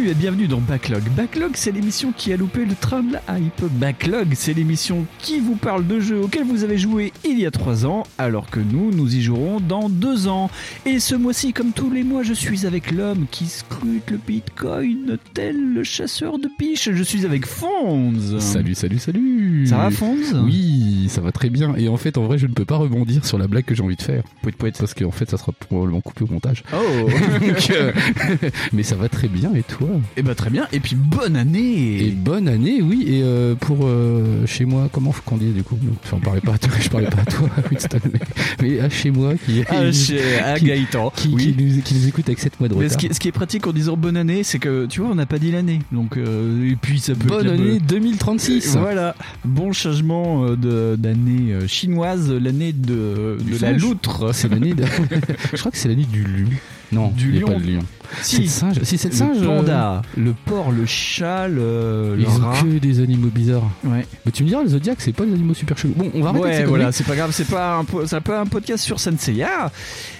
Salut et bienvenue dans Backlog. Backlog, c'est l'émission qui a loupé le train de la hype. Backlog, c'est l'émission qui vous parle de jeux auxquels vous avez joué il y a 3 ans, alors que nous, nous y jouerons dans 2 ans. Et ce mois-ci, comme tous les mois, je suis avec l'homme qui scrute le bitcoin tel le chasseur de piches. Je suis avec Fonz. Salut, salut, salut Ça va, Fonz? Oui, ça va très bien. Et en fait, en vrai, je ne peux pas rebondir sur la blague que j'ai envie de faire. Pouet, pouet. Parce qu'en fait, ça sera probablement coupé au montage. Oh Donc, euh, mais ça va très bien, et toi? Et bah très bien, et puis bonne année Et bonne année, oui. Et euh, pour euh, chez moi, comment faut qu'on dise du coup? Enfin, on parlait pas à toi, je parlais pas à toi, Winston, mais, mais à chez moi qui Ah, chez- à qui- Gaëtan. qui, oui. qui nous, qui nous écoute avec 7 mois de Mais retard. ce qui, ce qui est pratique en disant bonne année, c'est que tu vois, on n'a pas dit l'année. Donc, euh, et puis ça peut Bonne année 2036 Voilà, bon changement euh, d'année euh, chinoise, l'année de, la loutre. C'est l'année de... Je crois que c'est l'année du lion. Non, Du lion. pas le lion. C'est le Si, singe. Si, c'est le le singe. euh, panda, le porc, le chat, le, le Ils ont rat. que des animaux bizarres. Ouais, Mais tu me diras, les zodiacs, c'est pas des animaux super chelous. Bon, on va arrêter ouais voilà, c'est pas grave, c'est pas un, po- c'est pas un podcast sur Senseiya.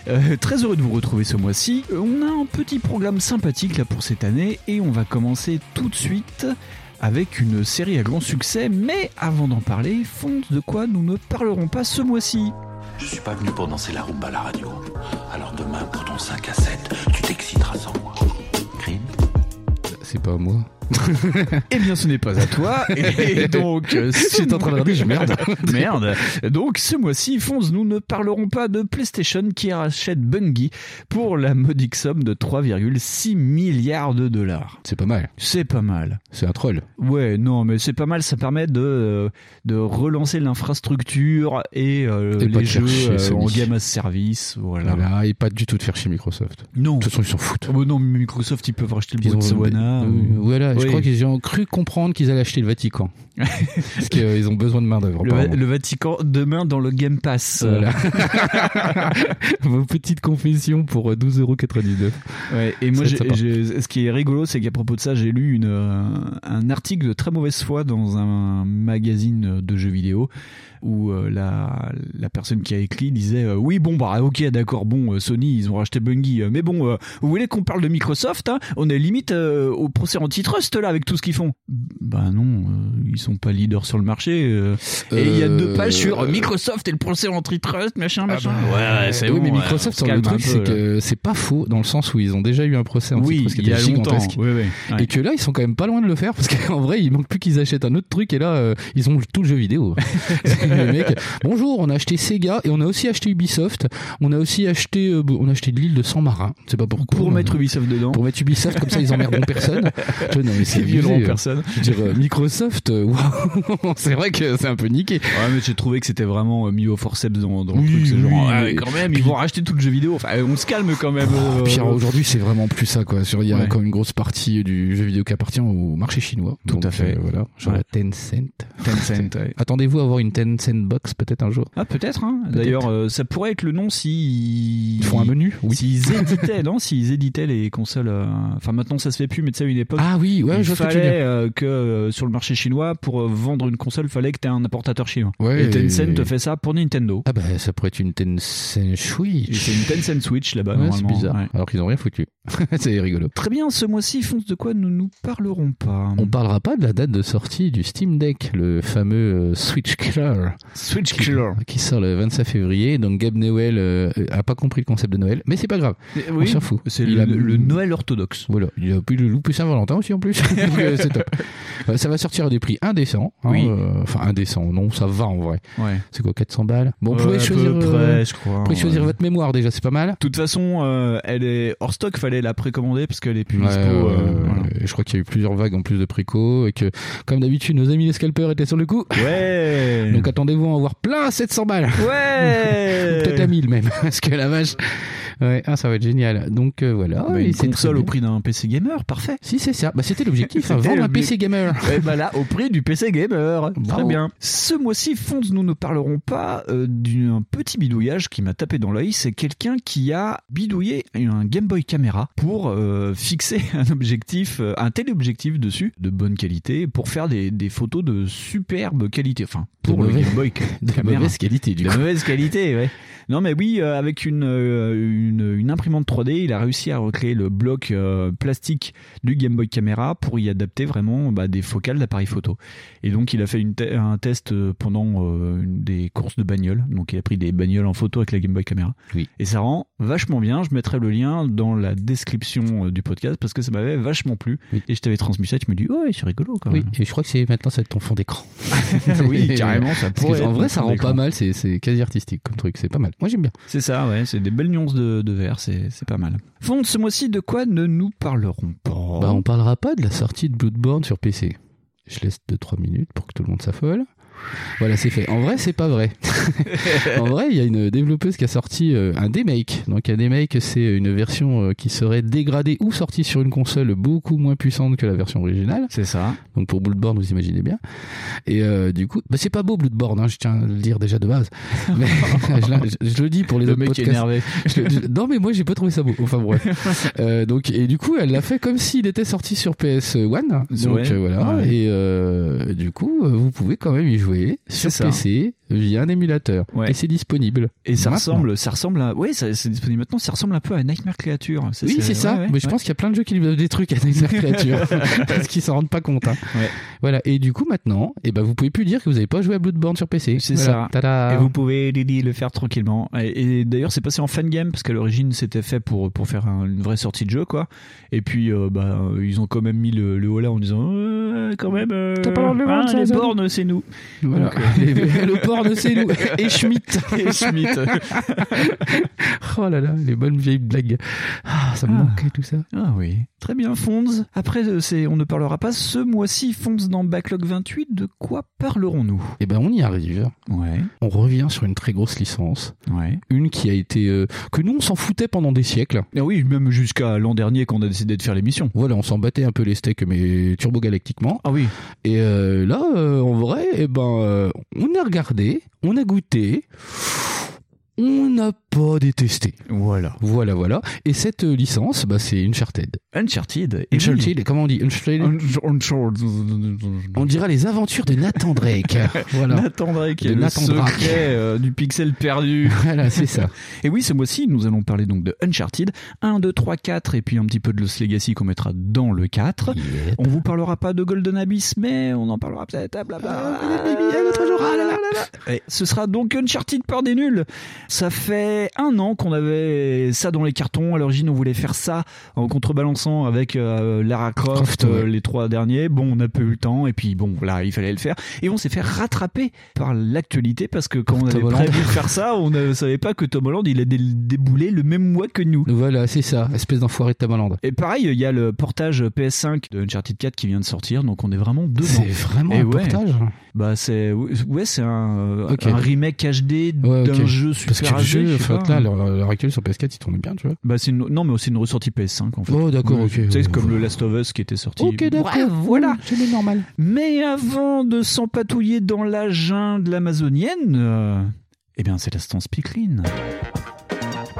Euh, très heureux de vous retrouver ce mois-ci. Euh, On a un petit programme sympathique là pour cette année et on va commencer tout de suite avec une série à grand succès. Mais avant d'en parler, fond de quoi nous ne parlerons pas ce mois-ci? Je suis pas venu pour danser la rumba à la radio. Alors demain, pour ton 5 à 7, tu t'exciteras sans moi. Crime? C'est pas moi. Eh bien, ce n'est pas à toi. Et donc, euh, J'étais en train de regarder, je merde. Merde. Donc, ce mois-ci, Fonz, nous ne parlerons pas de PlayStation qui rachète Bungie pour la modique somme de 3,6 milliards de dollars. C'est pas mal. C'est pas mal. C'est un troll. Ouais, non, mais c'est pas mal. Ça permet de, euh, de relancer l'infrastructure et, euh, Et les jeux euh, en game as service. Voilà. Voilà. Et pas du tout de faire chez Microsoft. Non. De toute façon, ils s'en foutent. Oh, non, mais Microsoft, ils peuvent racheter le. Euh, ou- Voilà, je crois qu'ils ont cru comprendre qu'ils allaient acheter le Vatican. Parce qu'ils ont besoin de main d'œuvre. le, Vatican demain dans le Game Pass. Voilà. Vos petites confessions pour euh, 12,99€. Ouais, et moi, ce qui est rigolo, c'est qu'à propos de ça, j'ai lu une, euh, un article de très mauvaise foi dans un magazine de jeux vidéo où euh, la, la personne qui a écrit disait euh, oui bon bah ok d'accord bon euh, Sony ils ont racheté Bungie euh, mais bon euh, vous voulez qu'on parle de Microsoft hein? On est limite euh, au procès antitrust là avec tout ce qu'ils font bah non euh, ils sont pas leaders sur le marché euh. et il y a deux pages sur euh, Microsoft et le procès antitrust machin Ah machin bah, ouais c'est oui, bon, mais Microsoft, sur le truc, c'est que c'est pas faux dans le sens où ils ont déjà eu un procès oui antitrust qui il y était a longtemps gigantesque. ouais, ouais. Et que là, ils sont quand même pas loin de le faire parce qu'en vrai, il manque plus qu'ils achètent un autre truc et là, euh, ils ont tout le jeu vidéo. C'est le mec, bonjour, on a acheté Sega et on a aussi acheté Ubisoft. On a aussi acheté, euh, on a acheté l'île de San Marin. C'est pas pourquoi. pour mettre Ubisoft dedans pour mettre Ubisoft comme ça, ils emmerderont personne. Non, mais c'est euh. personne Je veux dire, euh, Microsoft, euh, c'est vrai que c'est un peu niqué. Ouais, mais j'ai trouvé que c'était vraiment euh, mis au forceps dans, dans le Oui, truc. C'est genre, oui, ah, mais- quand même, ils vont racheter tout le jeu vidéo. Enfin, on se calme quand même. euh, Puis alors, aujourd'hui, c'est vraiment plus ça, quoi. Il y a Ouais. quand même une grosse partie du jeu vidéo qui appartient au marché chinois. Tout Donc, à fait. euh, voilà, genre Ouais. la Tencent. Tencent, ouais. Attendez-vous à avoir une Tencent box peut-être un jour. Ah, peut-être. Hein. D'ailleurs, euh, ça pourrait être le nom si Ils font un menu Oui. S'ils éditaient, non S'ils éditaient les consoles. euh, Enfin, maintenant, ça se fait plus, mais tu sais, à une époque. Ah oui, ouais, il je que fallait euh, que euh, sur le marché chinois, pour euh, vendre une console, fallait que tu aies un importateur chinois. Ouais, et Tencent et- te fait ça pour Nintendo. Ah bah ça pourrait être une Tencent Et Switch. c'est une Tencent Switch là-bas, Ouais, c'est bizarre. Ouais. Alors qu'ils ont rien foutu. c'est rigolo. Très bien, ce mois-ci, fonce de quoi nous nous parlerons pas? On parlera pas de la date de sortie du Steam Deck, le fameux euh, Switch Killer, Switch qui, Killer. qui sort le 25 février. Donc Gabe Newell euh, a pas compris le concept de Noël, mais c'est pas grave. On s'en fout. C'est le, a- le Noël orthodoxe. Voilà, il a pu le louper Saint-Valentin aussi en plus. Euh, c'est top. Ça va sortir à des prix indécents. hein, Oui. euh, enfin indécents, non, ça va en vrai. Ouais. C'est quoi, 400 balles? Bon, vous pouvez choisir, peu euh, près, je crois. vous pouvez choisir ouais. votre mémoire déjà, c'est pas mal. De toute façon, euh, elle est hors stock, fallait la précommander parce qu'elle est plus Ouais, dispo. ouais, euh, voilà. Je crois qu'il y a eu plusieurs vagues en plus de préco et que, comme d'habitude, nos amis les scalpers étaient sur le coup. Ouais. Donc attendez-vous à en avoir plein à 700 balles. ouais. Peut-être à 1000 même. Parce que la vache. Ouais, ah, ça va être génial. Donc euh, voilà. Bah, une c'est console au prix d'un PC gamer, parfait. Si, c'est ça. Bah, c'était l'objectif, hein, vendre un. PC gamer. Et bah là, au prix du PC gamer. Très bien. Ce mois-ci, Fonds, nous ne parlerons pas euh, d'un petit bidouillage qui m'a tapé dans l'œil. C'est quelqu'un qui a bidouillé un Game Boy Camera pour euh, fixer un objectif, euh, un téléobjectif dessus de bonne qualité pour faire des, des photos de superbe qualité. Enfin, pour De le Game Boy De Camera. mauvaise qualité, du De coup. mauvaise qualité, ouais. Non, mais oui, avec une, une, une imprimante 3D, il a réussi à recréer le bloc euh, plastique du Game Boy Camera pour y adapter vraiment bah, des focales d'appareil photo. Et donc, il a fait une te- un test euh, pendant euh, des courses de bagnole. Donc, il a pris des bagnoles en photo avec la Game Boy Camera. Oui. Et ça rend vachement bien. Je mettrai le lien dans la description du podcast parce que ça m'avait vachement plu. Oui. Et je t'avais transmis ça, tu me dis, oh, c'est rigolo quand Oui, même. et je crois que c'est maintenant c'est ton fond d'écran. oui, carrément, ça pourrait en être vrai, ça rend pas mal, c'est c'est quasi artistique comme truc, c'est pas mal. Moi j'aime bien. C'est ça, ouais, c'est des belles nuances de, de vert, c'est c'est pas mal. Fond, ce mois-ci, de quoi ne nous parlerons pas? Bah, on parlera pas de la sortie de Bloodborne sur PC. Je laisse 2-3 minutes pour que tout le monde s'affole. Voilà, c'est fait. En vrai, c'est pas vrai. en vrai, il y a une développeuse qui a sorti euh, un demake. Donc un demake, c'est une version euh, qui serait dégradée ou sortie sur une console beaucoup moins puissante que la version originale. C'est ça. Donc pour Bloodborne, vous imaginez bien. Et euh, du coup, bah, c'est pas beau Bloodborne, hein, je tiens à le dire déjà de base. Mais je, l'ai- je- je le dis pour les Le autres mec est podcasts. énervé. Je- non mais moi j'ai pas trouvé ça beau. Enfin bref. Euh, donc et du coup elle l'a fait comme s'il était sorti sur PS One. Donc Ouais, euh, voilà. ouais. Et du coup vous pouvez quand même y jouer sur C'est ça. PC via un émulateur. Ouais. Et c'est disponible. Et ça Maintenant. ressemble, ça ressemble à, ça- c'est disponible maintenant, ça ressemble un peu à Nightmare Creature. Oui c'est ça. ouais, ouais, mais je ouais. pense qu'il y a plein de jeux qui lui donnent des trucs à Nightmare Creature parce qu'ils s'en rendent pas compte. hein. Ouais. Voilà. Et du coup maintenant, et ben vous pouvez plus dire que vous avez pas joué à Bloodborne sur PC. C'est Voilà. ça. Tada. Et vous pouvez Lily, le faire tranquillement. Et, et d'ailleurs, c'est passé en fan game parce qu'à l'origine, c'était fait pour pour faire un- une vraie sortie de jeu, quoi. Et puis, euh, bah, ils ont quand même mis le, le haut là en disant, euh, quand même, euh, T'as pas le hein, ça, les bornes, c'est nous. Voilà. Donc, euh, Les- le c'est nous. Et Schmitt. Et Schmitt. Oh là là, les bonnes vieilles blagues. Ah, ça me Ah. manquait tout ça. Ah oui. Très bien, Fonds. Après, euh, c'est, on ne parlera pas ce mois-ci, Fonds dans Backlog 28. De quoi parlerons-nous? Eh ben, on y arrive. Ouais, On revient sur une très grosse licence. ouais. Une qui a été, euh, que nous, on s'en foutait pendant des siècles. Ah oui, même jusqu'à l'an dernier quand on a décidé de faire l'émission. Voilà, on s'en battait un peu les steaks, mais turbo-galactiquement. Ah oui. Et euh, là, euh, en vrai, eh ben, on a regardé, on a goûté, on n'a pas détesté. Voilà. Voilà, voilà. Et cette euh, licence, bah, c'est Uncharted. Uncharted. Et Uncharted, comment on dit? Uncharted? Uncharted. On dira les aventures de Nathan Drake. voilà. Nathan Drake, De le Nathan secret Drake. euh, du pixel perdu. Voilà, c'est ça. Et oui, ce mois-ci, nous allons parler donc de Uncharted 1, 2, 3, 4 et puis un petit peu de Lost Legacy qu'on mettra dans le 4. Yep. On vous parlera pas de Golden Abyss, mais on en parlera peut-être. ah, ce sera donc Uncharted Peur des nuls. Ça fait un an qu'on avait ça dans les cartons. À l'origine, on voulait faire ça en contrebalançant avec euh, Lara Croft, Croft, ouais. euh, les trois derniers. Bon, on n'a pas eu le temps et puis bon, voilà, il fallait le faire. Et on s'est fait rattraper par l'actualité parce que quand on avait Tom Holland. prévu de faire ça, on ne savait pas que Tom Holland il a dé- déboulé le même mois que nous. Voilà, c'est ça, espèce d'enfoiré de Tamaland. Et pareil, il y a le portage PS5 de Uncharted 4 qui vient de sortir, donc on est vraiment dedans. C'est vraiment Et un ouais. portage. Bah c'est ouais, c'est un, remake HD Ouais, d'un jeu Parce que le jeu, enfin, là, à l'heure à l'heure actuelle sur PS4, il tourne bien, tu vois. Bah c'est une- non mais c'est une ressortie PS5 en fait. Oh, d'accord, Ouais, ok. Tu sais, c'est Ouais. comme le Last of Us qui était sorti. d'accord. Bref, voilà. C'est le normal. Mais avant de s'empatouiller dans la jungle amazonienne, euh, eh bien c'est l'instant Speakerine.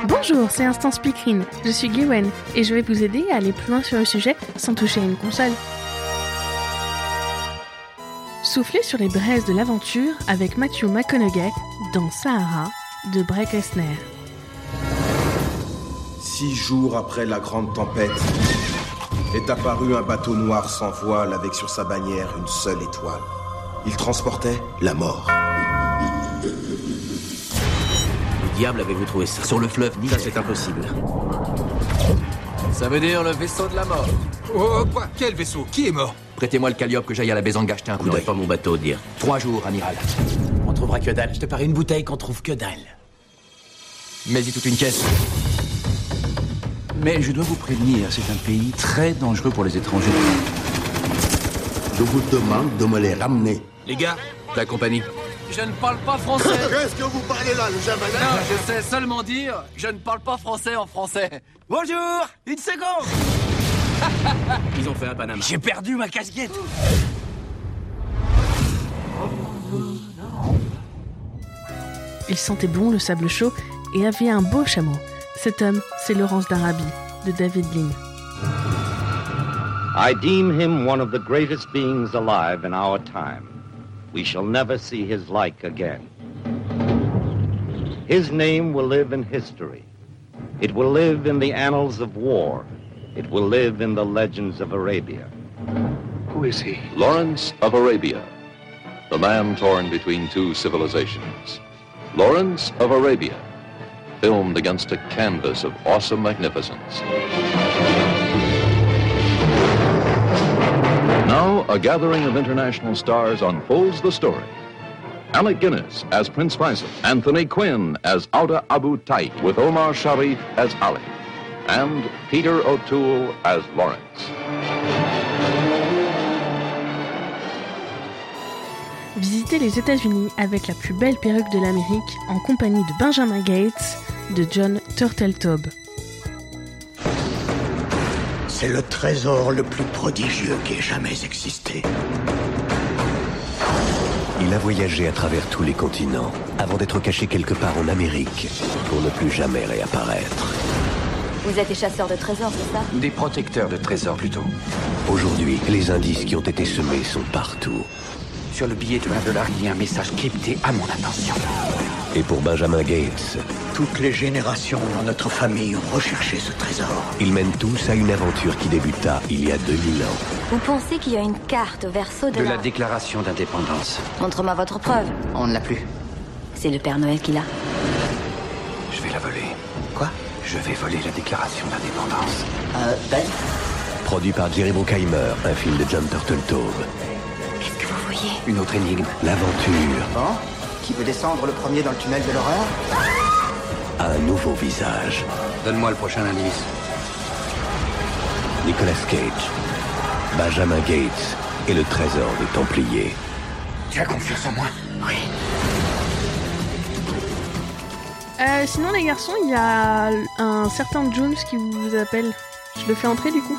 Bonjour, c'est Instant Speakerine. Je suis Gwen et je vais vous aider à aller plus loin sur le sujet sans toucher à une console. Soufflez sur les braises de l'aventure avec Matthew McConaughey dans Sahara de Breck Lesnar. Six jours après la grande tempête, est apparu un bateau noir sans voile avec sur sa bannière une seule étoile. Il transportait la mort. Où diable avez-vous trouvé ça? Sur le fleuve Nil Ça, c'est impossible. Ça veut dire le vaisseau de la mort. Oh, quoi? Quel vaisseau? Qui est mort? Prêtez-moi le calliope que j'aille à la Bézanga acheter un coup d'œil. pas mon bateau, dire. Trois jours, amiral. On trouvera que dalle. Je te parie une bouteille qu'on trouve que dalle. Mais-y toute une caisse. Mais je dois vous prévenir, c'est un pays très dangereux pour les étrangers. Je vous demande de me les ramener. Les gars, la compagnie. je ne parle pas français. Qu'est-ce que vous parlez là, le Non, je sais seulement dire je ne parle pas français en français. Bonjour, une seconde. Ils ont fait un Panama. J'ai perdu ma casquette. Il sentait bon le sable chaud et avait un beau chameau. Cet homme, c'est Laurence d'Arabie, de David Lean. I deem him one of the greatest beings alive in our time. We shall never see his like again. His name will live in history. It will live in the annals of war. It will live in the legends of Arabia. Who is he? Lawrence of Arabia, the man torn between two civilizations. Lawrence of Arabia, filmed against a canvas of awesome magnificence. Now, a gathering of international stars unfolds the story. Alec Guinness as Prince Faisal, Anthony Quinn as Auda Abu Taib, with Omar Sharif as Ali, and Peter O'Toole as Lawrence. Visitez les États-Unis avec la plus belle perruque de l'Amérique en compagnie de Benjamin Gates, de John Turteltaub. C'est le trésor le plus prodigieux qui ait jamais existé. Il a voyagé à travers tous les continents avant d'être caché quelque part en Amérique pour ne plus jamais réapparaître. Vous êtes des chasseurs de trésors, c'est ça? Des protecteurs de trésors plutôt. Aujourd'hui, les indices qui ont été semés sont partout. Sur le billet de 1 dollar, il y a un message crypté à mon attention. Et pour Benjamin Gates, Toutes les générations dans notre famille ont recherché ce trésor. ils mènent tous à une aventure qui débuta il y a 2000 ans. Vous pensez qu'il y a une carte au verso de, De la déclaration d'indépendance. Montre-moi votre preuve. On ne l'a plus. C'est le Père Noël qui l'a. Je vais la voler. Quoi? Je vais voler la déclaration d'indépendance. Euh, Ben? Produit par Jerry Bruckheimer, un film de John Turteltaub. Une autre énigme. L'aventure Bon Qui veut descendre le premier dans le tunnel de l'horreur? A un nouveau visage. Donne-moi le prochain indice. Nicolas Cage, Benjamin Gates et le trésor des Templiers. Tu as confiance en moi? Oui. Euh, sinon, les garçons, il y a un certain Jones qui vous appelle. Je le fais entrer du coup.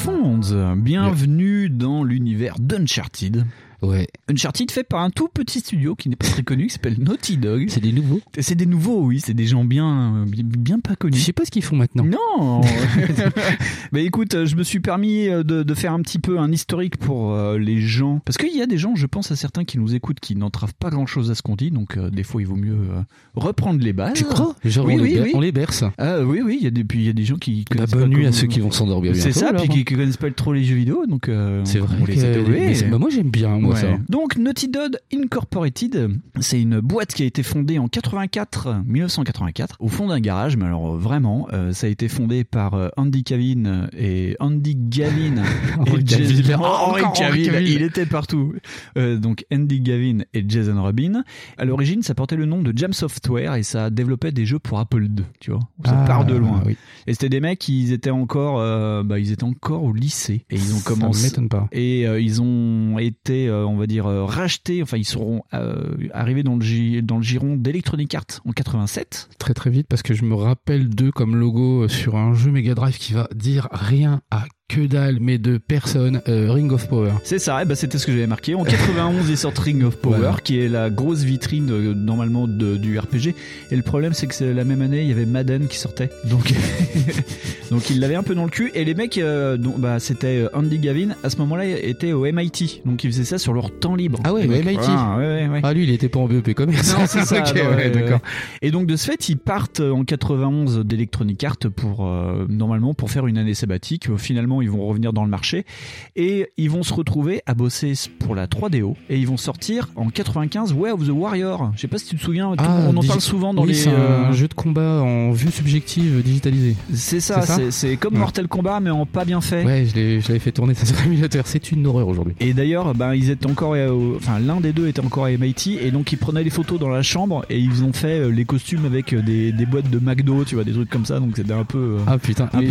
Fonds, bienvenue dans l'univers d'Uncharted. Ouais. Uncharted fait par un tout petit studio qui n'est pas très connu, qui s'appelle Naughty Dog. C'est des nouveaux. C'est des nouveaux, oui, c'est des gens bien, bien, bien pas connus. Je sais pas ce qu'ils font maintenant. Non. bah écoute, je me suis permis de, de, faire un petit peu un historique pour euh, les gens, parce qu'il y a des gens, je pense à certains qui nous écoutent, qui n'entravent pas grand chose à ce qu'on dit, donc euh, des fois il vaut mieux euh, reprendre les bases. Tu crois? Genre oui, on, oui, les oui. on les berce. Ah oui, oui, il y a des, puis il y a des gens qui Bah, bonne nuit à ceux qui vont s'endormir. C'est ça, alors, puis qui, qui connaissent pas trop les jeux vidéo, donc euh, C'est vrai on les mais c'est- bah, moi, j'aime bien, moi, ça. Donc Naughty Dog Incorporated, c'est une boîte qui a été fondée en 84, 1984, au fond d'un garage. Mais alors euh, vraiment, euh, ça a été fondé par euh, Andy Cavin et Andy Gavin et. Jason- Oh, Henry encore Henry Cavill, Cavill. il était partout. Euh, donc Andy Gavin et Jason Robin. À l'origine, ça portait le nom de Jam Software et ça développait des jeux pour Apple II, tu vois. Ça Ah, part de loin. oui. Et c'était des mecs, ils étaient encore, euh, bah, ils étaient encore au lycée et ils ont Ça commencé. m'étonne pas. Et ils ont été, on va dire, euh, rachetés. Enfin, ils seront euh, arrivés dans le, dans le giron d'Electronic Arts en 87. Très très vite parce que je me rappelle d'eux comme logo sur un jeu Mega Drive qui va dire rien à que dalle mais de personne euh, Ring of Power. C'est ça, et ben c'était ce que j'avais marqué. En 91, ils sortent Ring of Power, Voilà. qui est la grosse vitrine euh, normalement de- du RPG. Et le problème, c'est que c'est la même année, il y avait Madden qui sortait. Donc, donc ils l'avaient un peu dans le cul. Et les mecs, euh, dont- bah, c'était Andy Gavin, à ce moment-là, était au MIT. Donc ils faisaient ça sur leur temps libre. Ah ouais, mecs. MIT. Voilà, ouais, ouais, ouais. Ah lui il était pas en BEP commerce. Non, c'est ça. Ouais, d'accord. Et donc de ce fait, ils partent en 91 d'Electronic Arts pour normalement pour faire une année sabbatique. Finalement, ils vont revenir dans le marché et ils vont se retrouver à bosser pour la 3DO et ils vont sortir en 95 Way of the Warrior. Je sais pas si tu te souviens, Ah, on en parle souvent dans oui, les. c'est euh, un jeu de combat en vue subjective digitalisé. C'est ça, C'est comme Ouais. Mortal Kombat mais en pas bien fait. Ouais, je l'avais fait tourner ça sur l'émulateur. C'est une horreur aujourd'hui. Et d'ailleurs, ben, ils étaient encore, euh, au- enfin, l'un des deux était encore à MIT, et donc ils prenaient les photos dans la chambre, et ils ont fait euh, les costumes avec euh, des, des boîtes de McDo, tu vois, des trucs comme ça, donc c'était un peu, euh, Ah putain, un peu.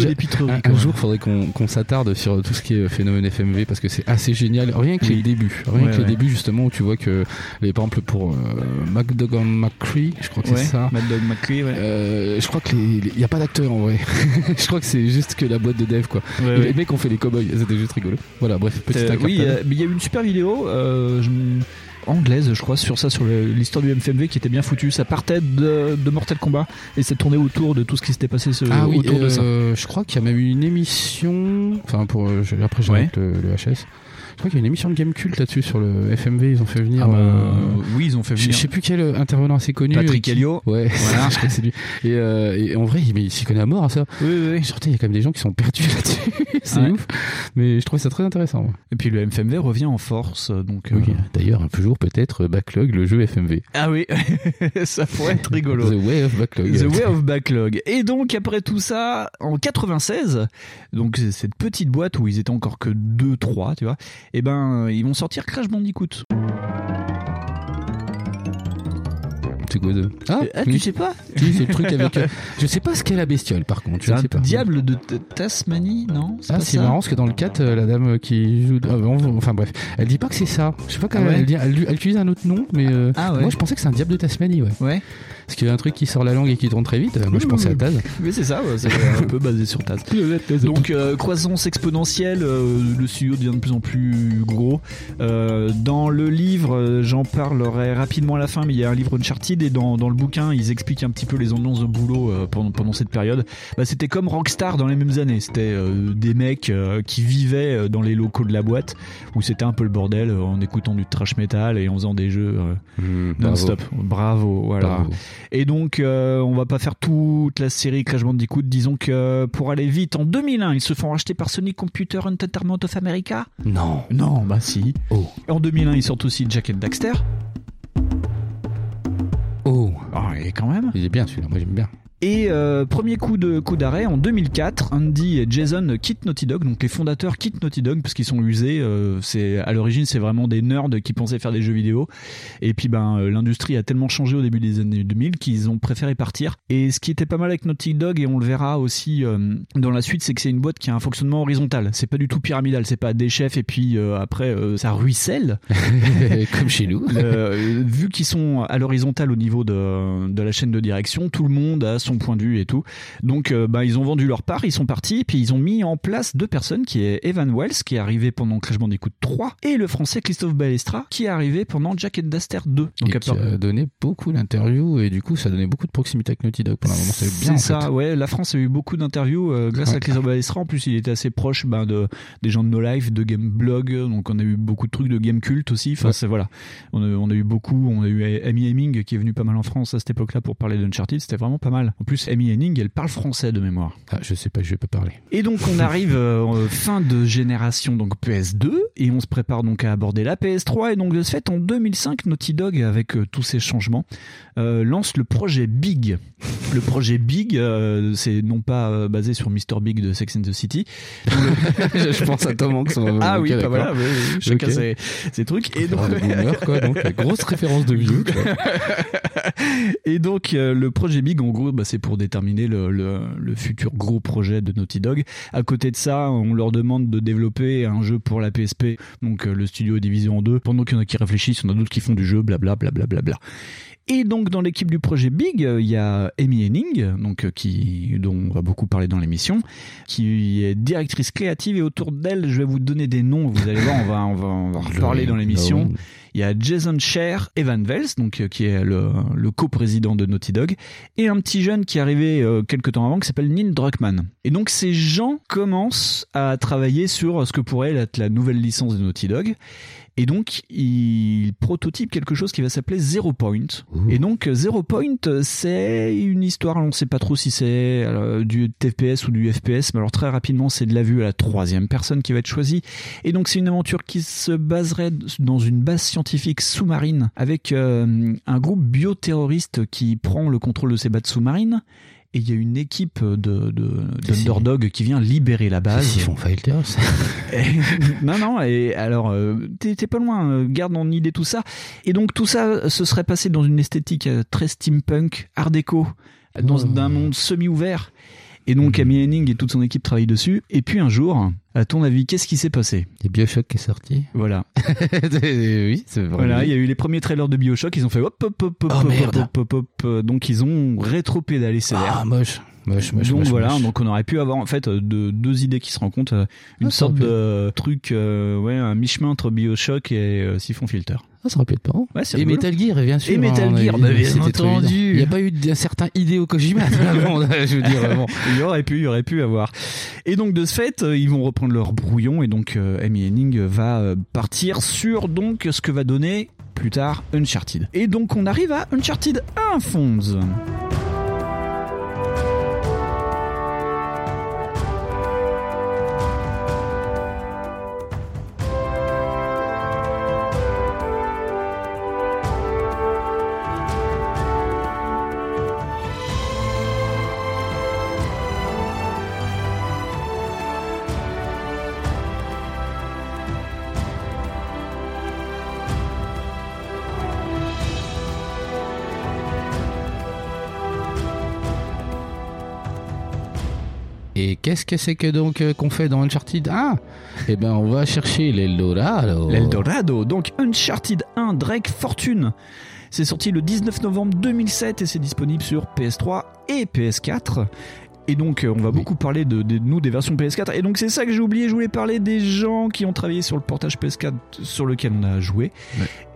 Un, un jour, faudrait qu'on s'appelle s'attarde sur tout ce qui est phénomène FMV parce que c'est assez génial. Rien que les débuts, rien Ouais, que les débuts justement où tu vois que, les, par exemple pour euh, McDogan McCree, je crois que Ouais, c'est ça. McCree. Euh, je crois que les, les- y a pas d'acteur en vrai. je crois que c'est juste que la boîte de dev quoi. Les mecs ont fait les cowboys, c'était juste rigolo. Voilà, bref, petit Euh, oui, euh, mais il y a eu une super vidéo euh, je anglaise, je crois, sur ça, sur l'histoire du MFMV qui était bien foutue. Ça partait de, de Mortal Kombat et ça tournait autour de tout ce qui s'était passé ce- Ah oui, autour de ça. euh, je crois qu'il y a même eu une émission. Enfin, pour euh, je- après, j'ai Ouais. le, le HS. Je crois qu'il y a une émission de Game Cult là-dessus sur le FMV. Ils ont fait venir. Ah bah, euh, oui, ils ont fait venir. Je sais plus quel euh, intervenant assez connu. Patrick qui- Helio. Ouais, Voilà. je crois que c'est lui. Et, euh, et en vrai, il, s'y connaît à mort à ça. Oui, oui, oui. Surtout, il y a quand même des gens qui sont perdus là-dessus. c'est Ouais. ouf. Mais je trouvais ça très intéressant. moi. Et puis le MFMV revient en force, donc. Oui, euh, d'ailleurs, un peu jour peut-être Backlog, le jeu FMV. Ah oui, ça pourrait être rigolo. The Way of Backlog. The Way of Backlog. Et donc après tout ça, en 96, donc cette petite boîte où ils étaient encore que 2-3, tu vois, et ben ils vont sortir Crash Bandicoot. C'est quoi de... Ah, Ah, oui. tu sais pas Si, c'est le truc avec. euh, Je sais pas ce qu'est la bestiole par contre. Je un sais pas. diable de Tasmanie, non Ah, c'est marrant parce que dans le 4, euh, la dame qui joue. ah, bon, enfin bref, elle dit pas que c'est ça. Je sais pas quand Ah ouais elle, dit- elle, elle utilise un autre nom, mais euh, Ah ouais. moi je pensais que c'est un diable de Tasmanie, ouais. Ouais. Parce qu'il y a un truc qui sort la langue et qui tourne très vite. euh, Moi je pensais à Taz. Mais c'est ça, ouais, c'est un peu basé sur Taz. Donc euh, croissance exponentielle, euh, le studio devient de plus en plus gros. Euh, dans le livre, euh, j'en parlerai rapidement à la fin, mais il y a un livre Uncharted et dans, dans le bouquin, ils expliquent un petit peu les annonces de boulot euh, pendant, pendant cette période. Bah, c'était comme Rockstar dans les mêmes années. C'était euh, des mecs euh, qui vivaient euh, dans les locaux de la boîte, où c'était un peu le bordel euh, en écoutant du trash metal et en faisant des jeux euh, Mmh, bravo. non-stop. Bravo, voilà. Bravo. Et donc, euh, on va pas faire toute la série Crash Bandicoot. Disons que pour aller vite, en 2001, ils se font racheter par Sony Computer Entertainment of America. Non. Non, bah si. Oh. En 2001, ils sortent aussi Jack and Daxter. Oh. Ah, et quand même. Il est bien celui-là, moi j'aime bien. Et euh, premier coup de coup d'arrêt en 2004, Andy et Jason quittent Naughty Dog, donc les fondateurs quittent Naughty Dog parce qu'ils sont usés. euh, c'est à l'origine c'est vraiment des nerds qui pensaient faire des jeux vidéo. Et puis ben euh, l'industrie a tellement changé au début des années 2000 qu'ils ont préféré partir. Et ce qui était pas mal avec Naughty Dog et on le verra aussi euh, dans la suite, c'est que c'est une boîte qui a un fonctionnement horizontal. C'est pas du tout pyramidal. C'est pas des chefs et puis euh, après euh, ça ruisselle. Comme chez nous. Vu qu'ils sont à l'horizontale au niveau de, de la chaîne de direction, tout le monde a son point de vue et tout. Donc, euh, bah, ils ont vendu leur part, ils sont partis, puis ils ont mis en place deux personnes, qui est Evan Wells, qui est arrivé pendant Crash Bandicoot 3, et le français Christophe Balestra, qui est arrivé pendant Jack and Daxter 2. Donc, et à qui part- a donné beaucoup d'interviews et du coup ça donnait beaucoup de proximité avec Naughty Dog pendant un moment. Bien. C'est en ça, fait. ouais. La France a eu beaucoup d'interviews euh, grâce à. Christophe Balestra. En plus, il était assez proche ben, de, des gens de No Life, de Game Blog. Donc, on a eu beaucoup de trucs de Game Cult aussi. Enfin, Ouais. c'est voilà. On a, on a eu beaucoup. On a eu Amy Hemming qui est venu pas mal en France à cette époque-là pour parler d'Uncharted. C'était vraiment pas mal. En plus, Amy Hemming, elle parle français de mémoire. Ah, je sais pas, je vais pas parler. Et donc on arrive euh, fin de génération donc PS2 et on se prépare donc à aborder la PS3 et donc de ce fait en 2005 Naughty Dog avec euh, tous ces changements euh, lance le projet Big. Le projet Big euh, c'est non pas basé sur Mr Big de Sex and the City. je pense à Tom Hanks. ah oui, bah voilà, oui, chacun Ok. ses, ses trucs et donc de boomer, quoi, donc, la grosse référence de vieux. Et donc le projet Big en gros bah, c'est pour déterminer le, futur gros projet de Naughty Dog. À côté de ça on leur demande de développer un jeu pour la PSP, donc euh, le studio est divisé en deux. Pendant qu'il y en a qui réfléchissent, on a d'autres qui font du jeu, blabla blabla blabla. Et donc dans l'équipe du projet Big, euh, il y a Amy Henning, donc euh, qui dont on va beaucoup parler dans l'émission, qui est directrice créative et autour d'elle, je vais vous donner des noms, vous allez voir, on va on va on va en reparler dans l'émission. Il y a Jason Scher, Evan Vels, donc euh, qui est le, le co-président de Naughty Dog, et un petit jeune qui est arrivé euh, quelques temps avant qui s'appelle Neil Druckmann. Et donc ces gens commencent à travailler sur ce que pourrait être la nouvelle licence de Naughty Dog. Et donc, ils prototypent quelque chose qui va s'appeler Zero Point. Et donc, Zero Point, euh, c'est une histoire, on ne sait pas trop si c'est euh, du TPS ou du FPS, mais alors très rapidement, c'est de la vue à la troisième personne qui va être choisie. Et donc, c'est une aventure qui se baserait dans une base scientifique sous-marine avec euh, un groupe bioterroriste qui prend le contrôle de ces bases sous-marines. Et il y a une équipe de, de, d'underdog qui vient libérer la base. Ils font Fighters. non, non, et alors, euh, t'es pas loin, euh, garde en idée tout ça. Et donc, tout ça se serait passé dans une esthétique euh, très steampunk, art déco, dans un monde semi-ouvert. Et donc Amy Henning et toute son équipe travaillent dessus. Et puis un jour, à ton avis, qu'est-ce qui s'est passé? Il y a Bioshock qui est sorti. Voilà. oui, c'est vrai. Voilà, il y a eu les premiers trailers de Bioshock, ils ont fait hop hop hop hop Oh, hop hop hop hop. Donc ils ont rétro-pédalé sévère. Ah, moche. Moche, moche, donc moche, voilà, moche. donc on aurait pu avoir en fait euh, de, deux idées qui se rencontrent, euh, une Ah, sorte de truc, euh, ouais, un mi-chemin entre Bioshock et euh, Siphon Filter. Ah, ça aurait pu être. Ouais, c'est Et rigolo. Metal Gear, bien sûr. Et Metal hein, Gear, bah, bien entendu. évident. Il n'y a pas eu d'un certain Hideo Kojima. Bon, je veux dire, bon. Il y aurait pu, il y aurait pu avoir. Et donc de ce fait, ils vont reprendre leur brouillon et donc euh, Amy Henning va partir sur donc ce que va donner plus tard Uncharted. Et donc on arrive à Uncharted 1 Fonz. Qu'est-ce que c'est que donc euh, qu'on fait dans Uncharted 1 Eh ben, on va chercher l'Eldorado. L'Eldorado, donc Uncharted 1 Drake Fortune. C'est sorti le 19 novembre 2007 et c'est disponible sur PS3 et PS4. Et donc, euh, on va beaucoup parler de, de nous des versions PS4. Et donc, c'est ça que j'ai oublié. Je voulais parler des gens qui ont travaillé sur le portage PS4 sur lequel on a joué.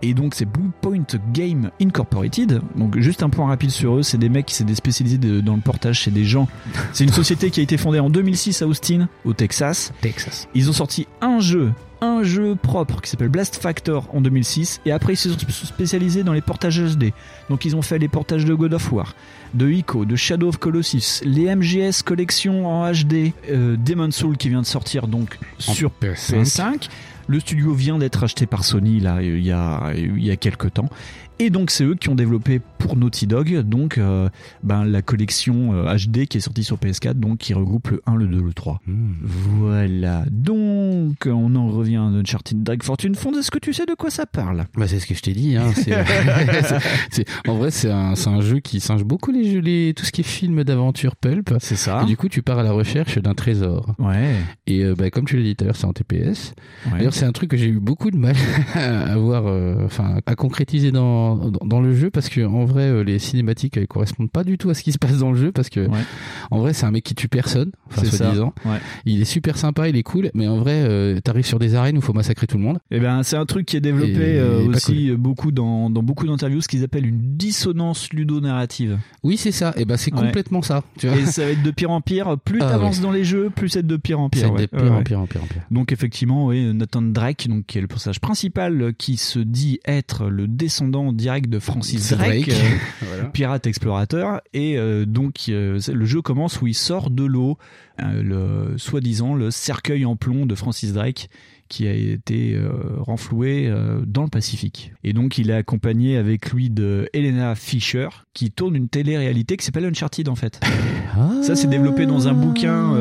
Et donc, c'est Bluepoint Game Incorporated. Donc, juste un point rapide sur eux. C'est des mecs qui s'étaient spécialisés de- dans le portage. C'est des gens. C'est une société qui a été fondée en 2006 à Austin, au Texas. Texas. Ils ont sorti un jeu, un jeu propre qui s'appelle Blast Factor en 2006 et après ils se sont spécialisés dans les portages HD. Donc ils ont fait les portages de God of War, de Ico, de Shadow of Colossus, les MGS collection en HD, euh, Demon's Soul qui vient de sortir donc sur PS5. PS5. Le studio vient d'être acheté par Sony là il y a il y a quelques temps. Et donc c'est eux qui ont développé pour Naughty Dog donc euh, ben, la collection euh, HD qui est sortie sur PS4 donc qui regroupe le 1, le 2, le 3. Voilà. Donc on en revient à Uncharted Drag Fortune. Fond, est-ce que tu sais de quoi ça parle? Bah, c'est ce que je t'ai dit. Hein. En vrai, c'est un, c'est un jeu qui singe beaucoup les jeux, les, tout ce qui est film d'aventure pulp. C'est ça. Et du coup, tu pars à la recherche d'un trésor. Ouais. Et euh, bah, comme tu l'as dit tout à l'heure, c'est en TPS. Ouais. D'ailleurs, c'est un truc que j'ai eu beaucoup de mal à voir, euh, à concrétiser dans, dans, dans le jeu parce que en vrai, euh, les cinématiques elles correspondent pas du tout à ce qui se passe dans le jeu parce que en vrai, c'est un mec qui tue personne, enfin, soi-disant. Ouais. Il est super sympa, il est cool, mais en vrai, euh, t'arrives sur des arènes où il faut massacrer tout le monde. Eh ben, c'est un truc qui est développé Et- euh, et aussi beaucoup dans, dans beaucoup d'interviews, ce qu'ils appellent une dissonance ludonarrative. Oui, c'est ça. Et ben, c'est complètement ça. Tu vois Et ça va être de pire en pire. Plus Ah, t'avances dans les jeux, plus c'est de pire en pire. C'est de pire en pire en pire en pire. Donc effectivement, oui, Nathan Drake, donc qui est le personnage principal, euh, qui se dit être le descendant direct de Francis Drake, Drake. Voilà. pirate explorateur, et euh, donc euh, le jeu commence où il sort de l'eau, euh, le soi-disant le cercueil en plomb de Francis Drake qui a été renfloué dans le Pacifique. Et donc il est accompagné avec lui de Helena Fisher qui tourne une télé-réalité qui s'appelle Uncharted en fait. Ça c'est développé dans un bouquin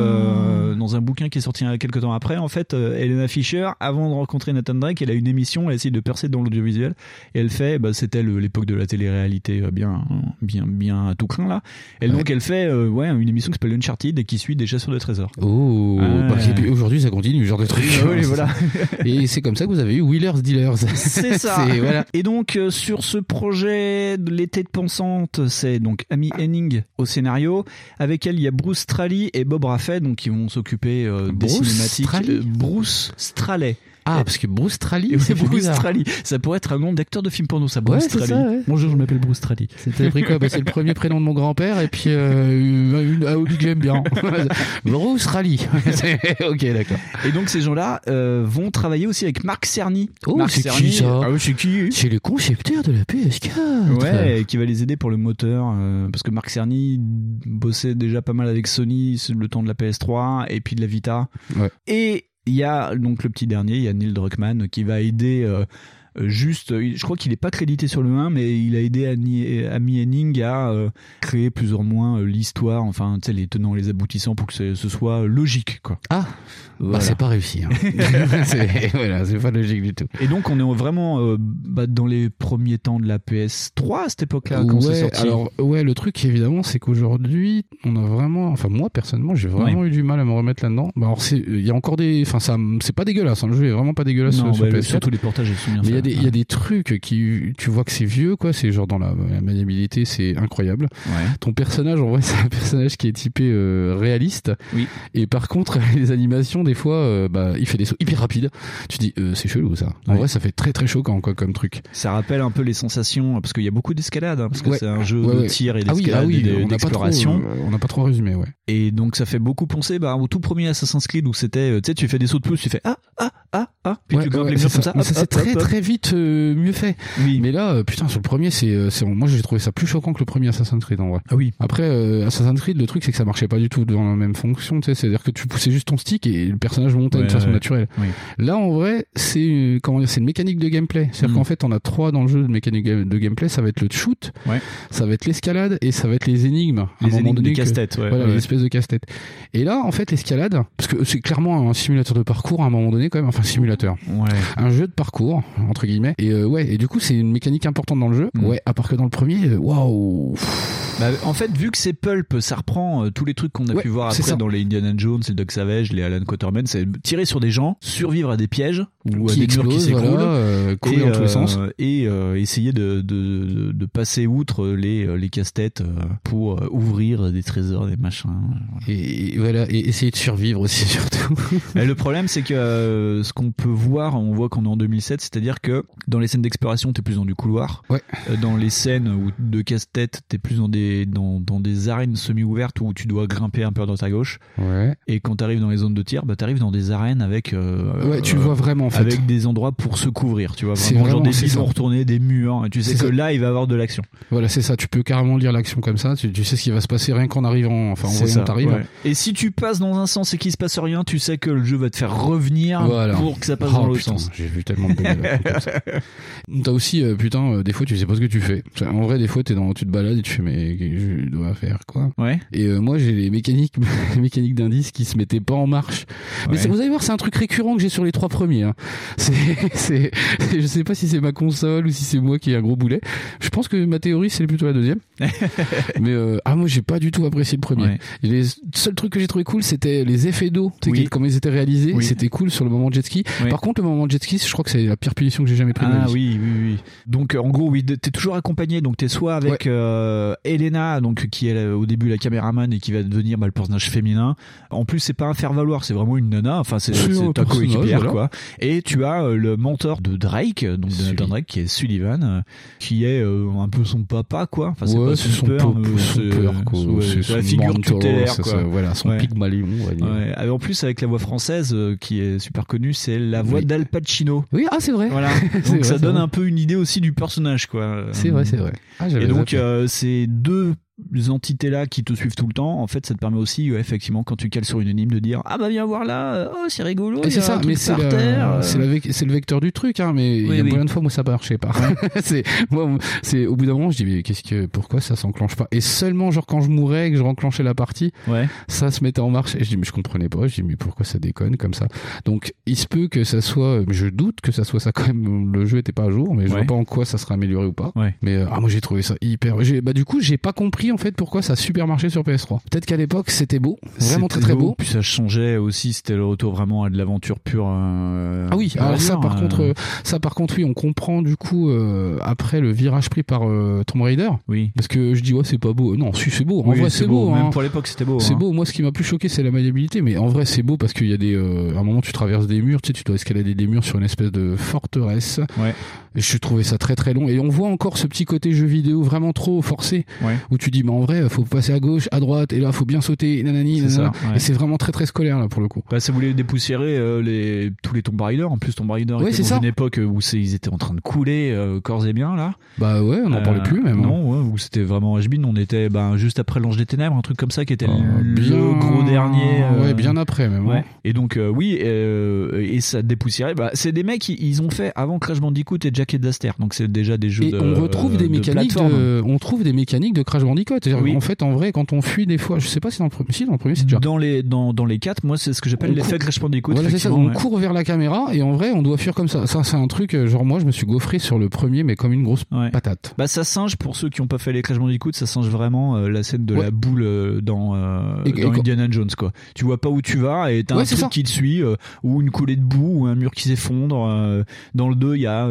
dans un bouquin qui est sorti quelques temps après en fait euh, Helena Fisher avant de rencontrer Nathan Drake elle a une émission elle essaye de percer dans l'audiovisuel et elle fait bah, c'était l'époque de la télé-réalité euh, bien bien bien à tout craint là et donc elle fait euh, ouais une émission qui s'appelle Uncharted et qui suit des chasseurs de trésors Oh, bah, puis aujourd'hui ça continue, genre de truc. Ah voilà. Et c'est comme ça que vous avez eu Wheelers Dealers. C'est ça. Voilà. Et donc euh, sur ce projet de l'été de pensante, c'est donc Amy Henning au scénario. Avec elle, il y a Bruce Straley et Bob Raffet, donc qui vont s'occuper euh, des Bruce cinématiques. Straley Euh, Bruce Straley. Ah, parce que Bruce Straley, Et c'est Bruce. Straley. Ça pourrait être un nom d'acteur de film porno, ça. Bruce Ouais, Straley. ça, ouais. Bonjour, je m'appelle Bruce Straley. C'était pris quoi bah, C'est le premier prénom de mon grand-père et puis euh, une, oui, que j'aime bien. Bruce Rally. ok, d'accord. Et donc ces gens-là euh, vont travailler aussi avec Marc Cerny. Oh, c'est qui ça ah c'est qui? C'est le concepteur de la PS4. Ouais, qui va les aider pour le moteur, euh, parce que Marc Cerny bossait déjà pas mal avec Sony le temps de la PS3 et puis de la Vita. Ouais. Et il y a donc le petit dernier, il y a Neil Druckmann qui va aider euh, juste, euh, je crois qu'il est pas crédité sur le 1, mais il a aidé Annie- Amy Henning à euh, créer plus ou moins euh, l'histoire, enfin, tu sais, les tenants, les aboutissants pour que ce, ce soit logique, quoi. Ah, bah, c'est pas réussi. hein. c'est voilà, c'est pas logique du tout. Et donc, on est vraiment euh, bah, dans les premiers temps de la PS3 à cette époque-là, quand c'est ouais, sorti. alors ouais, le truc évidemment, c'est qu'aujourd'hui, on a vraiment, enfin moi personnellement, j'ai vraiment eu du mal à me remettre là-dedans. Bah, alors il y a encore des, enfin ça, c'est pas dégueulasse, hein, le jeu est vraiment pas dégueulasse Non, sur, bah, sur le- PS4. surtout les portages, ils sont bien Mais il y a des, il y ouais. a des trucs qui, tu vois que c'est vieux, quoi. C'est genre dans la, la maniabilité, c'est incroyable. Ton personnage, en vrai, c'est un personnage qui est typé euh, réaliste. Oui. Et par contre, les animations, des fois, euh, bah, il fait des sauts hyper rapides. Tu dis, euh, c'est chelou ça. En Ouais. vrai, ça fait très très choquant, quoi, comme truc. Ça rappelle un peu les sensations, parce qu'il y a beaucoup d'escalade, hein, parce que Ouais. c'est un jeu Ouais, de ouais. tir et Ah oui, d'escalade ah oui, et de- on n'a pas trop, d'exploration. euh, on n'a pas trop résumé, ouais. Et donc ça fait beaucoup penser bah, au tout premier Assassin's Creed où c'était, tu sais, tu fais des sauts de pouce, tu fais ah, ah, ah, ah, puis Ouais, tu grimpes ouais, les murs comme ça. ça. C'est très hop. très vite euh, mieux fait. Oui. Mais là, euh, putain, sur le premier, c'est, euh, c'est, moi j'ai trouvé ça plus choquant que le premier Assassin's Creed en vrai. Ah oui. Après, euh, Assassin's Creed, le truc c'est que ça marchait pas du tout dans la même fonction, tu sais, c'est-à-dire que tu poussais juste ton stick et le personnage montait Ouais, de façon ouais. naturelle. Oui. Là, en vrai, c'est comment dire, c'est une mécanique de gameplay. C'est-à-dire Mm. qu'en fait, on a trois dans le jeu de mécanique de gameplay. Ça va être le shoot, Ouais. ça va être l'escalade et ça va être les énigmes. À un Les moment énigmes, que- casse-têtes, ouais, Voilà, les espèces de casse-têtes. Et là, en fait, l'escalade, parce que c'est clairement un simulateur de parcours à un moment donné quand même, enfin simulateur, un jeu de parcours entre guillemets. Et euh, ouais, et du coup, c'est une mécanique importante dans le jeu. Mm. Ouais, à part que dans le premier, euh, waouh. Bah, en fait, vu que c'est pulp, ça reprend euh, tous les trucs qu'on a Ouais, pu voir après dans les Indiana Jones, les Doc Savage, les Alan Quaterman, c'est tirer sur des gens, survivre à des pièges ou à des murs qui explosent, s'écroulent, voilà, euh, couler et, dans tous les sens. et euh, essayer de, de, de, passer outre les, les casse-têtes pour ouvrir des trésors, des machins. Et, et voilà, et essayer de survivre aussi surtout. Et le problème, c'est que euh, ce qu'on peut voir, on voit qu'on est en 2007, c'est-à-dire que dans les scènes d'exploration, t'es plus dans du couloir. Ouais. Dans les scènes où, de casse-tête, t'es plus dans des, dans, dans des arènes semi-ouvertes où tu dois grimper un peu à droite à gauche. Ouais. Et quand t'arrives dans les zones de tir, bah t'arrives dans des arènes avec. euh, Ouais, tu vois vraiment, en fait. Avec des endroits pour se couvrir, tu vois. C'est Vraiment, genre vraiment- des retournés, des murs. Tu sais que ça. là, il va y avoir de l'action. Voilà, c'est ça. Tu peux carrément lire l'action comme ça. Tu, tu sais ce qui va se passer rien qu'en arrivant, enfin en voyant t'arrives. ouais. Et si tu passes dans un sens et qu'il se passe rien, tu sais que le jeu va te faire revenir Voilà. pour que ça passe Oh, dans l'autre putain, sens. J'ai vu tellement de. T'as aussi, euh, putain, euh, des fois tu sais pas ce que tu fais. En vrai, des fois t'es dans, tu te balades et tu fais, mais je dois faire quoi Ouais. Et euh, moi j'ai les mécaniques, les mécaniques d'indices qui se mettaient pas en marche. Mais Ouais. vous allez voir, c'est un truc récurrent que j'ai sur les trois premiers. Hein. C'est, je sais pas si c'est ma console ou si c'est moi qui ai un gros boulet. Je pense que ma théorie c'est plutôt la deuxième. mais euh, ah moi j'ai pas du tout apprécié le premier. Ouais. Les seuls trucs que j'ai trouvé cool c'était les effets d'eau, Oui. comment ils étaient réalisés. Oui. C'était cool sur le moment jet ski. Oui. Par contre le moment jet ski, je crois que c'est la pire punition que j'ai jamais prise. de Ah oui, oui, oui. Donc euh, en gros, oui, t'es toujours accompagné. Donc t'es soit avec Ouais. euh, Elena, donc qui est euh, au début la caméraman et qui va devenir bah, le personnage féminin. En plus, c'est pas un faire valoir, c'est vraiment une nana. Enfin, c'est C'est c'est ta coéquipière, voilà. quoi. Et tu as euh, le mentor de Drake, donc de Nathan Drake, qui est Sullivan, euh, qui est euh, un peu son papa, quoi. Enfin, c'est Ouais, pas c'est son, c'est- ouais, C'est c'est la figure tutélaire, c'est quoi. ça, voilà, son Ouais. Pygmalion. Ah, en plus, avec la voix française qui est super connue, c'est la voix Oui. d'Al Pacino. Oui, ah c'est vrai. Voilà. C'est Donc vrai, ça c'est donne vrai. un peu une idée aussi du personnage, quoi. C'est vrai, c'est vrai. Ah, Et donc zappé. euh, ces deux entités là qui te suivent tout le temps, en fait, ça te permet aussi, ouais, effectivement, quand tu cales sur une énigme, de dire ah bah viens voir là, euh, oh c'est rigolo. C'est ça, mais c'est euh. c'est c'est le vecteur du truc, hein, mais il Oui, y a oui. plein de fois moi ça marchait pas. c'est moi, c'est au bout d'un moment je dis mais qu'est-ce que, pourquoi ça s'enclenche pas? Et seulement genre quand je mourais et que je renclenchais la partie, Ouais. ça se mettait en marche. Et je dis mais je comprenais pas. Je dis mais pourquoi ça déconne comme ça? Donc il se peut que ça soit, je doute que ça soit ça quand même. Le jeu était pas à jour, mais je Ouais. vois pas en quoi ça sera amélioré ou pas. Ouais. Mais euh, ah moi j'ai trouvé ça hyper. Bah du coup j'ai pas compris en fait pourquoi ça a super marché sur PS3. Peut-être qu'à l'époque c'était beau, vraiment très très beau. Puis ça changeait aussi, c'était le retour vraiment à de l'aventure pure. euh, Ah oui, alors ça par euh, contre, euh, ça par contre oui, on comprend du coup euh, après le virage pris par Tomb Raider. Oui. Parce que je dis ouais c'est pas beau. Non, si c'est beau. En Oui, vrai c'est beau. beau. Même hein. pour l'époque, c'était beau, C'est hein. beau. Moi ce qui m'a plus choqué c'est la maniabilité, mais en vrai c'est beau parce qu'il y a des. à un moment tu traverses des murs, tu sais, tu dois escalader des murs sur une espèce de forteresse. Ouais. Et je trouvais ça très très long. Et on voit encore ce petit côté jeu vidéo vraiment trop forcé, Ouais. où tu dis, mais en vrai, faut passer à gauche, à droite, et là, faut bien sauter, nanani, C'est nanana. ça, ouais. Et c'est vraiment très très scolaire là pour le coup. Bah, ça voulait dépoussiérer euh, les, tous les Tomb Raider. En plus, Tomb Raider Ouais, était dans ça. une époque où c'est- ils étaient en train de couler euh, corps et bien là. Bah ouais, on n'en Euh, parlait plus même. hein. Non, ouais, où c'était vraiment HB. On était ben, juste après l'Ange des Ténèbres, un truc comme ça qui était le bien- gros dernier. euh, Ouais, bien après même. hein. Ouais. Et donc oui, et ça dépoussiérait. Bah, c'est des mecs ils ont fait avant Crash Bandicoot et Jack et Daxter. Donc c'est déjà des jeux Et de on retrouve des de mécaniques de, on trouve des mécaniques de Crash Bandicoot. Oui. en fait, en vrai, quand on fuit des fois, je sais pas si dans le premier, si dans le premier, c'est déjà. Dans les dans dans les quatre, moi c'est ce que j'appelle l'effet court- Crash Bandicoot. Voilà, c'est ça. On ouais. court vers la caméra et en vrai, on doit fuir comme ça. Ça, c'est un truc. euh, Genre moi, je me suis gaufré sur le premier, mais comme une grosse patate. Bah ça singe pour ceux qui ont pas fait les Crash Bandicoot, ça singe vraiment euh, la scène de la boule euh, dans, euh, Et- dans et- Indiana Jones quoi. Tu vois pas où tu vas et t'as Ouais, un truc ça. qui te suit ou une coulée de boue ou un mur qui s'effondre. dans le 2 il y a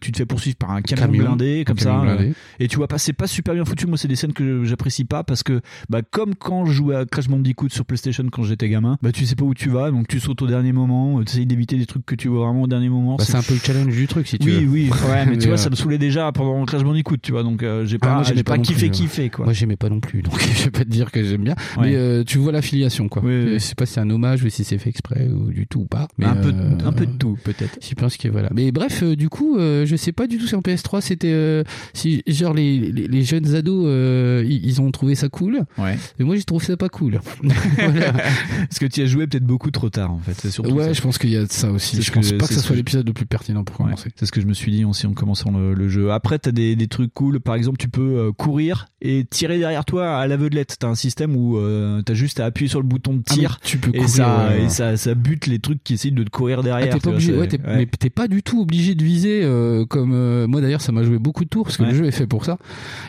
tu te fais poursuivre par un camion, Camion, blindé comme camion ça blindé. et tu vois pas c'est pas super bien foutu. Moi c'est des scènes que j'apprécie pas parce que bah comme quand je jouais à Crash Bandicoot sur PlayStation quand j'étais gamin, bah tu sais pas où tu vas donc tu sautes au dernier moment, tu essayes d'éviter des trucs que tu vois vraiment au dernier moment. Bah, c'est un peu le challenge du truc, si tu oui, veux. oui, ouais, mais tu vois, euh, ça me saoulait déjà pendant Crash Bandicoot, tu vois, donc euh, j'ai Ah, pas, j'ai pas, kiffé, plus, kiffé, quoi. Moi, j'aimais pas non plus, donc je vais pas te dire que j'aime bien. Ouais. Mais euh, tu vois l'affiliation, quoi. Oui, oui. Je sais pas si c'est un hommage ou si c'est fait exprès ou du tout ou pas. Mais un, peu, euh, un peu de tout, peut-être. Je pense que voilà. Mais bref, euh, du coup, euh, je sais pas du tout si en PS3 c'était euh, si genre les, les, les jeunes ados euh, ils, ont trouvé ça cool. Ouais. Mais moi j'ai trouvé ça pas cool. Voilà. Parce que tu as joué peut-être beaucoup trop tard, en fait. C'est Ouais, ça. je pense qu'il y a de ça aussi. Je pense que- pas que ça ce soit l'épisode le plus pertinent pour Ouais, commencer. c'est ce que je me suis dit aussi en commençant le, le jeu. Après, t'as des, des trucs cool. Par exemple, tu peux euh, courir et tirer derrière toi à l'aveuglette. T'as un système où euh, t'as juste à appuyer sur le bouton de Ah, tir tu peux et, ça, ouais, et ça, ça bute les trucs qui essayent de te courir Ah, derrière. t'es tu pas obligé, ouais, t'es, mais t'es pas du tout obligé de viser euh, comme moi d'ailleurs ça m'a joué beaucoup de tours parce que le jeu est fait pour ça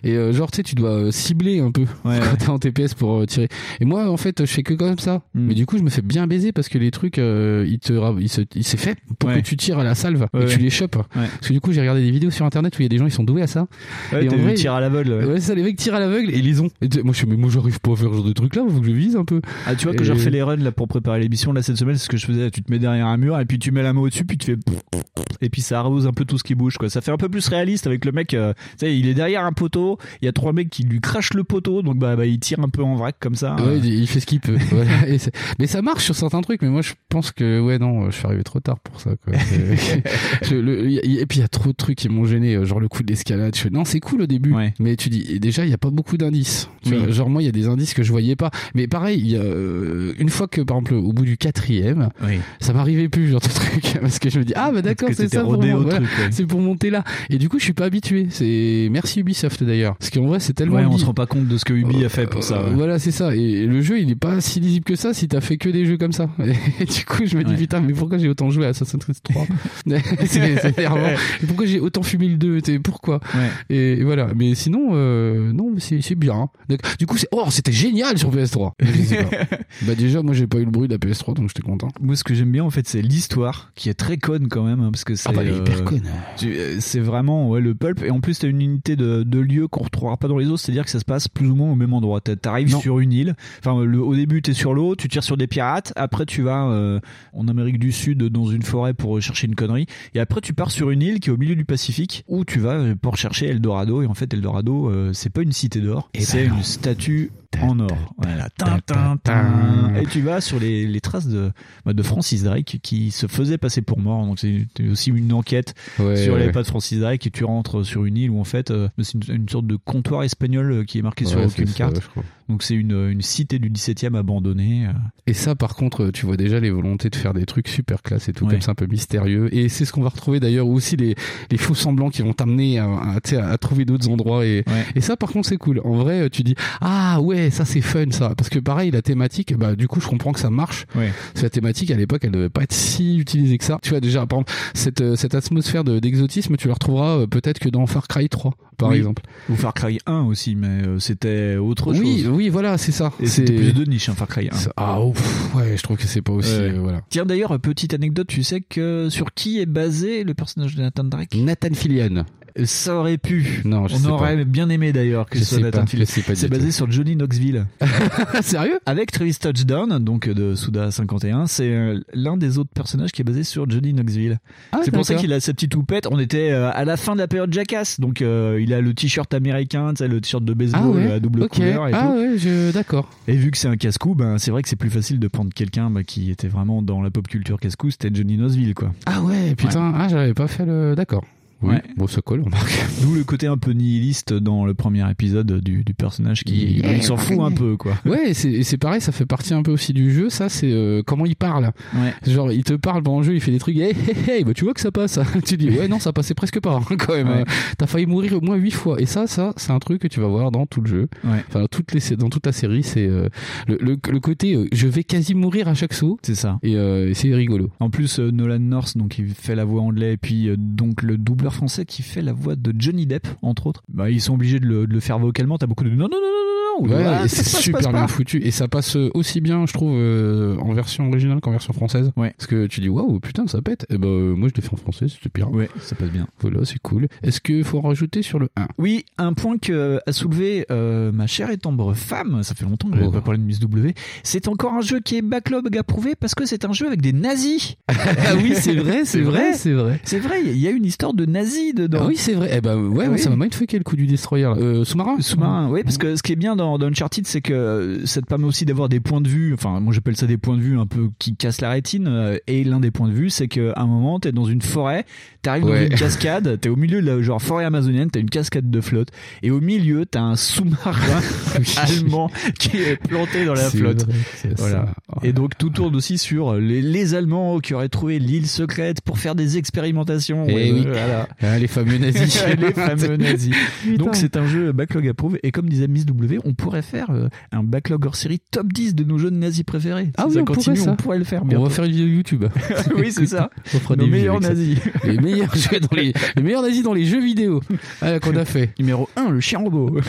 et genre tu sais tu dois cibler un peu Ouais, quand ouais. t'es en TPS pour euh, tirer et moi en fait je fais que comme ça Mm. mais du coup je me fais bien baiser parce que les trucs euh, ils te ils se, il s'est fait pour que tu tires à la salve et que tu les chopes parce que du coup j'ai regardé des vidéos sur internet où il y a des gens ils sont doués à ça Ouais, et en vrai le tir à l'aveugle. ouais. ça les mecs tirent à l'aveugle et ils ont et moi je suis mais moi j'arrive pas à faire ce genre de trucs là faut que je vise un peu Ah, tu vois que j'ai refait les runs là pour préparer l'émission là cette semaine, c'est ce que je faisais. Tu te mets derrière un mur et puis tu mets la main au-dessus, puis tu fais et puis ça arrose un peu tout ce qui bouge quoi. Ça fait un peu plus réaliste avec le mec. euh, tu sais, il est derrière un poteau. Il y a trois mecs qui lui crachent le poteau, donc bah, bah il tire un peu en vrac comme ça. Ouais, il il fait ce qu'il peut. Voilà. Et c'est- mais ça marche sur certains trucs, mais moi je pense que ouais non, je suis arrivé trop tard pour ça. Quoi. Je- le- y et puis il y a trop de trucs qui m'ont gêné, euh, genre le coup de l'escalade. Non, c'est cool au début, Ouais. mais tu dis déjà il y a pas beaucoup d'indices. Oui. genre moi il y a des indices que je voyais pas. Mais pareil, il y a euh, une fois que par exemple au bout du quatrième, Oui. ça m'arrivait plus genre de truc parce que je me dis ah bah d'accord c'est ça pour Voilà. ouais. c'est pour monter là. Et du coup je suis pas habitué. C'est merci Ubisoft d'ailleurs, parce qu'en vrai c'est tellement Ouais, on se rend pas compte de ce que Ubi a fait pour ça. euh, ouais. Voilà, c'est ça. Et le jeu, il est pas si lisible que ça si t'as fait que des jeux comme ça. Et du coup, je me dis, Ouais. putain, mais pourquoi j'ai autant joué à Assassin's Creed 3 C'est c'est. Et pourquoi j'ai autant fumé le 2 t'sais, Pourquoi Ouais. et, voilà. Mais sinon, euh, non, mais c'est c'est bien. Donc, du coup, c'est oh, c'était génial sur PS3. Je sais pas. bah déjà, moi, j'ai pas eu le bruit de la PS3, donc j'étais content. Moi, ce que j'aime bien, en fait, c'est l'histoire, qui est très conne quand même, hein, parce que c'est. Ah bah, est hyper euh, conne. euh, C'est vraiment ouais, le pulp, et en plus, t'as une unité de, de lieu qu'on retrouvera pas dans les autres, c'est-à-dire que ça se passe plus ou moins au même endroit. T'a- T'arrives sur une île, enfin, le, au début, t'es sur l'eau, tu tires sur des pirates, après, tu vas euh, en Amérique du Sud dans une forêt pour chercher une connerie, et après, tu pars sur une île qui est au milieu du Pacifique, où tu vas pour chercher Eldorado, et en fait, Eldorado, euh, c'est pas une cité d'or, Eh c'est ben une statue en or. Voilà. Et tu vas sur les, les traces de, bah, de Francis Drake qui se faisait passer pour mort. Donc c'est aussi une enquête Ouais, sur les ouais. pas de Francis Drake et tu rentres sur une île où en fait euh, c'est une, une sorte de comptoir espagnol euh, qui est marqué sur aucune ça, carte. Donc c'est une, une cité du 17e abandonnée. euh. Et ça, par contre, tu vois déjà les volontés de faire des trucs super classe et tout, comme ça un peu mystérieux. Et c'est ce qu'on va retrouver d'ailleurs aussi les, les faux semblants qui vont t'amener à, à, à trouver d'autres endroits. Et, et ça, par contre, c'est cool. En vrai, tu dis, ah ouais, ça c'est fun ça. Parce que pareil, la thématique, bah du coup, je comprends que ça marche. Ouais. Parce que la thématique, à l'époque, elle devait pas être si utilisée que ça. Tu vois, déjà, par exemple, cette, euh, cette atmosphère de- d'exotisme, tu la retrouveras euh, peut-être que dans Far Cry 3, par Oui. exemple. Ou Far Cry 1 aussi, mais euh, c'était autre Oui, chose. oui, voilà, c'est ça. C'était plus de niche, hein, Far Cry 1. c'est- Ah ouf, ouais, je trouve que c'est pas aussi, Ouais. euh, voilà. Tiens d'ailleurs, petite anecdote, tu sais que sur qui est basé le personnage de Nathan Drake? Nathan Fillion. Ça aurait pu. Non, je On sais aurait pas. bien aimé d'ailleurs que Je ce soit Nathan Fillion. pas du C'est basé tout. sur Johnny Knoxville. Sérieux? Avec Travis Touchdown, donc de Souda 51, c'est euh, l'un des autres personnages qui est basé sur Johnny Knoxville. Ah, c'est pour ça qu'il a sa petite toupette. On était euh, à la fin de la période Jackass, donc euh, il a le t-shirt américain, tu sais, le t-shirt de Ah baseball ouais. à double ok. couleur et ah tout. ouais, je... d'accord. Et vu que c'est un casse-cou, ben c'est vrai que c'est plus facile de prendre quelqu'un bah, qui était vraiment dans la pop culture casse-cou, c'était Johnny Knoxville quoi. Ah ouais, putain, ah j'avais pas fait le. D'accord. Oui. Ouais. Bon, ça colle, remarque. D'où le côté un peu nihiliste dans le premier épisode du, du personnage qui il s'en fout un peu quoi. Ouais, et c'est pareil, ça fait partie un peu aussi du jeu. Ça, c'est euh, comment il parle. Ouais. Genre, il te parle pendant le jeu, il fait des trucs. Hey, hey, hey, bah tu vois que ça passe. tu dis ouais, non, ça passait presque pas hein, quand même. Ouais. T'as failli mourir au moins huit fois. Et ça, ça, c'est un truc que tu vas voir dans tout le jeu. Ouais. Enfin, dans toutes les dans toute la série, c'est euh, le, le, le côté euh, je vais quasi mourir à chaque saut. C'est ça. Et, c'est rigolo. En plus, Nolan North, donc il fait la voix anglais, et puis donc le français qui fait la voix de Johnny Depp, entre autres. Bah, ils sont obligés de le, de le faire vocalement. T'as beaucoup de non, non, non, non, ou Ouais, Ah, c'est super bien foutu et ça passe aussi bien, je trouve, euh, en version originale qu'en version française. Ouais. Parce que tu dis waouh, putain, ça pète. Et ben euh, moi je l'ai fait en français, c'était pire. Ouais, ça passe bien. Voilà, c'est cool. Est-ce qu'il faut en rajouter sur le 1 Oui, un point que a soulevé euh, ma chère et tendre femme, ça fait longtemps que j'avais Oh. pas parlé de Miss W, c'est encore un jeu qui est backlog approuvé parce que c'est un jeu avec des nazis. Ah oui, c'est vrai, c'est vrai, c'est vrai. C'est vrai, il y a une histoire de nazis dedans. Ah oui, c'est vrai. Eh ben ouais, Ah oui. ça m'a mindfucké le coup du destroyer. Euh, sous-marin? Sous-marin, oui, parce que ce qui est bien dans, dans Uncharted, c'est que ça te permet aussi d'avoir des points de vue, enfin, moi j'appelle ça des points de vue un peu qui cassent la rétine, euh, et l'un des points de vue, c'est qu'à un moment, t'es dans une forêt, t'arrives dans Ouais. une cascade, t'es au milieu de la genre forêt amazonienne, t'as une cascade de flotte, et au milieu, t'as un sous-marin allemand qui est planté dans la flotte. vrai, c'est Voilà. ça. Et donc tout tourne aussi sur les, les Allemands qui auraient trouvé l'île secrète pour faire des expérimentations. Eh Ouais, oui. voilà. Ah, les fameux nazis. les fameux nazis. Putain. Donc c'est un jeu backlog approuvé et comme disait Miss W, on pourrait faire euh, un backlog hors série top 10 de nos jeux nazis préférés. Ah Si oui, ça on continue, pourrait ça. on pourrait le faire. On va faire une vidéo YouTube. oui, c'est ça. On fera Nos des meilleurs nazis. Les meilleurs jeux dans les, les meilleurs nazis dans les jeux vidéo ah, qu'on a fait. Numéro 1, le chien robot.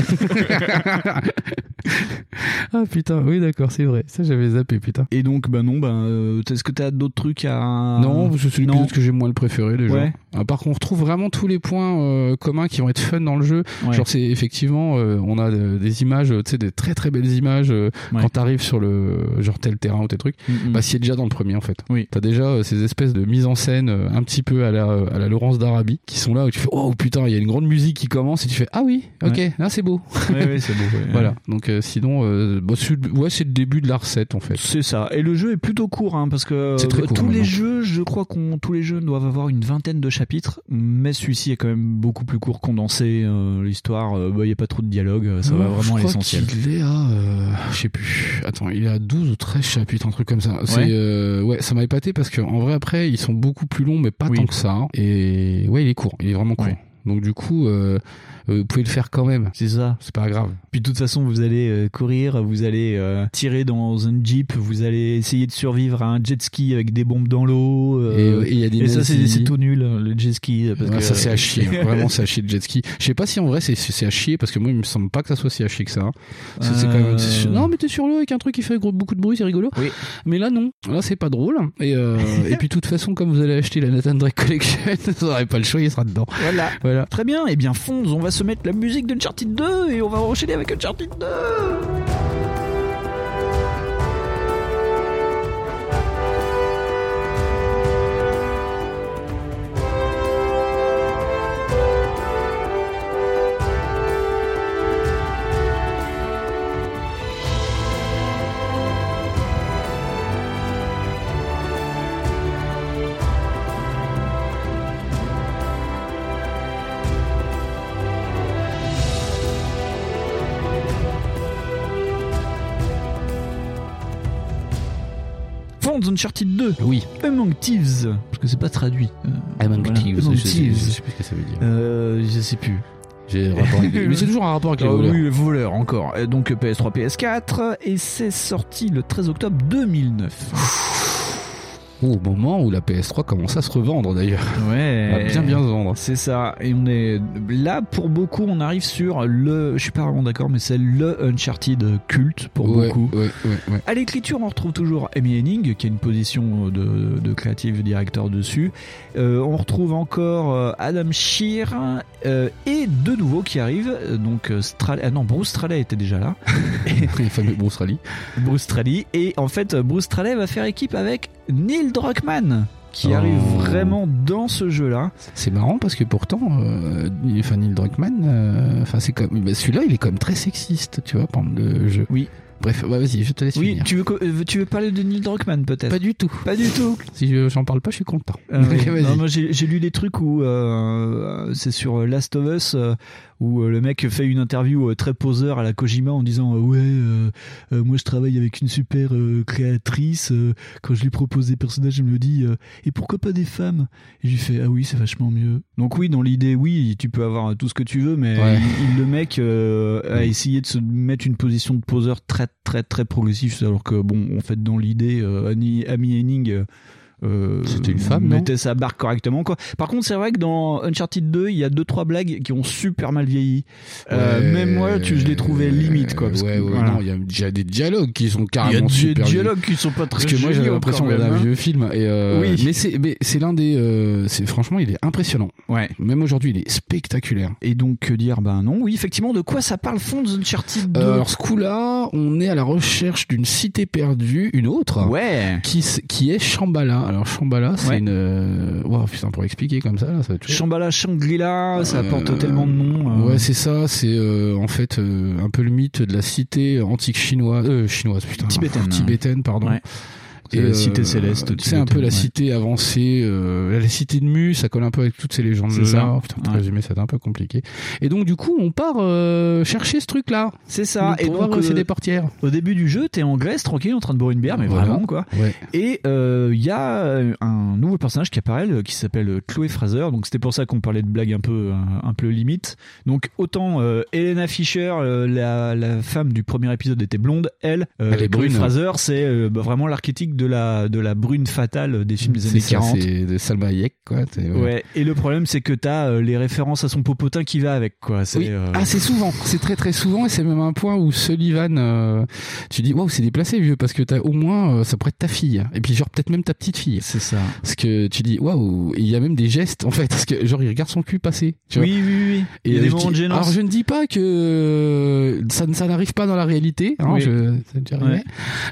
Ah putain, oui d'accord, c'est vrai. Ça j'avais zappé putain. Et donc, bah non, bah, euh, est-ce que t'as d'autres trucs à. Non, c'est Non. l'épisode que j'ai moins le préféré déjà. Ouais. Ah, par contre, on retrouve vraiment tous les points euh, communs qui vont être fun dans le jeu. Ouais. Genre c'est effectivement, euh, on a de- des images, euh, tu sais, des très très belles images euh, Ouais. quand t'arrives sur le genre tel terrain ou tes trucs. Mm, mm. Bah, c'est déjà dans le premier en fait. Oui. T'as déjà euh, ces espèces de mise en scène euh, un petit peu à la à la Laurence d'Arabie qui sont là où tu fais oh putain, il y a une grande musique qui commence et tu fais ah oui, ok, Ouais. là c'est beau. Ouais, c'est beau. Voilà. Donc sinon, bah, c'est ouais, c'est le début de la recette en fait. C'est ça. Et le jeu est plutôt court, hein, parce que C'est très court, tous les jeux, je crois qu'on tous les jeux doivent avoir une vingtaine de chapitres, mais celui-ci est quand même beaucoup plus court, condensé. euh, L'histoire, il n'y a pas trop de dialogue, ça va vraiment à qu'il est à, euh, je sais plus. Attends, il est à 12 ou 13 chapitres, un truc comme ça. C'est, euh, ouais, ça m'a épaté parce que en vrai après ils sont beaucoup plus longs, mais pas Oui. tant que ça. Et ouais, il est court, il est vraiment court. Ouais. Donc du coup, euh, vous pouvez le faire quand même. C'est ça. C'est pas grave. Puis de toute façon, vous allez euh, courir, vous allez euh, tirer dans un jeep, vous allez essayer de survivre à un jet ski avec des bombes dans l'eau. euh, Et- et y a des et ça, c'est tout nul, hein, le jet ski. Parce Ouais, que, ça c'est à chier, vraiment c'est à chier le jet ski. Je sais pas si en vrai c'est à chier parce que moi il me semble pas que ça soit si à chier que ça. hein. C'est quand même Euh. non mais t'es sur l'eau avec un truc qui fait beaucoup de bruit, c'est rigolo. Oui. Mais là non, là c'est pas drôle. Et euh, et puis de toute façon comme vous allez acheter la Nathan Drake Collection, vous n'aurez pas le choix, il sera dedans. Voilà. Voilà. Très bien. Et bien, Fonds, on va se mettre la musique d'Uncharted 2 et on va enchaîner avec Uncharted 2. Fonds, Uncharted 2. Oui. Among Thieves. Parce que c'est pas traduit. Euh, Among voilà. Thieves, Among je, sais- Thieves. je sais plus ce que ça veut dire. Euh, je sais plus. J'ai rapport avec- Mais c'est toujours un rapport avec les Ah voleurs. oui, les voleurs encore. Et donc PS3, PS4 et c'est sorti le 13 octobre 2009. Au moment où la PS3 commence à se revendre d'ailleurs. Ouais. À bien bien se vendre. C'est ça. Et on est là pour beaucoup. On arrive sur le. Je suis pas vraiment d'accord, mais c'est le Uncharted culte pour Ouais, beaucoup. ouais, ouais, ouais. À l'écriture, on retrouve toujours Amy Henning, qui a une position de, de creative director dessus. Euh, on retrouve encore euh, Adam Shear euh, et de nouveau qui arrivent. euh, Donc Straley, ah non, Bruce Straley était déjà là. Le fameux Bruce Rally. Bruce Straley. Et en fait, Bruce Straley va faire équipe avec Neil Druckmann, qui Oh. arrive vraiment dans ce jeu-là. C'est marrant parce que pourtant, euh, enfin, Neil Druckmann, euh, enfin c'est comme, bah, celui-là, il est quand même très sexiste, tu vois, pendant le jeu. Oui. Bref, ouais, vas-y, je te laisse Oui, finir. tu veux, euh, tu veux parler de Neil Druckmann peut-être? Pas du tout. Pas du tout. Si je- j'en parle pas, je suis content. Ah oui. Vas-y. Non, moi j'ai j'ai lu des trucs où euh, c'est sur Last of Us euh, où euh, le mec fait une interview euh, très poseur à la Kojima en disant euh, ouais moi je travaille avec une super créatrice quand je lui propose des personnages elle me dit et pourquoi pas des femmes? Et je lui fais ah oui c'est vachement mieux donc oui dans l'idée oui tu peux avoir tout ce que tu veux mais Ouais. il- il- le mec a essayé de se mettre une position de poseur très très très progressif alors que bon en fait dans l'idée Annie- Amy Henning euh, C'était une femme, non mettait sa barque correctement quoi. Par contre, c'est vrai que dans Uncharted 2, il y a deux trois blagues qui ont super mal vieilli. Euh, même moi, tu, je les trouvais limite quoi. Parce ouais, que, ouais, voilà. non, il y a déjà des dialogues qui sont Il y a carrément des dialogues qui sont pas très Parce que moi j'avais l'impression quand de regarder même, un hein. vieux film et euh, Oui. mais c'est mais c'est l'un des euh, c'est franchement il est impressionnant. Ouais. Même aujourd'hui il est spectaculaire. Et donc que dire? Ben non, oui effectivement de quoi ça parle fond de Uncharted 2 Euh, alors ce coup-là, on est à la recherche d'une cité perdue, une autre. Ouais. Qui qui est Shambhala. Alors Shambhala, c'est Ouais. une euh, wow, putain pour expliquer comme ça là, ça va être. Shambhala, Shangri-La, ça Euh, porte tellement de noms. euh. Ouais, c'est ça. C'est euh, en fait euh, un peu le mythe de la cité antique chinoise, euh, chinoise, putain, Tibétaine. tibétaine, pardon. Ouais. C'est la cité céleste C'est un peu la ouais. cité avancée, euh, la cité de Mu, ça colle un peu avec toutes ces légendes C'est ça. là. Putain, pour Ouais. résumer, c'est un peu compliqué. Et donc du coup, on part euh, chercher ce truc là. C'est ça. Et Et donc c'est euh, des portières. Au début du jeu, t'es en Grèce, tranquille, en train de boire une bière, mais Voilà. vraiment quoi. Ouais. Et euh, il y a euh, un nouveau personnage qui apparaît, euh, qui s'appelle Chloé Fraser. Donc c'était pour ça qu'on parlait de blagues un peu, un, un peu limite. Donc autant euh, Helena Fisher, euh, la, la femme du premier épisode était blonde, elle, euh, Elle est Chloé brune. Fraser, c'est euh, bah, vraiment l'archétype de la de la brune fatale des films des années C'est ça, 40. c'est de Salma Hayek quoi. Ouais. Et le problème, c'est que t'as euh, les références à son popotin qui va avec quoi. C'est Oui. euh, Ah, c'est souvent, c'est très très souvent, et c'est même un point où Sullivan, euh, tu dis waouh, c'est déplacé vieux, parce que t'as au moins, euh, ça pourrait être ta fille, et puis genre peut-être même ta petite fille. C'est ça. Parce que tu dis waouh, il y a même des gestes en fait, parce que genre il regarde son cul passer. Tu vois. oui, oui, oui. Et il y a des moments de gênance. Alors je ne dis pas que ça, ça n'arrive pas dans la réalité, hein, Oui. je, ça. Ouais.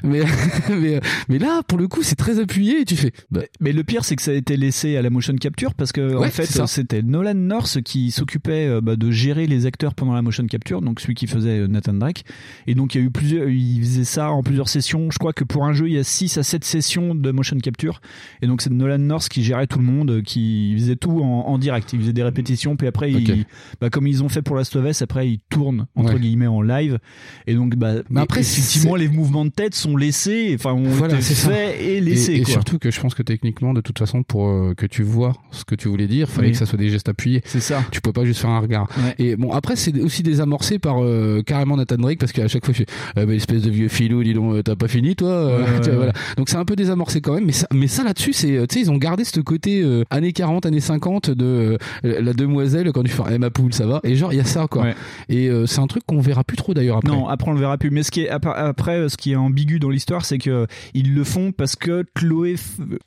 mais mais là pour le coup c'est très appuyé et tu fais bah, Mais le pire, c'est que ça a été laissé à la motion capture parce que en fait, c'était Nolan North qui s'occupait euh, bah, de gérer les acteurs pendant la motion capture, donc celui qui faisait euh, Nathan Drake. Et donc il y a eu plusieurs, il faisait ça en plusieurs sessions. Je crois que pour un jeu, il y a 6 à 7 sessions de motion capture. Et donc c'est Nolan North qui gérait tout le monde, euh, qui faisait tout en, en direct. Il faisait des répétitions, puis après, il, bah, comme ils ont fait pour Last of Us, après ils tournent entre Ouais. guillemets en live. Et donc, bah, Mais après, effectivement, les mouvements de tête sont laissés, enfin ont Voilà, été c'est ça. Et laissés. et, et quoi. surtout que je pense que techniquement de toute façon pour euh, que tu vois ce que tu voulais dire, fallait Oui. que ça soit des gestes appuyés. C'est ça. Tu peux pas juste faire un regard. Ouais. Et bon après c'est aussi désamorcé par euh, carrément Nathan Drake parce qu'à chaque fois je fais euh, bah, espèce de vieux filou dis donc euh, t'as pas fini toi euh, tu vois, voilà. donc c'est un peu désamorcé quand même mais ça mais ça là-dessus c'est tu sais ils ont gardé ce côté euh, années 40 années 50 de la demoiselle quand tu fais eh, ma poule ça va et genre il y a ça quoi Ouais. et euh, c'est un truc qu'on verra plus trop d'ailleurs après Non, après on le verra plus. Mais ce qui est après, ce qui est ambigu dans l'histoire, c'est que ils le font parce que Chloé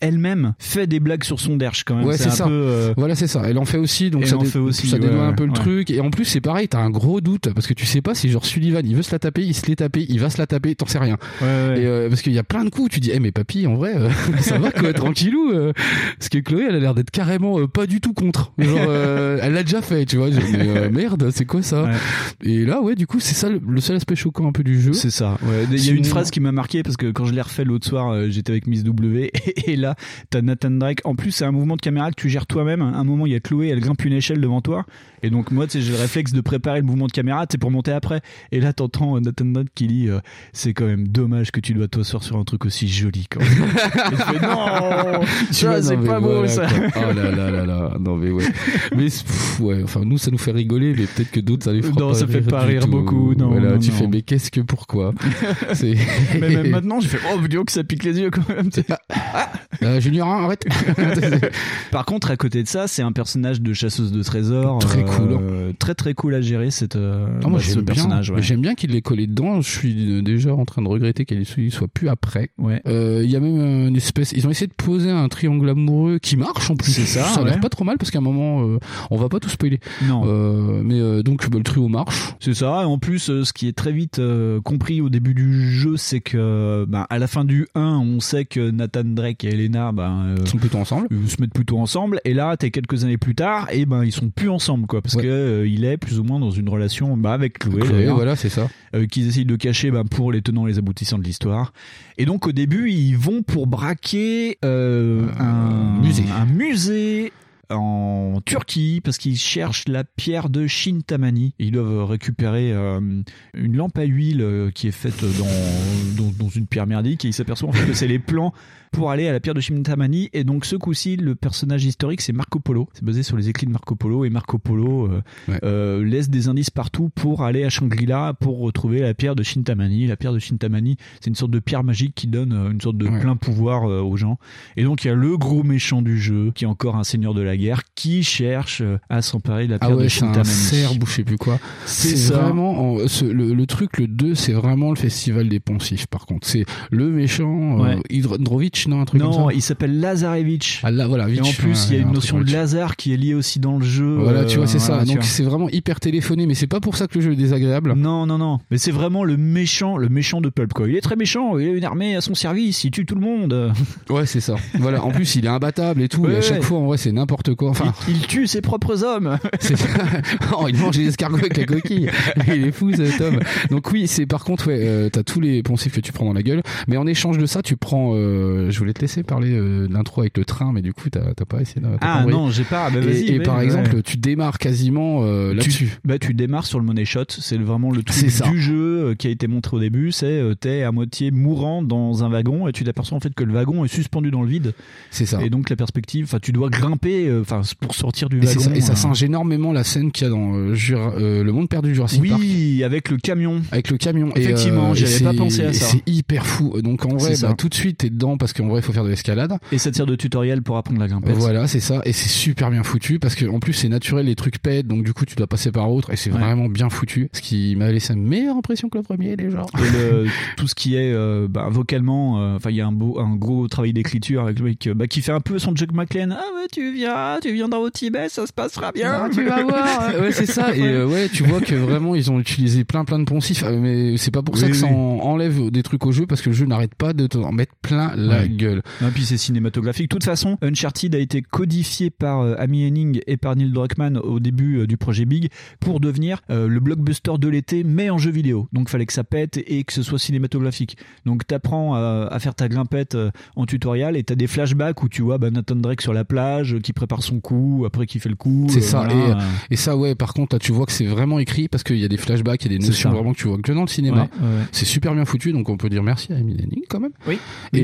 elle-même fait des blagues sur son derche quand même. Ouais, c'est ça. peu, euh, Voilà, c'est ça. Elle en fait aussi, donc Elle ça, en fait aussi, ça ouais, un peu le truc. Et en plus, c'est pareil, t'as un gros doute parce que tu sais pas si genre Sullivan, il veut se la taper, il se l'est tapé, il va se la taper, t'en sais rien. Et euh, parce qu'il y a plein de coups, tu dis, eh mais papy, en vrai, euh, ça va quoi, tranquillou. parce que Chloé, elle a l'air d'être carrément pas du tout contre. Genre, elle l'a déjà fait, tu vois. Je- mais, merde, c'est quoi ça? Et là, ouais, du coup, c'est ça le, le seul aspect choquant un peu du jeu. C'est ça. Il y a une phrase qui m'a marqué parce que quand je l'ai refait l'autre soir, euh, j'étais avec Miss W et, là, t'as Nathan Drake. En plus, c'est un mouvement de caméra que tu gères toi-même. Un moment, il y a Chloé, elle grimpe une échelle devant toi. Et donc, moi, tu sais, j'ai le réflexe de préparer le mouvement de caméra, c'est pour monter après. Et là, t'entends euh, Nathan Drake qui dit, euh, c'est quand même dommage que tu dois t'asseoir sur un truc aussi joli quand même. Et je fais, non, Tu vois, ça, c'est pas beau, voilà, ça. quoi. Oh là là là là. Non, mais ouais. Mais, pff, ouais, enfin, nous, ça nous fait rigoler, mais peut-être que d'autres, ça les fera Non, pas ça fait pas rire tout. beaucoup, non, Voilà, non, tu non. fais, mais qu'est-ce que pourquoi? C'est, Mais même maintenant, j'ai fait, oh, dis donc, ça pique les yeux quand même. Euh, Junior, hein, arrête. Par contre, à côté de ça, c'est un personnage de chasseuse de trésors. Très cool. euh, Très très cool à gérer cette, euh, Ah, moi bah, ce bien, personnage. ouais. j'aime bien qu'il l'ait collé dedans. Je suis déjà en train de regretter qu'il soit plus après. Ouais. Euh, Il y a même une espèce. Ils ont essayé de poser un triangle amoureux qui marche en plus. C'est ça, Ça a l'air pas trop mal parce qu'à un moment, euh, on va pas tout spoiler. Non. Euh, mais donc bah, le trio marche. C'est ça. Et en plus, ce qui est très vite compris au début du jeu, c'est que bah, à la fin du 1, on sait que Nathan Drake et Elena bah, Ils sont plutôt ensemble. euh, se mettent plutôt ensemble. Et là, t'es quelques années plus tard, et ben ils sont plus ensemble, quoi, parce Ouais. que euh, il est plus ou moins dans une relation bah, avec Chloé, Chloé, voilà, c'est ça. euh, qu'ils essayent de cacher bah, pour les tenants et les aboutissants de l'histoire. Et donc au début, ils vont pour braquer euh, un musée. un musée en Turquie parce qu'ils cherchent la pierre de Shintamani. Ils doivent récupérer euh, une lampe à huile euh, qui est faite dans, dans, dans une pierre merdique et ils s'aperçoivent en fait que c'est les plans pour aller à la pierre de Shintamani. Et donc ce coup-ci, le personnage historique, c'est Marco Polo. C'est basé sur les écrits de Marco Polo et Marco Polo euh, Ouais. euh, laisse des indices partout pour aller à Shangri-La pour retrouver la pierre de Shintamani. La pierre de Shintamani, c'est une sorte de pierre magique qui donne euh, une sorte de Ouais. plein pouvoir euh, aux gens. Et donc il y a le gros méchant du jeu, qui est encore un seigneur de la guerre, qui cherche à s'emparer de la pierre Ah ouais, de c'est un Shintamani. cerf ou je sais plus quoi. C'est vraiment en- ce- le, le truc, le 2, c'est vraiment le festival des poncifs. Par contre, c'est le méchant euh, Non un truc comme ça. Non, il s'appelle Lazarevich. Ah là, voilà, Et en plus, il y a une un notion de. Lazare qui est liée aussi dans le jeu. Voilà, tu vois, c'est euh, ça. Donc c'est vraiment hyper téléphoné, mais c'est pas pour ça que le jeu est désagréable. Non, non, non. Mais c'est vraiment le méchant, le méchant de Pulp, quoi. Il est très méchant, il a une armée à son service, il tue tout le monde. Ouais, c'est ça. voilà. En plus, il est imbattable et tout. Ouais, et à chaque fois, en vrai, c'est n'importe quoi. Enfin, il, il tue ses propres hommes. c'est- oh, il mange des escargots avec la coquille. Il est fou, cet homme. Donc oui, c'est par contre, ouais, euh, t'as tous les poncifs que tu prends dans la gueule. Mais en échange de ça, tu prends. euh, je voulais te laisser parler euh, de l'intro avec le train, mais du coup, t'as pas essayé. pas Ah non, j'ai pas. Bah, Et- par ouais. exemple, tu démarres quasiment euh, tu, là-dessus. bah, tu démarres sur le money shot, c'est vraiment le truc du jeu euh, qui a été montré au début, c'est euh, t'es à moitié mourant dans un wagon et tu t'aperçois en fait que le wagon est suspendu dans le vide C'est ça. et donc la perspective, enfin tu dois grimper enfin pour sortir du Et, wagon. ça, et ça singe énormément la scène qu'il y a dans Jura- Le Monde Perdu du Jurassic Park. Oui, avec le camion. Avec le camion. Effectivement, j'y avais et pas pensé à ça. C'est hyper fou. Donc en vrai, bah, tout de suite, t'es dedans parce qu'en vrai, il faut faire de l'escalade. Et ça tire de tutoriel pour apprendre la grimpette. Voilà, c'est ça. Et c'est super bien foutu parce que en plus, c'est naturel, les trucs pètent. Donc du coup, tu dois passer par autre. Et c'est Ouais. vraiment bien foutu. Ce qui m'a laissé une meilleure impression que le premier, les gens. Et le, tout ce qui est euh, bah, vocalement, euh, enfin il y a un beau, un gros travail d'écriture avec le mec euh, bah, qui fait un peu son Chuck McLean. Ah ouais, tu viens, tu viendras au Tibet, ça se passera bien. Ah, tu vas voir. ouais, c'est ça. Et euh, ouais, tu vois que vraiment, ils ont utilisé plein plein de poncifs. Euh, Mais c'est pas pour ça Oui, que ça en- enlève des trucs au jeu parce que le jeu n'arrête pas de t'en mettre plein la Ouais. Gueule. Non, puis c'est cinématographique. De toute façon, Uncharted a été codifié par euh, Amy Henning et par Neil Druckmann au début euh, du projet Big pour devenir euh, le blockbuster de l'été, mais en jeu vidéo. Donc fallait que ça pète et que ce soit cinématographique. Donc t'apprends à, à faire ta grimpette en tutoriel et t'as des flashbacks où tu vois bah, Nathan Drake sur la plage qui prépare son coup, après qui fait le coup. C'est ça. voilà. Et, et ça, ouais, par contre, là, tu vois que c'est vraiment écrit parce qu'il y a des flashbacks, il y a des notions vraiment que tu vois que dans le cinéma. Ouais, ouais, ouais. C'est super bien foutu, donc on peut dire merci à Amy Hennig quand même. Oui. Et,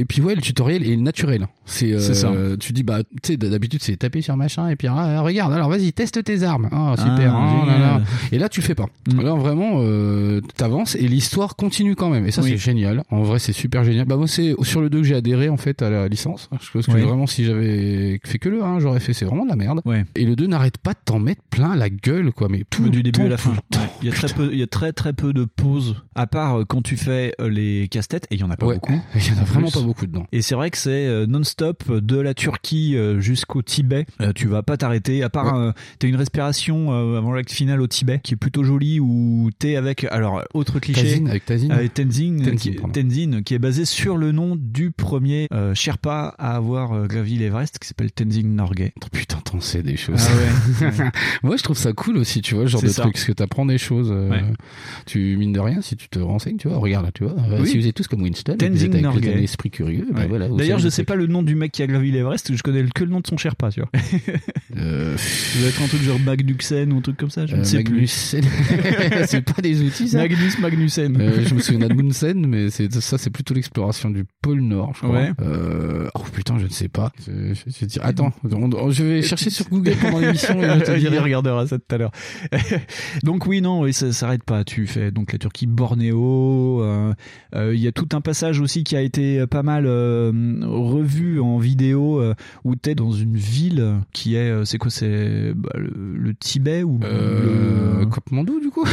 et puis ouais, le tutoriel est naturel. C'est euh, ça. Tu dis bah, tu sais, d'habitude c'est taper sur machin et puis ah, regarde, alors vas-y, teste tes armes. Super. Ah, oh là là. génial. Et là tu le fais pas. Mm. Là vraiment, euh, t'avances et l'histoire continue quand même. Et ça Oui. c'est génial. En vrai c'est super génial. Bah moi c'est sur le 2 que j'ai adhéré en fait à la licence. Je pense que Oui. vraiment si j'avais fait que le 1, j'aurais fait c'est vraiment de la merde. Ouais. Et le 2 n'arrête pas de t'en mettre plein la gueule quoi. Mais tout du début temps, à la fin. Ouais. Il y a très peu, il y a très très peu de pauses, à part euh, quand tu fais euh, les casse-têtes, et il y en a pas Ouais. beaucoup. Il y en a En vraiment pas beaucoup dedans. Et c'est vrai que c'est euh, non-stop de la Turquie euh, jusqu'au Tibet. Euh, tu vas pas t'arrêter. À part, euh, t'as une respiration avant l'acte final au Tibet qui est plutôt jolie où t'es avec. Alors autre cliché. Tazin, avec Tazin. Avec Tenzin, Tenzin, qui, pardon. Tenzin, qui est basé sur le nom du premier Sherpa à avoir gravi l'Everest, qui s'appelle Tenzin Norgay. Oh, putain, t'en sais des choses. Ah ouais. Ouais. Moi, je trouve ça cool aussi, tu vois, ce genre de ça. truc, parce que t'apprends des choses. euh, Ouais. Tu mines de rien si tu te renseignes, tu vois. Regarde là, tu vois. Oui. Si vous êtes tous comme Winston, vous Tenzing êtes avec Norgay. un esprit curieux, ben Ouais. voilà. vous D'ailleurs, je des sais pas le nom du mec qui a gravi l'Everest, je connais que le nom de son Sherpa, tu vois. Euh, Ça doit être un truc genre Magnussen ou un truc comme ça, je ne euh, sais plus. Magnussen. c'est pas des outils, ça. Magnus Magnussen. Euh, je me souviens d'Admundsen, mais ça, c'est plutôt l'exploration du pôle Nord, je crois. Ouais. Euh, oh putain, je ne sais pas. Je, je- je vais dire- attends, on- je vais chercher sur Google pendant l'émission et je te dirai. regardera ça tout à l'heure. donc oui, non, oui, ça s'arrête pas. Tu fais donc la Turquie, Bornéo. Il y a tout un passage aussi qui a été pas mal euh, revu en vidéo euh, où t'es dans une ville qui est, euh, c'est quoi, c'est bah, le, le Tibet ou le du coup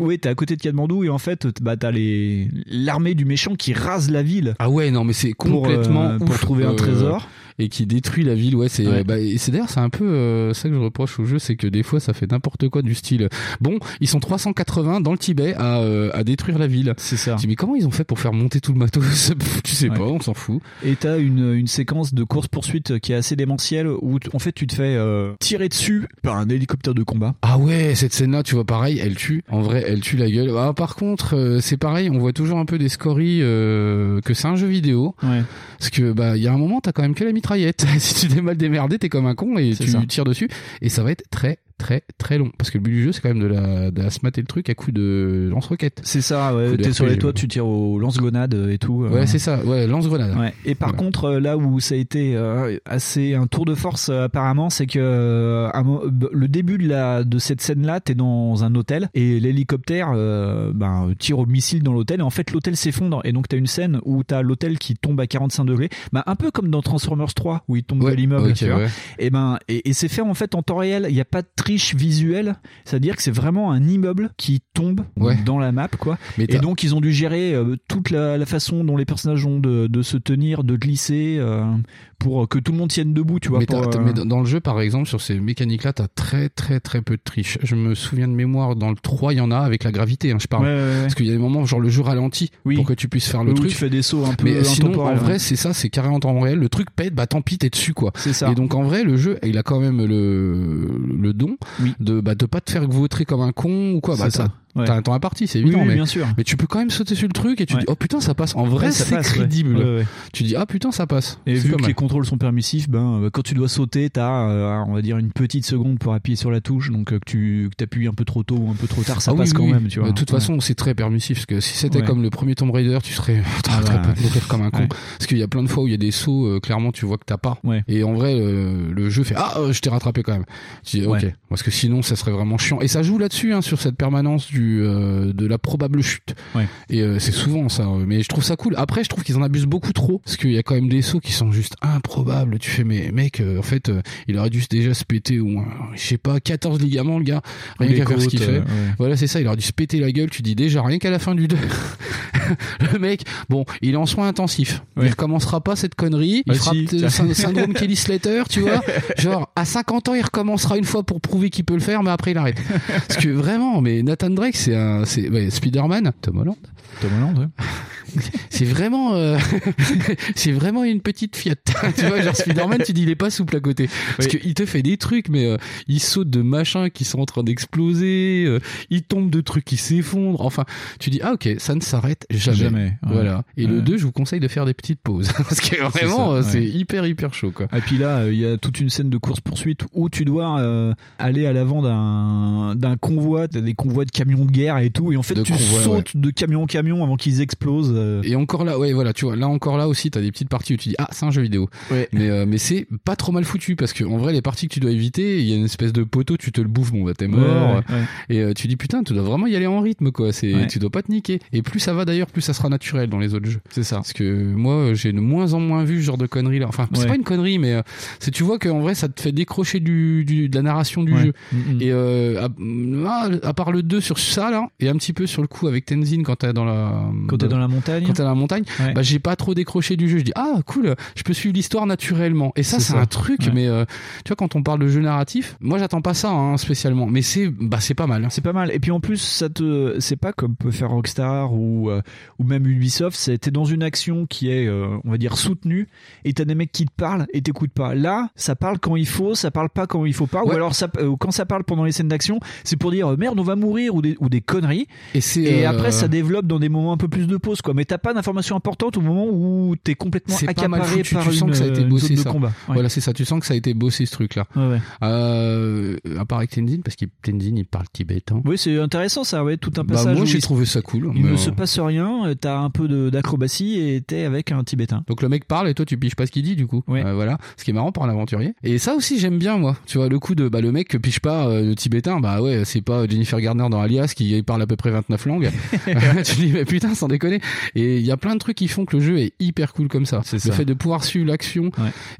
oui, t'es à côté de Katmandou et en fait, bah t'as les l'armée du méchant qui rase la ville. Ah ouais, non, mais c'est complètement pour ouf, trouver un trésor. Et qui détruit la ville. Ouais, c'est Ouais. bah, et c'est d'ailleurs c'est un peu euh, ça que je reproche au jeu, c'est que des fois ça fait n'importe quoi du style. Bon, ils sont 380 dans le Tibet à, euh, à détruire la ville. C'est ça. Tu dis, mais comment ils ont fait pour faire monter tout le matos Tu sais Ouais. pas, on s'en fout. Et t'as une, une séquence de course poursuite qui est assez démentielle où en fait tu te fais euh, tirer dessus par un hélicoptère de combat. Ah ouais, cette scène-là, tu vois, pareil, elle tue. En vrai, elle tue la gueule. Ah, par contre, euh, c'est pareil, on voit toujours un peu des scories euh, que c'est un jeu vidéo. Ouais. Parce que bah il y a un moment, t'as quand même que la mitraillette. si tu t'es mal démerdé, t'es comme un con et tu ça. tires dessus. Et ça va être très très très long. Parce que le but du jeu, c'est quand même de la, de la se mater le truc à coup de lance-roquette. C'est ça, ouais, t'es sur les toits, tu tires au lance-grenade et tout. euh. Ouais, c'est ça. Ouais, lance-grenade. Ouais. Et par contre, euh, là où ça a été euh, assez un tour de force euh, apparemment, c'est que euh, le début de la de cette scène-là, t'es dans un hôtel et l'hélicoptère euh, ben, tire au missile dans l'hôtel et en fait l'hôtel s'effondre et donc t'as une scène où t'as l'hôtel qui tombe à 45 degrés, ben, un peu comme dans Transformers 3 où il tombe Ouais, de l'immeuble. ok, tu vois. ouais. Et ben et, et c'est fait en fait en temps réel. Il n'y a pas de triche visuelle, c'est-à-dire que c'est vraiment un immeuble qui tombe Ouais. dans la map quoi. Mais Et donc ils ont dû gérer euh, toute la, la façon dont les personnages ont de, de se tenir, de glisser, euh, pour que tout le monde tienne debout, tu vois. mais, pour, euh, mais dans- le jeu, par exemple, sur ces mécaniques-là, t'as très très très peu de triche. Je me souviens de mémoire, dans le 3, il y en a avec la gravité, hein, je parle. Ouais, ouais, ouais. Parce qu'il y a des moments, genre le jeu ralentit Oui. pour que tu puisses faire le où truc. tu fais des sauts un peu Mais sinon, en intemporels, vrai, hein. c'est ça, c'est carrément en temps réel. Le truc pète, bah tant pis, t'es dessus, quoi. c'est ça. Et donc, en vrai, le jeu, il a quand même le, le don Oui. de, bah, de pas te faire vautrer comme un con ou quoi. Bah, C'est ça. T'as- Ouais. T'as un temps à partie, c'est évident, oui, mais, bien sûr. mais tu peux quand même sauter sur le truc et tu Ouais. dis, oh putain, ça passe. En vrai, c'est crédible. Tu dis, ah putain, ça passe. Et vu que les contrôles sont permissifs, ben euh, quand tu dois sauter, t'as euh, on va dire une petite seconde pour appuyer sur la touche, donc euh, que tu que appuies un peu trop tôt ou un peu trop tard, ça Ah passe quand même, tu vois. De toute façon, c'est très permissif parce que si c'était comme le premier Tomb Raider, tu serais Ah très bah, peu mourir comme un con. Parce qu'il y a plein de fois où il y a des sauts, euh, clairement, tu vois que t'as pas. Et en vrai, le jeu fait ah, je t'ai rattrapé quand même. Tu dis ok, parce que sinon, ça serait vraiment chiant. Et ça joue là-dessus, hein, sur cette permanence du euh, de la probable chute. Ouais. Et euh, c'est souvent ça. euh, Mais je trouve ça cool. Après, je trouve qu'ils en abusent beaucoup trop parce qu'il y a quand même des sauts qui sont juste improbables. Tu fais mais mec, en fait, il aurait dû déjà se péter moins, je sais pas, 14 ligaments le gars. Rien qu'à faire ce qu'il fait. ouais. Voilà, c'est ça, il aurait dû se péter la gueule, tu dis déjà, rien qu'à la fin du 2. le mec, bon, il est en soins intensifs. Il Ouais. recommencera pas cette connerie. Il Bah fera si, syndrome Kelly Slater, tu vois. Genre, à 50 ans, il recommencera une fois pour prouver qu'il peut le faire, mais après, il arrête. Parce que vraiment, mais Nathan Drake, c'est un, c'est, ouais, Spider-Man, Tom Holland. Tom Holland, ouais. C'est vraiment, euh, c'est vraiment une petite Fiat. tu vois, genre Spider-Man, tu dis il est pas souple à côté. Parce Oui. qu'il te fait des trucs, mais euh, il saute de machins qui sont en train d'exploser, euh, il tombe de trucs qui s'effondrent. Enfin, tu dis ah ok, ça ne s'arrête jamais. Jamais, ouais. Voilà. Et le Ouais. 2, je vous conseille de faire des petites pauses parce que vraiment, euh, c'est ouais. hyper hyper chaud quoi. Et puis là, euh, il y a toute une scène de course poursuite où tu dois euh, aller à l'avant d'un d'un convoi, t'as des convois de camions de guerre et tout, et en fait De tu convois, sautes de camion en camion avant qu'ils explosent. Euh. Et encore là, ouais, voilà, tu vois, là encore là aussi, t'as des petites parties où tu dis ah c'est un jeu vidéo. Ouais. Mais euh, mais c'est pas trop mal foutu parce que en vrai les parties que tu dois éviter, il y a une espèce de poteau, tu te le bouffes, bon bah t'es mort. Ouais. Et euh, tu dis putain, tu dois vraiment y aller en rythme quoi. C'est tu dois pas te niquer. Et plus ça va d'ailleurs, plus ça sera naturel dans les autres jeux. C'est ça. Parce que moi j'ai de moins en moins vu ce genre de conneries là. Enfin c'est pas une connerie, mais euh, c'est tu vois qu'en vrai ça te fait décrocher du, du de la narration du jeu. Mm, mm. Et euh, à, ah, à part le 2 sur ça là, et un petit peu sur le coup avec Tenzin quand t'es dans la Quand t'es dans la montagne. Quand la montagne, Ouais. bah j'ai pas trop décroché du jeu. Je dis ah cool, je peux suivre l'histoire naturellement. Et ça C'est un truc, Ouais. mais euh, tu vois quand on parle de jeu narratif, moi j'attends pas ça hein, spécialement, mais c'est bah c'est pas mal. hein. C'est pas mal. Et puis en plus, ça te, c'est pas comme peut faire Rockstar ou euh, ou même Ubisoft. C'est t'es dans une action qui est, euh, on va dire, soutenue, et t'as des mecs qui te parlent et t'écoutent pas. Là, ça parle quand il faut, ça parle pas quand il faut pas. Ou alors ça, quand ça parle pendant les scènes d'action, c'est pour dire merde, on va mourir ou des ou des conneries. Et c'est Et après, ça développe dans des moments un peu plus de pause, quoi. Mais t'as pas d'informations importantes au moment où t'es complètement accaparé par tu sens une, que ça a été une bossé zone de ça. combat. Ouais. Voilà, c'est ça. Tu sens que ça a été bossé ce truc-là. Ouais, ouais. Euh, à part avec Tenzin, parce que Tenzin il parle tibétain. Oui, c'est intéressant ça, ouais, tout un Bah, passage. moi où j'ai trouvé ça cool. Il mais, ne euh, se passe rien, euh, t'as un peu d'acrobatie et t'es avec un Tibétain. Donc le mec parle et toi tu piges pas ce qu'il dit du coup. Ouais. Euh, voilà, ce qui est marrant pour un aventurier. Et ça aussi j'aime bien moi. Tu vois le coup de bah le mec pige pas euh, le tibétain, bah ouais c'est pas Jennifer Garner dans Alias qui parle à peu près 29 langues. tu dis mais putain sans déconner. Et il y a plein de trucs qui font que le jeu est hyper cool comme ça. Le ça. fait de pouvoir suivre l'action,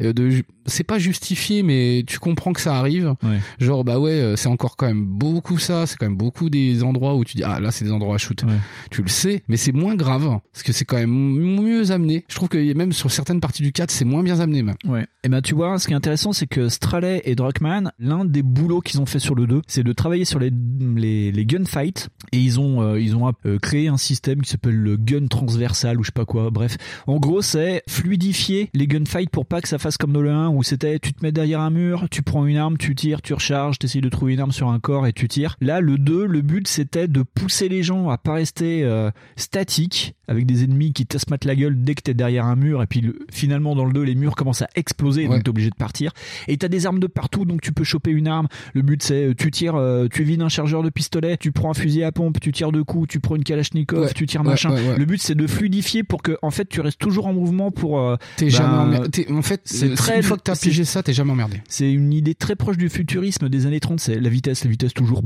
euh, de c'est pas justifié mais tu comprends que ça arrive. Ouais. Genre bah ouais euh, c'est encore quand même beaucoup ça, c'est quand même beaucoup des endroits où tu dis ah là c'est des endroits à shoot. Tu le sais, mais c'est moins grave parce que c'est quand même mieux amené. Je trouve que même sur certaines parties du 4 c'est moins bien amené même. Ouais. Et ben tu vois, ce qui est intéressant, c'est que Straley et Druckmann, l'un des boulots qu'ils ont fait sur le 2, c'est de travailler sur les les, les gunfights et ils ont euh, ils ont euh, créé un système qui s'appelle le gun transversal ou je sais pas quoi. Bref, en gros, c'est fluidifier les gunfights pour pas que ça fasse comme dans le 1 où c'était tu te mets derrière un mur, tu prends une arme, tu tires, tu recharges, t'essayes de trouver une arme sur un corps et tu tires. Là, le 2, le but c'était de pousser les gens à pas rester euh, statiques avec des ennemis qui te se mettent la gueule dès que t'es derrière un mur et puis le- finalement dans le 2 les murs commencent à exploser Ouais. donc t'es obligé de partir et t'as des armes de partout donc tu peux choper une arme le but c'est euh, tu tires euh, tu vides un chargeur de pistolet tu prends un fusil à pompe tu tires deux coups tu prends une kalachnikov Ouais. tu tires Ouais, machin le but c'est de fluidifier pour que en fait tu restes toujours en mouvement pour euh, T'es ben, jamais emmerdé. T'es- En fait, c'est très une fois que t'as pigé ça, t'es jamais emmerdé. c'est une idée très proche du futurisme des années 30 c'est la vitesse la vitesse toujours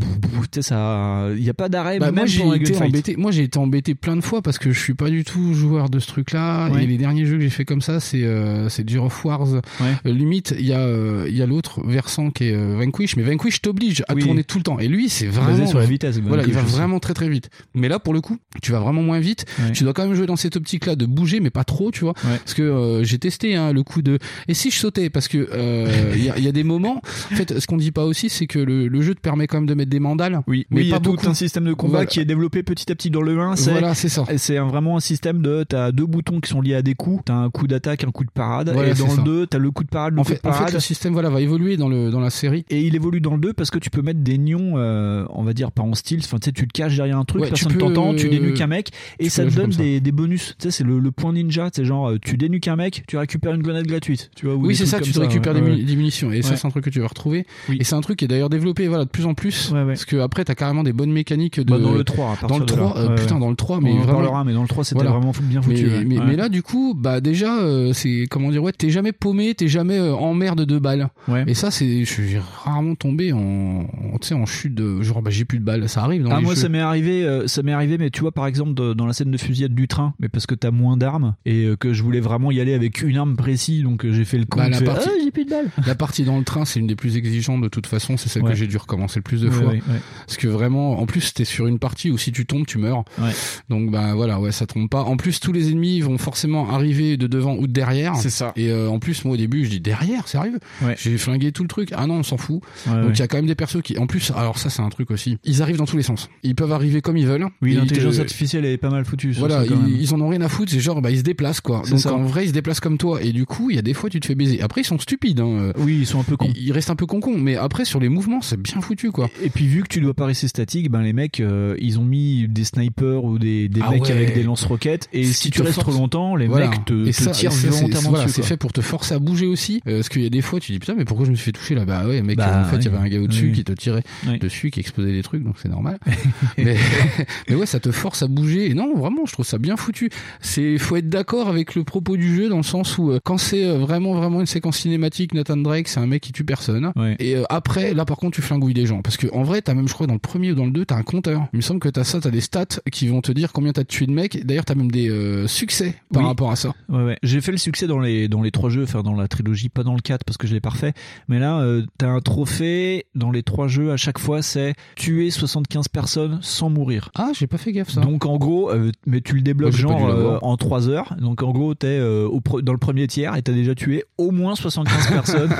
tu ça il y a pas d'arrêt Bah, moi j'ai été embêté. Moi j'ai été embêté plein de fois parce que je suis pas du tout joueur de ce truc-là. Ouais. Et les derniers jeux que j'ai fait comme ça, c'est euh, c'est Gear of Wars. Ouais. Euh, limite, il y a euh, il y a l'autre versant qui est Vanquish, mais Vanquish t'oblige à Oui. tourner tout le temps. Et lui, c'est vraiment sur la vitesse, Voilà, il va vraiment très très vite. Mais là, pour le coup, tu vas vraiment moins vite. Ouais. Tu dois quand même jouer dans cette optique-là de bouger, mais pas trop, tu vois. Parce que euh, j'ai testé hein, le coup de. Et si je sautais, parce que euh, il y, a, il y a des moments. En fait, ce qu'on dit pas aussi, c'est que le, le jeu te permet quand même de mettre des mandales. Oui, mais oui, il y pas a tout beaucoup. un système de combat Voilà. qui est développé petit à petit dans le 1. C'est, Voilà, c'est ça. C'est vraiment un système de, t'as deux boutons qui sont liés à des coups, t'as un coup d'attaque, un coup de parade, Voilà, et dans ça. le 2, t'as le coup de parade, le En coup fait, de en parade. fait, le système voilà va évoluer dans le dans la série. et il évolue dans le 2 parce que tu peux mettre des nions, euh, on va dire pas en style, enfin tu sais, tu te caches derrière un truc, Ouais, personne t'entend, tu dénuques un mec, et ça te donne des, des bonus. Tu sais, c'est le, le point ninja, c'est genre, euh, tu dénuques un mec, tu récupères une grenade gratuite, tu vois. ou Oui, c'est ça, tu te récupères ouais. des, munitions. Et ça, c'est un truc que tu vas retrouver. Oui. Et c'est un truc qui est d'ailleurs développé voilà, de plus en plus. Ouais. Parce que après, t'as carrément des bonnes mécaniques de. Bah, dans le 3, à Dans le de là. 3, euh, putain, dans le 3, On mais en vraiment. parlera, mais dans le 3, c'était Voilà. vraiment bien foutu. Mais, là, du coup, bah déjà, euh, c'est comment dire, ouais, t'es jamais paumé, t'es jamais en merde de balles. Et ça, c'est, je suis rarement tombé en, en, tu sais, en chute de, genre, bah j'ai plus de balles. Ça arrive Ah moi ça m'est arrivé ça m'est arrivé mais tu vois par exemple dans la scène de fusillade du train mais parce que t'as moins d'armes et euh, que je voulais vraiment y aller avec une arme précise donc euh, j'ai fait le con Bah, la partie- Ah, j'ai plus de balles La partie dans le train, c'est une des plus exigeantes de toute façon. C'est celle Ouais. que j'ai dû recommencer le plus de Ouais, fois. ouais, ouais. Parce que vraiment, en plus, t'es sur une partie où si tu tombes, tu meurs. Ouais. Donc bah voilà, ouais, ça tombe pas. En plus, tous les ennemis vont forcément arriver de devant ou de derrière. C'est ça. Et euh, en plus, moi au début, je dis derrière, sérieux? Ouais. J'ai flingué tout le truc. Ah non, on s'en fout. Ouais, Donc il ouais. y a quand même des persos qui, en plus, alors ça c'est un truc aussi. Ils arrivent dans tous les sens. Ils peuvent arriver comme ils veulent. oui l'intelligence te- artificielle est pas mal foutue sur Voilà, ça, quand même. ils, ils en ont rien à foutre, c'est genre bah ils se déplacent quoi. Donc ça. en vrai ils se déplacent comme toi et du coup il y a des fois tu te fais baiser. Après ils sont stupides. Hein. oui ils sont un peu cons Ils, ils restent un peu con mais après sur les mouvements c'est bien foutu quoi. et puis vu que tu dois pas rester statique ben les mecs euh, ils ont mis des snipers ou des, des Ah mecs ouais. avec des lance-roquettes et si qui tu te restes force- trop longtemps les Voilà. mecs te, et te ça, tirent et ça, c'est- volontairement voilà, c'est fait pour te forcer à bouger aussi. Euh, parce qu'il y a des fois, tu dis putain, mais pourquoi je me suis fait toucher là? Bah ouais, mec, Bah, en fait, il y avait un gars au-dessus qui te tirait dessus, qui explosait des trucs, donc c'est normal. mais ouais, ça te force à bouger. Et non, vraiment, je trouve ça bien foutu. C'est, faut être d'accord avec le propos du jeu dans le sens où euh, quand c'est euh, vraiment, vraiment une séquence cinématique, Nathan Drake, c'est un mec qui tue personne. Ouais. Et euh, après, là, par contre, tu flingouilles des gens. Parce que en vrai, t'as même, je crois, dans le premier ou dans le deux, t'as un compteur. Il me semble que t'as ça, t'as des stats qui vont te dire combien t'as tué de mecs. D'ailleurs, t'as même des euh, succès par Oui. rapport à ça. Ouais, ouais. J'ai fait le succès dans les, dans les trois jeux, enfin dans la trilogie, pas dans le 4 parce que je l'ai parfait. Mais là, t'as un trophée dans les trois jeux, à chaque fois, c'est tuer 75 personnes sans mourir. Ah, j'ai pas fait gaffe ça. Donc en gros, mais tu le débloques genre euh, en 3 heures. Donc en gros, t'es euh, au pre- dans le premier tiers et t'as déjà tué au moins 75 personnes.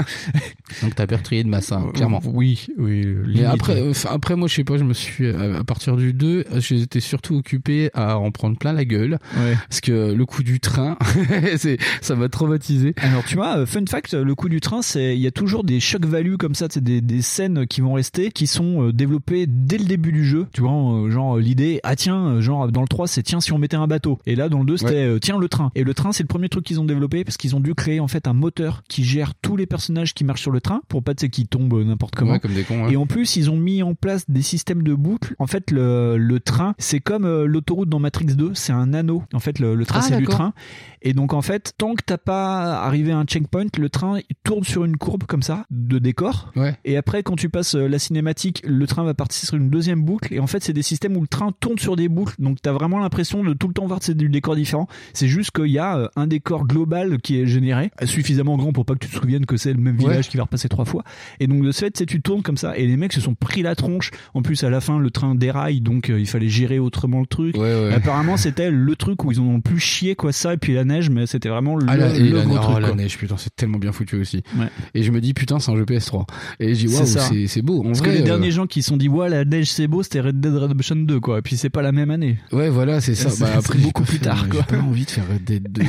Donc t'as pertrié de masse, hein, clairement. Oui, oui. Après, euh, après moi je sais pas, je me suis à partir du 2, j'étais surtout occupé à en prendre plein la gueule Ouais. parce que le coup du train, c'est ça m'a traumatisé. Alors tu vois, euh, fun fact, le coup du train, c'est il y a toujours des shock value comme ça, c'est des, des scènes qui vont rester, qui sont euh, développées dès le début du jeu. Tu vois, euh, genre euh, l'idée, ah tiens, euh, genre dans le 3, c'est tiens si on mettait un bateau. Et là, dans le 2, c'était euh, tiens le train. Et le train, c'est le premier truc qu'ils ont développé parce qu'ils ont dû créer en fait un moteur qui gère tous les personnages qui marchent sur le train pour pas de qu'ils tombent euh, n'importe comment. Ouais, comme des cons. ouais. Et en plus, ils ont mis en place des systèmes de boucles. En fait, le, le train, c'est comme euh, l'autoroute dans Matrix 2, c'est un anneau. En fait, le, le tracé Ah, du train. Et donc, en fait, tant que t'as pas arrivé à un checkpoint, le train il tourne sur une courbe comme ça, de décor. Ouais. Et après, quand tu passes la cinématique, le train va partir sur une deuxième boucle. Et en fait, c'est des systèmes où le train tourne sur des boucles. Donc, t'as vraiment l'impression de tout le temps voir c'est du décor différent. C'est juste qu'il y a euh, un décor global qui est généré, euh, suffisamment grand pour pas que tu te souviennes que c'est le même village qui va repasser trois fois. Et donc, de ce fait, tu tournes comme ça. Et les mecs se sont pris la tronche. En plus, à la fin, le train déraille. Donc, euh, il fallait gérer autrement le truc. Ouais, apparemment, c'était le truc où ils en ont le plus chié, quoi, ça. Et puis la neige, mais c'était vraiment le, Ah, la, et le la, gros oh, truc. la neige, putain, c'est tellement bien foutu aussi. Et je me dis, putain, c'est un jeu PS3. Et je dis, C'est waouh, c'est c'est beau. En Parce vrai, que les euh, derniers gens qui se sont dit ouais la neige c'est beau c'était Red Dead Redemption 2 quoi et puis c'est pas la même année Ouais, voilà, c'est ça. Bah, après, beaucoup pas plus tard. J'ai pas envie de faire Red Dead 2.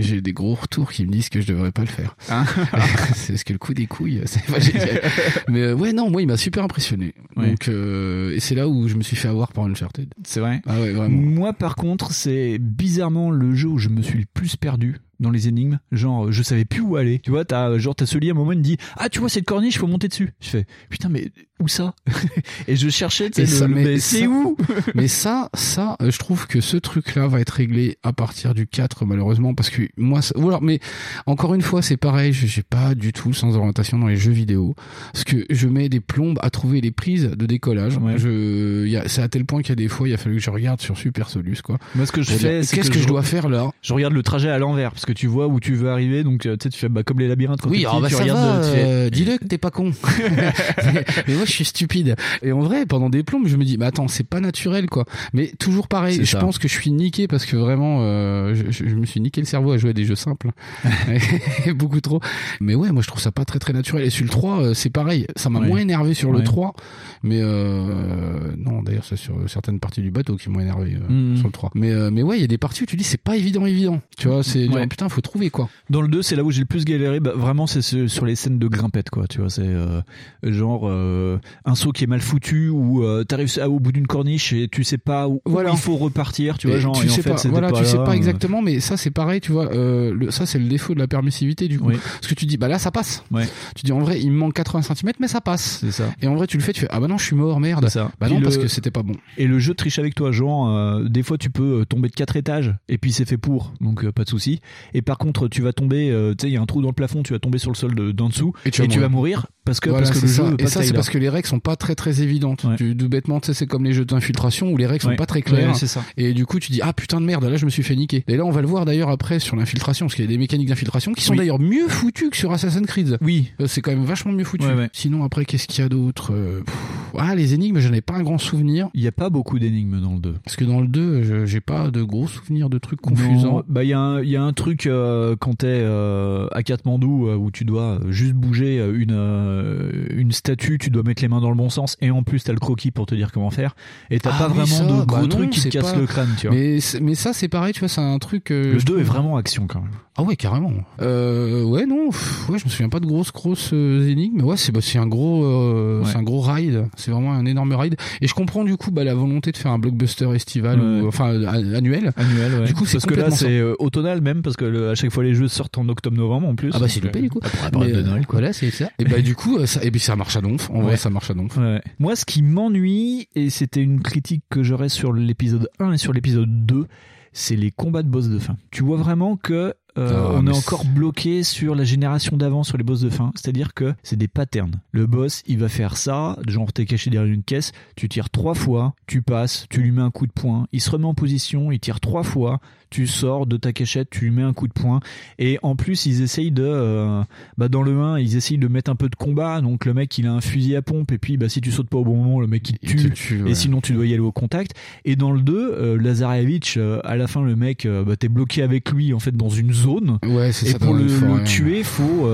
J'ai- des gros retours qui me disent que je devrais pas le faire. Hein c'est parce que le coup des couilles, c'est pas génial. Mais euh, ouais, non, moi, il m'a super impressionné. Ouais. Donc, euh, et c'est là où je me suis fait avoir par Uncharted. c'est vrai Ah ouais, vraiment. moi par contre c'est bizarrement le jeu où je me suis le plus perdu dans les énigmes genre euh, je savais plus où aller tu vois t'as genre t'as celui à un moment il me dit ah tu vois cette corniche faut monter dessus je fais putain mais où ça? Et je cherchais tu sais le- le- mais c'est où Mais ça, ça, euh, je trouve que ce truc-là va être réglé à partir du 4, malheureusement, parce que moi, ça- ou alors, mais encore une fois, c'est pareil, je- j'ai pas du tout sans orientation dans les jeux vidéo, parce que je mets des plombes à trouver les prises de décollage. Ouais. Je, il y a, c'est à tel point qu'il y a des fois, il a fallu que je regarde sur Super Solus, quoi. moi ce que je fais c'est Qu'est-ce que, je dois faire là? je regarde le trajet à l'envers parce que tu vois où tu veux arriver donc euh, tu sais tu fais bah, comme les labyrinthes quand Oui, petit, bah tu regardes va, euh, fais- euh, dis-le que t'es pas con. mais moi je suis stupide. Et en vrai, pendant des plombes, je me dis, mais attends, c'est pas naturel quoi. Mais toujours pareil, je ça. pense que je suis niqué parce que vraiment, euh, je, je- je me suis niqué le cerveau à jouer à des jeux simples. Beaucoup trop. Mais ouais, moi je trouve ça pas très très naturel. Et sur le 3, euh, c'est pareil. Ça m'a Ouais. moins énervé sur le Ouais. 3. Mais euh, non, d'ailleurs, c'est sur certaines parties du bateau qui m'ont énervé euh, Mhm. sur le 3. Mais, mais ouais, il y a des parties où tu dis, c'est pas évident, évident. Tu vois, c'est Ouais. Putain, faut trouver quoi. Dans le 2, c'est là où j'ai le plus galéré. Bah, vraiment, c'est ce- sur les scènes de grimpette, quoi. Tu vois, c'est euh, genre euh, un saut qui est mal foutu ou euh, t'arrives au bout d'une corniche et tu sais pas où, il faut repartir. Tu vois, Et genre. tu et en sais fait, pas, tu sais exactement, mais ça c'est pareil, tu vois. Le, ça c'est le défaut de la permissivité du coup, Oui. parce que tu dis bah là ça passe. Ouais. Tu dis en vrai il me manque 80 cm mais ça passe. Ça. Et en vrai tu le fais, tu fais ah bah non je suis mort merde. Ça. Bah non parce que c'était pas bon. Et le jeu triche avec toi, genre des fois tu peux tomber de quatre étages et puis c'est fait pour, donc pas de souci. Et par contre tu vas tomber, euh, tu sais il y a un trou dans le plafond, tu vas tomber sur le sol de- d'en dessous Et et tu tu, vas vas mourir parce que Voilà, parce que le ça. jeu Et ça c'est parce que les règles sont pas très très évidentes. Ouais. Tu, bêtement tu sais c'est comme les jeux d'infiltration où les règles sont Ouais. pas très claires. Ouais, c'est ça. Et du coup tu dis ah putain de merde là je me suis fait niquer. Et là on va le voir d'ailleurs après sur l'infiltration parce qu'il y a des mécaniques d'infiltration qui sont Oui. d'ailleurs mieux foutues que sur Assassin's Creed. Oui. Euh, C'est quand même vachement mieux foutu. Sinon après qu'est-ce qu'il y a d'autre Euh, Ah les énigmes j'en ai pas un grand souvenir. Il y a pas beaucoup d'énigmes dans le 2. Parce que dans le 2, je- j'ai pas de gros souvenirs de trucs confusants. Bah il y, a un- il y a un truc euh, quand t'es euh, à Katmandou euh, où tu dois juste bouger euh, une une statue, tu dois mettre les mains dans le bon sens et en plus t'as le croquis pour te dire comment faire et t'as Ah pas oui, vraiment ça, de bah gros non, trucs qui te cassent pas- le crâne, tu vois. Mais, ça, c'est pareil, tu vois, c'est un truc. le je 2 est vraiment action quand même. Ah ouais, carrément. Ouais, non, pff, ouais, je me souviens pas de grosses, grosses énigmes, mais ouais, c'est bah, un gros, Ouais. c'est un gros ride. C'est vraiment un énorme ride. Et je comprends du coup bah, la volonté de faire un blockbuster estival ou enfin annuel. Annuel, ouais. Du coup, c'est parce que là c'est automnal même parce que le- à chaque fois les jeux sortent en octobre-novembre en plus. Ah bah c'est loupé euh, du coup. après la période Mais, de Noël, euh, quoi. Voilà, c'est ça. Et bah du coup, euh, ça, et puis ça marche à donf. En vrai, Ouais. ça marche à donf. Ouais. Moi, ce qui m'ennuie, et c'était une critique que j'aurais sur l'épisode 1 et sur l'épisode 2, c'est les combats de boss de fin. Tu vois vraiment que euh, Ah, on est encore bloqué sur la génération d'avant sur les boss de fin. C'est-à-dire que c'est des patterns. Le boss, il va faire ça, genre t'es caché derrière une caisse, tu tires trois fois, tu passes, tu lui mets un coup de poing, il se remet en position, il tire trois fois, tu sors de ta cachette, tu lui mets un coup de poing. Et en plus, ils essayent de, euh, bah dans le 1, ils essayent de mettre un peu de combat. Donc le mec, il a un fusil à pompe, et puis bah si tu sautes pas au bon moment, le mec il te Il te tue. Et sinon, tu dois y aller au contact. Et dans le 2, euh, Lazarevich, euh, à la fin, le mec, euh, bah, t'es bloqué avec lui en fait dans une zone. Ouais, c'est Et ça. pour le, tuer, faut,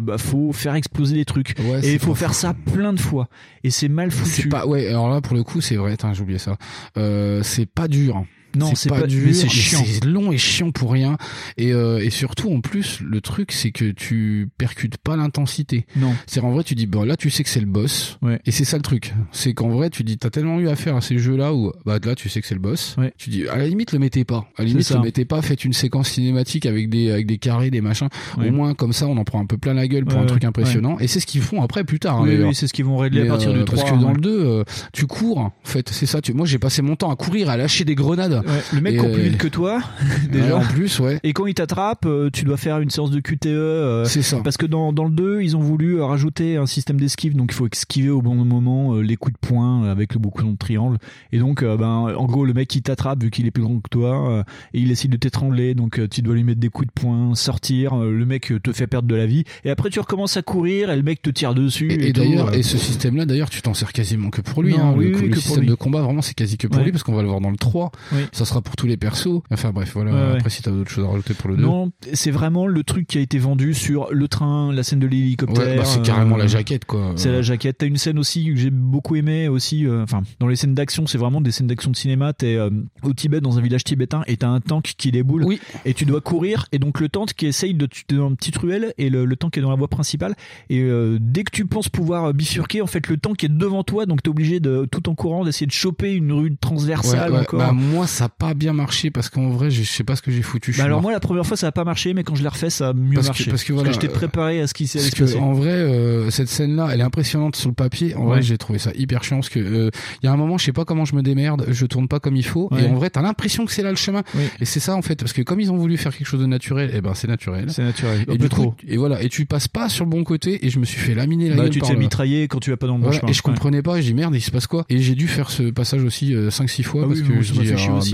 bah, faut faire exploser les trucs. Ouais, et il faut faire ça plein de fois. Et c'est mal C'est foutu. pas ouais alors là pour le coup c'est vrai j'ai oublié ça euh, c'est pas dur Non, c'est pas- dur, mais c'est chiant. C'est long et chiant pour rien. Et, euh, et surtout, en plus, le truc, c'est que tu percutes pas l'intensité. Non. C'est en vrai, tu dis, bon, là, tu sais que c'est le boss. Ouais. Et c'est ça le truc. C'est qu'en vrai, tu dis, t'as tellement eu affaire à ces jeux-là où, bah, là, tu sais que c'est le boss. Ouais. Tu dis, à la limite, le mettez pas. À la limite, le mettez pas, faites une séquence cinématique avec des, avec des carrés, des machins. Ouais. Au moins, comme ça, on en prend un peu plein la gueule pour un truc impressionnant. Et c'est ce qu'ils font après, plus tard. hein, Oui, oui, c'est ce qu'ils vont régler Mais, à partir euh, du 3. Parce que dans le 2, euh, tu cours, en fait, c'est ça. Tu... Moi, j'ai passé mon temps à courir, à lâcher des grenades. Ouais, le mec court plus euh, vite que toi, déjà. En plus, ouais. Et quand il t'attrape, euh, tu dois faire une séance de QTE. euh, C'est ça. Parce que dans, dans le 2, ils ont voulu euh, rajouter un système d'esquive, donc il faut esquiver au bon moment euh, les coups de poing euh, avec le bouclier de triangle. Et donc, euh, ben, en gros, le mec il t'attrape vu qu'il est plus grand que toi euh, et il essaie de t'étrangler, donc euh, tu dois lui mettre des coups de poing, sortir. euh, le mec euh, te fait perdre de la vie et après tu recommences à courir et le mec te tire dessus. Et, Et, et tout, d'ailleurs, euh. et ce système-là, d'ailleurs, tu t'en sers quasiment que pour lui. Non, hein. oui, le, oui, le que pour système lui. de combat, vraiment, c'est quasi que pour Ouais. lui, parce qu'on va le voir dans le 3. Oui. Ça sera pour tous les persos. Enfin bref, voilà. Ouais, ouais. Après, si t'as d'autres choses à rajouter pour le 2. Non, c'est vraiment le truc qui a été vendu sur le train, la scène de l'hélicoptère. Ouais, bah, c'est euh, carrément la jaquette, quoi. C'est la jaquette. T'as une scène aussi que j'ai beaucoup aimé aussi. euh, Enfin, dans les scènes d'action, c'est vraiment des scènes d'action de cinéma. T'es euh, au Tibet, dans un village tibétain, et t'as un tank qui déboule. Oui. Et tu dois courir. Et donc le tank qui essaye de tuer dans une petite ruelle, et le, le tank est dans la voie principale. Et euh, dès que tu penses pouvoir bifurquer, en fait, le tank est devant toi, donc t'es obligé de, tout en courant, d'essayer de choper une rue transversale Ouais, ouais. encore. Bah, moi, ça a pas bien marché parce qu'en vrai, je sais pas ce que j'ai foutu. Bah alors mort. moi la première fois ça a pas marché mais quand je l'ai refait ça a mieux Parce que- marché parce que voilà, j'étais préparé à ce qui s'est passer. en vrai, euh, cette scène-là, elle est impressionnante sur le papier. En Ouais. vrai, j'ai trouvé ça hyper chiant parce que euh, il y a un moment, je sais pas comment je me démerde, je tourne pas comme il faut, Ouais. et en vrai, t'as l'impression que c'est là le chemin. Et c'est ça en fait, parce que comme ils ont voulu faire quelque chose de naturel, et ben c'est naturel. C'est naturel. Et du trop. coup, et voilà, et tu passes pas sur le bon côté, et je me suis fait laminer la Bah gueule tu te par fais le- mitrailler quand tu vas pas dans le bon Voilà, chemin. et je comprenais pas, et j'ai merde, il se passe quoi? Et j'ai dû faire ce passage aussi 5-6 fois Ah parce que je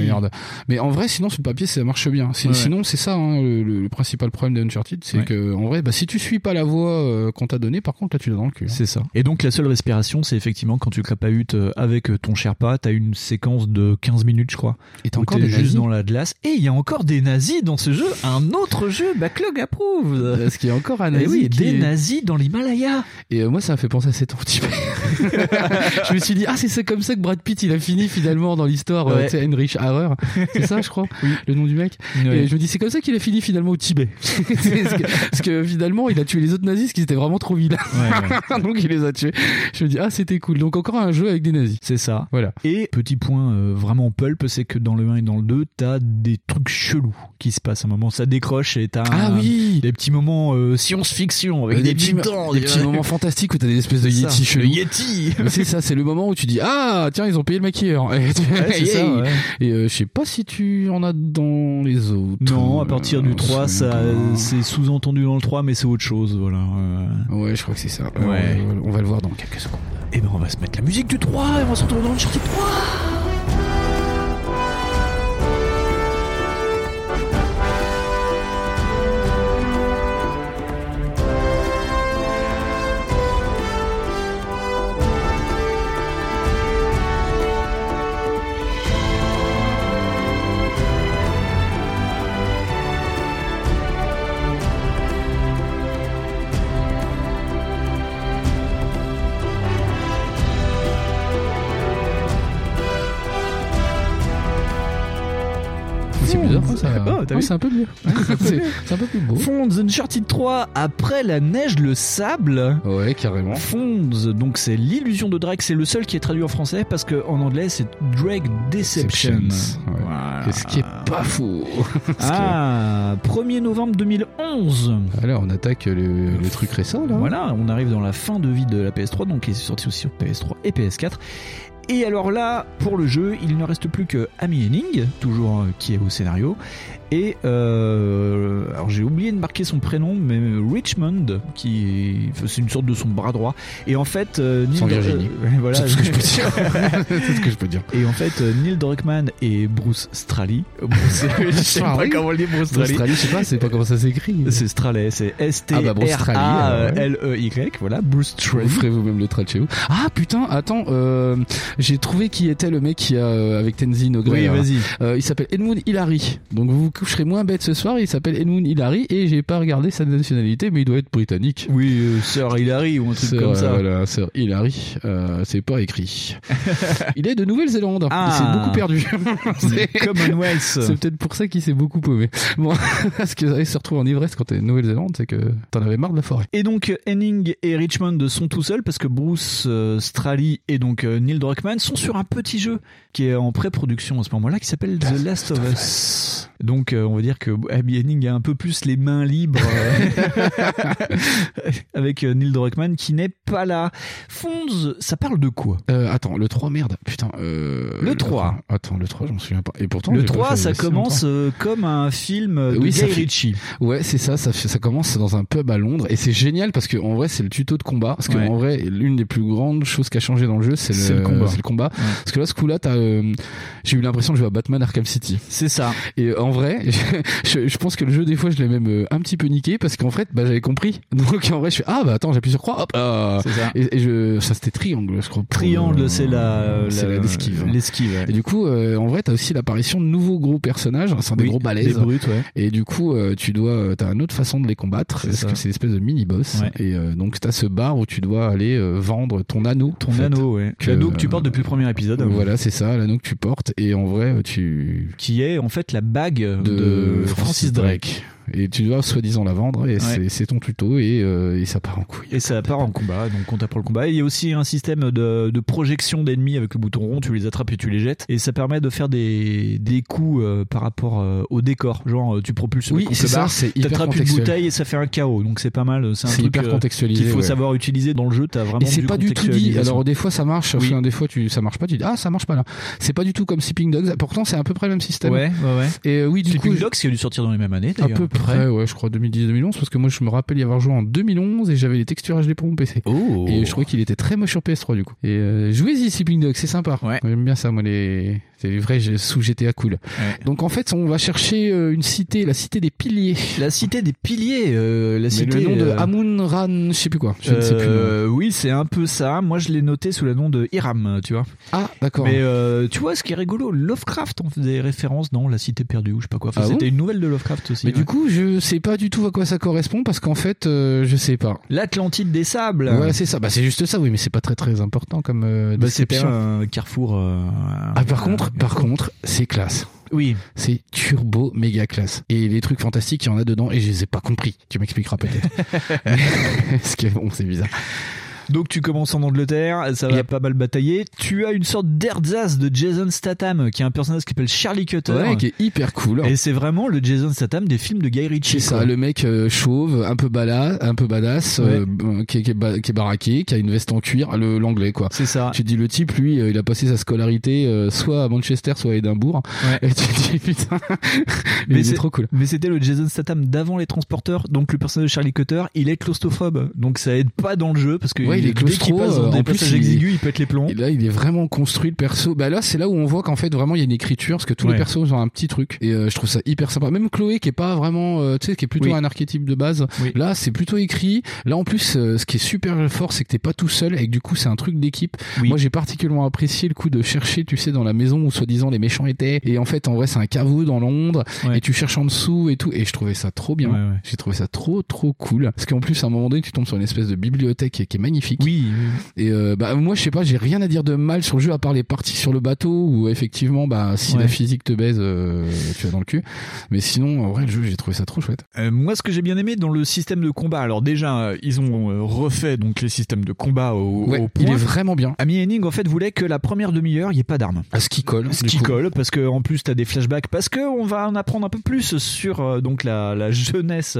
merde. Mais en vrai, sinon sur le papier, ça marche bien. Ouais. Sinon, c'est ça hein, le, principal problème de Uncharted, c'est Ouais. que en vrai, bah si tu suis pas la voie euh, qu'on t'a donnée, par contre là tu l'as dans le cul. hein. C'est ça. Et donc la seule respiration, c'est effectivement quand tu crapahutes euh, avec euh, ton Sherpa, t'as une séquence de 15 minutes, je crois. Et où encore t'es des juste nazis dans la glace. Et il y a encore des nazis dans ce jeu. Un autre jeu, Backlog approuve. Parce qu'il y a encore un Eh nazi oui, qui des est- nazis dans l'Himalaya. Et euh, moi, ça m'a fait penser à cet peu. je me suis dit, ah, c'est ça comme ça que Brad Pitt, il a fini finalement dans l'histoire, euh, Ouais. sais, Heinrich Harrer. C'est ça, je crois, le nom du mec. Ouais. Et je me dis, c'est comme ça qu'il a fini finalement au Tibet. parce, que, parce que finalement, il a tué les autres nazis, parce qu'ils étaient vraiment trop vilains. Donc il les a tués. Je me dis, ah, c'était cool. Donc encore un jeu avec des nazis. C'est ça. Voilà. Et petit point euh, vraiment pulp, c'est que dans le 1 et dans le 2, t'as des trucs chelous qui se passent. À un moment, ça décroche et t'as Ah un- oui des petits moments euh, science-fiction avec des, petits, titans, des petits moments fantastiques où t'as des espèces de le chelous. Yeti. C'est ça, c'est le moment où tu dis ah tiens ils ont payé le maquilleur. Et, tu- c'est ça, ouais. Et euh, je sais pas si tu en as dans les autres. Non, à partir du Euh, 3, c'est ça, c'est sous-entendu dans le 3, mais c'est autre chose, voilà. Euh, Ouais, je crois que c'est ça. Ouais. On va le voir dans quelques secondes. Et ben, on va se mettre la musique du 3 et on va se retrouver dans le Uncharted 3. Oh, t'as vu c'est un peu mieux. c'est c'est un peu plus beau. Fonds Uncharted 3, après la neige, le sable. Ouais, carrément. Fonds, donc c'est l'illusion de Drake, c'est le seul qui est traduit en français parce qu'en anglais c'est Drake Deception. Ouais. Voilà. Ce qui est pas faux. Ah, 1er novembre 2011. Alors, on attaque le, le truc récent là. Voilà, on arrive dans la fin de vie de la PS3, donc il est sorti aussi sur PS3 et PS4. Et alors là, pour le jeu, il ne reste plus que Amy Henning, toujours euh, qui est au scénario, et euh, alors j'ai oublié de marquer son prénom, mais Richmond, qui est, c'est une sorte de son bras droit. Et en fait, euh, Neil Sans Virginie. euh, voilà. C'est ce que je peux dire. c'est ce que je peux dire. Et en fait, euh, Neil Druckmann et Bruce Straley. Bruce, je sais pas Straley comment le dire, Bruce Straley. Australie, je sais pas, c'est pas comment ça s'écrit. C'est Straley, c'est Ah bah, Bruce Straley, alors, ouais. S-T-R-A-L-E-Y, voilà, Bruce Straley. Vous ferez vous-même le trait chez vous. Ah putain, attends, euh, j'ai trouvé qui était le mec qui a euh, avec Tenzin Nogre. Oui, vas-y. Euh, il s'appelle Edmund Hillary. Donc vous coup, je serai moins bête ce soir. Il s'appelle Edmund Hillary et j'ai pas regardé sa nationalité, mais il doit être britannique. Oui, euh, Sir Hillary ou un truc Sir, comme ça. euh, Voilà, Sir Hillary. Euh, c'est pas écrit. il est de Nouvelle-Zélande. Ah. Il s'est beaucoup perdu. C'est- Commonwealth. C'est peut-être pour ça qu'il s'est beaucoup paumé. Bon, parce que ça se retrouve en ivresse quand t'es de Nouvelle-Zélande, c'est que t'en avais marre de la forêt. Et donc Henning et Richmond sont tout seuls parce que Bruce euh, Straley et donc euh, Neil Druckmann sont sur un petit jeu qui est en pré-production à ce moment-là qui s'appelle The Last of Us. Donc euh, on va dire que Abby Henning a un peu plus les mains libres euh, avec euh, Neil Druckmann qui n'est pas là. Fonz, ça parle de quoi? Euh, attends, le 3, merde. Putain. Euh, Le 3. Attends, le 3, j'en souviens pas. Et pourtant, Le j'ai pas 3, fait ça commence euh, comme un film de Oui, Guy ça fait- Ritchie. Ouais, c'est ça, ça, fait- ça commence dans un pub à Londres et c'est génial parce que en vrai c'est le tuto de combat parce que Ouais. en vrai l'une des plus grandes choses qui a changé dans le jeu c'est le, combat. c'est le combat. Parce que là ce coup-là j'ai eu l'impression de jouer à Batman Arkham City. C'est ça. Et en vrai je, je pense que le jeu des fois je l'ai même euh, un petit peu niqué parce qu'en fait bah j'avais compris donc en vrai je fais ah bah attends j'appuie sur croix hop ah. Ça. et, et je ça c'était triangle je crois Triangle, euh, c'est la, l'esquive. L'esquive. ouais. Et du coup, euh, en vrai, t'as aussi l'apparition de nouveaux gros personnages, c'est des Oui, gros balaises. des brutes, ouais. Et du coup, euh, tu dois, euh, t'as une autre façon de les combattre, C'est parce ça. que c'est une espèce de mini boss. Ouais. Et euh, donc t'as ce bar où tu dois aller euh, vendre ton anneau. Ton en fait. anneau, ouais. L'anneau que tu portes depuis le premier épisode. Voilà, c'est ça, l'anneau que tu portes. Et en vrai, tu Qui est en fait la bague de, de Francis Drake. Et tu dois soi-disant la vendre, et c'est- Ouais. c'est ton tuto, et, euh, et ça part en couille. Et ça part en combat, donc on tape le combat. Et il y a aussi un système de, de projection d'ennemis avec le bouton rond, tu les attrapes et tu les jettes. Et ça permet de faire des, des coups euh, par rapport euh, au décor. Genre, euh, tu propulses Oui, le c'est ça, barre, c'est hyper t'attrapes une bouteille et ça fait un chaos. Donc c'est pas mal. C'est un truc hyper euh, contextualisé, qu'il faut ouais. savoir utiliser dans le jeu. T'as vraiment Et c'est pas du tout dit. Alors des fois ça marche, Oui. enfin, des fois tu ça marche pas. Tu dis ah ça marche pas là. C'est pas du tout comme Sleeping Dogs. Pourtant c'est à peu près le même système. Ouais, ouais, ouais. Et euh, oui du Sleeping coup Dogs qui a dû sortir dans les mêmes années. d'ailleurs, près, ouais, je crois 2010-2011, parce que moi je me rappelle y avoir joué en 2011 et j'avais les textures HD pour mon PC. Oh. Et je trouvais qu'il était très moche sur PS3 du coup. Et euh, jouez-y Sleeping Dogs, c'est sympa. Ouais. J'aime bien ça, moi les, c'est jeux sous GTA cool. Donc en fait on va chercher euh, une cité, la cité des piliers. La cité des piliers, euh, la Mais cité. le nom de euh, Amun-Ran, je sais plus quoi. Je ne sais plus. Euh, oui, c'est un peu ça. Moi, je l'ai noté sous le nom de Hiram, tu vois. Ah d'accord. Mais euh, tu vois, ce qui est rigolo, Lovecraft on fait des références dans La Cité perdue ou je sais pas quoi. Enfin, Ah C'était bon une nouvelle de Lovecraft aussi. Mais ouais. du coup, je sais pas du tout à quoi ça correspond parce qu'en fait, euh, je sais pas. l'Atlantide des sables. Ouais, c'est ça. Bah, c'est juste ça, oui, mais c'est pas très très important comme euh, Bah, c'était un carrefour. euh, Ah, par contre, par contre, c'est classe. Oui. C'est turbo méga classe. Et les trucs fantastiques, il y en a dedans et je les ai pas compris. Tu m'expliqueras peut-être. Parce que bon, c'est bizarre. Donc tu commences en Angleterre, ça va Yep. pas mal batailler. Tu as une sorte d'ersatz de Jason Statham, qui est un personnage qui s'appelle Charlie Cutter. Ouais, qui est hyper cool. Et c'est vraiment le Jason Statham des films de Guy Ritchie. C'est ça, le mec euh, chauve, un peu badass, un peu badass, euh, euh, qui, est, qui, est ba- qui est baraqué, qui a une veste en cuir, le l'anglais quoi. C'est ça. Tu te dis le type, lui, euh, il a passé sa scolarité euh, soit à Manchester, soit à Édimbourg. Ouais. Et tu te dis putain, Mais c'est- trop cool. Mais c'était le Jason Statham d'avant les transporteurs, donc le personnage de Charlie Cutter, il est claustrophobe, donc ça aide pas dans le jeu parce que Ouais, il est dès claustro, passe dans euh, des en plus, il pète les plombs. Et là, il est vraiment construit le perso. Bah là, c'est là où on voit qu'en fait vraiment il y a une écriture, parce que tous Ouais. les persos ont un petit truc. Et euh, je trouve ça hyper sympa. Même Chloé, qui est pas vraiment, euh, tu sais, qui est plutôt Oui. un archétype de base. Oui. Là, c'est plutôt écrit. Là, en plus, euh, ce qui est super fort, c'est que t'es pas tout seul et que du coup, c'est un truc d'équipe. Oui. Moi, j'ai particulièrement apprécié le coup de chercher, tu sais, dans la maison où soi-disant les méchants étaient. Et en fait, en vrai, c'est un caveau dans Londres. Ouais. Et tu cherches en dessous et tout. Et je trouvais ça trop bien. Ouais, ouais. J'ai trouvé ça trop, trop cool. Parce qu'en plus, à un moment donné, tu tombes sur une espèce de bibliothèque qui est, est magnifique. Oui, Et euh, bah moi je sais pas, j'ai rien à dire de mal sur le jeu à part les parties sur le bateau où effectivement bah si Ouais. la physique te baise euh, tu vas dans le cul. Mais sinon en vrai le jeu j'ai trouvé ça trop chouette. Euh, moi, ce que j'ai bien aimé dans le système de combat, alors déjà, euh, ils ont refait donc les systèmes de combat au, Ouais, au il point. est vraiment bien. Amy Henning en fait voulait que la première demi-heure, il y ait pas d'armes. À ce qui colle. Ce qui colle parce que en plus t'as des flashbacks parce que on va en apprendre un peu plus sur donc la, la jeunesse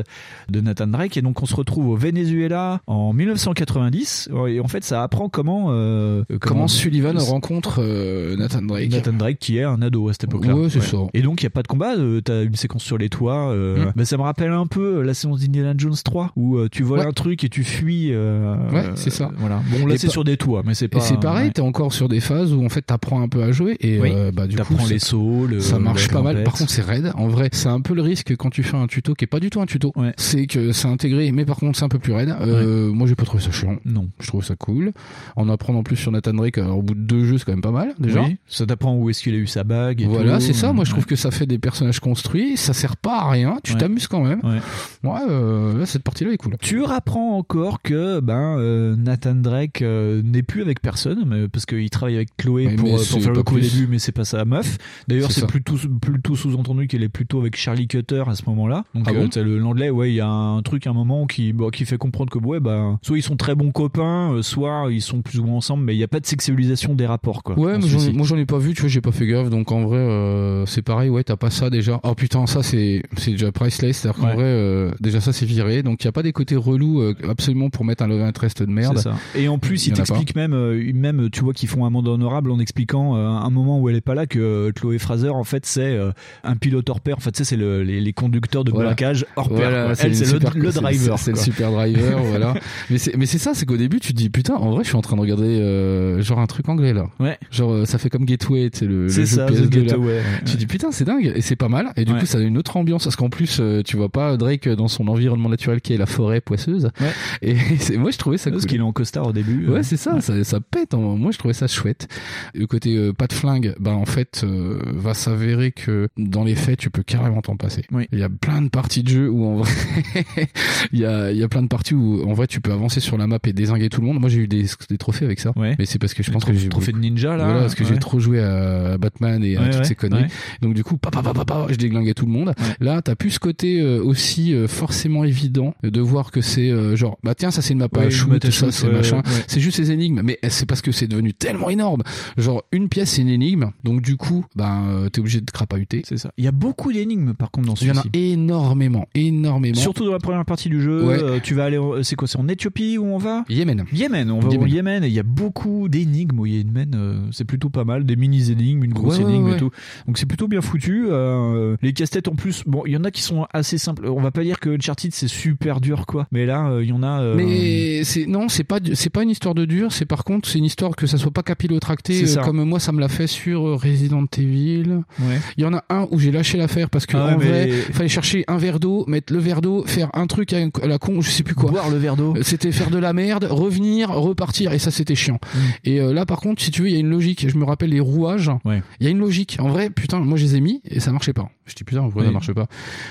de Nathan Drake et donc on se retrouve au Venezuela en 1990 et en fait ça apprend comment euh, Comment Sullivan rencontre euh, Nathan Drake. Nathan Drake qui est un ado à cette époque-là. Ouais, c'est ça. Et donc il y a pas de combat, euh, t'as une séquence sur les toits. euh, Mm. bah, ça me rappelle un peu la séance d'Indiana Jones 3 où euh, tu voles Ouais. un truc et tu fuis. euh, Ouais, c'est ça. Voilà. Bon là c'est sur des toits, mais c'est pas. Et c'est pareil, t'es encore sur des phases où en fait t'apprends un peu à jouer et Oui. euh, bah du coup les sauts, le- ça marche pas mal. Par contre c'est raide. En vrai c'est un peu le risque quand tu fais un tuto qui est pas du tout un tuto. Ouais. C'est que c'est intégré mais par contre c'est un peu plus raide. Euh, Moi j'ai pas trouvé ça chiant. Non. Non. Je trouve ça cool. En apprendre en plus sur Nathan Drake, alors, au bout de deux jeux, c'est quand même pas mal déjà. Oui, ça t'apprend où est-ce qu'il a eu sa bague. Et Voilà, c'est ça. Moi, je trouve Ouais. que ça fait des personnages construits. Ça sert pas à rien. Tu Ouais. t'amuses quand même. Ouais. Ouais, euh, là, cette partie-là est cool. Tu apprends encore que ben euh, Nathan Drake euh, n'est plus avec personne, mais parce qu'il travaille avec Chloé pour, mais euh, pour c'est faire le coup au début, mais c'est pas sa meuf. D'ailleurs, C'est plutôt plutôt sous-entendu qu'elle est plutôt avec Charlie Cutter à ce moment-là. Donc Ah euh, bon l'anglais, ouais, il y a un truc, un moment qui bon, qui fait comprendre que ouais, bah soit ils sont très bons copains, euh, soit ils sont plus ou moins ensemble, mais il y a pas de sexualisation des rapports quoi. Ouais, moi j'en ai pas vu, tu vois, j'ai pas fait gaffe, donc en vrai, euh, c'est pareil, ouais, t'as pas ça déjà. Oh putain, ça c'est c'est déjà priceless, c'est-à-dire qu'en vrai, euh, déjà ça c'est viré, donc il y a pas des côtés relous absolument pour mettre un love interest de merde. Ça. Et en plus, Il ils t'expliquent même, même, tu vois, qu'ils font un monde honorable en expliquant un moment où elle est pas là que Chloé Fraser, en fait, c'est un pilote hors pair. En fait, c'est le- les, les conducteurs de Voilà. braquage hors pair. Voilà, Elle, c'est le, driver. C'est le super driver, voilà. Mais c'est mais c'est ça, c'est qu'au début tu te dis putain, en vrai, je suis en train de regarder euh, genre un truc anglais là. Ouais. Genre euh, ça fait comme Gateway, c'est le, le jeu ça, The PS2 là. Getaway, ouais. Tu te dis putain, c'est dingue et c'est pas mal et du Ouais. coup ça a une autre ambiance parce qu'en plus euh, tu vois pas Drake dans son environnement naturel qui est la forêt poisseuse. Ouais. Et moi je trouvais ça Parce cool. qu'il est en costard au début. Ouais, c'est ça, ça, ça pète. hein. Moi, je trouvais ça chouette. Le côté euh, pas de flingue, bah en fait, euh, va s'avérer que dans les faits, tu peux carrément t'en passer. Oui. Il y a plein de parties de jeu où en vrai, il y a, il y a plein de parties où en vrai, tu peux avancer sur la map et désinguer tout le monde. Moi, j'ai eu des, des trophées avec ça. Ouais. Mais c'est parce que je pense que j'ai trophée de ninja, là. Voilà, parce que Ouais. j'ai trop joué à Batman et à toutes ces conneries. ouais. Donc du coup, papa, papa, papa, je déglinguais tout le monde. Là, t'as plus ce côté euh, aussi euh, forcément évident de voir que c'est euh, genre, bah tiens, ça c'est une map à shoot, ça c'est machin. C'est juste ces énigmes, mais c'est parce que c'est devenu tellement énorme. Genre une pièce c'est une énigme, donc du coup, ben euh, t'es obligé de crapahuter. C'est ça. Il y a beaucoup d'énigmes par contre dans Il y en a énormément, énormément. Surtout dans la première partie du jeu, euh, tu vas aller, en- c'est quoi, c'est en Éthiopie où on va? Yémen. Yémen, on va au Yémen. Yémen et il y a beaucoup d'énigmes au Yémen, euh, c'est plutôt pas mal, des mini énigmes, une grosse Ouais, énigme ouais. et tout. Donc c'est plutôt bien foutu. euh, les casse-têtes en plus, bon, il y en a qui sont assez simples. On va pas dire que Uncharted c'est super dur quoi, mais là euh, il y en a. Mais c'est non, c'est pas c'est pas une histoire de dur, c'est par contre c'est une histoire que ça soit pas capillotracté comme moi ça me l'a fait sur Resident Evil. Il y en a un où j'ai lâché l'affaire parce que Ah en mais- vrai, fallait chercher un verre d'eau, mettre le verre d'eau, faire un truc à la con, je sais plus quoi. Boire le verre d'eau. C'était faire de la merde, revenir, repartir et ça c'était chiant. Mm. Et euh, là par contre, si tu veux, il y a une logique. Je me rappelle les rouages. Ouais. Il y a une logique. En vrai, putain, moi je les ai mis et ça marchait pas. Je dis putain, pourquoi Oui. ça marche pas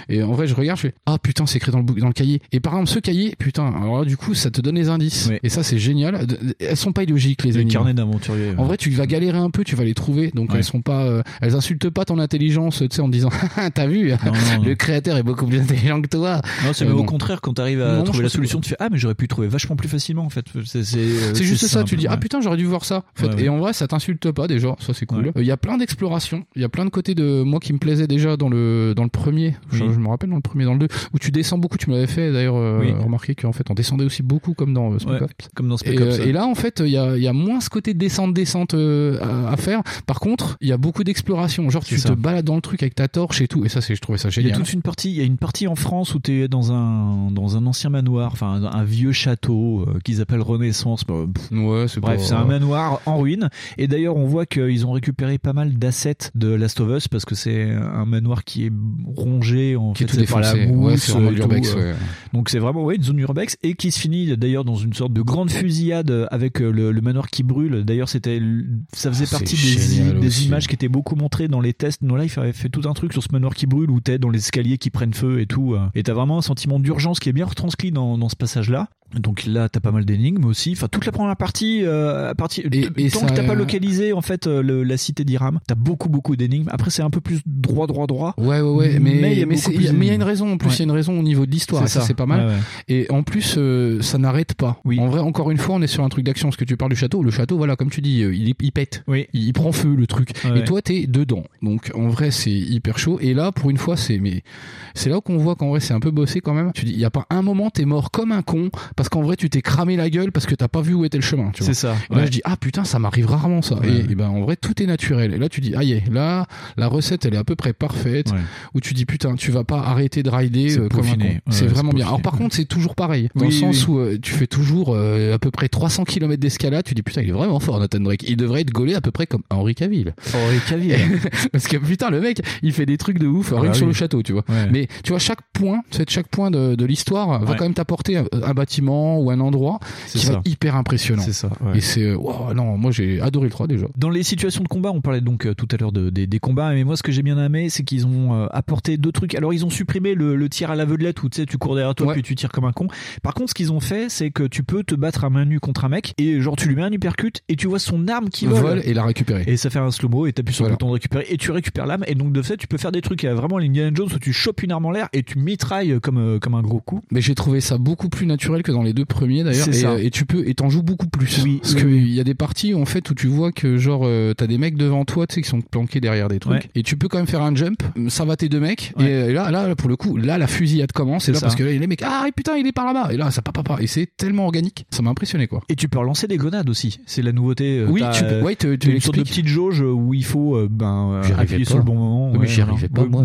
Et en vrai, je regarde, je fais ah putain, c'est écrit dans le dans le cahier. Et par exemple, ce cahier, putain, alors là du coup, ça te donne les indices. Et ça c'est génial. Elles sont pas illogiques les d'aventuriers. En vrai, tu vas galérer un peu, tu vas les trouver. Donc Ouais. elles sont pas, euh, elles insultent pas ton intelligence, tu sais, en disant, Ah, t'as vu, Non, non, le non. créateur est beaucoup plus intelligent que toi. Non, c'est Euh, même au contraire quand t'arrives à trouver la solution, tu fais ah mais j'aurais pu trouver vachement plus facilement en fait. C'est euh, juste ça, tu dis ouais. ah putain j'aurais dû voir ça. En fait. Ouais, ouais. Et en vrai ça t'insulte pas déjà, ça c'est cool. Il y a plein d'explorations, il y a plein de côtés de moi qui me plaisaient déjà dans le dans le premier. Je, Oui. je me rappelle dans le premier, dans le deux où tu descends beaucoup. Tu me l'avais fait d'ailleurs euh, Oui. remarquer qu'en fait on descendait aussi beaucoup comme dans euh, Spec Ops. comme dans Spec Et, Ops. euh, et là en fait il y a, y a moins ce côté descente descente euh, à, à faire. Par contre il y a beaucoup d'exploration. Genre tu te balades dans le truc avec ta torche et tout. Et ça c'est je trouvais ça Il y a génial. toute une partie, il y a une partie en France où tu es dans un dans un ancien manoir, enfin un, un vieux château euh, qu'ils appellent Renaissance. Bah, pff, Ouais c'est Bref, c'est un manoir en ruine. Et d'ailleurs, on voit qu'ils ont récupéré pas mal d'assets de Last of Us parce que c'est un manoir qui est rongé en Qui est fait tout par la mousse. Ouais, tout, l'urbex, euh. ouais. Donc c'est vraiment ouais, une zone urbex et qui se finit d'ailleurs dans une sorte de grande fusillade avec euh, le, le manoir qui brûle. D'ailleurs, c'était ça faisait Ah, partie des, images qui étaient beaucoup montrées dans les tests. No Life avait fait tout un truc sur ce manoir qui brûle où t'es dans les escaliers qui prennent feu et tout. euh. Et t'as vraiment un sentiment d'urgence qui est bien retranscrit dans, dans ce passage-là. Donc là, t'as pas mal d'énigmes aussi. Enfin, toute la première partie, euh, à partie Et- et tant ça- que t'as pas localisé en fait euh, le- la cité d'Iram, t'as beaucoup beaucoup d'énigmes. Après, c'est un peu plus droit droit droit. Ouais, ouais, ouais, mais Mais il y plus y a- mais il y a une raison en plus, il Ouais. y a une raison au niveau de l'histoire, ça, ça. c'est pas mal. Ouais, ouais. Et en plus, euh, ça n'arrête pas. Oui. En vrai, encore une fois, on est sur un truc d'action, parce que tu parles du château. Le château, voilà, comme tu dis, euh, il, pète, Oui. il, il prend feu le truc. Et toi, t'es dedans. Donc, en vrai, c'est hyper chaud. Et là, pour une fois, c'est mais c'est là qu'on voit qu'en vrai, c'est un peu bossé quand même. Tu dis, il y a pas un moment, t'es mort comme un con, parce qu'en vrai, tu t'es cramé la gueule parce que t'as pas vu où était le chemin. Tu vois. C'est ça. Et là, je dis, ah putain, ça m'arrive rarement ça. Ouais. Et, et ben, en vrai, tout est naturel. Et là, tu dis, ah yeah, là, la recette, elle est à peu près parfaite. Ouais. Où tu dis, putain, tu vas pas arrêter de rider C'est euh, comme un con. C'est vraiment bien. Alors, par contre, c'est toujours pareil. Dans Oui, le sens oui. où euh, tu fais toujours euh, à peu près 300 km d'escalade. Tu dis, putain, il est vraiment fort, Nathan Drake. Il devrait être gaulé à peu près comme Henri Cavill. Henri Cavill. Parce que putain, le mec, il fait des trucs de ouf, rien bah que sur le château, tu vois. Mais tu vois, chaque point, chaque point de, de l'histoire va quand même t'apporter un, un bâtiment bâtiment ou un endroit C'est qui ça. va être hyper impressionnant. C'est ça. ouais. Et c'est wow, non, moi j'ai adoré le 3 déjà. Dans les situations de combat, on parlait donc euh, tout à l'heure de, des- des combats, mais moi ce que j'ai bien aimé, c'est qu'ils ont euh, apporté deux trucs. Alors ils ont supprimé le, le tir à l'aveuglette où tu sais tu cours derrière toi Ouais. puis tu tires comme un con. Par contre, ce qu'ils ont fait, c'est que tu peux te battre à main nue contre un mec et genre tu lui mets un uppercut et tu vois son arme qui vole. Vole et la récupérer. Et ça fait un slow-mo et t'appuies sur Voilà. le bouton de récupérer et tu récupères l'âme et donc de fait tu peux faire des trucs euh, vraiment l'Indiana Jones où tu chopes une arme en l'air et tu mitrailles comme, euh, comme un gros coup. Mais j'ai trouvé ça beaucoup plus naturel que dans les deux premiers d'ailleurs. Et, euh, et tu peux et t'en joues beaucoup plus. Oui, Parce oui, que oui. il y a des parties en fait où tu vois que genre euh, t'as des mecs devant toi, tu sais, qui sont planqués derrière des trucs. Ouais. Et tu peux quand même faire un jump. Ça va tes deux mecs. Ouais. Et euh, là, là, pour le coup, là la fusillade commence. Et là parce que là, les mecs, ah putain, il est par là-bas. Et là, ça papa papa. Et c'est tellement organique. Ça m'a impressionné quoi. Et tu peux relancer des grenades aussi. C'est la nouveauté. euh, Oui, tu peux- ouais, tu- tu t'as une sorte de petite jauge où il faut euh, ben appuyer pas. sur le bon moment. Oui, mais j'y arrivais pas, moi.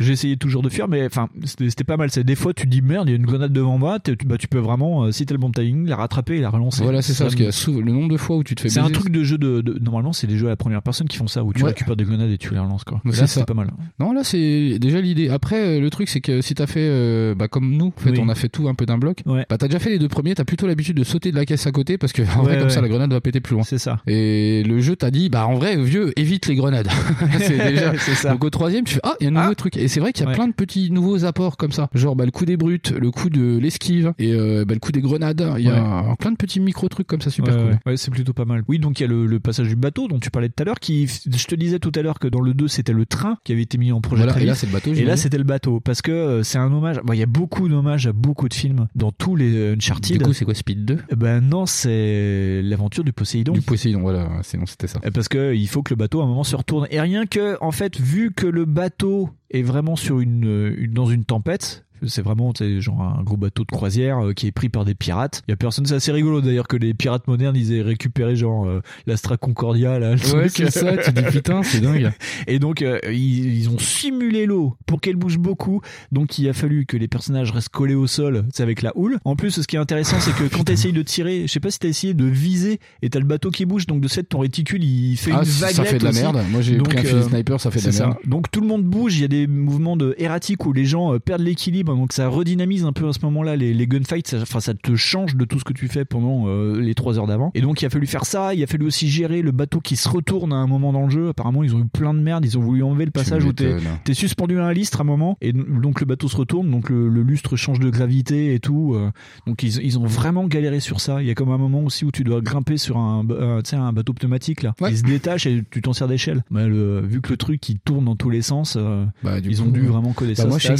J'ai essayé toujours de fuir, mais enfin c'était pas mal. C'est des fois tu te dis merde, il y a une grenade devant moi. Bah tu peux vraiment, euh, si t'as le bon timing, la rattraper et la relancer. Voilà, c'est ça. Parce qu'il y a sou- le nombre de fois où tu te fais C'est un truc de jeu de, de- normalement c'est des jeux à la première personne qui font ça où tu Ouais. récupères des grenades et tu les relances quoi. Là c'est pas mal. Non, là c'est déjà l'idée. Après, euh, le truc c'est que si t'as fait, euh, bah comme nous, en fait, Oui. on a fait tout un peu d'un bloc. Ouais. Bah t'as déjà fait les deux premiers, t'as plutôt l'habitude de sauter de la caisse à côté parce que en Ouais, vrai comme ça la grenade va péter plus loin. C'est ça. Et le jeu t'a dit, bah en vrai vieux, évite les grenades. c'est déjà. ça. Donc au troisième, tu fais ah il y a un nouveau Ah. truc. Et c'est vrai qu'il y a plein de petits nouveaux apports comme ça, genre bah le coup des brutes, le coup de l'esquive et euh, bah, le coup des grenades. Il y a plein de petits micro trucs comme ça super Ouais, cool. ouais. C'est plutôt pas mal. Oui, donc il y a le, le passage du bateau dont tu parlais tout à l'heure, qui, je te disais tout à l'heure que dans le 2 c'était le train qui avait été mis en projet Voilà, très et là, c'est le bateau, Et là c'était le bateau parce que euh, c'est un hommage. Bon, il y a beaucoup d'hommages à beaucoup de films dans tous les euh, Uncharted. Du coup c'est quoi Speed 2 Eh Ben non, c'est l'aventure du Poséidon. Du Poséidon, voilà, sinon c'était ça. Parce que il faut que le bateau à un moment se retourne. Et rien que, en fait, vu que le bateau est vraiment sur une, une- dans une tempête. C'est vraiment genre un gros bateau de croisière euh, qui est pris par des pirates. Il y a personne, c'est assez rigolo d'ailleurs que les pirates modernes ils aient récupéré genre euh, l'Astra Concordia là. Ouais, c'est ça, tu dis putain, c'est dingue. Et donc euh, ils, ils ont simulé l'eau pour qu'elle bouge beaucoup. Donc il a fallu que les personnages restent collés au sol, c'est avec la houle. En plus, ce qui est intéressant, c'est que quand tu essayes de tirer, je sais pas si t'as essayé de viser et t'as le bateau qui bouge, donc de fait ton réticule il fait Ah, une ça vaguelette fait de la aussi. merde. Moi, j'ai pris un euh, sniper, ça fait de la merde. Donc tout le monde bouge, il y a des mouvements de erratiques où les gens perdent l'équilibre, donc ça redynamise un peu à ce moment-là les, les gunfights, enfin ça te change de tout ce que tu fais pendant euh, les trois heures d'avant. Et donc il a fallu faire ça, il a fallu aussi gérer le bateau qui se retourne à un moment dans le jeu. Apparemment ils ont eu plein de merde, ils ont voulu enlever le passage où t'es t'es suspendu à un lustre à un moment et donc le bateau se retourne, donc le, le lustre change de gravité et tout. euh, donc ils, ils ont vraiment galéré sur ça. Il y a comme un moment aussi où tu dois grimper sur un, euh, un bateau pneumatique là. Il se détache et tu t'en sers d'échelle. Vu que le truc il tourne dans tous les sens, euh, Bah, ils coup, ont dû vraiment coder bah, ça. Moi, je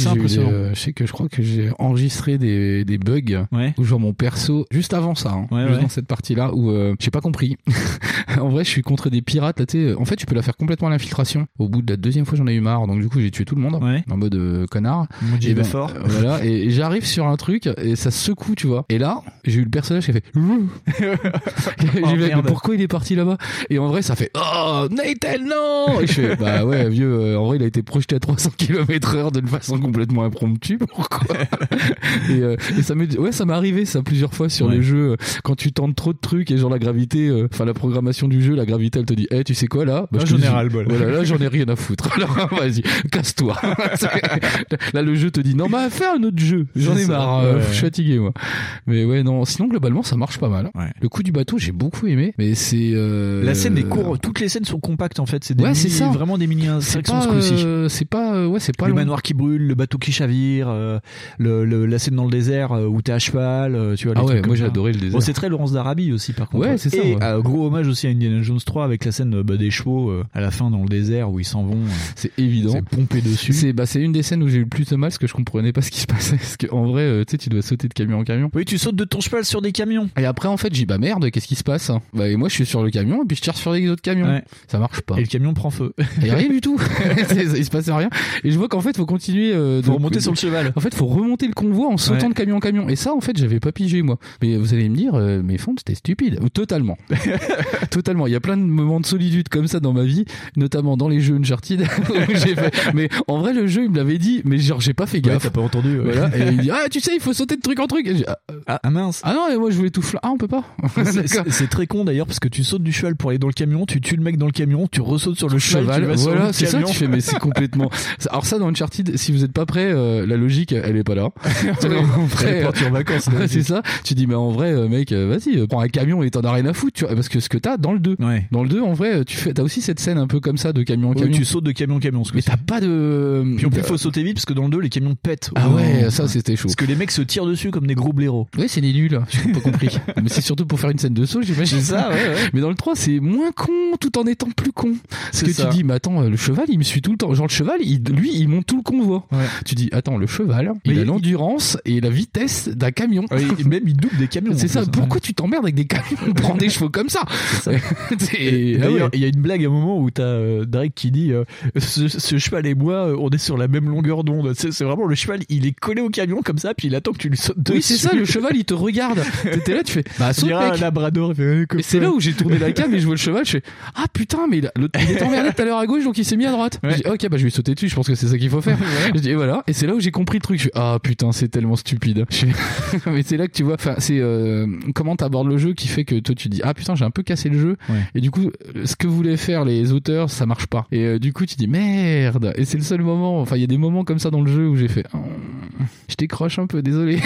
sais, que que je crois que j'ai enregistré des, des bugs où genre mon perso juste avant ça, hein, Ouais, juste ouais. dans cette partie-là où euh, j'ai pas compris. en vrai, je suis contre des pirates. Là, tu en fait, tu peux la faire complètement à l'infiltration. Au bout de la deuxième fois, j'en ai eu marre, donc du coup, j'ai tué tout le monde en mode euh, connard. Et ben, fort. euh, voilà, et, j'arrive sur un truc et ça secoue, tu vois. Et là, j'ai eu le personnage qui a fait. merde. pourquoi il est parti là-bas? Et en vrai, ça fait Oh Nathan non Et je fais bah ouais vieux. euh, en vrai, il a été projeté à 300 km/h d'une façon complètement impromptue. Pourquoi et, euh, et ça m'est ouais ça m'est arrivé ça plusieurs fois sur Ouais. les jeux euh, quand tu tentes trop de trucs et genre la gravité euh, enfin la programmation du jeu la gravité elle te dit eh tu sais quoi là? Là, je te j'en ai ras-le-bol. voilà là j'en ai rien à foutre alors vas-y casse-toi là le jeu te dit non bah fais un autre jeu j'en ai marre euh, Ouais. je suis fatigué moi mais ouais non sinon globalement ça marche pas mal Ouais. le coup du bateau j'ai beaucoup aimé mais c'est euh, La scène est courte, toutes les scènes sont compactes en fait. C'est des Ouais, c'est mini- ça. vraiment des mini pas ce coup-ci. euh, c'est pas euh, ouais c'est pas le long. manoir qui brûle, le bateau qui chavire, euh, le, le- la scène dans le désert euh, où t'es à cheval, euh, tu vois. les Ah ouais, trucs moi, j'ai adoré le désert. Bon, c'est très Laurence d'Arabie aussi par contre. Ouais, c'est ça, Et ouais. euh, gros hommage aussi à Indiana Jones 3 avec la scène euh, bah, des chevaux euh, à la fin dans le désert où ils s'en vont. euh, c'est évident C'est pompé dessus. C'est bah c'est une des scènes où j'ai eu le plus de mal parce que je comprenais pas ce qui se passait parce que en vrai euh, tu sais tu dois sauter de camion en camion. Oui, tu sautes de ton cheval sur des camions. Et après en fait j'ai dit bah merde qu'est-ce qui se passe Bah et moi je suis sur le camion et puis je tire sur les autres camions. Ouais. Ça marche pas. Et le camion prend feu. Et rien du tout. Il se passe rien. Et je vois qu'en fait faut continuer. Euh, Faut de- remonter sur le cheval. En fait faut remonter le convoi en sautant Ouais. de camion en camion. Et ça en fait j'avais pas pigé moi. Mais vous allez me dire euh, mais Fond c'était stupide. Totalement. Totalement. Il y a plein de moments de solitude comme ça dans ma vie, notamment dans les jeux Uncharted. où j'ai fait... Mais en vrai le jeu il me l'avait dit mais genre j'ai pas fait Ouais, gaffe. t'as pas entendu. ouais. Voilà, et il dit ah tu sais il faut sauter de truc en truc. Ah, Ah, ah, mince. ah non et moi je voulais tout fla... Ah on peut pas. C'est- très con d'ailleurs parce que tu sautes du cheval pour aller dans le camion, tu tues le mec dans le camion, tu ressautes sur le cheval, cheval, tu vas sur voilà, c'est ça, tu fais, mais c'est complètement. Alors, ça, dans Uncharted, si vous êtes pas prêt, euh, la logique logique, elle est pas là. en vrai, Elle est en vacances, là, ouais, c'est ça. Tu dis mais en vrai, euh, mec, euh, vas-y, euh, prends un camion et t'en as rien à foutre, tu vois, parce que ce que t'as dans le 2. Ouais. Dans le 2, en vrai, tu fais, t'as aussi cette scène un peu comme ça de camion en camion. tu sautes de camion en camion. ce mais t'as pas de. Puis en plus, faut sauter vite parce que dans le 2, les camions pètent. Ah ouais, ça c'était chaud. Parce que les mecs se tirent dessus comme des gros blaireaux. Ouais, c'est des nuls, j'ai pas compris. mais c'est surtout pour faire une scène de saut, j'imagine. C'est ça, ouais, ouais. Mais dans le 3, c'est moins con tout en étant plus con. Parce que ça. tu dis, mais attends, euh, le cheval, il me suit tout le temps. Genre, le cheval, il, lui, il monte tout le convoi. Ouais. Tu dis, attends, le cheval, Mais il a l'endurance et la vitesse d'un camion. Et même il double des camions. C'est ça. plus. Pourquoi tu t'emmerdes avec des camions Prends des chevaux comme ça. ça. Et ah ouais. Il y a une blague à un moment où t'as euh, Drake qui dit euh, ce, ce cheval et moi, euh, on est sur la même longueur d'onde. C'est vraiment le cheval, il est collé au camion comme ça, puis il attend que tu lui sautes dessus. Oui, c'est ça, le cheval, il te regarde. T'es là, tu fais, bah, On saute, un mec. labrador. euh, comme Et c'est là où j'ai tourné la cam et je vois le cheval, je fais Ah putain, mais il, il était emmerdé tout à l'heure à gauche donc il s'est mis à droite. Ouais. Je dis Ok, bah je vais sauter dessus, je pense que c'est ça qu'il faut faire. Je dis, et voilà. Et c'est là où j'ai compris le truc. Je fais Ah putain, c'est tellement stupide. Je fais- mais c'est là que tu vois, enfin, c'est euh, comment t'abordes le jeu qui fait que toi tu dis Ah putain, j'ai un peu cassé le Ouais. Et du coup, ce que voulaient faire les auteurs, ça marche pas. Et euh, du coup, tu dis Merde. Et c'est le seul moment, enfin, il y a des moments comme ça dans le jeu où j'ai fait Oh, Je décroche un peu, désolé.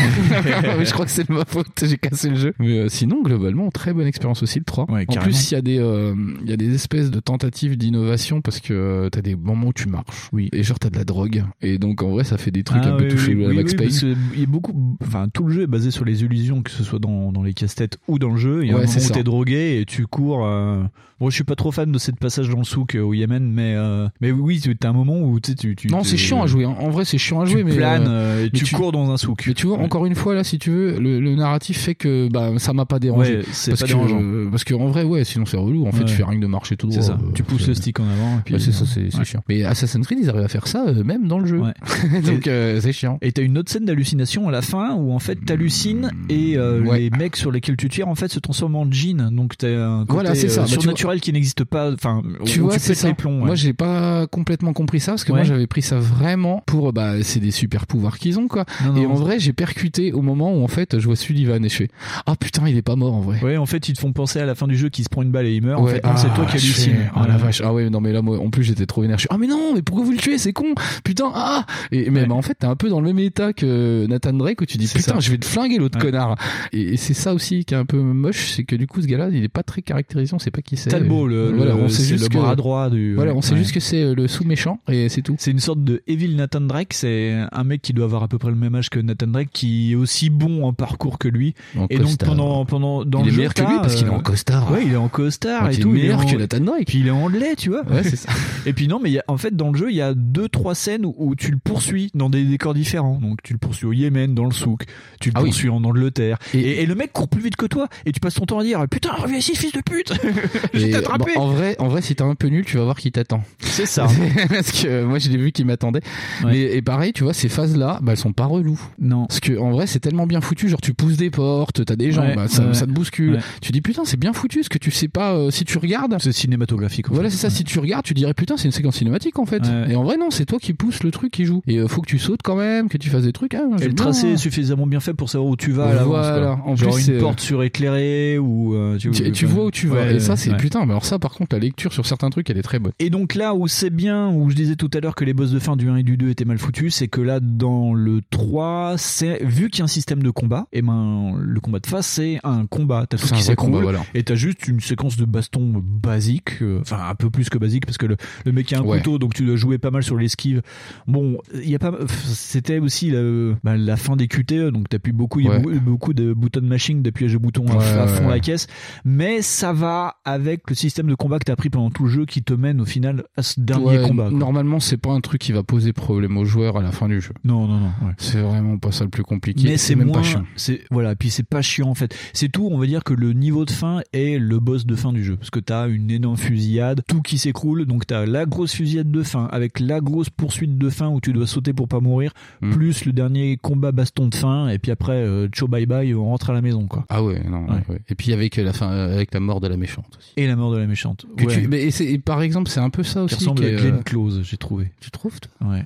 mais je crois que c'est de ma faute, j'ai cassé le jeu. Mais euh, sinon, globalement, très bonne expérience aussi le 3. Ouais, en plus, il y a des euh, il y a des espèces de tentatives d'innovation parce que t'as des moments où tu marches. Oui. Et genre t'as de la drogue. Et donc en vrai, ça fait des trucs Ah un peu oui, touchés oui, à oui, Max oui, Payne. parce que il y a beaucoup, enfin tout le jeu est basé sur les illusions, que ce soit dans, dans les casse-têtes ou dans le jeu. Il y a Ouais, un c'est moment où ça. t'es drogué et tu cours. euh, Bon, je suis pas trop fan de cette passage dans le souk euh, au Yémen, mais euh, mais oui, tu as un moment où tu sais, tu, tu Non, c'est chiant à jouer. hein. En vrai, c'est chiant à Tu jouer, mais planes euh, et mais tu, cours dans un souk. Mais tu vois, encore une fois là, si tu veux, le, le narratif fait que bah ça m'a pas dérangé. Ouais, c'est parce pas que dérangeant. euh, parce que en vrai, ouais, sinon c'est relou. En fait, Ouais. tu fais rien que de marcher tout droit. C'est ça. euh, tu pousses le stick en avant. Et puis c'est ça, c'est chiant. Mais Assassin's Creed, ils arrivent à faire ça même dans le jeu. Donc c'est chiant. Et t'as une autre scène d'hallucination à la fin où en fait t'hallucines et euh, Ouais. les mecs sur lesquels tu tires en fait se transforment en djinn. Donc t'as un côté Voilà, ça. euh, Bah, tu surnaturel qui n'existe pas. Enfin, tu vois, c'est ça. plombs. ouais. Moi, j'ai pas complètement compris ça parce que Ouais. moi, j'avais pris ça vraiment pour bah c'est des super pouvoirs qu'ils ont quoi. Non, Et en vrai, j'ai percuté au moment où en fait, je vois Sullivan et je fais ah putain, il est pas mort en vrai. Ouais, en fait, ils te font penser à la fin du jeu qui se prend une balle et il meurt. en fait, c'est toi qui hallucines. Ah la vache. Ah ouais, non mais là moi en plus j'étais trop énervé. Je suis, Ah mais non, mais pourquoi vous le tuez C'est con. Putain, ah Et mais bah, en fait, t'es un peu dans le même état que Nathan Drake où tu dis putain, ça. je vais te flinguer l'autre Ouais. connard. Et, et c'est ça aussi qui est un peu moche, c'est que du coup ce gars-là, il est pas très caractérisé, on sait pas qui c'est. Talbot, le, voilà, le- on sait juste le que bras droit du. Voilà, on sait Ouais. juste que c'est euh, le sous-méchant et c'est tout. C'est une sorte de Evil Nathan Drake. C'est un mec qui doit avoir à peu près le même âge que Nathan Drake, qui est aussi bon en parcours que lui. En et donc costard. pendant pendant dans il le est meilleur que lui parce qu'il est euh, en costard. Ouais, il est en costard Donc, et il est tout. meilleur est en- que Nathan Drake. Puis il est en lait, tu vois. Ouais, c'est ça. Et puis non, mais il y a, en fait dans le jeu, il y a deux trois scènes où, où tu le poursuis dans des décors différents. Donc tu le poursuis au Yémen, dans le souk, tu le Ah oui. poursuis en Angleterre. Et- Et, et le mec court plus vite que toi. Et tu passes ton temps à dire putain reviens ici fils de pute, Et, t'ai attrapé. bon, en vrai, en vrai, si t'es un peu nul, tu vas voir qui t'attend. C'est ça. Parce que moi, je l'ai vu qui m'attendait. Ouais. Mais et pareil, tu vois, ces phases-là, bah, elles sont pas reloues. Non. Parce que en vrai, c'est tellement bien foutu. Genre, tu pousses des portes, t'as des gens, Ouais, bah, ça, ouais. ça te bouscule. Tu dis putain, c'est bien foutu. Ce que tu sais pas, euh, si tu regardes. C'est cinématographique. en Voilà, c'est ça. Si tu regardes, tu dirais putain, c'est une séquence cinématique en fait. Et en vrai, non, c'est toi qui pousse le truc qui joue. Et euh, faut que tu sautes quand même, que tu fasses des trucs. Ah, Et le bien. tracé est suffisamment bien fait pour savoir où tu vas à l'avance. Voilà. En Genre plus, une porte suréclairée ou euh, Tu, tu vois où tu vas. Ouais, et ça, c'est ouais. putain. Mais alors ça, par contre, la lecture sur certains trucs, elle est très bonne. Et donc là où c'est bien, où je disais tout à l'heure que les boss de fin du 1 et du 2 étaient mal foutus, c'est que là dans le 3, c'est vu qu'il y a un système de combat, et ben le combat de face c'est un combat, t'as tout qui s'écroule voilà. et t'as juste une séquence de baston basique, euh, enfin un peu plus que basique parce que le, le mec a un Ouais. couteau donc tu dois jouer pas mal sur l'esquive. Bon, il y a pas, c'était aussi la, bah, la fin des QTE donc t'appuies beaucoup, il y a Ouais. beaucoup, beaucoup de button mashing d'appuyage de bouton à, Ouais, à fond ouais, la caisse, mais ça va avec le système de combat que t'as appris pendant tout le jeu qui te mène au final à ce dernier combat. quoi. Normalement, c'est pas un truc qui va poser problème aux joueurs à la fin du jeu. Non, non, non. C'est vraiment pas ça le plus compliqué. Mais c'est même moins, pas chiant. c'est voilà, puis c'est pas chiant en fait. C'est tout, on va dire que le niveau de fin est le boss de fin du jeu parce que t'as une énorme fusillade, tout qui s'écroule, donc t'as la grosse fusillade de fin avec la grosse poursuite de fin où tu dois sauter pour pas mourir, Mm. plus le dernier combat baston de fin et puis après euh, ciao bye bye, on rentre à la maison quoi. Ah ouais, non. Ouais. ouais. Et puis avec la fin, avec la mort de la méchante aussi. Et la mort de la méchante. Que Ouais. tu- mais et par exemple, c'est un peu ça qui aussi. ressemble qui à est, Glenn euh, Close, j'ai trouvé. Tu trouves toi? Ouais.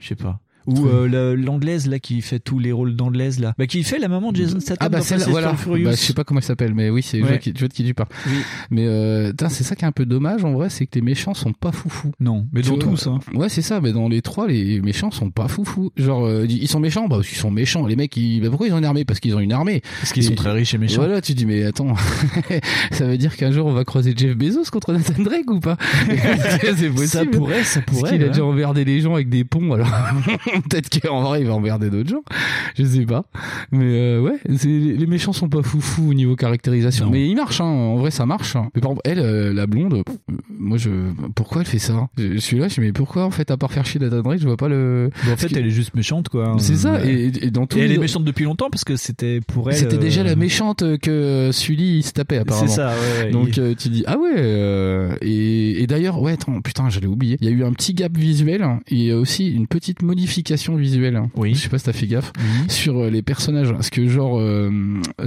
Je sais pas. Ou euh, la- l'anglaise là qui fait tous les rôles d'anglaise là, bah qui fait la maman de Jason Statham. Ah bah celle voilà, Furious. bah, je sais pas comment elle s'appelle mais oui c'est Ouais. je vois de qui tu parles. Mais euh, c'est ça qui est un peu dommage en vrai, c'est que les méchants sont pas foufous. Non, mais Tu dans vois, tous hein. Ouais, c'est ça, mais dans les trois les méchants sont pas foufous. Genre euh, ils sont méchants bah parce qu'ils sont méchants. Les mecs ils bah, pourquoi ils ont une armée? Parce qu'ils ont une armée. Parce qu'ils sont très riches et méchants. Voilà, tu dis mais attends, ça veut dire qu'un jour on va croiser Jeff Bezos contre Nathan Drake ou pas? C'est possible. Ça pourrait, ça Parce pourrait. qu'il a ouais. déjà emmerdé les gens avec des ponts, alors peut-être qu'en vrai il va emmerder d'autres gens. Je sais pas. Mais euh, ouais, les méchants sont pas foufous au niveau caractérisation. Non. Mais il marche, hein. en vrai ça marche. Mais par exemple, elle, euh, la blonde, moi je. Pourquoi elle fait ça? Je je suis là, je me dis mais pourquoi en fait, à part faire chier Nathan Drake, je vois pas le. Bah, en fait, elle est juste méchante quoi. C'est ça, Ouais. et, et dans tous Et elle les- est méchante depuis longtemps parce que c'était pour elle. C'était déjà euh, la méchante que Sully il se tapait apparemment. C'est ça, ouais. Donc euh, tu dis ah ouais euh, et, et d'ailleurs ouais attends putain j'allais oublier. Il y a eu un petit gap visuel hein, et aussi une petite modification visuelle. hein. Oui. Je sais pas si t'as fait gaffe sur euh, les personnages parce que genre euh,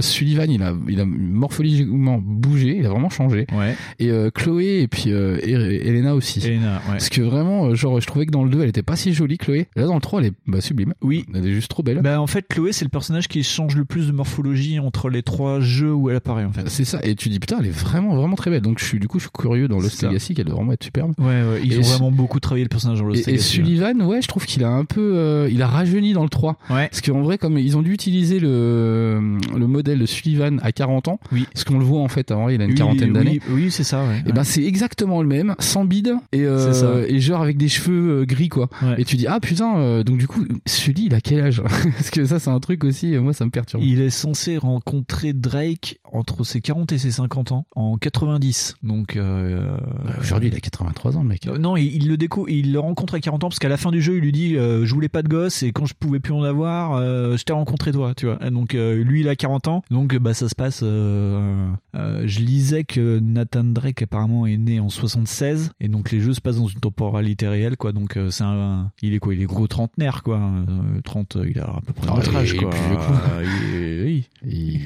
Sullivan il a il a morphologiquement bougé, il a vraiment changé. Ouais. Et euh, Chloé et puis euh, et- Elena aussi. Elena, ouais. Parce que vraiment euh, genre je trouvais que dans le 2 elle était pas si jolie Chloé. Là dans le 3 elle est bah, sublime. Oui. Elle est juste trop belle. Bah en fait Chloé c'est le personnage qui change le plus de morphologie entre les trois jeux où elle apparaît en fait. C'est ça, et tu dis putain, elle est vraiment vraiment très belle. Donc je suis du coup je suis curieux dans Lost. Legacy qu'elle doit vraiment être superbe. Ouais, ouais, ils Et ont vraiment beaucoup travaillé le personnage dans Lost Et, et Legacy, ouais. Sullivan, ouais, je trouve qu'il a un peu, euh, il a rajeuni dans le 3. Ouais. Parce qu'en vrai, comme ils ont dû utiliser le, le modèle de Sullivan à 40 ans, oui. parce qu'on le voit en fait, avant il a une Oui, quarantaine d'années. Oui, c'est ça, ouais. Et ben c'est exactement le même, sans bide et euh, et genre avec des cheveux euh, gris quoi. Et tu dis ah putain, euh, donc du coup Sully il a quel âge? Parce que ça c'est un truc aussi, moi ça me perturbe. Il est censé rencontrer Drake entre ses 40 et ses 50 ans en 90. Donc euh, Aujourd'hui il a 83 ans le mec. Non, il, il le déco, il le rencontre à 40 ans parce qu'à la fin du jeu, il lui dit je voulais pas de gosse et quand je pouvais plus en avoir, euh, je t'ai rencontré toi, tu vois. Et donc euh, lui, il a 40 ans, donc bah ça se passe. euh, je lisais que Nathan Drake apparemment est né en 76 et donc les jeux se passent dans une temporalité réelle, quoi. Donc c'est un, il est quoi? Il est gros trentenaire, quoi. Euh, 30, il a à peu près Ah, notre âge, quoi. plus il est- oui.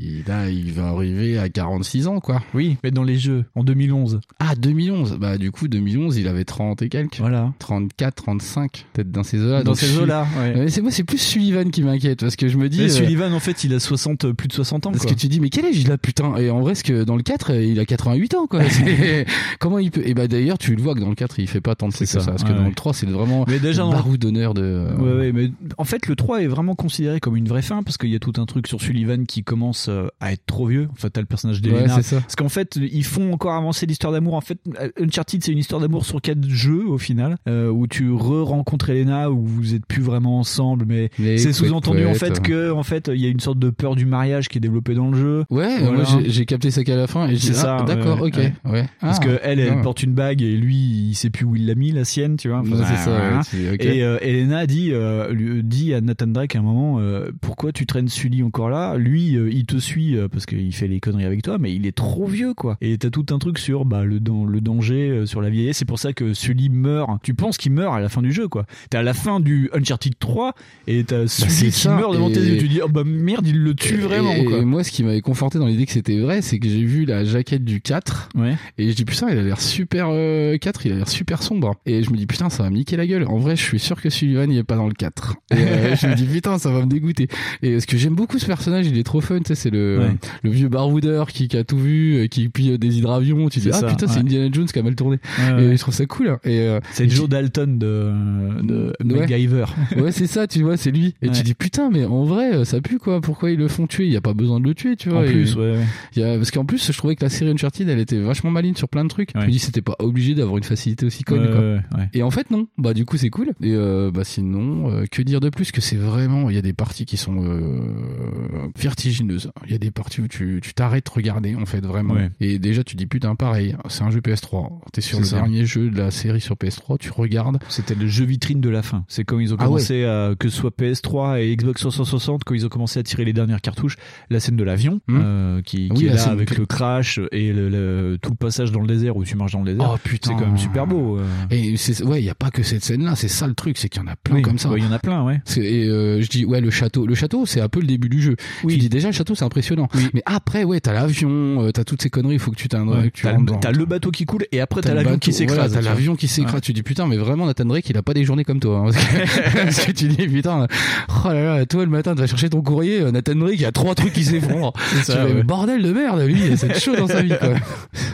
Il- là, il va arriver à 46 ans quoi. Oui, mais dans les jeux en 2011. Ah 2011, bah du coup 2011 il avait 30 et quelques. Voilà. 34, 35, peut-être dans ces eaux-là. Dans ces eaux-là, ouais. Mais c'est moi c'est plus Sullivan qui m'inquiète parce que je me dis. Mais euh, Sullivan, en fait, il a 60, plus de 60 ans. Parce quoi. que tu dis mais quel âge il a putain? Et en vrai ce que dans le 4 euh, il a 88 ans quoi. Comment il peut et bah d'ailleurs tu le vois que dans le 4 il fait pas tant de trucs que ça, ça parce que ouais, dans ouais. le 3 c'est vraiment Mais déjà dans le- barou d'honneur de Ouais, ouais, mais en fait, le 3 est vraiment considéré comme une vraie fin parce qu'il y a tout un truc sur Sullivan qui commence euh, à être trop vieux. En fait, t'as le personnage Ouais, d'Elena. ça. parce qu'en fait, ils font encore avancer l'histoire d'amour. En fait, Uncharted, c'est une histoire d'amour sur quatre jeux au final, euh, où tu re-rencontres Elena, où vous êtes plus vraiment ensemble, mais, Mais c'est sous-entendu en fait que, en fait, il y a une sorte de peur du mariage qui est développée dans le jeu. Ouais, Voilà. moi j'ai- capté ça qu'à la fin et j'ai C'est dit, ça. ah, d'accord, ouais, ok, ouais. ouais. Parce Ah, que elle, elle ouais. porte une bague et lui, il sait plus où il l'a mis, la sienne, tu vois. Enfin, Ouais, c'est ça, ouais, ok. Et euh, Elena dit, euh, lui, dit à Nathan Drake à un moment, pourquoi tu traînes Sully encore là Lui, euh, il te suit euh, parce qu'il fait les conneries avec toi, mais il est trop vieux, quoi. Et t'as tout un truc sur bah, le, dan- le danger, euh, sur la vieillesse. C'est pour ça que Sully meurt. Tu penses qu'il meurt à la fin du jeu, quoi. T'es à la fin du Uncharted 3 et t'as Sully c'est qui ça, meurt devant et- tes yeux. Tu dis, oh bah merde, il le tue Et- vraiment, et, quoi. et moi, ce qui m'avait conforté dans l'idée que c'était vrai, c'est que j'ai vu la jaquette du 4. Ouais. Et je dis, putain, il a l'air super, euh, 4, il a l'air super sombre. Et je me dis, putain, ça va me niquer la gueule. En vrai, je suis sûr que Sullivan, il est pas dans le 4. Et euh, je me dis, putain, ça va me dégoûter. Et ce que j'aime beaucoup ce personnage, il est trop fun, tu sais, c'est le, Ouais. le vieux baroudeur qui, qui a tout vu, euh, qui pille des hydravions. Tu dis, C'est ah ça, putain, c'est ouais. Indiana Jones qui a mal tourné. Ouais. Et je trouve ça cool. hein. Et, euh, C'est Joe Dalton de, de Ouais. MacGyver. ouais, c'est ça, tu vois, c'est lui. Et tu dis putain, mais en vrai, euh, ça pue quoi. Pourquoi ils le font tuer? Il y a pas besoin de le tuer, tu vois. En Et- plus, il y a... Parce qu'en plus, je trouvais que la série Uncharted, elle était vachement maligne sur plein de trucs. Je me dis, c'était pas obligé d'avoir une facilité aussi conne, quoi. ouais, ouais. Et en fait, non. Bah, du coup, c'est cool. Et euh, bah, sinon, euh, que dire de plus? Que c'est vraiment. Il y a des parties qui sont euh, vertigineuses. Il y a des parties où tu tu t'arrêtes de regarder, en fait, vraiment. Ouais. Et déjà, tu dis putain, pareil, c'est un jeu PS3. T'es sur le ça. dernier jeu de la série sur PS3, tu regardes. C'était le jeu vitrine de la fin. C'est quand ils ont Ah commencé à, que ce soit PS3 et Xbox 360, quand ils ont commencé à tirer les dernières cartouches, la scène de l'avion, Hmm. euh, qui, Oui, qui est là avec le crash et le, le- tout le passage dans le désert où tu marches dans le désert. Oh putain. C'est quand même super beau. euh. Et c'est ouais, il y a pas que cette scène-là, c'est ça le truc, c'est qu'il y en a plein Oui, comme ça. ouais, Il y en a plein, ouais. C'est- Et euh, je dis ouais le château, le château c'est un peu le début du jeu. Oui. Tu dis déjà le château c'est impressionnant impressionnant. Mais après, ouais, t'as l'avion, euh, t'as toutes ces conneries, il faut que tu Ouais, tu t'as le, bateau qui coule et après t'as l'avion qui s'écrase. t'as l'avion qui s'écrase. Ouais. Tu dis putain, mais vraiment Nathan Drake, il a pas des journées comme toi. hein. parce, que, tu dis putain, oh là là, toi le matin tu vas chercher ton courrier, euh, Nathan Drake, il y a trois trucs qui s'effondrent. Bordel de merde, lui, c'est chaud dans sa vie. quoi.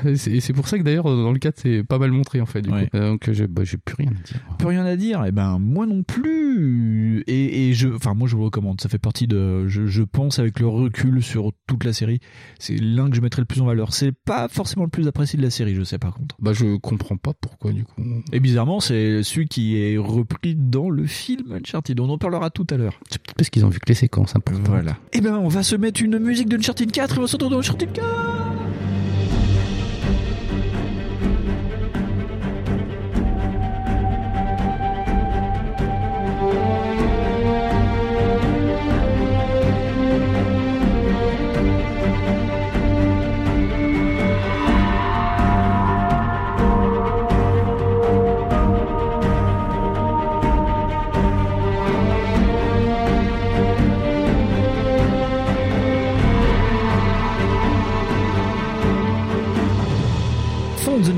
C'est et c'est pour ça que d'ailleurs dans le 4 c'est pas mal montré en fait. Du coup. Euh, Donc j'ai bah, plus rien à dire. Plus rien à dire. Et ben moi non plus. Et, et je, enfin moi je vous recommande. Ça fait partie de, je, je pense avec le recul sur toute la série, c'est l'un que je mettrais le plus en valeur. C'est pas forcément le plus apprécié de la série, je sais par contre. Bah je comprends pas pourquoi du coup. Et bizarrement, c'est celui qui est repris dans le film Uncharted. On en parlera tout à l'heure. C'est peut-être parce qu'ils ont vu que les séquences importantes. Voilà. Et ben on va se mettre une musique d'Uncharted 4 et on va se retrouver dans Uncharted 4.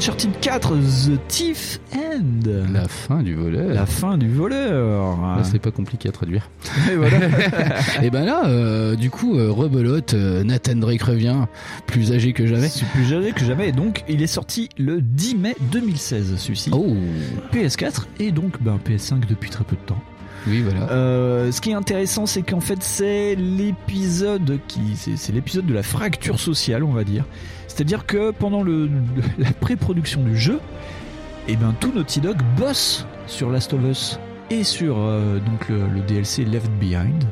Uncharted 4 The Thief End. La fin du voleur. La fin du voleur. Là, c'est pas compliqué à traduire. Et voilà. Et ben là, euh, du coup, euh, rebelote, euh, Nathan Drake revient, plus âgé que jamais. C'est plus jamais que jamais. Et donc, il est sorti le 10 mai 2016, celui-ci. Oh PS4 et donc ben, PS5 depuis très peu de temps. Oui, voilà. Euh, ce qui est intéressant, c'est qu'en fait, c'est l'épisode qui, c'est l'épisode de la fracture sociale, on va dire. C'est-à-dire que pendant le, la pré-production du jeu, et ben tout Naughty Dog bosse sur Last of Us et sur euh, donc le, le DLC Left Behind.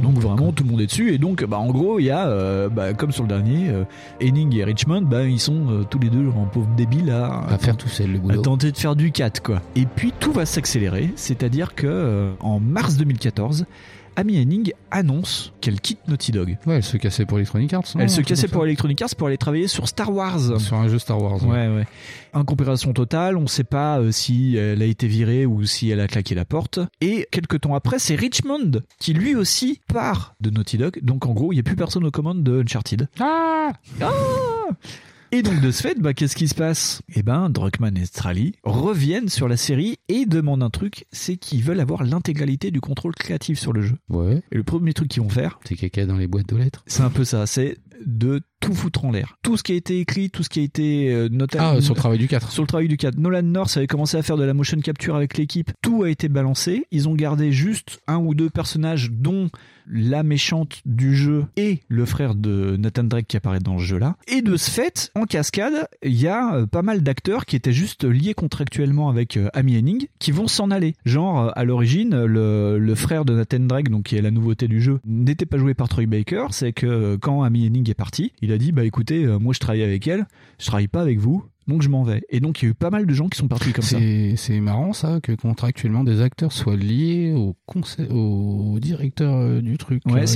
Donc vraiment tout le monde est dessus et donc bah en gros il y a euh, bah, comme sur le dernier euh, Henning et Richmond bah ils sont euh, tous les deux en pauvre débiles à, À faire tout seul le à tenter de faire du 4 quoi. Et puis tout va s'accélérer, c'est-à-dire que en mars 2014, Amy Henning annonce qu'elle quitte Naughty Dog. Ouais, elle se cassait pour Electronic Arts. Elle se cassait pour Electronic Arts pour aller travailler sur Star Wars. Sur un jeu Star Wars. Ouais, ouais. Incompréhension totale, on sait pas euh, si elle a été virée ou si elle a claqué la porte. Et quelques temps après, c'est Richmond qui lui aussi part de Naughty Dog. Donc en gros, il n'y a plus personne aux commandes de Uncharted. Ah Et donc de ce fait, bah, qu'est-ce qui se passe? Eh ben, Druckmann et Strally reviennent sur la série et demandent un truc, c'est qu'ils veulent avoir l'intégralité du contrôle créatif sur le jeu. Ouais. Et le premier truc qu'ils vont faire, C'est caca dans les boîtes aux lettres. c'est un peu ça, c'est de tout foutre en l'air. Tout ce qui a été écrit, tout ce qui a été euh, notamment Ah, sur le travail du 4. sur le travail du 4. Nolan North avait commencé à faire de la motion capture avec l'équipe. Tout a été balancé. Ils ont gardé juste un ou deux personnages, dont la méchante du jeu et le frère de Nathan Drake qui apparaît dans ce jeu-là. Et de ce fait, en cascade, il y a euh, pas mal d'acteurs qui étaient juste liés contractuellement avec euh, Amy Henning qui vont s'en aller. Genre, à l'origine, le, le frère de Nathan Drake, donc qui est la nouveauté du jeu, n'était pas joué par Troy Baker. C'est que quand Amy Henning est parti, il a dit, bah écoutez, euh, moi je travaille avec elle, je travaille pas avec vous. Donc je m'en vais. Et donc il y a eu pas mal de gens qui sont partis comme ça. C'est marrant ça que contractuellement des acteurs soient liés au conseil, au directeur euh, du truc. euh, Ouais, et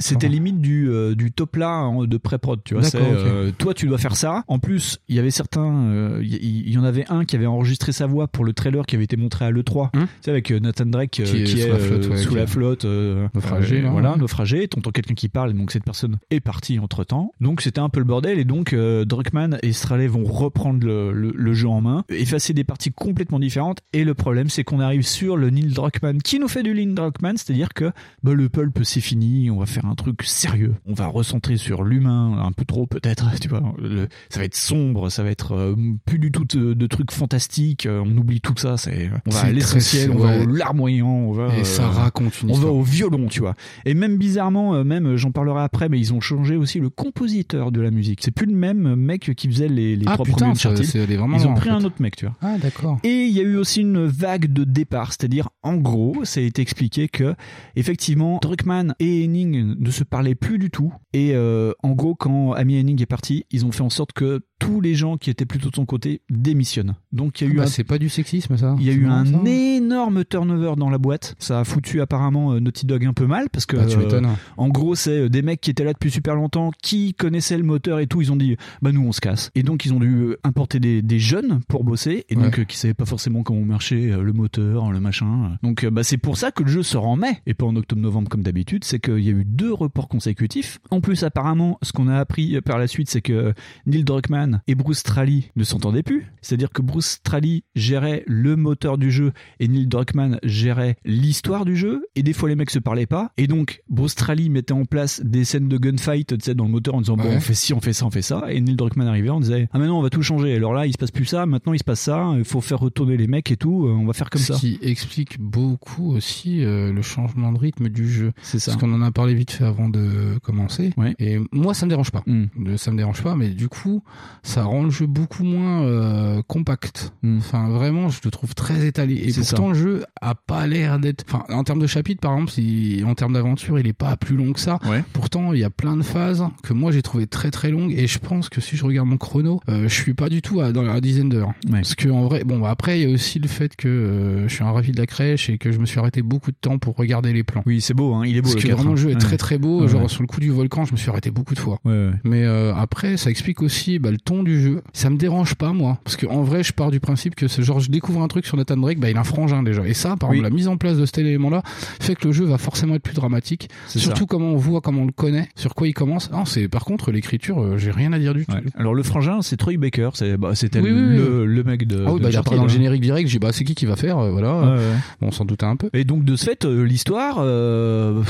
c'était limite du euh, du top là hein, de pré-prod, tu vois. Euh, toi, tu dois faire ça. En plus, il y avait certains, euh, il y, en avait un qui avait enregistré sa voix pour le trailer qui avait été montré à l'E3, Hum. tu sais, avec euh, Nathan Drake euh, Qui qui, est sous la flotte, euh, ouais, sous qui la est flotte, euh, naufragé, euh, là, voilà, ouais. naufragé. T'entends quelqu'un qui parle, donc cette personne est partie entre temps. Donc c'était un peu le bordel et donc euh, Druckmann et Straley vont reprendre le, le, le jeu en main, effacer des parties complètement différentes. Et le problème, c'est qu'on arrive sur le Neil Druckmann qui nous fait du Neil Druckmann, c'est-à-dire que bah, le pulp c'est fini, on va faire un truc sérieux. On va recentrer sur l'humain, un peu trop peut-être, tu vois. Le- ça va être sombre, ça va être euh, plus du tout de, de trucs fantastiques. euh, on oublie tout ça. C'est, on va à l'essentiel, on va ouais. au larmoyant, on va. Et euh, ça raconte une on va au violon, tu vois. Et même bizarrement, même j'en parlerai après, mais ils ont changé aussi le compositeur de la musique. C'est plus le même mec qui faisait les, les Ah trois putain, c'est vraiment Ils ont en pris un autre mec, tu vois. Ah d'accord. Et il y a eu aussi une vague de départ, c'est-à-dire en gros, ça a été expliqué que effectivement Druckmann et Henning ne se parlaient plus du tout. Et euh, en gros, quand Amy Henning est parti, ils ont fait en sorte que tous les gens qui étaient plutôt de son côté démissionnent. Donc il y a eu Ah bah, un c'est pas du sexisme ça. il y a eu un ça. énorme turnover dans la boîte. Ça a foutu apparemment euh, Naughty Dog un peu mal parce que Ah, tu euh, en gros c'est euh, des mecs qui étaient là depuis super longtemps, qui connaissaient le moteur et tout. Ils ont dit bah nous on se casse. Et donc ils ont dû dû importer des, des jeunes pour bosser et donc euh, qui savaient pas forcément comment marchait euh, le moteur, le machin. Donc euh, bah, c'est pour ça que le jeu sort en mai et pas en octobre-novembre comme d'habitude. C'est qu'il y a eu deux reports consécutifs. En plus, apparemment, ce qu'on a appris euh, par la suite, c'est que Neil Druckmann et Bruce Straley ne s'entendaient plus. C'est-à-dire que Bruce Straley gérait le moteur du jeu et Neil Druckmann gérait l'histoire du jeu. Et des fois, les mecs se parlaient pas. Et donc, Bruce Straley mettait en place des scènes de gunfight, tu sais, dans le moteur en disant bon, on fait ci, on fait ça, on fait ça. Et Neil Druckmann arrivait, on disait ah maintenant on va tout changer. Alors là, il se passe plus ça. Maintenant, il se passe ça. Il faut faire retourner les mecs et tout. euh, On va faire comme Ce ça. qui explique beaucoup aussi euh, le changement de rythme du jeu. C'est ça. Parce qu'on en a parlé vite fait avant de commencer. Ouais. Et moi, ça me dérange pas. Mm. Euh, Ça me dérange pas, mais du coup, ça rend le jeu beaucoup moins euh, compact. Mm. Enfin, vraiment, je le trouve très étalé. Et pourtant, ça. le jeu a pas l'air d'être. Enfin, en termes de chapitres, par exemple, si... en termes d'aventure, il est pas plus long que ça. Ouais. Pourtant, il y a plein de phases que moi j'ai trouvé très très longues. Et je pense que si je regarde mon chrono, euh, je suis pas du tout à, dans la dizaine d'heures. Ouais. Parce que en vrai, bon, bah, après, il y a aussi le fait que euh, je suis un ravi de la crèche et que je me suis arrêté beaucoup de temps pour regarder les plans. Oui, c'est beau. Hein. Il est beau. Parce le que 4, vraiment le jeu est hein. très très beau. Genre sur le coup du volcan, je me suis arrêté beaucoup de fois. Ouais, ouais. Mais euh, après, ça explique aussi bah, le ton du jeu. Ça me dérange pas moi, parce que en vrai, je pars du principe que ce genre, je découvre un truc sur Nathan Drake, bah il a un frangin déjà. Et ça, par Oui. exemple, la mise en place de cet élément-là fait que le jeu va forcément être plus dramatique. Surtout comment on voit, comment on le connaît, sur quoi il commence. Non, c'est par contre l'écriture, euh, j'ai rien à dire du tout. Ouais. Alors le frangin, c'est Troy Baker. C'est bah, c'était Oui, oui, le, le mec de. Ah oui, de bah, il apparaît dans le hein. générique direct. J'ai dit, bah, c'est qui qui va faire, euh, voilà. Ouais, ouais. Bon, on s'en doutait un peu. Et donc de ce fait, euh, l'histoire, euh,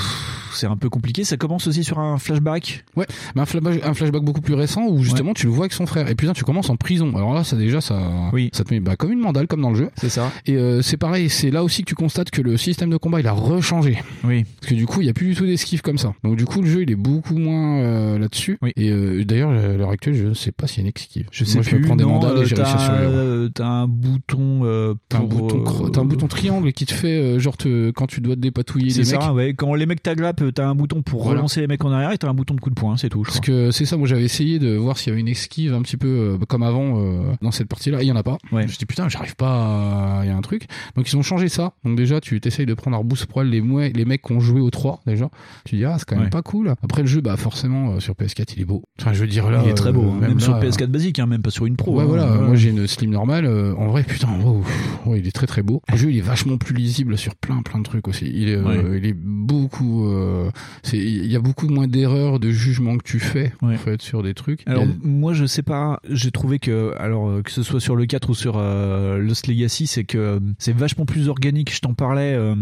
c'est un peu compliqué. Ça commence aussi sur un flashback. Ouais, mais un flashback, un flashback beaucoup plus récent où justement tu le vois avec son frère. Et putain, tu commences en prison. Alors là, ça déjà, ça, Oui. ça te met bah, comme une mandale, comme dans le jeu. C'est ça. Et euh, c'est pareil, c'est là aussi que tu constates que le système de combat il a rechangé. Oui. Parce que du coup, il y a plus du tout d'esquive comme ça. Donc du coup, le jeu il est beaucoup moins euh, là-dessus. Oui. Et euh, d'ailleurs, à l'heure actuelle, je sais pas s'il y a une esquive. Je sais Moi, plus. Je prends des mandales et j'ai réussi à survivre. t'as un bouton. T'as un bouton, un triangle qui te fait genre te, quand tu dois te dépatouiller C'est les ça, mecs. ouais. Quand les mecs t'aglappent, t'as un bouton pour Voilà. relancer les mecs en arrière et t'as un bouton de coup de poing, c'est tout. Je Parce crois. que c'est ça, moi j'avais essayé de voir s'il y avait une esquive un petit peu euh, comme avant euh, dans cette partie-là. Il y en a pas. Ouais. Je me suis dit putain, j'arrive pas. à- Il y a un truc. Donc ils ont changé ça. Donc déjà, tu t'essayes de prendre arbousse poil les, mouais- les mecs qui ont joué au 3 déjà. Tu dis ah c'est quand même Ouais. pas cool. Après le jeu, bah forcément euh, sur PS4 il est beau. Enfin je veux dire là, Il est très beau, hein. même, sur là, PS4 basique, hein, même pas sur une pro. Ouais hein. voilà, moi j'ai une Slim normale. en vrai putain, wow, ouais, il est très très beau. Le jeu il est vachement plus lisible sur plein plein de trucs aussi. Il est, euh, il est beaucoup. euh, c'est il y a beaucoup moins d'erreurs de jugement que tu fais en fait sur des trucs. Alors a- moi je sais pas, j'ai trouvé que alors euh, que ce soit sur le 4 ou sur euh, Lost Legacy, c'est que euh, c'est vachement plus organique. Je t'en parlais euh,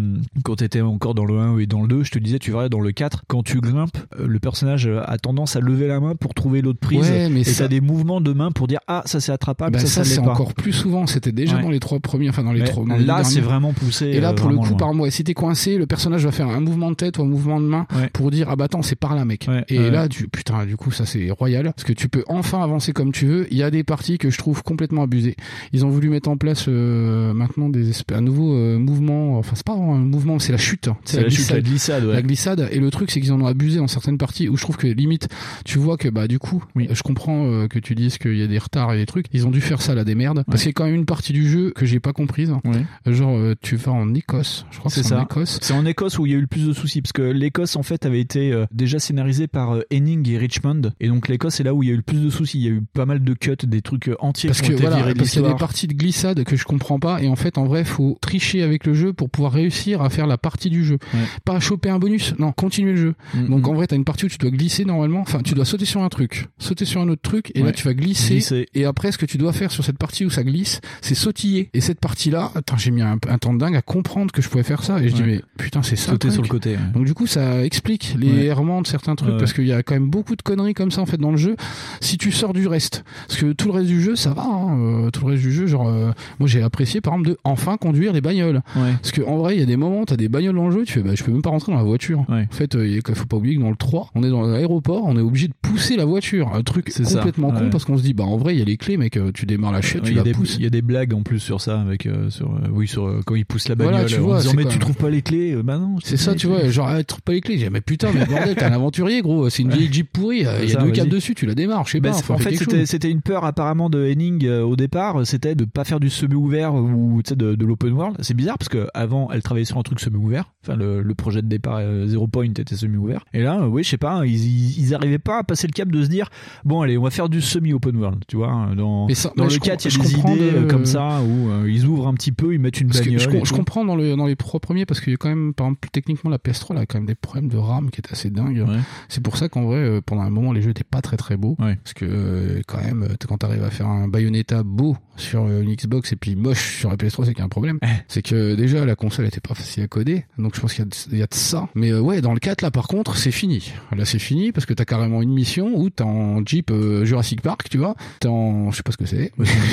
quand t'étais encore dans le 1 et dans le 2, je te disais tu verrais dans le 4 quand tu grimpes, le personnage a tendance à lever la main pour trouver l'autre prise Ouais, mais et ça- t'as des mouvements de main pour dire ah ça c'est attrapable, Bah, ça ça, ça, c'est encore plus souvent. C'était déjà Ouais. dans les trois premiers, enfin dans les Mais trois. dans là c'est vraiment poussé. Et là, pour le coup, loin. par ouais, si t'es coincé, le personnage va faire un mouvement de tête ou un mouvement de main Ouais. pour dire ah bah attends c'est par là mec. Et là, tu putain, du coup ça c'est royal parce que tu peux enfin avancer comme tu veux. Il y a des parties que je trouve complètement abusées. Ils ont voulu mettre en place euh, maintenant des un nouveau euh, mouvement. Enfin c'est pas vraiment un mouvement, c'est la chute. hein. c'est la chute, la glissade. ouais. La glissade et le truc c'est qu'ils en ont abusé dans certaines parties où je trouve que limite tu vois que bah du coup Oui. je comprends euh, que tu dises qu'il y a des retards et des trucs ils ont dû faire ça là des merdes parce qu'il y a quand même une partie du jeu que j'ai pas comprise Ouais. genre euh, tu vas en Écosse je crois que C'est en. Écosse C'est en Écosse où il y a eu le plus de soucis parce que l'Écosse en fait avait été euh, déjà scénarisée par euh, Henning et Richmond et donc l'Écosse c'est là où il y a eu le plus de soucis. Il y a eu pas mal de cuts, des trucs euh, entiers parce qui que ont été voilà virés de parce qu'il y a des parties de glissade que je comprends pas et en fait en vrai faut tricher avec le jeu pour pouvoir réussir à faire la partie du jeu. Ouais. pas choper un bonus non continuer le jeu. Mm, donc mm. en vrai t'as une partie où tu dois glisser normalement enfin tu dois sauter sur un truc sauter sur un autre truc et là tu vas glisser Glisser. et après ce que tu dois faire sur cette partie où ça glisse c'est sautiller. Et cette partie là attends j'ai mis un, un temps de dingue à comprendre que je pouvais faire ça et je dis mais putain c'est ça sauter sur le côté. donc du coup ça explique les errements de certains trucs parce qu'il y a quand même beaucoup de conneries comme ça en fait dans le jeu. Si tu sors du reste parce que tout le reste du jeu ça va hein, euh, tout le reste du jeu genre euh, moi j'ai apprécié par exemple de enfin conduire des bagnoles Ouais. parce que en vrai il y a des moments t'as des bagnoles dans le jeu tu fais bah je peux même pas rentrer dans la voiture Ouais. en fait euh, il faut pas oublier que dans le 3 on est dans l'aéroport on est obligé de pousser la voiture un truc ça, complètement con parce qu'on se dit bah en vrai il y a les clés mec euh, tu démarres la chute tu la des, pousses il y a des blagues en plus sur ça avec euh, sur euh, oui sur euh, quand il pousse la bagnole Voilà, tu en vois, disant mais tu trouves pas les clés Euh, bah non c'est ça tu vois genre être pas les clés. J'ai mais putain, mais bordel, t'es un aventurier, gros. C'est une vieille Jeep pourrie. Il y a deux câbles dessus, tu la démarres. Je sais Bah, pas. en fait, c'était une peur apparemment de Henning euh, au départ, c'était de pas faire du semi-ouvert ou de, de l'open world. C'est bizarre parce que avant, elle travaillait sur un truc semi-ouvert. Enfin, le, le projet de départ euh, Zero Point était semi-ouvert. Et là, euh, oui, je sais pas, ils, ils, ils arrivaient pas à passer le cap de se dire bon, allez, on va faire du semi-open world. Tu vois, hein, dans, Mais ça- dans mais le 4, il y a des idées de- comme ça où ils ouvrent un petit peu, ils mettent une Parce que bagnole. je, comprends dans, le, dans les trois premiers parce qu'il y a quand même, par exemple, techniquement la PS3 elle a quand même des problèmes de RAM qui est assez dingue. C'est pour ça qu'en vrai, pendant un moment, les jeux étaient pas très très beaux. Parce que quand même, euh, quand t'arrives à faire un Bayonetta beau sur euh, une Xbox et puis moche sur la PS3, c'est qu'il y a un problème. c'est que déjà la console était pas facile à coder. Donc je pense qu'il y, a de- il y a de ça. Mais euh, ouais, dans le 4 là par contre, c'est fini. Là c'est fini parce que t'as carrément une mission où t'es en Jeep euh, Jurassic Park, tu vois. T'es en, je sais pas ce que c'est.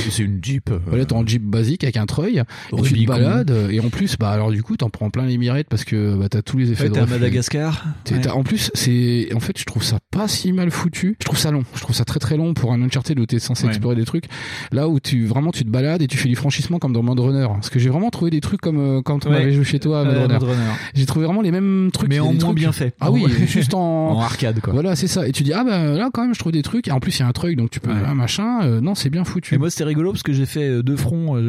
c'est une Jeep. euh, Voilà, t'es en Jeep basique avec un treuil. Et tu te balades. Et en plus, bah alors du coup, t'en prends plein les mirettes parce que bah, t'as tous les effets Ouais, de t'es à. Madagascar. Ouais. En plus, c'est en fait, je trouve ça pas si mal foutu. Je trouve ça long. Je trouve ça très très long pour un Uncharted où t'es censé Ouais. explorer des trucs. Là où tu vraiment tu te balades et tu fais du franchissement comme dans Mode Runner. Parce que j'ai vraiment trouvé des trucs comme euh, quand on Ouais. avait joué chez toi à Mode Ouais, Runner. J'ai trouvé vraiment les mêmes trucs. Mais en moins trucs- bien fait. Ah oui, juste en En arcade, quoi. Voilà, c'est ça. Et tu dis ah bah là quand même je trouve des trucs. Et en plus il y a un truc donc tu peux ah, machin. euh, non, c'est bien foutu. Et moi c'était rigolo parce que j'ai fait euh, deux fronts. euh,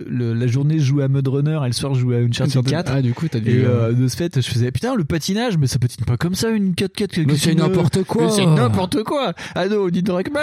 je- le- la journée je jouais à Mud Runner et le soir je jouais à Uncharted Uncharted. 4. Ah, du coup, t'as dû, Et euh, euh, de ce fait je faisais putain le patinage mais ça patine pas comme ça une 4x4. Mais c'est n'importe quoi. C'est n'importe quoi. Ah non, Druckmann.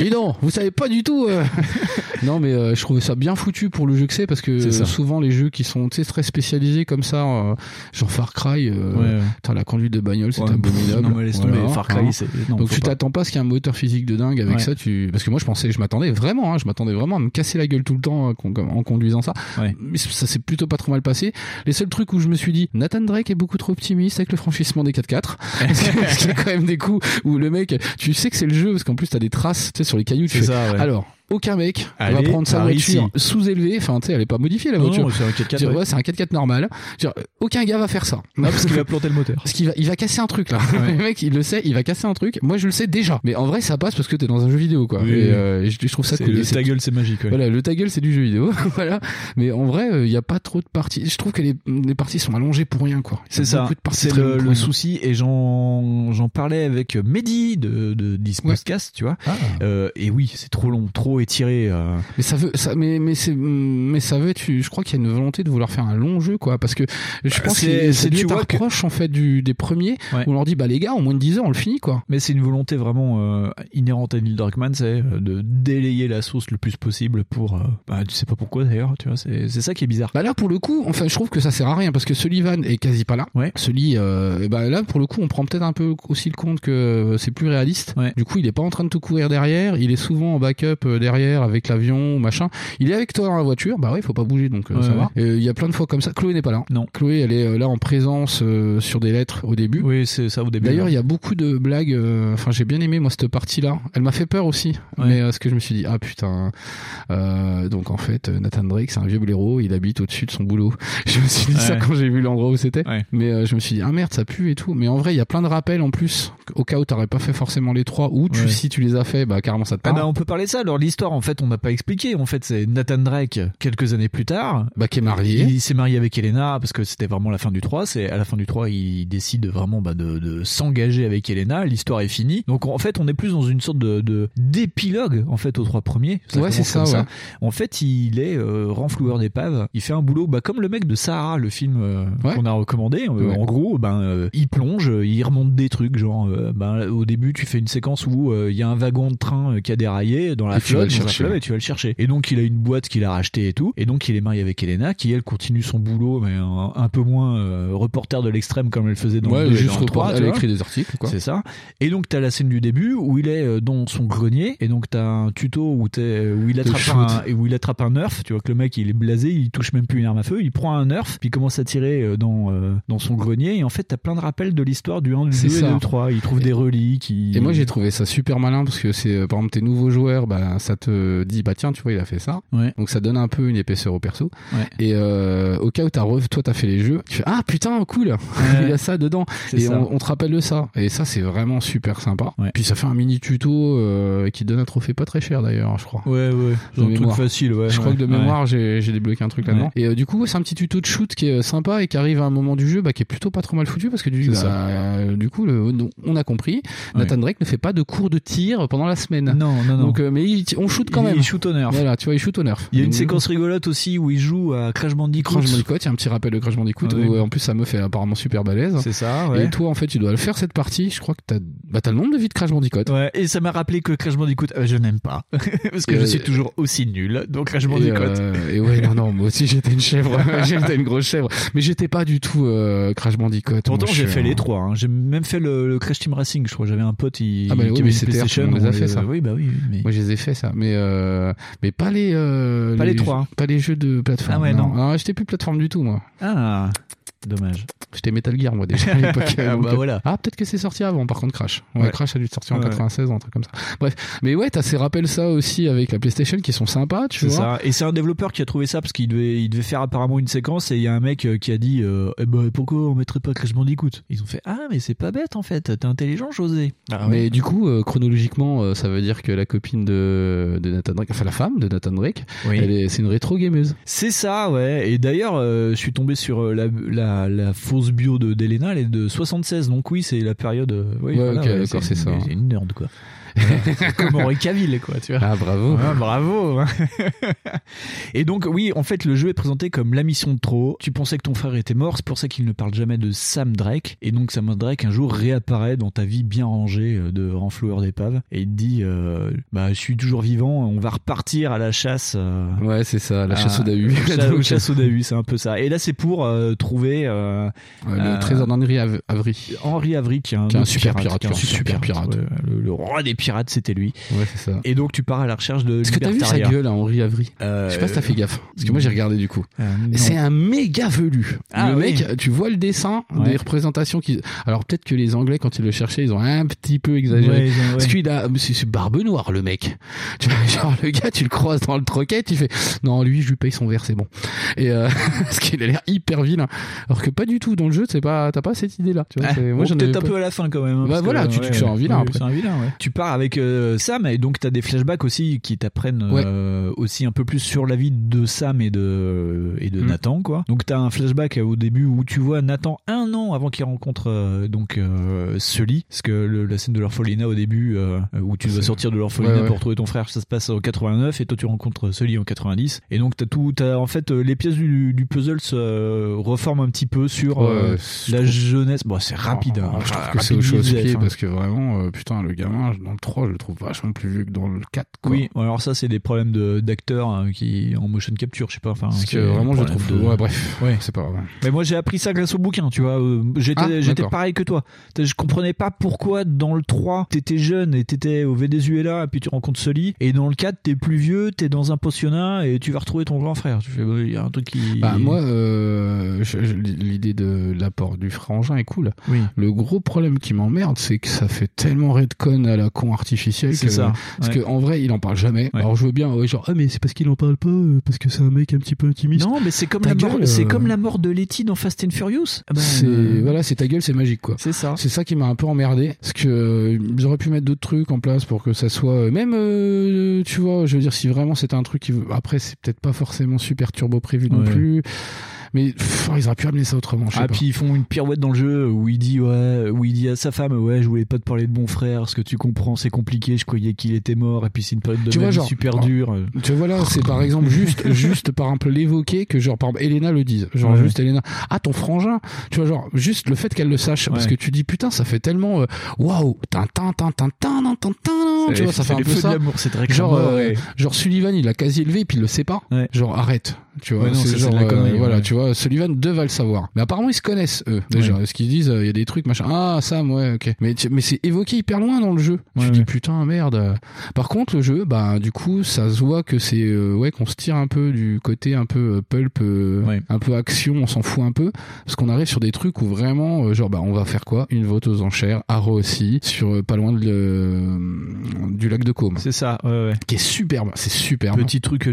Et non, vous savez pas du tout. euh. non, mais euh, je trouvais ça bien foutu pour le jeu que c'est parce que C'est souvent les jeux qui sont très spécialisés comme ça, euh, genre Far Cry, euh, Ouais, ouais. putain, la conduite de bagnole, c'est Ouais, abominable. non, mais laisse tomber, Far Cry, c'est- non, Donc tu t'attends pas à ce qu'il y ait un moteur physique de dingue avec ça. Tu parce que moi je pensais, je m'attendais vraiment, hein, je m'attendais vraiment à me casser la gueule tout le temps euh, en conduisant ça. Mais ça s'est plutôt pas trop mal passé. Les seuls trucs où je me suis dit, Nathan Drake est beaucoup trop optimiste avec le franchissement des 4x4. parce qu'il y a quand même des coups où le mec, tu sais que c'est le jeu parce qu'en plus t'as des traces, tu sais, sur les cailloux. tu fais, ça, ouais. Alors. Aucun mec va prendre sa voiture sous-élevée, enfin tu sais, elle est pas modifiée la Non, voiture. non, c'est un 4x4, Genre, ouais. ouais, c'est un 4x4 normal. Genre, aucun gars va faire ça. Ah, parce qu'il va planter le moteur. Parce qu'il va, il va casser un truc là. Le mec, il le sait, il va casser un truc. Moi, je le sais déjà. Mais en vrai, ça passe parce que t'es dans un jeu vidéo, quoi. Oui, et, euh, et je, je trouve ça cool. le ta gueule, c'est magique, ouais. Voilà, le ta gueule, c'est du jeu vidéo. voilà. Mais en vrai, il y a pas trop de parties. Je trouve que les, les parties sont allongées pour rien, quoi. C'est ça, de c'est le, souci et j'en j'en parlais avec Mehdi de de This Podcast, tu vois. Euh, et oui, c'est trop long, trop étiré. euh. Mais ça veut, ça, mais mais c'est, mais ça veut. Tu, je crois qu'il y a une volonté de vouloir faire un long jeu, quoi, parce que je pense c'est- que c'est- du vois que- proche en fait du des premiers Ouais. où on leur dit bah les gars, en moins de 10 heures, on le finit, quoi. Mais c'est une volonté vraiment euh, inhérente à Neil Druckmann, c'est euh, de délayer la sauce le plus possible pour. euh, bah, tu sais pas pourquoi d'ailleurs, tu vois. C'est c'est ça qui est bizarre. Bah là pour le coup, enfin je trouve que ça sert à rien parce que Sullivan est quasi pas là. Ouais. Sully, et bah là pour le coup on prend peut-être un peu aussi le compte que c'est plus réaliste. Du coup il est pas en train de tout courir derrière, il est souvent en backup euh, derrière avec l'avion machin. Il est avec toi dans la voiture, bah ouais faut pas bouger donc euh, Ouais, ça ouais. va. Il y a plein de fois comme ça. Chloé n'est pas là. Non. Chloé elle est euh, là en présence euh, sur des lettres au début. Oui c'est ça au début. D'ailleurs il y a beaucoup de blagues. Enfin j'ai bien aimé moi cette partie là. Elle m'a fait peur aussi. Ouais. Mais ce que je me suis dit ah putain. Donc en fait Nathan Drake c'est un vieux blaireau. Il habite au-dessus de son boulot. Je me suis dit ça quand j'ai vu l'endroit où c'était. Mais je me suis dit ah merde ça pue et tout. Mais en vrai il y a plein de rappels en plus au cas où t'aurais pas fait forcément les trois ou tu si tu les as fait bah carrément ça te Ah parle. bah, on peut parler de ça. Alors l'histoire, en fait, on n'a pas expliqué. En fait, c'est Nathan Drake quelques années plus tard. Bah, qui est marié. Il s'est marié avec Elena parce que c'était vraiment la fin du 3. C'est à la fin du 3, il décide vraiment bah, de, de s'engager avec Elena. L'histoire est finie. Donc en fait, on est plus dans une sorte de de- d'épilogue en fait aux trois premiers. Ouais, commence c'est ça, ouais. En fait, il est euh, renfloueur d'épave. Il fait un boulot bah, comme le mec de Sahara, le film euh, Ouais. qu'on a recommandé. Euh, Ouais. En gros, ben euh, il plonge, euh, il remonte des trucs. Genre, ben, au début, tu fais une séquence où il y a un wagon de train qui a déraillé dans la flotte, le chercher. tu vas le chercher. Et donc, il a une boîte qu'il a rachetée et tout. Et donc, il est marié avec Elena, qui elle continue son boulot, mais un, un peu moins euh, reporter de l'extrême comme elle faisait dans Ouais, le 2 et juste dans le 3. report- tu elle écrit des articles quoi. C'est ça. Et donc t'as la scène du début où il est euh, dans son grenier et donc t'as un tuto où euh, où il attrape un où il attrape un nerf. Tu vois que le mec il est blasé, il touche même plus une arme à feu, il prend un nerf puis il commence à tirer euh, dans euh, dans son grenier et en fait t'as plein de rappels de l'histoire du 1, du 2 C'est et du 3. Ils trouvent des reliques. Et moi j'ai trouvé ça super malin parce que c'est par exemple tes nouveaux joueurs, bah ça te dit bah tiens tu vois il a fait ça, Ouais. donc ça donne un peu une épaisseur au perso. Ouais. Et euh, au cas où t'as toi t'as fait les jeux, tu fais ah putain cool, il y a ça dedans. Et ça. on, on te rappelle de ça. Et ça c'est vraiment super sympa. Puis ça fait un mini tuto euh, qui donne un trophée pas très cher d'ailleurs je crois. Ouais, ouais. Genre un truc facile, ouais. Je crois que de mémoire j'ai débloqué un truc là-dedans. Et euh, du coup c'est un petit tuto de shoot qui est sympa et qui arrive à un moment du jeu bah, qui est plutôt pas trop mal foutu parce que du, bah, euh, du coup le- on a compris. Nathan Drake ne fait pas de cours de tir pendant la semaine. Non, non, non. Donc, euh, mais il- on shoot quand même. il shoot au nerf. Voilà, tu vois, il shoot au nerf. Il y a une séquence rigolote aussi où il joue à Crash Bandicoot. Crash Bandicoot, il y a un petit rappel de Crash Bandicoot Ah oui. où euh, en plus sa meuf est apparemment super balèze. C'est ça, ouais. Et toi en fait tu dois le faire cette partie. Je crois que t'as bah, t'as le nombre de vies de Crash Bandicoot. Ouais, et ça m'a rappelé que Crash Bandicoot, euh, je n'aime pas. Parce que Euh, je suis toujours aussi nul. Donc Crash Et, Bandicoot. euh, et ouais non non moi aussi j'étais une chèvre j'étais une grosse chèvre mais j'étais pas du tout euh, Crash Bandicoot Pourtant, j'ai fait les trois. hein. J'ai même fait le, le Crash Team Racing, je crois. J'avais un pote il, Ah bah oui, qui mais avait une c'était PlayStation. on les a on fait ça. Oui, bah oui. Mais... Moi je les ai fait ça mais euh, mais pas les euh, Pas les trois. pas les jeux de plateforme Ah ouais, non. j'étais plus plateforme du tout moi Ah, dommage. J'étais Metal Gear moi déjà à l'époque. Ah, bah euh, voilà. Ah peut-être que c'est sorti avant par contre Crash. Ouais, Ouais. Crash a dû sortir en Ouais. 96 un truc comme ça. Bref, mais ouais, t'as ces rappels ça aussi avec la PlayStation qui sont sympas, tu vois. ça. Et c'est un développeur qui a trouvé ça parce qu'il devait, il devait faire apparemment une séquence et il y a un mec euh, qui a dit euh, eh ben, pourquoi on mettrait pas Crash Bandicoot? Ils ont fait ah mais c'est pas bête en fait. T'es intelligent José. Ah Mais du coup, euh, chronologiquement, euh, ça veut dire que la copine de, de Nathan Drake, enfin la femme de Nathan Drake, Oui. elle est, c'est une rétro gameuse. C'est ça, ouais. Et d'ailleurs, euh, je suis tombé sur euh, la, la, la fausse bio de d'Elena, elle est de 76. Donc oui, c'est la période. euh, oui, Ouais, voilà, ok, d'accord, c'est ça. C'est une nerd, quoi. Voilà. Comme Henri Cavill, quoi, tu vois. Ah bravo. Ouais, bravo. Et donc oui, en fait, le jeu est présenté comme la mission de trop. Tu pensais que ton frère était mort, c'est pour ça qu'il ne parle jamais de Sam Drake. Et donc Sam Drake un jour réapparaît dans ta vie bien rangée euh, de renfloueur d'épave et il te dit, euh, bah je suis toujours vivant, on va repartir à la chasse. euh, Ouais, c'est ça, la à- chasse au Dahu. Donc, chasse au Dahu, c'est un peu ça. Et là, c'est pour euh, trouver le trésor d'Henri Av- Avery. Henri Avery, qui est un, Qui est un autre super pirate, un qui est un super pirate. ouais, le, le roi des pirates, c'était lui. Ouais, c'est ça. Et donc, tu pars à la recherche de Est-ce que t'as vu sa gueule à Henri Avery Euh, Je sais pas si t'as fait gaffe. Parce que moi j'ai regardé du coup. Euh. C'est un méga velu. Ah, le oui. mec, tu vois le dessin Ouais. des représentations qui. Alors peut-être que les Anglais quand ils le cherchaient, ils ont un petit peu exagéré. Ouais. Parce qu'il a, c'est barbe noire le mec. Tu vois, genre le gars, tu le croises dans le troquet, tu fais non lui, je lui paye son verre, c'est bon. Et euh, parce qu'il a l'air hyper vilain. Alors que pas du tout dans le jeu, c'est pas, t'as pas cette idée là. Tu vois, Ah, c'est- bon, j'en un peu à la fin quand même. hein, Bah voilà, tu- tu un vilain après. C'est un vilain, ouais. Tu pars avec euh, Sam et donc t'as des flashbacks aussi qui t'apprennent euh, aussi un peu plus sur la vie de Sam et de et de Mm. Nathan quoi. Donc t'as un flashback au début où tu vois Nathan un an avant qu'il rencontre euh, donc euh, Sully, parce que le- la scène de l'orphelinat au début euh, où tu dois sortir de l'orphelinat Ouais, ouais. pour retrouver ton frère, ça se passe en 89 et toi tu rencontres Sully en 90 et donc t'as tout, t'as en fait euh, les pièces du, du puzzle se euh, reforment un petit peu sur euh, la jeunesse. Bon c'est rapide. hein. je trouve que c'est au enfin. parce que vraiment, euh, putain, le gamin, dans le 3, je le trouve vachement plus vieux que dans le 4. Quoi. Oui, alors ça c'est des problèmes de d'acteurs hein, qui en motion capture, je sais pas. Enfin, Parce que vraiment, je des trouve. de- Ouais, bref. Ouais. C'est pas grave. Mais moi j'ai appris ça grâce au bouquin, tu vois. euh, J'étais Ah, j'étais pareil que toi. Je comprenais pas pourquoi dans le 3 t'étais jeune et t'étais au Venezuela et puis tu rencontres Sully et dans le 4 t'es plus vieux, t'es dans un pensionnat et tu vas retrouver ton grand frère. Tu fais, il y a un truc qui. Bah, moi, euh, je- je- l'idée de l'apport du frangin est cool. Oui. Le gros problème qui m'emmerde, c'est que ça fait tellement redcon à la con artificielle C'est que, ça, parce ouais. que en vrai, il en parle jamais. Ouais. Alors je veux bien, ouais, genre, ah, mais c'est parce qu'il en parle pas, euh, parce que c'est un mec un petit peu intimiste. Non, mais c'est comme Ta la mort, c'est euh, comme la mort de Letty dans Fast and Furious. Ah ben, c'est euh, voilà, c'est ta gueule, c'est magique quoi. C'est ça. C'est ça qui m'a un peu emmerdé parce que euh, ils auraient pu mettre d'autres trucs en place pour que ça soit euh, même euh, tu vois, je veux dire si vraiment c'était un truc qui après c'est peut-être pas forcément super turbo prévu non plus. Mais pff, ils auraient pu amener ça autrement, je sais Ah pas. puis ils font une pirouette dans le jeu où il dit ouais où il dit à sa femme ouais je voulais pas te parler de mon frère ce que tu comprends c'est compliqué je croyais qu'il était mort et puis c'est une période de Tu vois, genre- super dure Tu vois là, c'est par exemple juste, juste par exemple l'évoquer que genre par exemple Elena le dise, genre Ouais. juste Elena, ah ton frangin, tu vois genre juste le fait qu'elle le sache parce Ouais. que tu dis putain ça fait tellement euh, waouh, tin tin tin tin tin tin tin non, tu vois, ça fait un peu ça. c'est très Genre, euh, genre Sullivan, il a quasi élevé puis il le sait pas. Genre arrête, tu vois. C'est genre, la euh, voilà, tu vois. Sullivan devait le savoir. Mais apparemment ils se connaissent eux déjà. Ce qu'ils disent, euh, il y a des trucs machin. Ah Sam, ouais, ok. Mais mais c'est évoqué hyper loin dans le jeu. tu Ouais, dis ouais. putain merde. Par contre le jeu, bah du coup ça se voit que c'est euh, ouais qu'on se tire un peu du côté un peu euh, pulp, euh, Ouais. un peu action, on s'en fout un peu parce qu'on arrive sur des trucs où vraiment euh, genre bah on va faire quoi? Une vote aux enchères, Arrow aussi, sur pas loin de le- du lac de Caume. C'est ça, ouais, ouais. Qui est superbe, c'est superbe. Petit truc, euh,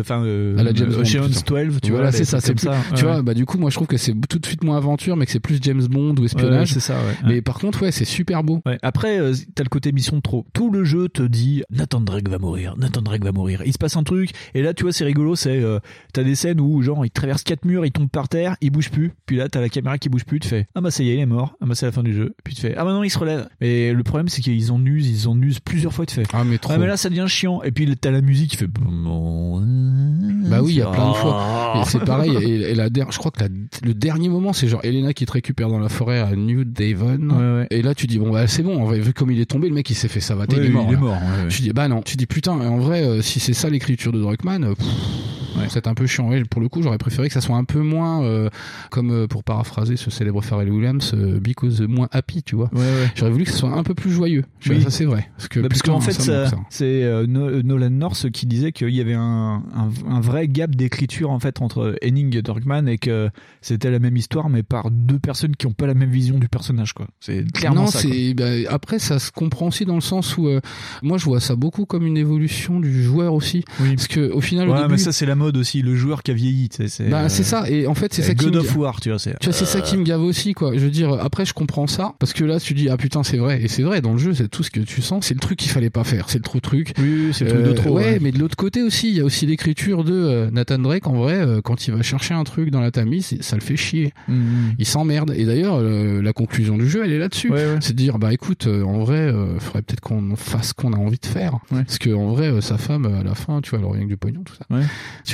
enfin, euh, À la James Bond, Ocean's putain. 12, tu vois. c'est des ça, c'est plus, ça. tu vois, bah du coup, moi je trouve que c'est tout de suite moins aventure, mais que c'est plus James Bond ou espionnage. ouais, c'est ça. Mais par contre, ouais, c'est super beau. Après, euh, t'as le côté mission de trop. Tout le jeu te dit Nathan Drake va mourir, Nathan Drake va mourir. Il se passe un truc, et là, tu vois, c'est rigolo. C'est euh, t'as des scènes où genre il traverse quatre murs, il tombe par terre, il bouge plus. Puis là, t'as la caméra qui bouge plus. Tu fais ah bah ça y est, il est mort. Ah bah c'est la fin du jeu. Puis tu fais ah bah non, il se relève. Mais le problème, c'est qu'ils en usent, ils en usent plusieurs fois. Tu fais ah mais trop. Ah mais là, ça devient chiant. Et puis t'as la musique qui fait Bah oui, il y a plein de Ah. fois. Et c'est pareil. Et, et la der- je crois que la- le dernier moment, c'est genre Elena qui te récupère dans la forêt à New Devon. Ouais, ouais. Et là, tu dis bon bah c'est bon. En vrai, vu comme il est tombé, le mec il s'est fait savater, Ouais, il est mort. il est mort. Tu dis bah non. Tu dis putain. En vrai, euh, si c'est ça l'écriture de Druckmann, euh, c'est un peu chiant. Pour le coup, j'aurais préféré que ça soit un peu moins euh, comme euh, pour paraphraser ce célèbre Pharrell Williams, euh, because moins happy, tu vois. Ouais, ouais. J'aurais voulu que ce soit un peu plus joyeux. Oui. ça c'est vrai. Parce que Bah, parce qu'en fait, ça ça- c'est euh, No- Nolan North qui disait qu'il y avait un, un, un vrai gap d'écriture en fait entre Henning et Dorkman et que c'était la même histoire mais par deux personnes qui ont pas la même vision du personnage quoi. C'est clairement non, ça. c'est bah, après ça se comprend aussi dans le sens où euh, moi je vois ça beaucoup comme une évolution du joueur aussi. Parce que au final, au Ouais, début, mais ça c'est la mode aussi, le joueur qui a vieilli. C'est bah, euh, c'est ça. Et en fait, c'est ça qui God me- of War, tu vois. C'est Tu vois, c'est ça qui me gave aussi, quoi. Je veux dire, après, je comprends ça, parce que là, tu dis, ah putain, c'est vrai. Et c'est vrai, dans le jeu, c'est tout ce que tu sens. C'est le truc qu'il fallait pas faire. C'est le trop truc. Oui, c'est le truc de trop. ouais, ouais. mais de l'autre côté aussi, il y a aussi l'écriture de euh, Nathan Drake. En vrai, euh, quand il va chercher un truc dans la Tamise, ça le fait chier. Mhm. Il s'emmerde. Et d'ailleurs, euh, la conclusion du jeu, elle est là-dessus. Ouais, ouais. C'est de dire, bah écoute, euh, en vrai, euh, faudrait peut-être qu'on fasse ce qu'on a envie de faire. Parce que en vrai, euh, sa femme, euh, à la fin, tu vois, elle que du pognon, tout ça.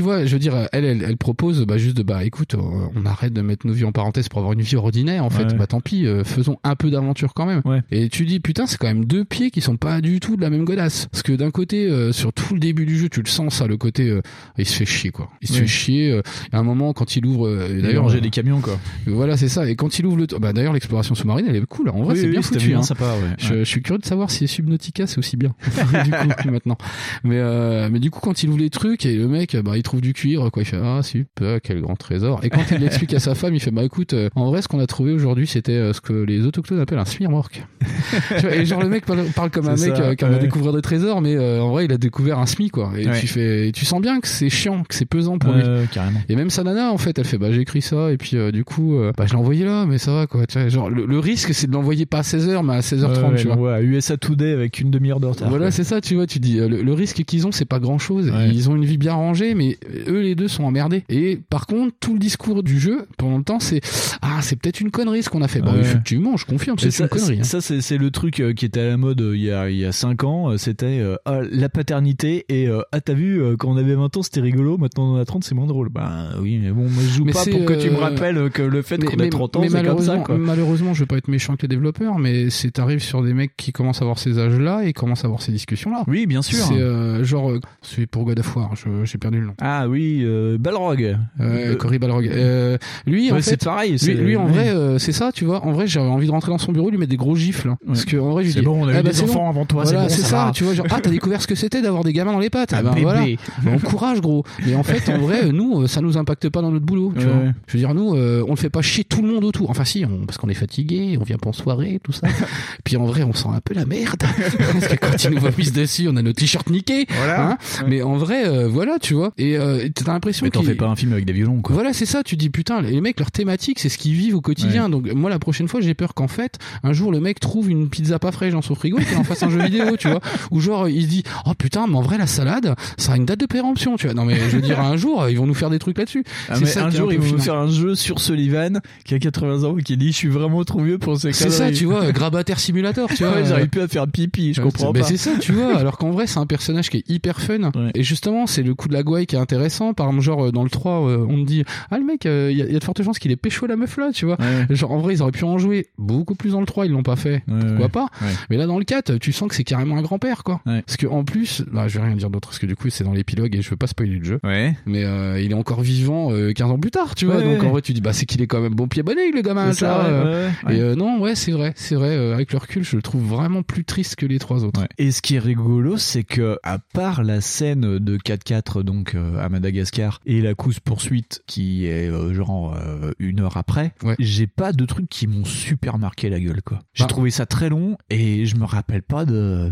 Tu vois, je veux dire, elle, elle, elle propose bah, juste de, bah écoute, on arrête de mettre nos vies en parenthèse pour avoir une vie ordinaire, en fait. Ouais. Bah tant pis, euh, faisons un peu d'aventure quand même. Ouais. Et tu dis, putain, c'est quand même deux pieds qui sont pas du tout de la même godasse. Parce que d'un côté, euh, sur tout le début du jeu, tu le sens, ça, le côté, euh, il se fait chier, quoi. Il se Ouais. fait chier. euh, à un moment, quand il ouvre, euh, Il d'ailleurs, mangeait euh, des camions quoi. voilà, c'est ça. Et quand il ouvre le, bah d'ailleurs, l'exploration sous-marine, elle est cool. En vrai, Oui, c'est oui, bien foutu. bien hein. sympa, ouais. Je, je suis curieux de savoir si Subnautica c'est aussi bien. du coup, maintenant. Mais euh, mais du coup, quand il ouvre les trucs et le mec, bah, il trouve du cuivre, quoi. Il fait ah super, quel grand trésor. Et quand il l'explique à sa femme, il fait bah écoute, euh, en vrai, ce qu'on a trouvé aujourd'hui, c'était euh, ce que les autochtones appellent un smirmorque. Et genre le mec parle, parle comme un mec euh, qui va découvrir des trésors, mais euh, en vrai, il a découvert un smi quoi. Et Ouais. tu fais, et tu sens bien que c'est chiant, que c'est pesant pour lui. Carrément. Et même sa nana, en fait, elle fait, bah, j'ai écrit ça, et puis, du coup, bah, je l'ai envoyé là, mais ça va, quoi. Tu vois, genre, le, le risque, c'est de l'envoyer pas à 16h, mais à 16h30, Ouais, tu vois. ouais, USA Today avec une demi-heure de retard. Voilà, c'est ça, tu vois, tu dis, le, le risque qu'ils ont, c'est pas grand chose. Ouais. Ils ont une vie bien rangée, mais eux, les deux sont emmerdés. Et par contre, tout le discours du jeu, pendant le temps, c'est, ah, c'est peut-être une connerie ce qu'on a fait. Bon, Ouais. effectivement, je confirme, c'est une connerie. hein. ça, c'est c'est le truc euh, qui était à la mode euh, il y a il y a 5 ans, euh, c'était ah, la paternité et ah t'as vu quand on avait 20 ans c'était rigolo, maintenant on en a 30 c'est moins drôle. Bah oui, mais bon, moi je joue Mais pas c'est, pour que tu me rappelles que le fait qu'on a mais- 30 ans c'est comme ça malheureusement, quoi. malheureusement, je veux pas être méchant avec les développeurs, mais c'est t'arrives sur des mecs qui commencent à avoir ces âges-là et commencent à avoir ces discussions-là. Oui, bien sûr. C'est euh, genre celui pour God of War, j'ai perdu le nom. Ah oui, euh, Balrog. Euh, Euh, Cory Balrog. Euh, lui, en ouais, fait, c'est pareil. lui, en vrai, euh, c'est ça, tu vois. En vrai, j'avais envie de rentrer dans son bureau, lui mettre des gros gifles. hein. Parce que en vrai, je dis, bon, on a ah eu bah, des enfants bon. avant toi, c'est Voilà, c'est ça ça, va. tu vois. Genre, ah, t'as découvert ce que c'était d'avoir des gamins dans les pattes. Ah ben voilà. Bon courage, gros. Mais en fait, en vrai, nous, euh, ça nous impacte pas dans notre boulot. Tu Ouais. vois. Je veux dire, nous, euh, on le fait pas chier tout le monde autour. Enfin, si, on- parce qu'on est fatigué, on vient pas en soirée, tout ça. Puis en vrai, on sent un peu la merde. parce que quand ils nous vomissent dessus, on a nos t-shirts niqués. Voilà. hein. Mais en vrai, euh, voilà, tu vois. Et euh, t'as l'impression Mais t'en fais pas un film avec des violons quoi. voilà, c'est ça. Tu dis putain, les mecs, leur thématique, c'est ce qu'ils vivent au quotidien. Donc moi, la prochaine fois, j'ai peur qu'en fait, un jour, le mec trouve une pizza pas fraîche dans son frigo et qu'il en fasse un jeu vidéo, tu vois. Ou genre, il se dit, oh putain, mais en vrai, la salade, ça a une date de péremption, tu vois. Non mais je veux dire, un jour, ils vont nous faire des trucs là-dessus. Ah, C'est ça un jour, ils vont nous faire un jeu sur Sullivan qui a 80 ans et qui dit Je suis vraiment trop vieux pour ces C'est ça, tu vois, grabataire simulator, tu vois. Ouais, J'arrive plus à faire pipi, je comprends Mais pas. c'est ça, tu vois. Alors qu'en vrai, c'est un personnage qui est hyper fun. Et justement, c'est le coup de la gouaille qui intéressant. Par exemple, genre, euh, dans le 3, euh, on te dit, ah, le mec, euh, il y, a- il y a de fortes chances qu'il ait pécho la meuf là, tu vois. Genre, en vrai, ils auraient pu en jouer beaucoup plus dans le 3, ils l'ont pas fait. pourquoi pas. Ouais. Mais là, dans le 4, tu sens que c'est carrément un grand-père, quoi. Parce que en plus, bah, je vais rien dire d'autre, parce que du coup, c'est dans l'épilogue et je veux pas spoiler le jeu. Ouais. Mais euh, il est encore vivant euh, 15 ans plus tard, tu vois. Ouais, donc ouais. en vrai, tu dis, bah, c'est qu'il est quand même bon pied bon oeil, le gamin, ça, ça. ouais, euh. ouais, ouais. Et euh, non, ouais, c'est vrai, c'est vrai. euh, avec le recul, je le trouve vraiment plus triste que les trois autres. Et ce qui est rigolo, c'est que à part la scène de 4x4 donc euh, à Madagascar et la course poursuite qui est euh, genre euh, une heure après, j'ai pas de trucs qui m'ont super marqué la gueule quoi. J'ai Bah. trouvé ça très long et je me rappelle pas de.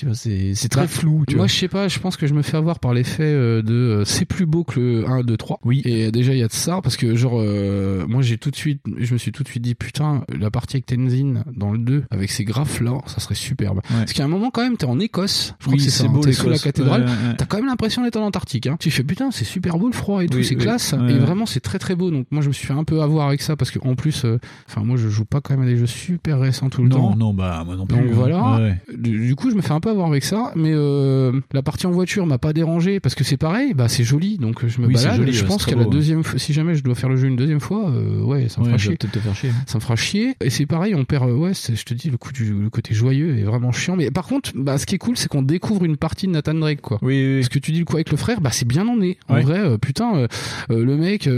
Tu vois, c'est c'est très Bah, flou. Tu moi, vois. je sais pas, je pense que je me fais avoir par l'effet euh, de euh, c'est plus beau que le 1, 2, 3. Oui. Et déjà, il y a de ça, parce que genre, euh, moi, j'ai tout de suite, je me suis tout de suite dit, putain, la partie avec Tenzin dans le 2, avec ces graphes là, ça serait superbe. Parce qu'à un moment, quand même, t'es en Écosse. Je crois Oui, que c'est c'est ça, beau, t'es sous la cathédrale. Ouais, ouais, ouais. T'as quand même l'impression d'être en Antarctique, hein. Tu fais, putain, c'est super beau le froid et tout, Oui, c'est oui. classe. Ouais, et ouais. vraiment, c'est très très beau. Donc, moi, je me suis fait un peu avoir avec ça, parce que en plus, euh, enfin, moi, je joue pas quand même à des jeux super récents tout le temps. Non, non, bah moi non plus. Donc hein. voilà. Ouais, ouais. Du, du coup, je me fais un peu avoir avec ça, mais euh, la partie en voiture m'a pas dérangé parce que c'est pareil, bah c'est joli, donc je me Oui, balade. joli, je pense qu'à la beau, deuxième, fois- si jamais je dois faire le jeu une deuxième fois, euh, ouais, ça me Ouais, fera chier. peut-être te faire chier. Ça me fera chier. Et c'est pareil, on perd, ouais, je te dis, le coup du, le côté joyeux est vraiment chiant. Mais par contre, bah, ce qui est cool, c'est qu'on découvre une partie de Nathan Drake, quoi. Oui, oui. Parce que tu dis le coup avec le frère, bah c'est bien emmené. En Ouais. vrai, euh, putain, le mec,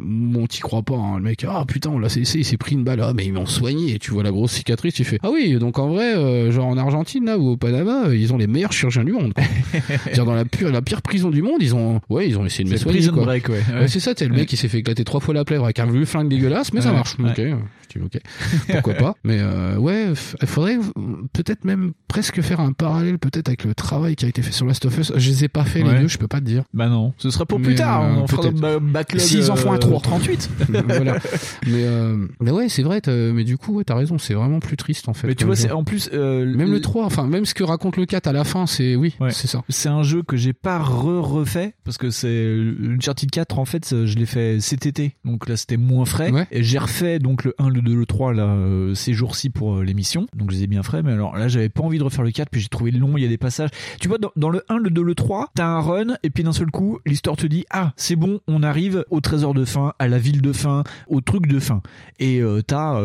bon, t'y crois pas, hein, le mec, ah putain, on l'a cessé, il s'est pris une balle, ah mais ils m'ont soigné. Et tu vois la grosse cicatrice, tu fais, ah oui, donc en vrai, genre en Argentine là ou au Panama, euh, ils ont les meilleurs chirurgiens du monde. C'est-à-dire dans la pure, la pire prison du monde, ils ont, ouais, ils ont essayé de me soigner. prison quoi. break, ouais. Ouais, c'est ça, t'es le mec qui s'est fait éclater trois fois la plèvre avec un vieux flingue dégueulasse, mais ça marche. Ok, euh, ok, pourquoi pas. Mais euh, ouais, il faudrait euh, peut-être même presque faire un parallèle peut-être avec le travail qui a été fait sur Last of Us. Je les ai pas fait les deux, je peux pas te dire. Bah non, ce sera pour Mais, plus tard. euh, on fera notre ba- backlog. S'ils en font un euh, 3. 38. voilà. Mais, euh, mais ouais, c'est vrai, mais du coup, ouais, t'as raison, c'est vraiment plus triste en fait. Mais tu vois, c'est en plus. euh, Même le 3, enfin, même ce que raconte le 4 à la fin, c'est oui, c'est ça. C'est un jeu que j'ai pas re-refait parce que c'est Uncharted 4 en fait je l'ai fait cet été. Donc là c'était moins frais. Et j'ai refait donc le 1 le 2 le 3 là euh, ces jours-ci pour euh, l'émission. Donc je les ai bien frais mais alors là j'avais pas envie de refaire le 4 puis j'ai trouvé long il y a des passages. Tu vois dans, dans le 1 le 2 le 3 t'as un run et puis d'un seul coup l'histoire te dit ah c'est bon on arrive au trésor de fin à la ville de fin au truc de fin. Et euh, t'as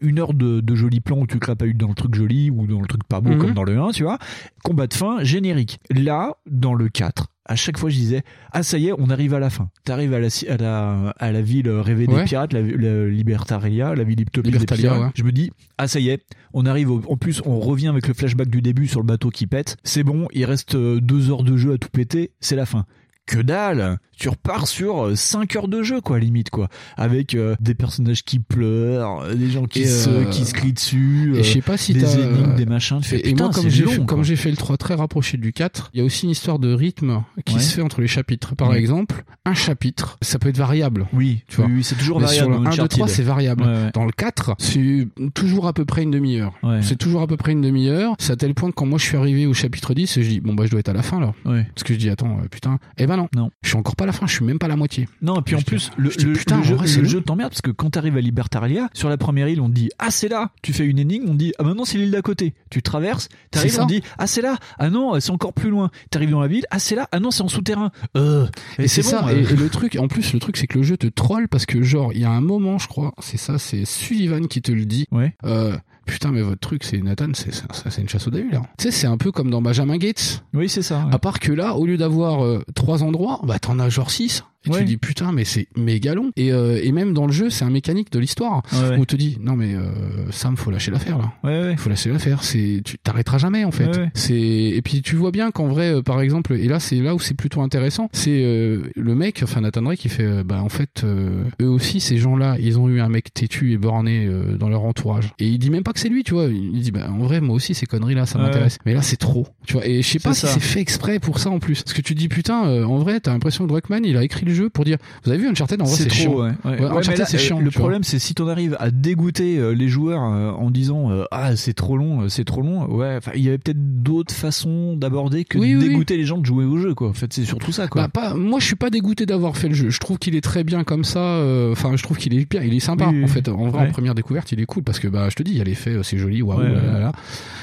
une heure de, de jolis plans où tu crapahutes dans le truc joli ou dans le truc pas beau Mhm. Comme dans le 1 tu vois. Combat de fin générique. Là dans le 4 à chaque fois je disais ah ça y est on arrive à la fin. T'arrives à la à la à la ville rêvée Ouais. des pirates la, la Libertaria la ville utopique des pirates. ouais. je me dis ah ça y est on arrive au- en plus on revient avec le flashback du début sur le bateau qui pète. C'est bon il reste euh, deux heures de jeu à tout péter c'est la fin. Que dalle tu repars sur 5 heures de jeu quoi limite quoi avec euh, des personnages qui pleurent euh, des gens qui Et, se euh, qui se crient dessus Et euh, je sais pas si des énigmes des machins tu fais, Et, et moi, comme j'ai comme j'ai fait le 3 très rapproché du 4, il y a aussi une histoire de rythme qui Ouais. se fait entre les chapitres. Par exemple, un chapitre, ça peut être variable. Oui, tu vois. oui, c'est toujours Mais variable Sur dans le 1, 2, 3, Uncharted. c'est variable. Ouais, ouais. Dans le 4, c'est toujours à peu près une demi-heure. C'est toujours à peu près une demi-heure. C'est à tel point que quand moi je suis arrivé au chapitre 10, je dis, bon bah je dois être à la fin là. Parce que je dis, attends, euh, putain. Eh ben non. Non. Je suis encore pas à la fin, je suis même pas à la moitié. Non, et puis en plus, le, putain, le jeu, vrai, le t'emmerde parce que quand t'arrives à Libertaria, sur la première île, on dit Ah, c'est là Tu fais une énigme, on dit Ah, maintenant c'est l'île d'à côté. Tu traverses, t'arrives, on dit Ah, c'est là Ah non, c'est encore plus loin. T'arrives dans la ville Ah, c'est là Ah non, c'est en souterrain. Euh, Et c'est ça. Et, euh. et le truc, en plus, le truc, c'est que le jeu te troll parce que genre, il y a un moment, je crois, c'est ça, c'est Sullivan qui te le dit. Ouais. Euh, putain, mais votre truc, c'est Nathan, c'est ça, ça, c'est une chasse au début là. Tu sais, c'est un peu comme dans Benjamin Gates. Oui, c'est ça. ouais. À part que là, au lieu d'avoir euh, trois endroits, bah t'en as genre six. Et tu dis putain, mais c'est méga long. Et, euh, et même dans le jeu, c'est un mécanique de l'histoire Ouais, on te dit non mais euh, Sam, faut lâcher l'affaire là. Ouais, ouais. Faut lâcher l'affaire. C'est tu t'arrêteras jamais en fait. C'est et puis tu vois bien qu'en vrai, euh, par exemple, et là c'est là où c'est plutôt intéressant, c'est euh, le mec, enfin Nathan Drake, qui fait bah en fait eux aussi ces gens-là, ils ont eu un mec têtu et borné dans leur entourage. Et il dit même pas que c'est lui, tu vois. Il dit bah en vrai moi aussi ces conneries là ça m'intéresse. Mais là c'est trop, tu vois. Et je sais pas si c'est fait exprès pour ça en plus. Parce que tu dis putain, en vrai t'as l'impression que Druckmann il a écrit le jeu pour dire vous avez vu Uncharted en vrai c'est chiant. ouais. Ouais. Ouais, Ouais, mais Uncharted là, c'est chiant. Le problème, c'est si t'en arrives à dégoûter euh, les joueurs euh, en disant euh, ah c'est trop long, c'est trop long. Ouais, enfin il y avait peut-être d'autres façons d'aborder que Oui, de oui, dégoûter les gens de jouer au jeu quoi. En fait, c'est surtout ça quoi. Bah, pas, moi, je suis pas dégoûté d'avoir fait le jeu. Je trouve qu'il est très bien comme ça. euh, Enfin, je trouve qu'il est bien, il est sympa. En fait, en vrai, en première découverte, il est cool parce que bah, je te dis, il y a l'effet, c'est joli, waouh.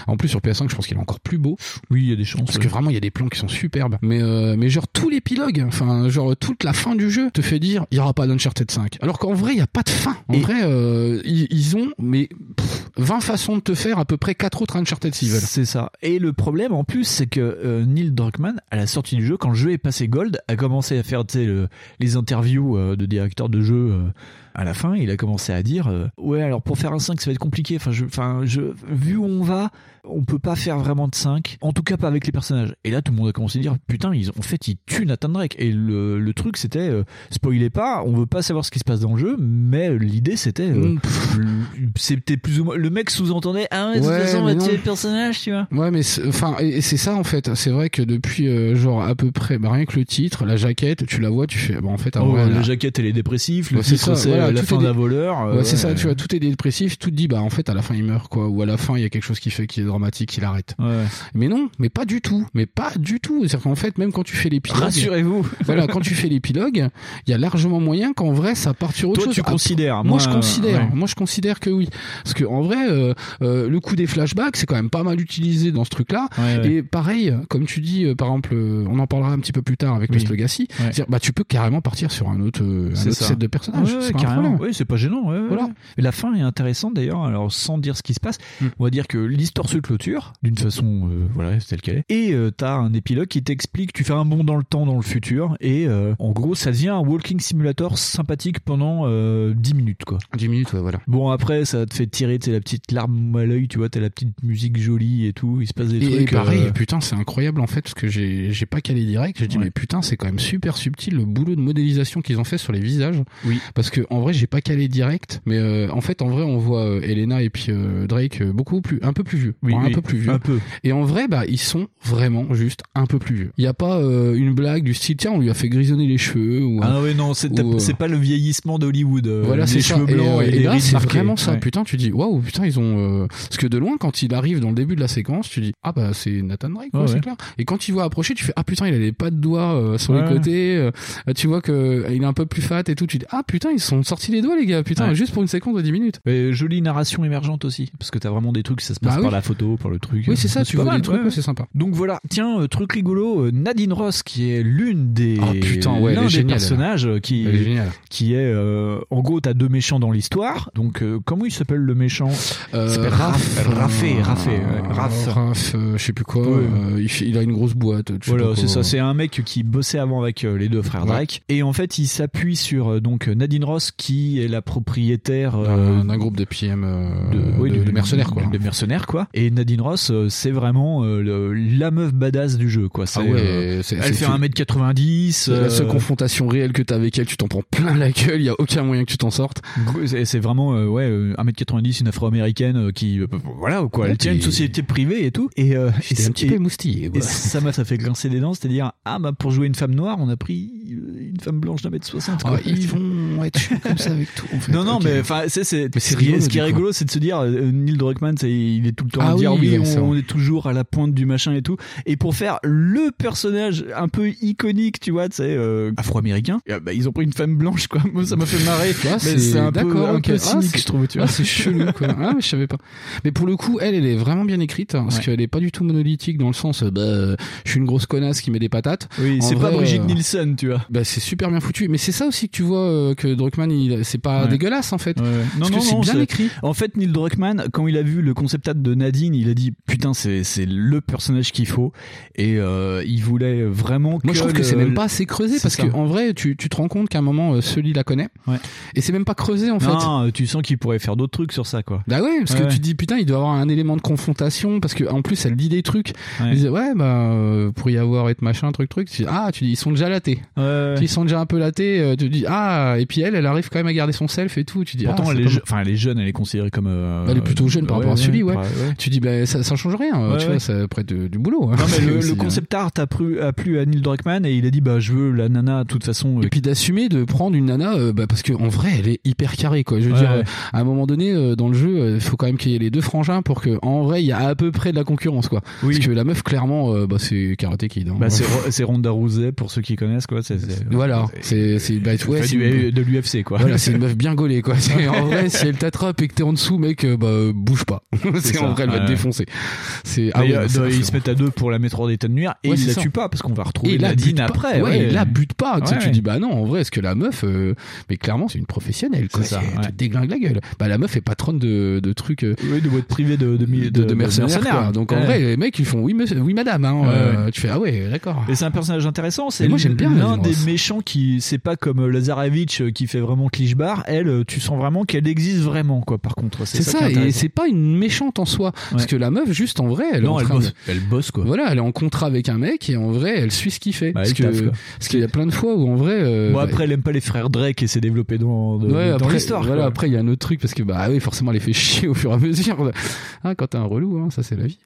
En plus, sur PS5, je pense qu'il est encore plus beau. Oui, il y a des chances. Parce que vraiment, il y a des plans qui sont superbes. Mais, euh, mais genre, tout l'épilogue, enfin, genre, toute la fin du jeu te fait dire, il y aura pas d'Uncharted 5. Alors qu'en vrai, il y a pas de fin. En Et- vrai, euh, ils, ils ont, mais, pff, 20 façons de te faire à peu près quatre autres Uncharted s'ils veulent. C'est ça. Et le problème en plus, c'est que euh, Neil Druckmann, à la sortie du jeu, quand le jeu est passé gold, a commencé à faire le- les interviews euh, de directeurs de jeu. À la fin, il a commencé à dire euh, ouais alors pour faire un 5 ça va être compliqué. Enfin je, enfin je, vu où on va, on peut pas faire vraiment de 5. En tout cas pas avec les personnages. Et là tout le monde a commencé à dire putain ils en fait ils tuent Nathan Drake. Et le, le truc c'était euh, spoilez pas, on veut pas savoir ce qui se passe dans le jeu, mais l'idée c'était euh, Mm, le- c'était plus ou moins le mec sous-entendait ah ouais, de toute façon on va tuer le personnage tu vois. Ouais, mais c'est- enfin, et et c'est ça en fait. C'est vrai que depuis euh, genre à peu près, bah, rien que le titre, la jaquette, tu la vois, tu fais, bon en fait, en Oh, la là- jaquette elle est dépressive, le c'est titre ça, c'est voilà, la fin dé- d'un voleur. euh, ouais, c'est ça, tu vois, tout est dépressif, tout te dit, bah en fait, à la fin il meurt, quoi, ou à la fin il y a quelque chose qui fait qu'il est dramatique, il arrête. Ouais. Mais non, mais pas du tout, mais pas du tout. C'est-à-dire qu'en fait, même quand tu fais l'épilogue, Rassurez-vous. voilà, quand tu fais l'épilogue, il y a largement moyen qu'en vrai ça parte sur autre Toi, chose. tu Ah, considères, Moi, je considère. Moi, je considère que oui, parce que en vrai, euh, euh, le coup des flashbacks, c'est quand même pas mal utilisé dans ce truc-là. Et pareil, comme tu dis, euh, par exemple, euh, on en parlera un petit peu plus tard avec Oui. Lost Legacy. Ouais. C'est-à-dire, bah, tu peux carrément partir sur un autre, un autre set de personnages. Ouais, ouais, problème. Oui, c'est pas gênant. ouais, Voilà. ouais. Et la fin est intéressante d'ailleurs. Alors, sans dire ce qui se passe, Hmm. on va dire que l'histoire se clôture d'une façon, euh, voilà, c'est telle qu'elle est. Et euh, t'as un épilogue qui t'explique, tu fais un bond dans le temps, dans le futur, et euh, en gros, ça devient un walking simulator sympathique pendant euh, 10 minutes, quoi. 10 minutes, ouais, voilà. Bon, après, ça te fait tirer, tu sais, la petite larme à l'œil, tu vois, t'as la petite musique jolie et tout, il se passe des Et, trucs. pareil, euh, putain, c'est incroyable en fait, parce que j'ai j'ai pas calé direct. J'ai dit, Ouais. mais putain, c'est quand même super subtil le boulot de modélisation qu'ils ont fait sur les visages. Oui. Parce que en vrai, j'ai pas calé direct, mais euh, en fait, en vrai, on voit euh, Elena et puis euh, Drake euh, beaucoup plus, un peu plus vieux, Oui, Enfin, oui, un peu plus vieux. un peu. Et en vrai, bah, ils sont vraiment juste un peu plus vieux. Il y a pas euh, une blague du style, tiens, on lui a fait grisonner les cheveux ou. Ah ouais, non, c'est euh, c'est pas le vieillissement d'Hollywood. voilà, c'est les ça. cheveux Et, blancs et, et les là, c'est vraiment ça. Ouais. Putain, tu dis, waouh, putain, ils ont. euh, Parce que de loin, quand il arrive dans le début de la séquence, tu dis, ah bah c'est Nathan Drake, quoi, Ouais, c'est clair. Et quand tu vois approcher, tu fais, ah putain, il a les pas de doigts euh, sur Ouais. les côtés. euh, tu vois que il est un peu plus fat et tout. Tu dis, ah putain, ils sont sortis les doigts, les gars. Putain, Ouais. juste pour une séquence de 10 minutes. Mais jolie narration émergente aussi, parce que t'as vraiment des trucs, ça se passe Bah par oui. la photo, par le truc. Oui, c'est ça, tu vois mal, des trucs, ouais, ouais, c'est sympa. Donc voilà, tiens, euh, truc rigolo, euh, Nadine Ross, qui est l'une des, Oh, putain, ouais, elle l'un est des géniale, personnages euh, qui, Elle est qui est, euh, en gros, t'as deux méchants dans l'histoire. Donc, euh, comment il s'appelle le méchant? Euh, Il s'appelle Raph, Raffé, Raffé, Raph. Raph, euh, je sais plus quoi. Euh, il, fait- il a une grosse boîte. Voilà, c'est ça. C'est un mec qui bossait avant avec euh, les deux frères Ouais. Drake, et en fait, il s'appuie sur euh, donc Nadine Ross, qui est la propriétaire euh, D'un groupe de PM euh, de, oui, de, mercenaires, quoi. De mercenaires, quoi. Et Nadine Ross, euh, c'est vraiment euh, le- la meuf badass du jeu, quoi. Ah ouais, elle fait 1m90. C'est la seule confrontation réelle que t'as avec elle, tu t'en prends plein la gueule, il y a aucun moyen que tu t'en sortes. c'est c'est vraiment ouais euh, 1m90 une afro-américaine qui voilà quoi elle Ouais, tient une société privée et tout et, euh, et, un petit et- peu moustillé. et quoi. ça m'a ça fait grincer des dents c'est à dire ah bah pour jouer une femme noire on a pris une femme blanche d'un mètre soixante Ah, ils vont être comme ça avec tout, en fait. non non mais enfin c'est c'est c'est ce qui est- rigolo, ce qui est du coup. rigolo c'est de se dire euh, Neil Druckmann c'est il est tout le temps Ah à dire oui, c'est on, est toujours à la pointe du machin et tout et pour faire le personnage un peu iconique tu vois sais euh, afro-américain euh, bah, ils ont pris une femme blanche quoi moi ça m'a fait marrer Ah, mais c'est un peu un peu Ah, cynique c'est- je trouve tu ah, vois c'est chelou quoi. Ah mais je savais pas. Mais pour le coup, elle, elle est vraiment bien écrite hein, parce Ouais. qu'elle est pas du tout monolithique dans le sens, euh, bah, je suis une grosse connasse qui met des patates. oui c'est pas Brigitte Nielsen tu vois Bah c'est super bien foutu. Mais c'est ça aussi que tu vois que Druckmann, il, c'est pas Ouais. dégueulasse en fait. Ouais. Non, Parce non, que c'est non, bien c'est- écrit. En fait, Neil Druckmann, quand il a vu le concept art de Nadine, il a dit putain, c'est c'est le personnage qu'il faut, et euh, il voulait vraiment. Moi, que je trouve que c'est même pas assez creusé parce ça. que en vrai, tu, tu te rends compte qu'à un moment, euh, Sully la connaît. Ouais. Et c'est même pas creusé en fait. Non, tu sens qu'il pourrait faire d'autres trucs sur ça, quoi. Bah ouais, parce que tu te dis putain, il doit avoir un élément de confrontation parce que en plus elle dit des trucs. Ouais. Elle disait ouais bah euh, pour y avoir être machin truc truc. Tu dis, ah tu dis ils sont déjà latés. Ils sont déjà un peu latés. euh, tu te dis ah et puis elle elle arrive quand même à garder son self et tout. Tu dis Pourtant, ah, elle, c'est est enfin, elle est jeune, elle est considérée comme. euh, Bah, elle est plutôt jeune par ouais, rapport à Sully, ouais. ouais, ouais. Tu dis bah ça, ça change rien. euh, Ouais, tu ouais. vois, ça près de, du boulot. hein. Non mais le, Aussi, le hein. concept art a plu, a plu à Neil Druckmann et il a dit bah je veux la nana de toute façon. euh, Et puis d'assumer de prendre une nana euh, bah, parce que en vrai elle est hyper carrée quoi. Je veux Ouais, dire ouais. euh, à un moment donné euh, dans le jeu euh, il faut quand même qu'il y ait les deux frangins pour que en vrai il y a à peu près de la concurrence quoi. Oui. Parce que la meuf clairement euh, bah, c'est Karate Kid. hein. Bah, c'est Ro- c'est Ronda Rousey pour ceux qui connaissent quoi. Voilà, c'est c'est bah, ouais, une- de l'UFC quoi. Voilà, c'est une meuf bien gaulée quoi. En vrai, si elle t'attrape et que t'es en dessous, mec, euh, bah bouge pas. C'est en vrai, elle va te défoncer. C'est ah ouais, c'est ils se mettent à deux pour la mettre hors d'état de nuire et ils la tuent pas parce qu'on va retrouver bute pas. après. ouais, et là, bute pas. Tu dis, bah non, en vrai, est-ce que la meuf, euh, mais clairement, c'est une professionnelle, quoi. Tu te déglingues la gueule. Bah, la meuf est patronne de, de trucs, euh, Oui, de boîte privée de, de, mercenaires. Donc, en vrai, les mecs, ils font, oui, oui, madame, hein. Euh, Tu fais, ah ouais, d'accord. Et c'est un personnage intéressant. C'est Et moi, j'aime bien l'un des méchants qui, c'est pas comme euh, Lazarevich euh, qui fait vraiment cliché-bar. Elle, euh, tu sens vraiment qu'elle existe vraiment, quoi. Par contre, c'est ça, et c'est pas une méchante en soi. Parce que la meuf, juste en vrai, elle Non, bosse. de- Elle bosse, quoi. Voilà, elle est en contrat avec un mec et en vrai, elle suit ce qu'il fait. Bah, parce qu'il y a plein de fois où en vrai, euh, Bon, bah, après, elle aime pas les frères Drake et c'est développé dans, de- Ouais, dans après, l'histoire. Voilà, quoi. après il y a un autre truc parce que bah oui, forcément, elle les fait chier au fur et à mesure. Hein, quand t'es un relou, hein, ça c'est la vie.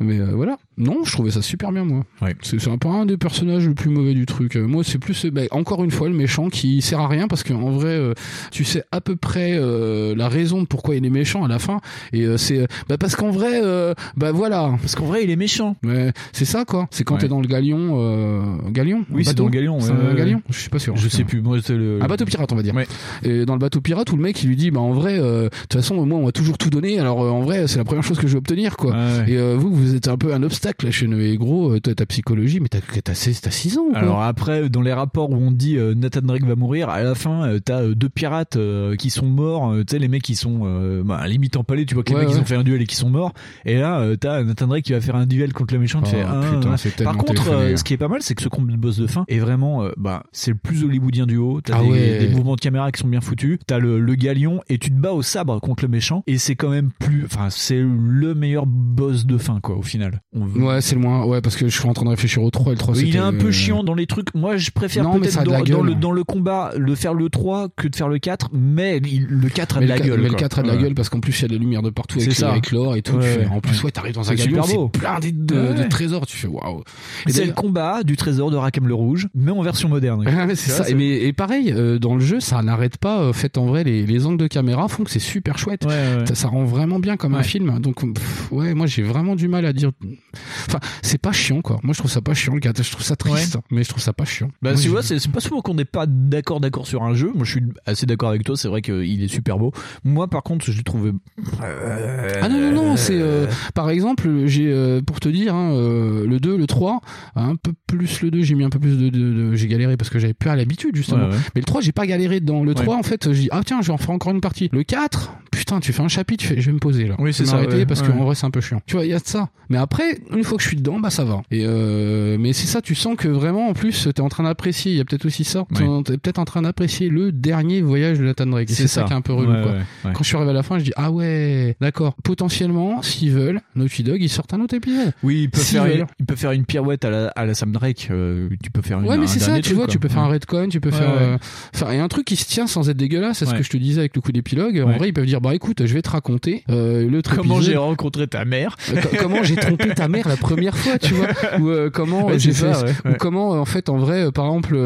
Mais euh, voilà, non, je trouvais ça super bien moi. C'est c'est un peu un des personnages le plus mauvais du truc. Euh, moi, c'est plus bah, encore une fois le méchant qui sert à rien parce qu'en vrai, euh, tu sais à peu près euh, la raison de pourquoi il est méchant à la fin. Et euh, c'est euh, bah, parce qu'en vrai, euh, bah voilà. Parce qu'en vrai, il est méchant. Ouais, c'est ça quoi. C'est quand Ouais. t'es dans le galion, euh, galion. Oui, c'est bateau dans le galion, C'est un ouais, galion. Je suis pas sûr. Je sais plus. Moi, c'est le. Un bateau pirate, on va dire. Et dans le bateau pirate, où le mec il lui dit, bah en vrai, euh, de toute façon, moi on m'a toujours tout donné. Alors euh, en vrai, c'est la première chose que je vais obtenir, quoi. Ouais. Et euh, vous, vous êtes un peu un obstacle chez nous. Et gros, toi, ta psychologie, mais t'as t'as 16 t'as 6 ans. Quoi. Alors après, dans les rapports où on dit euh, Nathan Drake va mourir, à la fin, euh, t'as deux pirates euh, qui sont morts. euh, tu sais, les mecs qui sont euh, bah, limite empalés. Tu vois que les Ouais, mecs ils ouais. ont fait un duel et qui sont morts. Et là, euh, t'as Nathan Drake qui va faire un duel contre le méchant. Tu Oh, fais, ah, putain, c'est Par contre, euh, hein. ce qui est pas mal, c'est que ce combat de boss de fin est vraiment, euh, bah, c'est le plus hollywoodien du haut. T'as Ah des, ouais. des mouvements de caméra qui sont bien foutus. T'as le, le galion et tu te bats au sabre contre le méchant. Et c'est quand même plus, enfin, c'est le meilleur boss de fin, quoi, au final. On Ouais, c'est le moins. Ouais, parce que je suis en train de réfléchir au 3 et le 3 oui, il est un peu euh, chiant dans les trucs. Moi, je préfère peut-être dans, le, dans le combat le faire le 3 que de faire le 4, mais il- le 4 a de la gueule. mais le quoi. 4 a de la gueule parce qu'en plus il y a de la lumière de partout avec, avec l'or et tout. Ouais, fais- en plus, ouais. t'arrives dans un galion, c'est plein de, de, de trésors. Tu fais waouh. Et C'est le combat du trésor de Rakem le Rouge, mais en version moderne. Ah, c'est ça. Et, mais, et pareil, euh, dans le jeu, ça n'arrête pas. euh, fait en vrai, les, les angles de caméra font que c'est super chouette. Ça, ça rend vraiment bien comme un film. Donc, pff, ouais, moi j'ai vraiment du mal à dire. Enfin, c'est pas chiant quoi. Moi je trouve ça pas chiant le gars. Je trouve ça triste, mais je trouve ça pas chiant. Bah, tu vois, c'est c'est pas souvent qu'on n'est pas d'accord d'accord sur un jeu. Moi, je suis assez d'accord avec toi. C'est vrai qu'il est super beau. Moi, par contre, je l'ai trouvé. Ah non, non, non, c'est euh, par exemple, j'ai euh, pour te dire, hein, euh, le 2, le 3, un peu plus le 2, j'ai mis un peu plus de. de- de- j'ai galéré parce que j'avais plus à l'habitude justement. Ouais, ouais. Mais le 3, j'ai pas galéré dedans. Le Ouais. 3, en fait, j'ai dit, ah tiens, je vais en faire encore une partie. Le 4, putain, tu fais un chapitre, tu fais, je vais me poser là. Oui, c'est ça, parce ouais. qu'en vrai, c'est un peu chiant. Tu vois, il y a de ça. Mais après, une fois que je suis dedans, bah ça va. Et euh, mais c'est ça, tu sens que vraiment, en plus, t'es en train d'apprécier. Il y a peut-être aussi ça. T'es peut-être en train d'apprécier le dernier voyage de Nathan Drake. C'est ça ça. qui est un peu relou, Ouais, quoi. ouais. Quand je suis arrivé à la fin, je dis ah ouais, d'accord. Potentiellement, s'ils veulent, Naughty Dog, ils sortent un autre épisode. Oui, il peut, S'ils faire veulent. il peut faire une pirouette à la, à la Sam Drake. euh, tu peux faire une, Ouais, mais un c'est ça, tu truc, vois, quoi. tu peux faire un redcon, tu peux faire. euh, Enfin, et un truc qui se tient sans être dégueulasse, c'est ce que je te disais avec le coup d'épilogue. En vrai, ils peuvent dire bah écoute, je vais te raconter euh, l'autre Comment j'ai rencontré ta mère Euh, co- comment j'ai trompé ta mère la première fois, tu vois Ou euh, comment j'ai fait ou comment en fait en vrai par exemple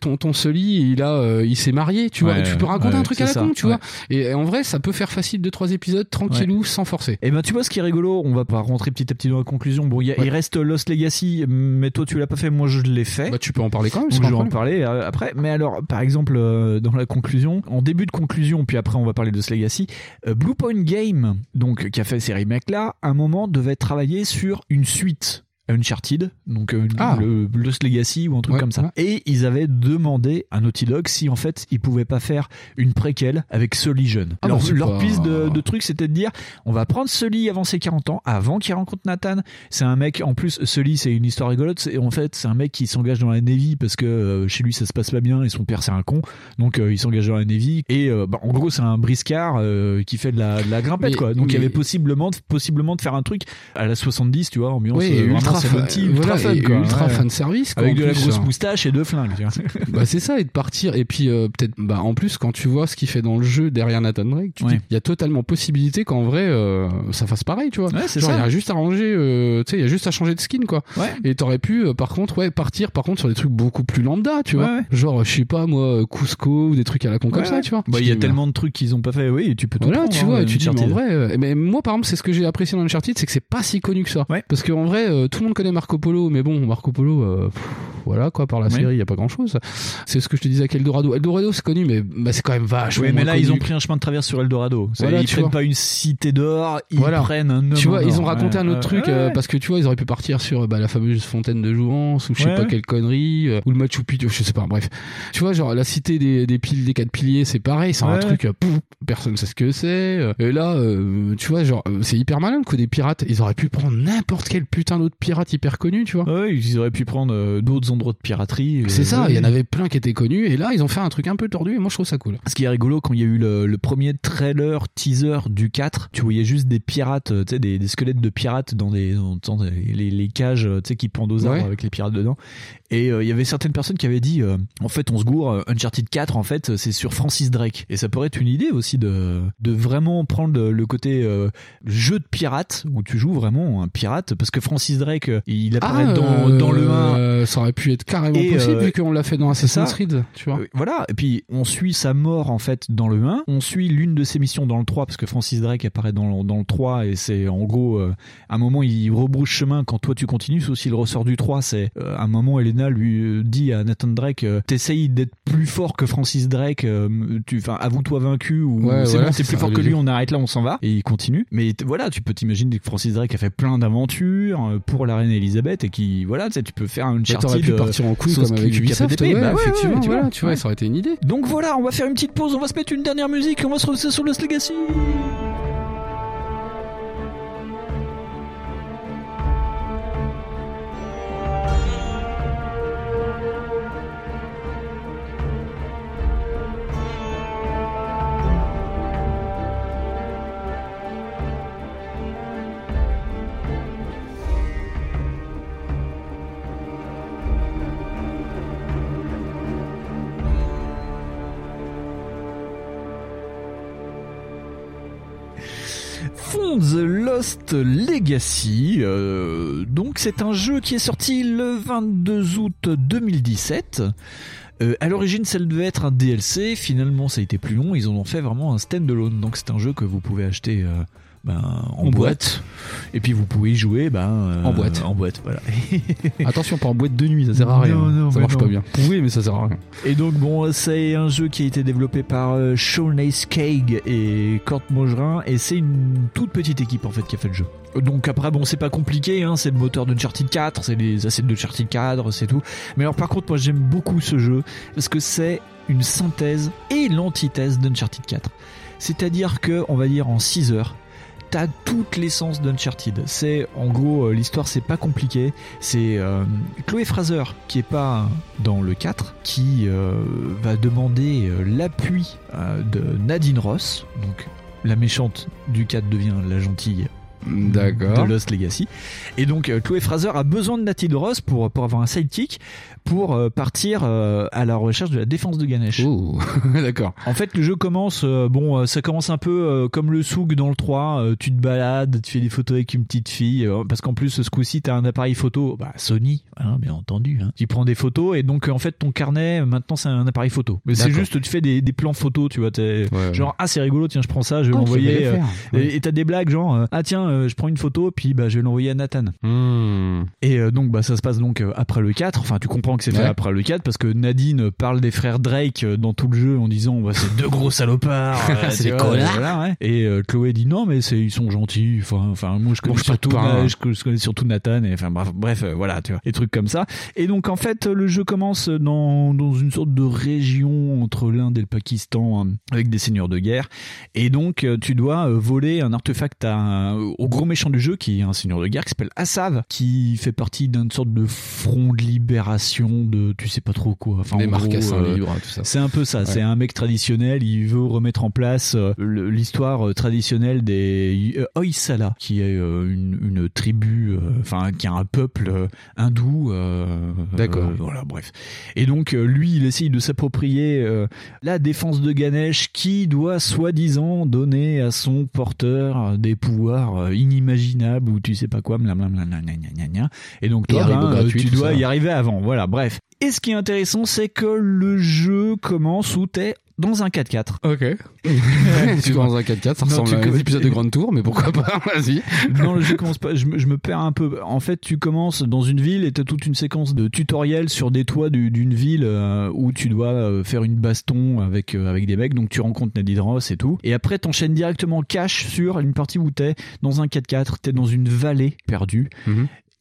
ton ton Sully, il a il s'est marié, tu vois, tu peux raconter un truc à la ça, con, tu vois. Et, en vrai, ça peut faire facile deux trois épisodes tranquillou sans forcer. Et ben tu vois ce qui est rigolo, on va pas rentrer petit à petit dans la conclusion. Bon, il reste Lost Legacy, mais toi tu l'as pas fait, moi je l'ai fait. Bah tu peux en parler quand même, Donc je vais en parler euh, après. Mais alors, par exemple, euh, dans la conclusion, en début de conclusion, puis après on va parler de ce Legacy, euh, Blue Point Game, donc qui a fait ces remakes là, à un moment devait travailler sur une suite. Uncharted, donc euh, Ah. le Lost Legacy ou un truc Ouais, comme ça. Et ils avaient demandé à Naughty Dog si en fait ils pouvaient pas faire une préquelle avec Sully jeune. Ah leur bah, c'est leur pas- piste de, de truc c'était de dire on va prendre Sully avant ses 40 ans, avant qu'il rencontre Nathan. C'est un mec, en plus, Sully, c'est une histoire rigolote. C'est- En fait, c'est un mec qui s'engage dans la Navy parce que euh, chez lui, ça se passe pas bien et son père, c'est un con. Donc, euh, il s'engage dans la Navy. Et euh, bah, en gros, c'est un briscard qui fait de la, de la grimpette, Mais- quoi. Donc, il y avait possiblement, possiblement de faire un truc à la 70, tu vois, ambiance Oui, vraiment ultra, fa- 70, ultra voilà, fun, et quoi. ultra Ouais. fan service quoi, Avec de la plus, grosse hein. moustache et deux flingues, tu vois. bah c'est ça et de partir et puis euh, peut-être bah en plus quand tu vois ce qu'il fait dans le jeu derrière Nathan Drake tu Ouais. dis il y a totalement possibilité qu'en vrai euh, ça fasse pareil tu vois Ouais, genre il y a juste à ranger euh, tu sais il y a juste à changer de skin quoi Ouais. et t'aurais pu euh, par contre ouais partir par contre sur des trucs beaucoup plus lambda tu vois genre je sais pas moi Cusco ou des trucs à la con comme ça tu vois Bah, il y a dis, tellement de trucs qu'ils ont pas fait, oui, et tu peux tout voilà, tu hein, vois, tu dis, mais en vrai, euh, mais moi, par exemple, c'est ce que j'ai apprécié dans Uncharted, c'est que c'est pas si connu que ça. Parce qu'en vrai, euh, tout le monde connaît Marco Polo, mais bon, Marco Polo, euh, pff, voilà quoi par la Oui. série, il y a pas grand chose. C'est ce que je te disais avec Eldorado. Eldorado c'est connu, mais bah, c'est quand même vachement. Oui, mais là, ils ont pris un chemin de traverse sur Eldorado. Voilà, ils prennent vois. pas une cité d'or, ils Voilà. prennent un Tu vois, ils ont raconté Ouais, un autre truc ouais, euh, parce que tu vois, ils auraient pu partir sur bah, la fameuse fontaine de Jouvence ou je sais Ouais. pas quelle connerie euh, ou le Machu Picchu, je sais pas. Bref, tu vois, genre la cité des des piles des quatre piliers, c'est pareil, c'est un truc pouf, personne sait ce que c'est. Et là, tu vois, genre c'est hyper malin que des pirates. Ils auraient pu prendre n'importe quel putain d'autre pirate hyper connu, tu vois. Ouais, ils auraient pu prendre euh, d'autres endroits de piraterie. C'est ça, il y en avait plein qui étaient connus et là ils ont fait un truc un peu tordu et moi je trouve ça cool. Ce qui est rigolo, quand il y a eu le, le premier trailer teaser du 4, tu voyais juste des pirates, euh, tu sais, des, des squelettes de pirates dans des, dans, dans des- les, les cages, euh, tu sais, qui pendent aux arbres Ouais. avec les pirates dedans. Et euh, il y avait certaines personnes qui avaient dit, euh, en fait, on se gourre, euh, Uncharted 4, en fait, c'est sur Francis Drake. Et ça pourrait être une idée aussi de, de vraiment prendre le, côté euh, jeu de pirate, où tu joues vraiment un pirate, parce que Francis Drake, il apparaît dans, euh, dans le 1 euh, ça aurait pu être carrément Et, possible vu qu'on l'a fait dans Assassin's. Creed, tu vois. Voilà, et puis on suit sa mort en fait dans le 1, on suit l'une de ses missions dans le 3 parce que Francis Drake apparaît dans le, dans le 3 et c'est en gros à un moment il rebrousse chemin quand toi tu continues, c'est aussi le ressort du 3, c'est à un moment Lui euh, dit à Nathan Drake euh, t'essayes d'être plus fort que Francis Drake, euh, tu enfin avoue-toi vaincu ou Ouais, c'est bon t'es plus fort que lui, on arrête là, on s'en va et il continue. Mais voilà, tu peux t'imaginer que Francis Drake a fait plein d'aventures pour la reine Elisabeth et qui voilà, tu sais tu peux faire un Mais Uncharted t'aurais pu partir en couille comme avec Ubisoft, ouais, Bah effectivement, tu vois. tu vois, ça aurait été une idée. Donc voilà, on va faire une petite pause, on va se mettre une dernière musique, on va se retrouver sur Lost Legacy. The Lost Legacy. euh, donc c'est un jeu qui est sorti le 22 août 2017. Euh, à l'origine, ça devait être un DLC. Finalement, ça a été plus long. Ils en ont fait vraiment un standalone. Donc c'est un jeu que vous pouvez acheter. euh, ben, en, En boîte. boîte. et puis vous pouvez y jouer ben, euh, En boîte. en boîte voilà Attention, pas en boîte de nuit, ça sert à rien. Non, non, ça marche non. pas bien. Oui, mais ça sert à rien. Et donc bon, c'est un jeu qui a été développé par euh, Craig et Kurt Mogerin et c'est une toute petite équipe en fait qui a fait le jeu. Donc après bon, c'est pas compliqué, hein, c'est le moteur d'Uncharted 4, c'est les assets d'Uncharted 4, c'est tout. Mais alors par contre, moi j'aime beaucoup ce jeu parce que c'est une synthèse et l'antithèse d'Uncharted 4. C'est-à-dire que on va dire en 6 heures T'as toute l'essence d'Uncharted. C'est en gros euh, l'histoire, c'est pas compliqué. C'est euh, Chloé Fraser qui est pas dans le 4 qui euh, va demander l'appui de Nadine Ross, donc la méchante du 4 devient la gentille D'accord. de Lost Legacy. Et donc Chloé Fraser a besoin de Nadine Ross pour, pour avoir un sidekick pour euh, partir euh, à la recherche de la défense de Ganesh. Oh, d'accord. En fait, le jeu commence, euh, bon, ça commence un peu comme le souk dans le 3. euh, tu te balades, tu fais des photos avec une petite fille, parce qu'en plus, ce coup-ci, t'as un appareil photo, bah, Sony, hein, bien entendu. Hein. Tu prends des photos et donc, en fait, ton carnet, maintenant, c'est un appareil photo. Mais c'est juste, tu fais des, des plans photos, tu vois. Ouais, genre, ah, c'est rigolo, tiens, je prends ça, je vais Oh, vais l'envoyer. le euh. Ouais. et t'as des blagues, genre, ah, tiens, euh, je prends une photo, puis bah, je vais l'envoyer à Nathan. Hmm. Et euh, donc bah ça se passe donc après le 4, enfin tu comprends que c'est fait Ouais. après le 4 parce que Nadine parle des frères Drake euh, dans tout le jeu en disant bah, c'est deux gros salopards, euh, C'est tu des connards. voilà, ouais. Et euh, Chloé dit non mais c'est ils sont gentils, enfin enfin moi je connais surtout pain. euh, je, je connais surtout Nathan et enfin bref, bref euh, voilà, tu vois, des trucs comme ça. Et donc en fait le jeu commence dans dans une sorte de région entre l'Inde et le Pakistan hein, avec des seigneurs de guerre et donc euh, tu dois euh, voler un artefact à un- au gros méchant du jeu qui est un seigneur de guerre qui s'appelle Assav qui fait partie d'une sorte de front de libération de tu sais pas trop quoi enfin Des en marcassins gros, euh, libres, tout ça. c'est un peu ça Ouais. c'est un mec traditionnel il veut remettre en place euh, l'histoire euh, traditionnelle des Hoysala qui est une, une tribu enfin qui a un peuple hindou D'accord. voilà bref et donc lui il essaye de s'approprier la défense de Ganesh qui doit soi-disant donner à son porteur des pouvoirs inimaginables ou tu sais pas quoi blablabla, et donc toi ben, gratuit, tu dois ça. y arriver avant voilà bref et ce qui est intéressant c'est que le jeu commence où t'es dans un 4x4. Ok. tu dans un 4x4, ça ressemble à un épisode de Grande Tour, mais pourquoi pas Vas-y. Non, le jeu commence pas. Je me, je me perds un peu. En fait, tu commences dans une ville et t'as toute une séquence de tutoriels sur des toits du- d'une ville euh, où tu dois euh, faire une baston avec euh, avec des mecs. Donc tu rencontres Nadine Ross et tout. Et après, t'enchaînes directement cash sur une partie où t'es dans un 4x4. T'es dans une vallée perdue.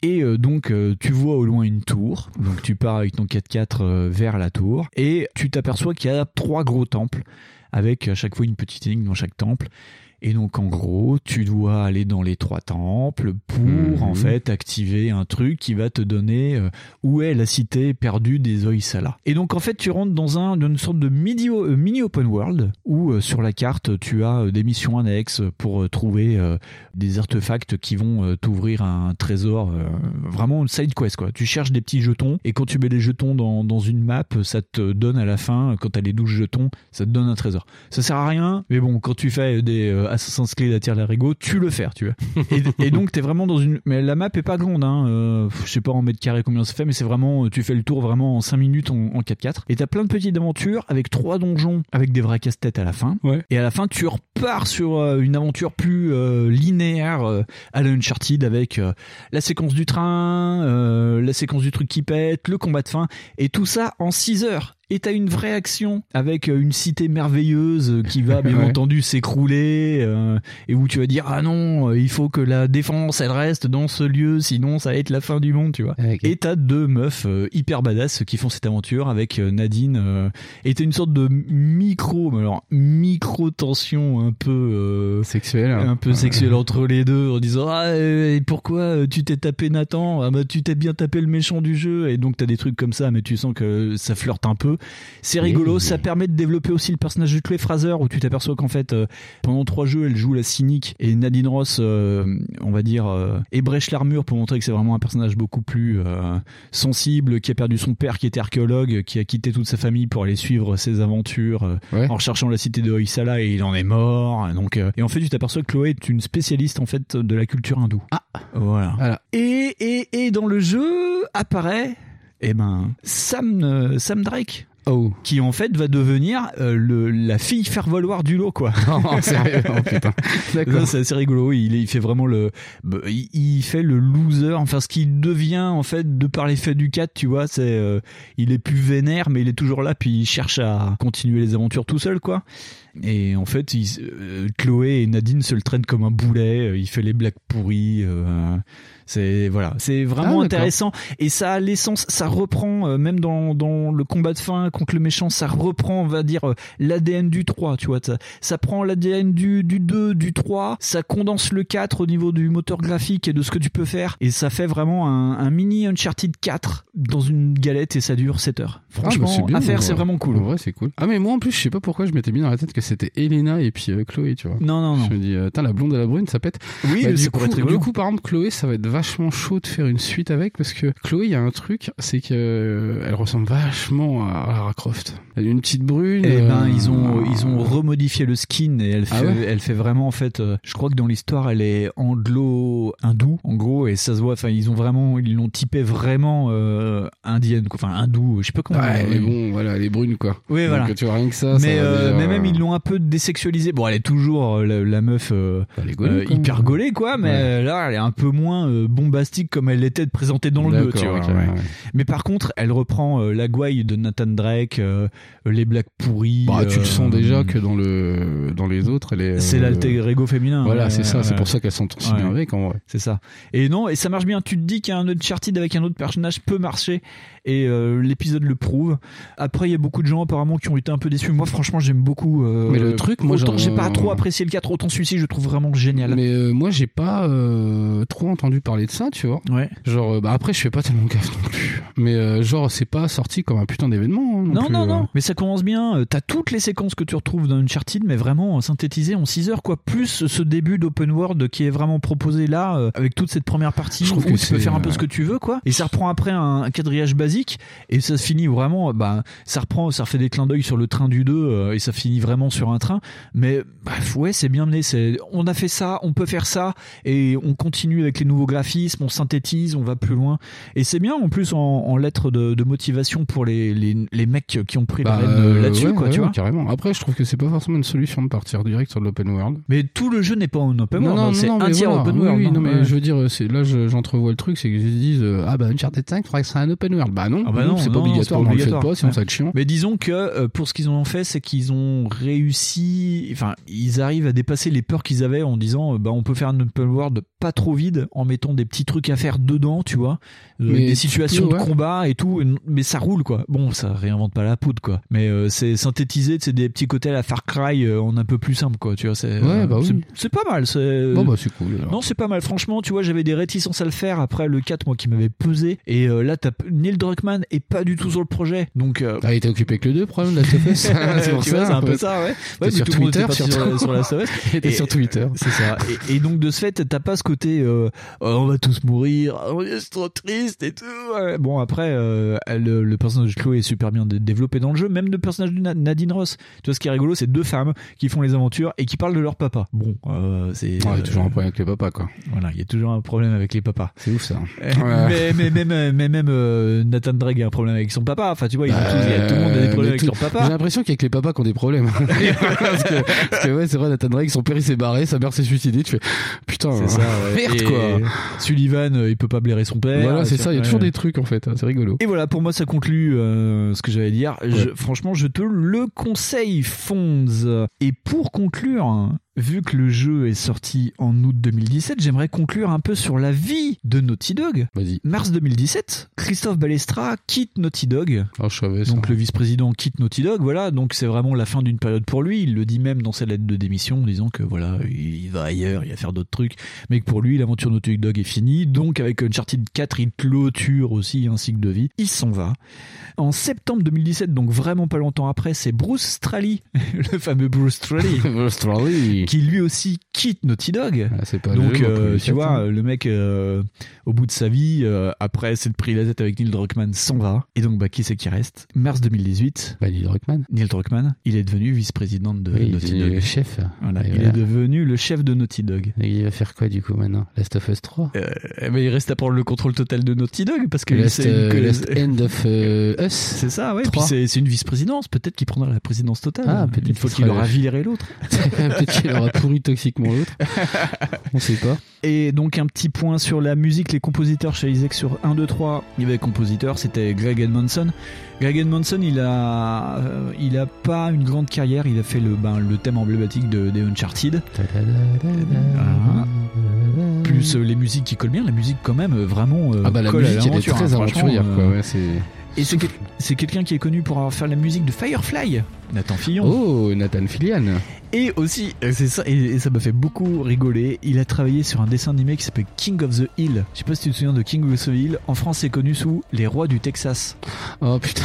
Et euh, donc euh, tu vois au loin une tour, donc tu pars avec ton 4x4 euh, vers la tour, et tu t'aperçois qu'il y a trois gros temples, avec à chaque fois une petite énigme dans chaque temple. Et donc en gros, tu dois aller dans les trois temples pour Mhm. en fait activer un truc qui va te donner euh, où est la cité perdue des Oisala. Et donc en fait, tu rentres dans un dans une sorte de midi, euh, mini open world où euh, sur la carte tu as des missions annexes pour trouver des artefacts qui vont t'ouvrir un trésor, vraiment une side quest quoi. Tu cherches des petits jetons et quand tu mets les jetons dans, dans une map, ça te donne à la fin, quand t'as les 12 jetons, ça te donne un trésor. Ça sert à rien, mais bon, quand tu fais des Assassin's Creed à tir larigot, tu le fais, tu vois. Et, et donc t'es vraiment dans une, mais la map est pas grande, hein. euh, je sais pas en mètres carrés combien ça fait, mais c'est vraiment, tu fais le tour vraiment en 5 minutes en, en 4x4. Et t'as plein de petites aventures avec trois donjons avec des vrais casse-têtes à la fin. Et à la fin, tu repars sur euh, une aventure plus euh, linéaire euh, à la Uncharted avec euh, la séquence du train, euh, la séquence du truc qui pète, le combat de fin, et tout ça en 6 heures. Et t'as une vraie action avec euh, une cité merveilleuse euh, qui va bien Ouais. entendu s'écrouler euh, et où tu vas dire ah non euh, il faut que la défense elle reste dans ce lieu sinon ça va être la fin du monde tu vois. Et t'as deux meufs euh, hyper badass qui font cette aventure avec Nadine euh, et t'as une sorte de micro mais alors micro tension un peu euh, sexuelle un peu sexuelle entre les deux en disant ah et pourquoi tu t'es tapé Nathan? Ah bah tu t'es bien tapé le méchant du jeu. Et donc t'as des trucs comme ça mais tu sens que ça flirte un peu c'est rigolo ça permet de développer aussi le personnage de Chloé Fraser où tu t'aperçois qu'en fait euh, pendant trois jeux elle joue la cynique et Nadine Ross euh, on va dire euh, ébrèche l'armure pour montrer que c'est vraiment un personnage beaucoup plus euh, sensible qui a perdu son père qui était archéologue qui a quitté toute sa famille pour aller suivre ses aventures euh, en recherchant la cité de Hoysala et il en est mort donc euh, et en fait tu t'aperçois que Chloé est une spécialiste en fait de la culture hindoue. Ah. Voilà, Et, et et dans le jeu apparaît eh ben Sam euh, Sam Drake Oh. qui en fait va devenir euh, le, la fille faire valoir du lot quoi. Oh, sérieux Oh, putain. D'accord. C'est assez rigolo. Il, il fait vraiment le, bah, il, il fait le loser. Enfin, ce qu'il devient en fait de par l'effet du 4 tu vois, c'est, euh, il est plus vénère, mais il est toujours là, puis il cherche à continuer les aventures tout seul quoi. Et en fait, euh, Chloé et Nadine se le traînent comme un boulet. euh, Il fait les blagues pourries. euh, c'est voilà, c'est Ah, vraiment d'accord. intéressant. Et ça a l'essence, ça reprend euh, même dans, dans le combat de fin contre le méchant, ça reprend, on va dire l'ADN du 3, tu vois. Ça, ça prend l'ADN du, du 2, du 3, ça condense le 4 au niveau du moteur graphique et de ce que tu peux faire. Et ça fait vraiment un, un mini Uncharted 4 dans une galette et ça dure 7 heures. Franchement, Ah, bah, bien, à faire, c'est vrai. vraiment cool. En vrai, c'est cool. Ah, mais moi, en plus, je sais pas pourquoi je m'étais mis dans la tête que c'était Elena et puis euh, Chloé, tu vois. Non, non, non. Je me dis, euh, la blonde et la brune, ça pète. Oui, Bah, du, coup, être du coup, par exemple, Chloé, ça va être vachement chaud de faire une suite avec parce que Chloé, il y a un truc, c'est que euh, elle ressemble vachement à Lara Croft. Elle a une petite brune. Eh ben, euh, ils ont ils ont remodifié le skin et elle Ah fait ouais elle fait vraiment en fait. je crois que dans l'histoire, elle est anglo hindou en gros et ça se voit. Enfin, ils ont vraiment ils l'ont typé vraiment indienne, enfin hindou. Je sais pas comment. Ouais, mais bon, voilà, elle est brune, quoi. Oui, Donc, voilà. Tu vois, rien que ça, mais, euh, déjà- mais même ils l'ont un peu désexualisée. Bon, elle est toujours euh, la, la meuf euh, gaulée, euh, hyper gaulée, quoi. Mais Ouais. euh, là, elle est un peu moins bombastique comme elle l'était présentée dans le 2, D'accord, tu vois. ok, ouais. ouais. Mais par contre, elle reprend la gouaille de Nathan Drake, les blagues pourries. Bah, tu le sens déjà que dans le dans les autres, elle est. c'est l'alter ego féminin. Voilà, c'est ça. ouais, C'est pour ça qu'elle s'entend si bien avec, en vrai. C'est ça. Et non, et ça marche bien. Tu te dis qu'un Uncharted avec un autre personnage peut marcher. Et l'épisode le prouve. Après, il y a beaucoup de gens apparemment qui ont été un peu déçus. Moi, franchement, j'aime beaucoup. Euh, Mais le truc, moi, autant j'ai pas trop apprécié le 4, autant celui-ci, je trouve vraiment génial. Mais euh, moi, j'ai pas euh, trop entendu parler de ça, tu vois. Ouais. Genre, euh, bah après, je fais pas tellement gaffe non plus. Mais euh, genre, c'est pas sorti comme un putain d'événement. hein, non, Non, plus, non, euh. non, mais ça commence bien. Euh, T'as toutes les séquences que tu retrouves dans Uncharted, mais vraiment euh, synthétisées en 6 heures, quoi. Plus ce début d'open world qui est vraiment proposé là, euh, avec toute cette première partie Je où tu peux faire un peu euh, ce que tu veux, quoi. Et ça reprend après un, quadrillage basique, et ça se finit vraiment, euh, bah, ça reprend, ça refait des clins d'œil sur le train du 2, euh, et ça finit vraiment sur un train. Mais bref, ouais, c'est bien mené. C'est, on a fait ça, on peut faire ça, et on continue avec les nouveaux graphismes, on synthétise, on va plus loin. Et c'est bien en plus en, en lettres de, de motivation pour les, les, les mecs qui ont pris Bah, la rêne euh, euh, là-dessus, ouais, quoi, ouais, tu ouais, vois. Carrément. Après, je trouve que c'est pas forcément une solution de partir direct sur de l'open world. Mais tout le jeu n'est pas en open world, hein, c'est un tiers voilà. open Oui, world. oui, hein. non, mais je veux dire, là, je- j'entrevois le truc, c'est qu'ils se disent, euh, ah bah Uncharted 5, il faudrait que ce soit un open world. Bah non, Ah bah non, c'est non, pas non, obligatoire, on le fait pas, sinon Ouais. ça va être chiant. Mais disons que euh, pour ce qu'ils ont fait, c'est qu'ils ont réussi, enfin, ils arrivent à dépasser les peurs qu'ils avaient en disant, euh, bah, on peut faire un open world pas trop vide en mettant des petits trucs à faire dedans, tu vois, Euh, Mais des tu situations peux, de combat et tout, mais ça roule quoi. Bon, ça réinvente pas la poudre quoi, mais euh, c'est synthétisé, c'est des petits côtés à la Far Cry euh, en un peu plus simple quoi, tu vois. C'est Ouais, bah oui. pas mal. c'est- Bon, bah c'est cool. alors. non, c'est pas mal. Franchement, tu vois, j'avais des réticences à le faire après le 4, moi, qui m'avait pesé. Et euh, là, t'as Neil Druckmann est pas du tout sur le projet. Donc, Ah, il était occupé avec le 2, problème, Last of Us. c'est un peu ça, ouais. Ouais, mais sur tout Twitter, sur, sur la Et- sur Twitter. C'est ça. Et, et donc, de ce fait, t'as pas ce côté, euh, Oh, on va tous mourir, oh, c'est trop triste et tout. Bon, après, euh, le, le personnage de Chloé est super bien dé- développé dans le jeu. Même le personnage de Na- Nadine Ross. Tu vois, ce qui est rigolo, c'est deux femmes qui font les aventures et qui parlent de leur papa. Bon, euh, c'est. Ouais, il y a toujours un problème avec le papa, quoi. Voilà, il y a toujours un problème avec les papas. C'est ouf, ça. Euh, mais, même, mais même euh, Nathan Drake a un problème avec son papa. Enfin, tu vois, ils ont tous, il y a- tout le monde a des Euh, problèmes avec tout- leur J'ai papa. l'impression qu'il y a que les papas qui ont des problèmes. parce, que, parce que, ouais, c'est vrai, Nathan Drake, son père il s'est barré, sa mère s'est suicidée. Tu fais putain, C'est ça, Et quoi. Sullivan, euh, il peut pas blairer son père. Voilà, c'est ça, il y a toujours des trucs en fait, hein, c'est rigolo. Et voilà, pour moi, ça conclut euh, ce que j'allais dire. Je- franchement, je te le conseille, Fonz. Et pour conclure, hein, vu que le jeu est sorti en août 2017, j'aimerais conclure un peu sur la vie de Naughty Dog. Vas-y. Mars 2017, Christophe Balestra quitte Naughty Dog. Oh, je savais ça. Donc le vice-président quitte Naughty Dog, voilà, donc c'est vraiment la fin d'une période pour lui. Il le dit même dans sa lettre de démission, en disant que voilà, il va ailleurs, il va faire d'autres trucs, mais que pour lui, l'aventure Naughty Dog est finie. Donc avec Uncharted 4, il clôture aussi un cycle de vie. Il s'en va. En septembre 2017, donc vraiment pas longtemps après, c'est Bruce Straley, le fameux Bruce Straley, Bruce Straley. Qui lui aussi quitte Naughty Dog. Ah, pas Donc, euh, tu vois, le mec, euh, au bout de sa vie, euh, après s'être pris la tête avec Neil Druckmann, s'en va. Et donc, bah, qui c'est qui reste? Mars 2018. Bah, Neil Druckmann. Neil Druckmann, il est devenu vice-président de Oui, il est Naughty devenu Dog. le chef. Voilà, il voilà. est devenu le chef de Naughty Dog. Et il va faire quoi du coup maintenant? Last of Us 3 Euh, mais il reste à prendre le contrôle total de Naughty Dog parce que Last, c'est que- Last End of Us C'est ça, ouais. Puis 3. c'est c'est une vice-présidence. Peut-être qu'il prendra la présidence totale. Ah, peut-être une fois qu'il aura viré l'autre. Peut-être qu'il aura pourri toxiquement l'autre. On sait pas. Et donc un petit point sur la musique, les compositeurs chez Isaac sur 1, 2, 3, il y avait compositeur, c'était Greg Edmondson. Greg Edmondson, il a, euh, il a pas une grande carrière, il a fait le, ben, le thème emblématique de, des Uncharted. Plus euh, les musiques qui collent bien, la musique quand même euh, vraiment euh, Ah bah la colle à musique elle est très hein, aventurière quoi. Ouais, c'est. Et c'est quel- c'est quelqu'un qui est connu pour avoir fait la musique de Firefly, Nathan Fillon. Oh, Nathan Fillion. Et aussi, euh, c'est ça, et, et ça m'a fait beaucoup rigoler. Il a travaillé sur un dessin animé qui s'appelle King of the Hill. Je sais pas si tu te souviens de King of the Hill. En France, c'est connu sous Les Rois du Texas. Oh putain.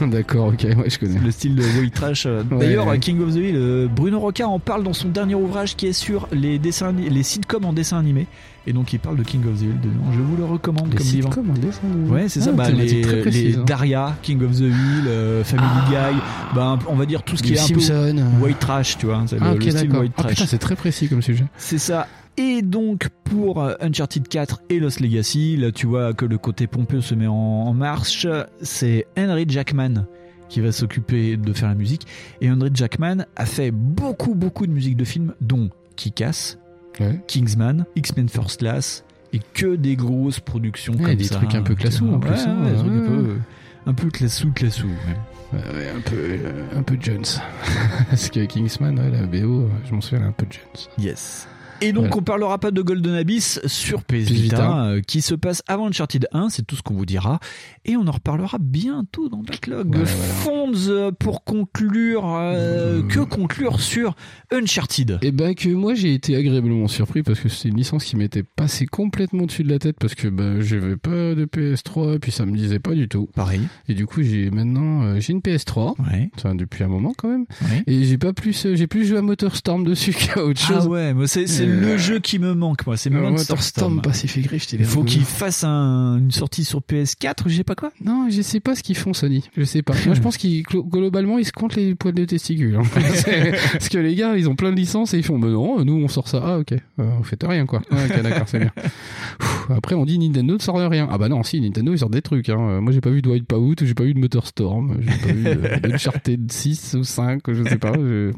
D'accord, ok, ouais, je connais. Le style de white trash. euh. Ouais, D'ailleurs, ouais. King of the Hill, euh, Bruno Roca en parle dans son dernier ouvrage qui est sur les dessins, les sitcoms en dessin animé. Et donc, il parle de King of the Hill dedans. Je vous le recommande Les comme livre. sitcoms en dessin animé. Ouais, c'est ça. Ah, Bah, les, hein. Daria, King of the Hill, euh, Family Guy. Bah, on va dire tout ce qui est un peu Simpsons. white trash, tu vois. C'est Ah le, ok le style white Ah trash. putain c'est très précis comme sujet. C'est ça. Et donc pour euh, Uncharted 4 et Lost Legacy, là tu vois que le côté pompeux se met en, en marche. C'est Henry Jackman qui va s'occuper de faire la musique. Et Henry Jackman a fait beaucoup beaucoup de musique de films, dont Kick-Ass, Ouais. Kingsman, X-Men First Class, et que des grosses productions Ouais, comme des ça. trucs un peu classous, en Ouais, plus, hein, des trucs un peu, un peu classous, classous. Même. Ouais, un peu euh, un peu Jones. Parce que Kingsman ouais, la BO, euh, je m'en souviens elle est un peu Jones. Yes. Et donc Voilà. on parlera pas de Golden Abyss sur PS Vita, euh, qui se passe avant Uncharted 1, c'est tout ce qu'on vous dira. Et on en reparlera bientôt dans Backlog. Voilà. Fonds euh, pour conclure, euh, que conclure sur Uncharted Et ben que moi j'ai été agréablement surpris parce que c'est une licence qui m'était passée complètement dessus de la tête parce que ben j'avais pas de PS3 et puis ça me disait pas du tout. Pareil. Et du coup j'ai maintenant euh, j'ai une PS3, Ouais. enfin depuis un moment quand même. Ouais. Et j'ai pas plus euh, j'ai plus joué à Motorstorm dessus qu'à autre chose. Ah ouais, c'est le jeu qui me manque, moi. C'est Euh, Monster Storm. Pacific Rift, il faut qu'ils fassent un- une sortie sur PS4 ou je sais pas quoi. Non, je sais pas ce qu'ils font Sony. Je sais pas. Moi, je pense qu'ils glo- globalement ils se comptent les poils de testicules. hein. Parce que les gars, ils ont plein de licences et ils font. Mais non, nous on sort ça. Ah ok. Euh, vous faites rien quoi. Ah, ok, d'accord, c'est bien. Après, on dit Nintendo ne sort de rien. Ah bah non, si Nintendo ils sortent des trucs. Hein. Euh, Moi, j'ai pas vu de Wipeout, j'ai pas vu de Motorstorm, j'ai pas vu de- d'Uncharted 6 ou 5, je sais pas. Je-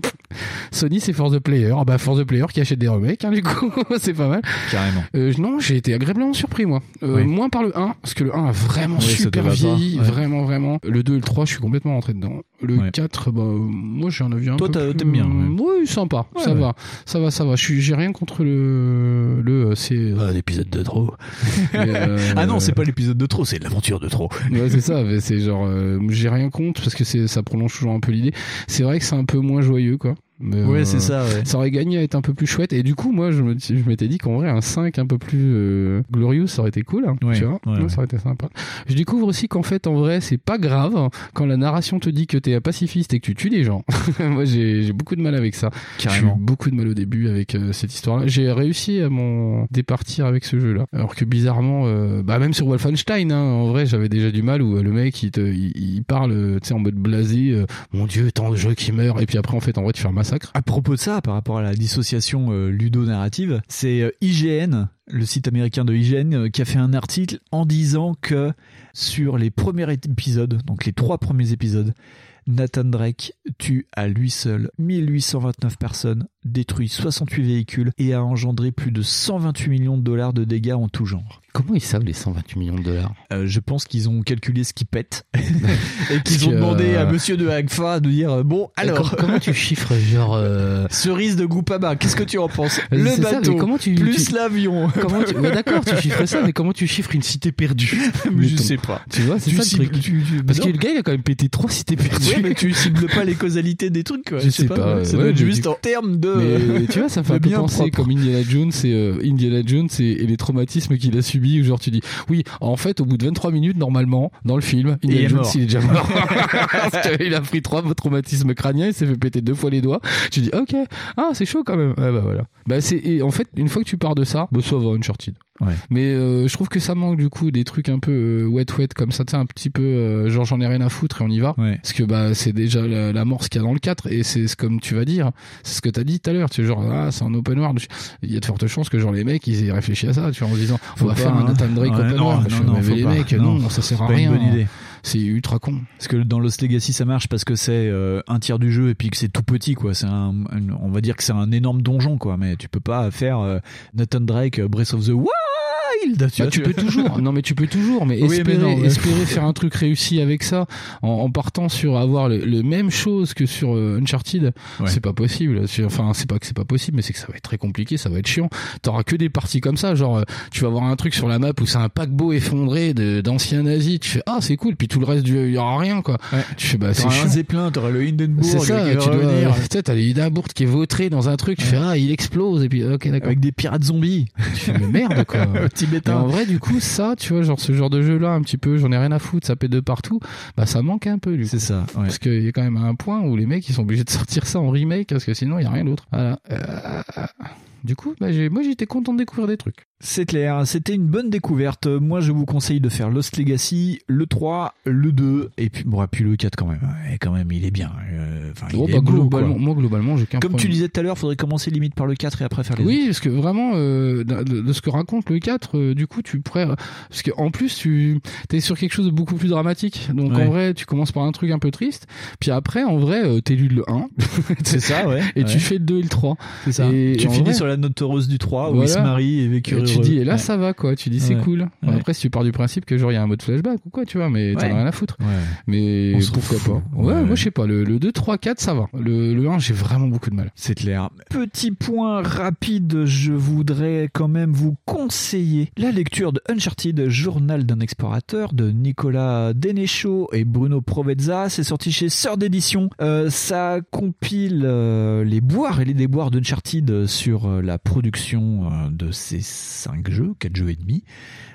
Sony, c'est For the Player. Ah bah For the Player qui achète des remakes, hein, du coup, c'est pas mal. Carrément. Euh, non, j'ai été agréablement surpris, moi. Euh, Oui. Moins par le 1, parce que le 1 a vraiment Oui, super vieilli, Ouais. vraiment, vraiment. Le 2 et le 3, je suis complètement rentré dedans. Le Ouais. 4, bah, euh, moi, j'en ai vu un Toi, peu plus- t'aimes bien, ouais. Oui, sympa, ça va. Ça va, ça va. J'ai rien contre le... le euh, c'est un épisode de trop. Mais, euh, Ah non, c'est pas l'épisode de trop, c'est l'aventure de trop. Ouais, c'est ça, c'est genre, euh, j'ai rien contre parce que c'est, ça prolonge toujours un peu l'idée. C'est vrai que c'est un peu moins joyeux, quoi. Mais, Ouais, euh, c'est ça, ouais. Ça aurait gagné à être un peu plus chouette. Et du coup, moi, je, me, je m'étais dit qu'en vrai, un 5 un peu plus euh, glorieux, ça aurait été cool. hein, Ouais, tu vois ouais. Ça aurait été sympa. Je découvre aussi qu'en fait, en vrai, c'est pas grave quand la narration te dit que t'es un pacifiste et que tu tues des gens. moi, j'ai, j'ai beaucoup de mal avec ça. Carrément. J'ai eu beaucoup de mal au début avec euh, cette histoire-là. J'ai réussi à m'en départir avec ce jeu-là. Alors que bizarrement, euh, bah même sur Wolfenstein, hein, en vrai, j'avais déjà du mal où euh, le mec il, te, il, il parle, tu sais, en mode blasé. euh, Mon Dieu, tant de jeux qui meurent. Et puis après, en fait, en vrai, tu fais un massacre. À propos de ça, par rapport à la dissociation euh, ludo-narrative, c'est euh, IGN, le site américain de IGN, euh, qui a fait un article en disant que sur les premiers épisodes, donc les trois premiers épisodes, Nathan Drake tue à lui seul 1829 personnes, détruit 68 véhicules et a engendré plus de 128 millions de dollars de dégâts en tout genre. Comment ils savent les 128 millions de dollars? Euh, je pense qu'ils ont calculé ce qui pète et qu'ils ont demandé euh, à monsieur de Agfa de dire euh, bon alors Com- comment tu chiffres genre euh, cerise de Groupama qu'est-ce que tu en penses? Le ça, bateau comment tu- plus tu- l'avion Comment tu... ouais, d'accord, tu chiffres ça, mais comment tu chiffres une cité perdue? Mais je sais pas. Tu vois, c'est ça le truc. tu- Parce non. que le gars, il a quand même pété trois cités perdues. Ouais, mais tu cibles pas les causalités des trucs quoi. Je sais pas, ouais. ça doit être juste en termes de Mais tu vois, ça fait un peu penser propre. comme Indiana Jones et euh, Indiana Jones et, et les traumatismes qu'il a subis. Où genre tu dis, oui, en fait, au bout de 23 minutes, normalement, dans le film, il Indiana est Jones, mort. il est déjà mort. Parce qu'il a pris trois traumatismes crâniens, il s'est fait péter deux fois les doigts. Tu dis, ok, ah, c'est chaud quand même. Ouais, bah voilà. Bah c'est et en fait, une fois que tu pars de ça, bah ça va Uncharted. Ouais. Mais euh, je trouve que ça manque du coup des trucs un peu euh, wet wet comme ça, tu sais, un petit peu euh, genre j'en ai rien à foutre et on y va. Ouais. Parce que bah c'est déjà la, la morse qu'il y a dans le 4 et c'est ce- comme tu vas dire, c'est ce que t'as dit tout à l'heure, tu sais genre ah c'est un open world. Il y a de fortes chances que genre les mecs ils aient réfléchi à ça, tu vois en se disant on va pas, faire un hein. Nathan Drake Ouais, open non, world. non, non, mais les mecs Non. ça sert à rien. une bonne idée. C'est ultra con. Parce que dans Lost Legacy ça marche parce que c'est euh, un tiers du jeu et puis que c'est tout petit quoi. C'est un, on va dire que c'est un énorme donjon quoi. Mais tu peux pas faire euh, Nathan Drake euh, Breath of the Wild. Tu, Bah, vois, tu peux toujours. Non, mais tu peux toujours. Mais Oui, mais espérer, non, mais- espérer faire un truc réussi avec ça, en, en partant sur avoir le, le même chose que sur euh, Uncharted, Ouais. c'est pas possible. Enfin, c'est pas que c'est pas possible, mais c'est que ça va être très compliqué, ça va être chiant. T'auras que des parties comme ça, genre euh, tu vas voir un truc sur la map où c'est un paquebot effondré de- d'anciens nazis. Tu fais ah c'est cool, puis tout le reste du il y aura rien quoi. Ouais. Tu fais bah c'est T'auras un chiant. Zeppelin, t'auras le Hindenburg C'est ça, qui va tu dois, t'as les Hindenburg qui est vautré dans un truc, tu fais ah il explose et puis ok d'accord. avec des pirates zombies. Tu fais mais merde quoi. En vrai, du coup, ça, tu vois, genre ce genre de jeu-là, un petit peu, j'en ai rien à foutre, ça pète de partout, bah ça manque un peu, du coup. C'est ça. ouais. Parce qu'il y a quand même un point où les mecs, ils sont obligés de sortir ça en remake, parce que sinon, il y a rien d'autre. Voilà. Euh, Du coup, bah, moi, j'étais content de découvrir des trucs. C'est clair, c'était une bonne découverte. Moi, je vous conseille de faire Lost Legacy, le 3, le 2, et puis, bon, et puis le 4 quand même. Ouais, quand même, il est bien. Euh, enfin, Oh, il bah, est globalement, moi, globalement, j'ai qu'un Comme tu disais tout à l'heure, faudrait commencer limite par le 4 et après faire les Oui, parce que vraiment, euh, de, ce que raconte le 4, euh, du coup, tu pourrais. Parce qu'en plus, tu es sur quelque chose de beaucoup plus dramatique. Donc, Ouais. en vrai, tu commences par un truc un peu triste. Puis après, en vrai, euh, t'es lu le 1. C'est ça, ouais. Et tu fais le 2 et le 3. C'est ça. Et tu finis vrai- sur la note heureuse du 3 où Voilà. il se marie et vécu Et tu heureux. dis, et là, Ouais. ça va, quoi. Tu dis, c'est Ouais. cool. Bon. Après, si tu pars du principe que genre, il y a un mode flashback ou quoi, tu vois, mais t'en as rien à foutre. Ouais. Mais On pourquoi fout. pas ouais, Ouais. moi, je sais pas. Le, le 2, 3, 4, ça va. Le, le 1, j'ai vraiment beaucoup de mal. C'est clair. Petit point rapide, je voudrais quand même vous conseiller la lecture de Uncharted, Journal d'un explorateur de Nicolas Denechaud et Bruno Provezza. C'est sorti chez Sœur d'édition. Euh, ça compile euh, les boires et les déboires d'Uncharted sur euh, la production euh, de ces cinq jeux, quatre jeux et demi.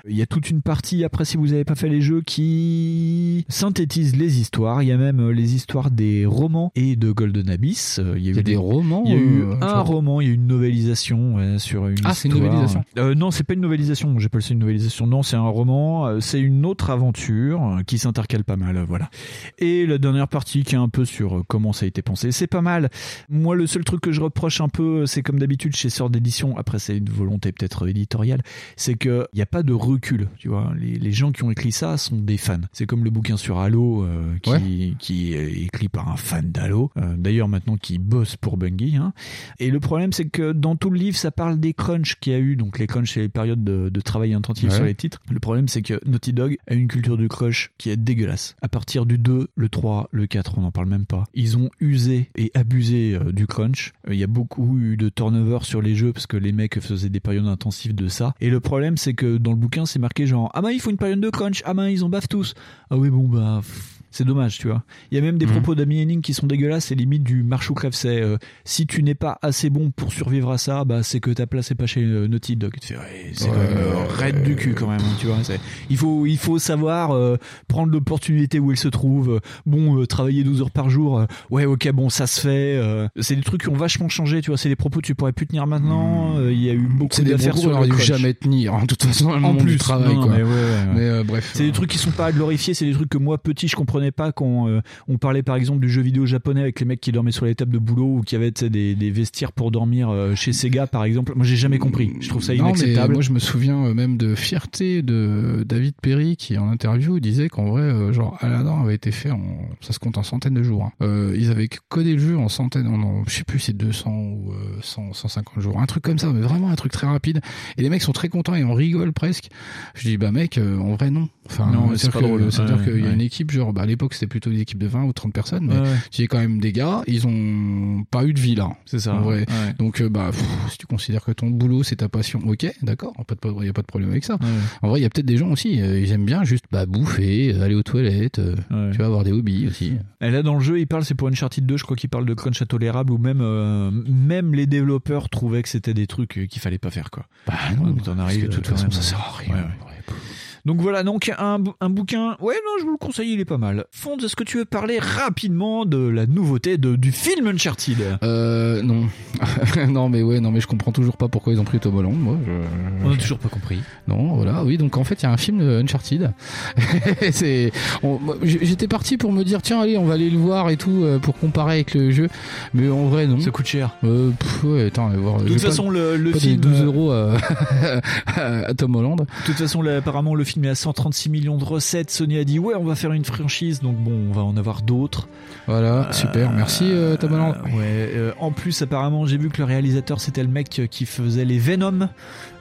Il y a toute une partie, après si vous n'avez pas fait les jeux, qui synthétise les histoires. Il y a même euh, les histoires des romans et de Golden Abyss. Il y a, Il y a eu des romans, Il y a eu euh, un roman, il y a eu une novélisation ouais, sur une Ah, c'est une histoire. novélisation. Euh, non, c'est pas une novélisation. J'appelle ça une novélisation. Non, c'est un roman. C'est une autre aventure qui s'intercale pas mal. Voilà. Et la dernière partie qui est un peu sur comment ça a été pensé. C'est pas mal. Moi, le seul truc que je reproche un peu, c'est comme d'habitude chez Sœur d'édition. Après, c'est une volonté peut-être éditoriale. C'est que il y a pas de recul. Tu vois, les, les gens qui ont écrit ça sont des fans. C'est comme le bouquin sur Halo euh, qui, Ouais. qui est écrit par un fan d'Halo. Euh, D'ailleurs, maintenant qui bosse pour Bungie. Hein. Et le problème, c'est que dans tout le livre, ça parle des crunchs qu'il y a eu. Donc, les crunchs, c'est les périodes de, de travail intensif Ouais. sur les titres. Le problème, c'est que Naughty Dog a une culture du crush qui est dégueulasse. À partir du 2, le 3, le 4, on n'en parle même pas. Ils ont usé et abusé euh, du crunch. Il y a beaucoup eu de turnover sur les jeux parce que les mecs faisaient des périodes intensives de ça. Et le problème, c'est que dans le bouquin, c'est marqué genre, ah ben, il faut une période de crunch. Ah ben, ils en bavent tous. Ah oui, bon, bah, c'est dommage, tu vois. Il y a même des Mhm. propos d'Amy Henning qui sont dégueulasses, c'est limite du marche ou crève. C'est euh, si tu n'es pas assez bon pour survivre à ça, bah c'est que ta place est pas chez euh, Naughty Dog. Fais, ouais, c'est quand même euh, raide du cul quand même, hein, tu vois. c'est- Il faut, il faut savoir euh, prendre l'opportunité où elle se trouve. Bon, euh, travailler 12 heures par jour, euh, ouais, ok, bon, ça se fait. c'est des trucs qui ont vachement changé, tu vois. C'est des propos que tu pourrais plus tenir maintenant. euh, Il y a eu beaucoup C'est d'affaires sur le dû jamais tenir. hein, De toute façon, En plus, du travail, non, quoi. mais ouais, ouais. Mais bref. C'est des trucs qui sont pas à glorifier, c'est des trucs que moi petit je comprenais pas quand euh, on parlait par exemple du jeu vidéo japonais avec les mecs qui dormaient sur les tables de boulot ou qui avaient des, des vestiaires pour dormir euh, chez Sega par exemple. Moi j'ai jamais compris. Je trouve ça Non, inacceptable. moi, je me souviens euh, même de fierté de David Perry qui, en interview, disait qu'en vrai, euh, genre, Aladdin avait été fait en, ça se compte en centaines de jours. hein. Euh, ils avaient codé le jeu en centaines, en, en- je sais plus, c'est 200 ou euh, 100, 150 jours. Un truc comme ça, mais vraiment un truc très rapide. Et les mecs sont très contents et on rigole presque. Je dis, bah, mec, euh, en vrai, non. Enfin, Non, mais c'est c'est-à-dire pas que- drôle. C'est-à-dire Ouais, qu'il y a une équipe, genre, bah, à l'époque, c'était plutôt une équipe de 20 ou 30 personnes, mais Ouais, ouais. a quand même des gars, ils ont pas eu de vie là. C'est ça. En vrai. Ouais. Donc, euh, bah, pff, si tu considères que ton boulot c'est ta passion, ok, d'accord, il y a pas de problème avec ça. En vrai, il y a peut-être des gens aussi, euh, ils aiment bien juste bah, bouffer, euh, aller aux toilettes, tu vas avoir des hobbies aussi. Et là dans le jeu, il parle, c'est pour Uncharted 2, je crois qu'il parle de crunch intolérable ou même même les développeurs trouvaient que c'était des trucs qu'il fallait pas faire quoi. Bah non, Donc, t'en parce que de toute façon, même, ça sert à rien. Donc voilà, donc un, un bouquin. Ouais, non, je vous le conseille, il est pas mal. Fonds, est-ce que tu veux parler rapidement de la nouveauté de, du film Uncharted? Euh, non. non, mais ouais, non, mais je comprends toujours pas pourquoi ils ont pris Tom Holland, moi. je- On a toujours pas compris. Non, voilà, oui, donc en fait, il y a un film de Uncharted. c'est, j'étais parti pour me dire, tiens, allez, on va aller le voir et tout, euh, pour comparer avec le jeu. Mais en vrai, non. Ça coûte cher. Euh, pff, ouais, attends, allez voir. De toute pas- façon, le, le pas film. donner 12 euh, euros à, à Tom Holland. De toute façon, là, apparemment, le film est à 136 millions de recettes. Sony a dit, ouais, on va faire une franchise, donc bon, on va en avoir d'autres. Voilà, super, merci euh. Ouais, euh, en plus, apparemment, j'ai vu que le réalisateur, c'était le mec qui faisait les Venom.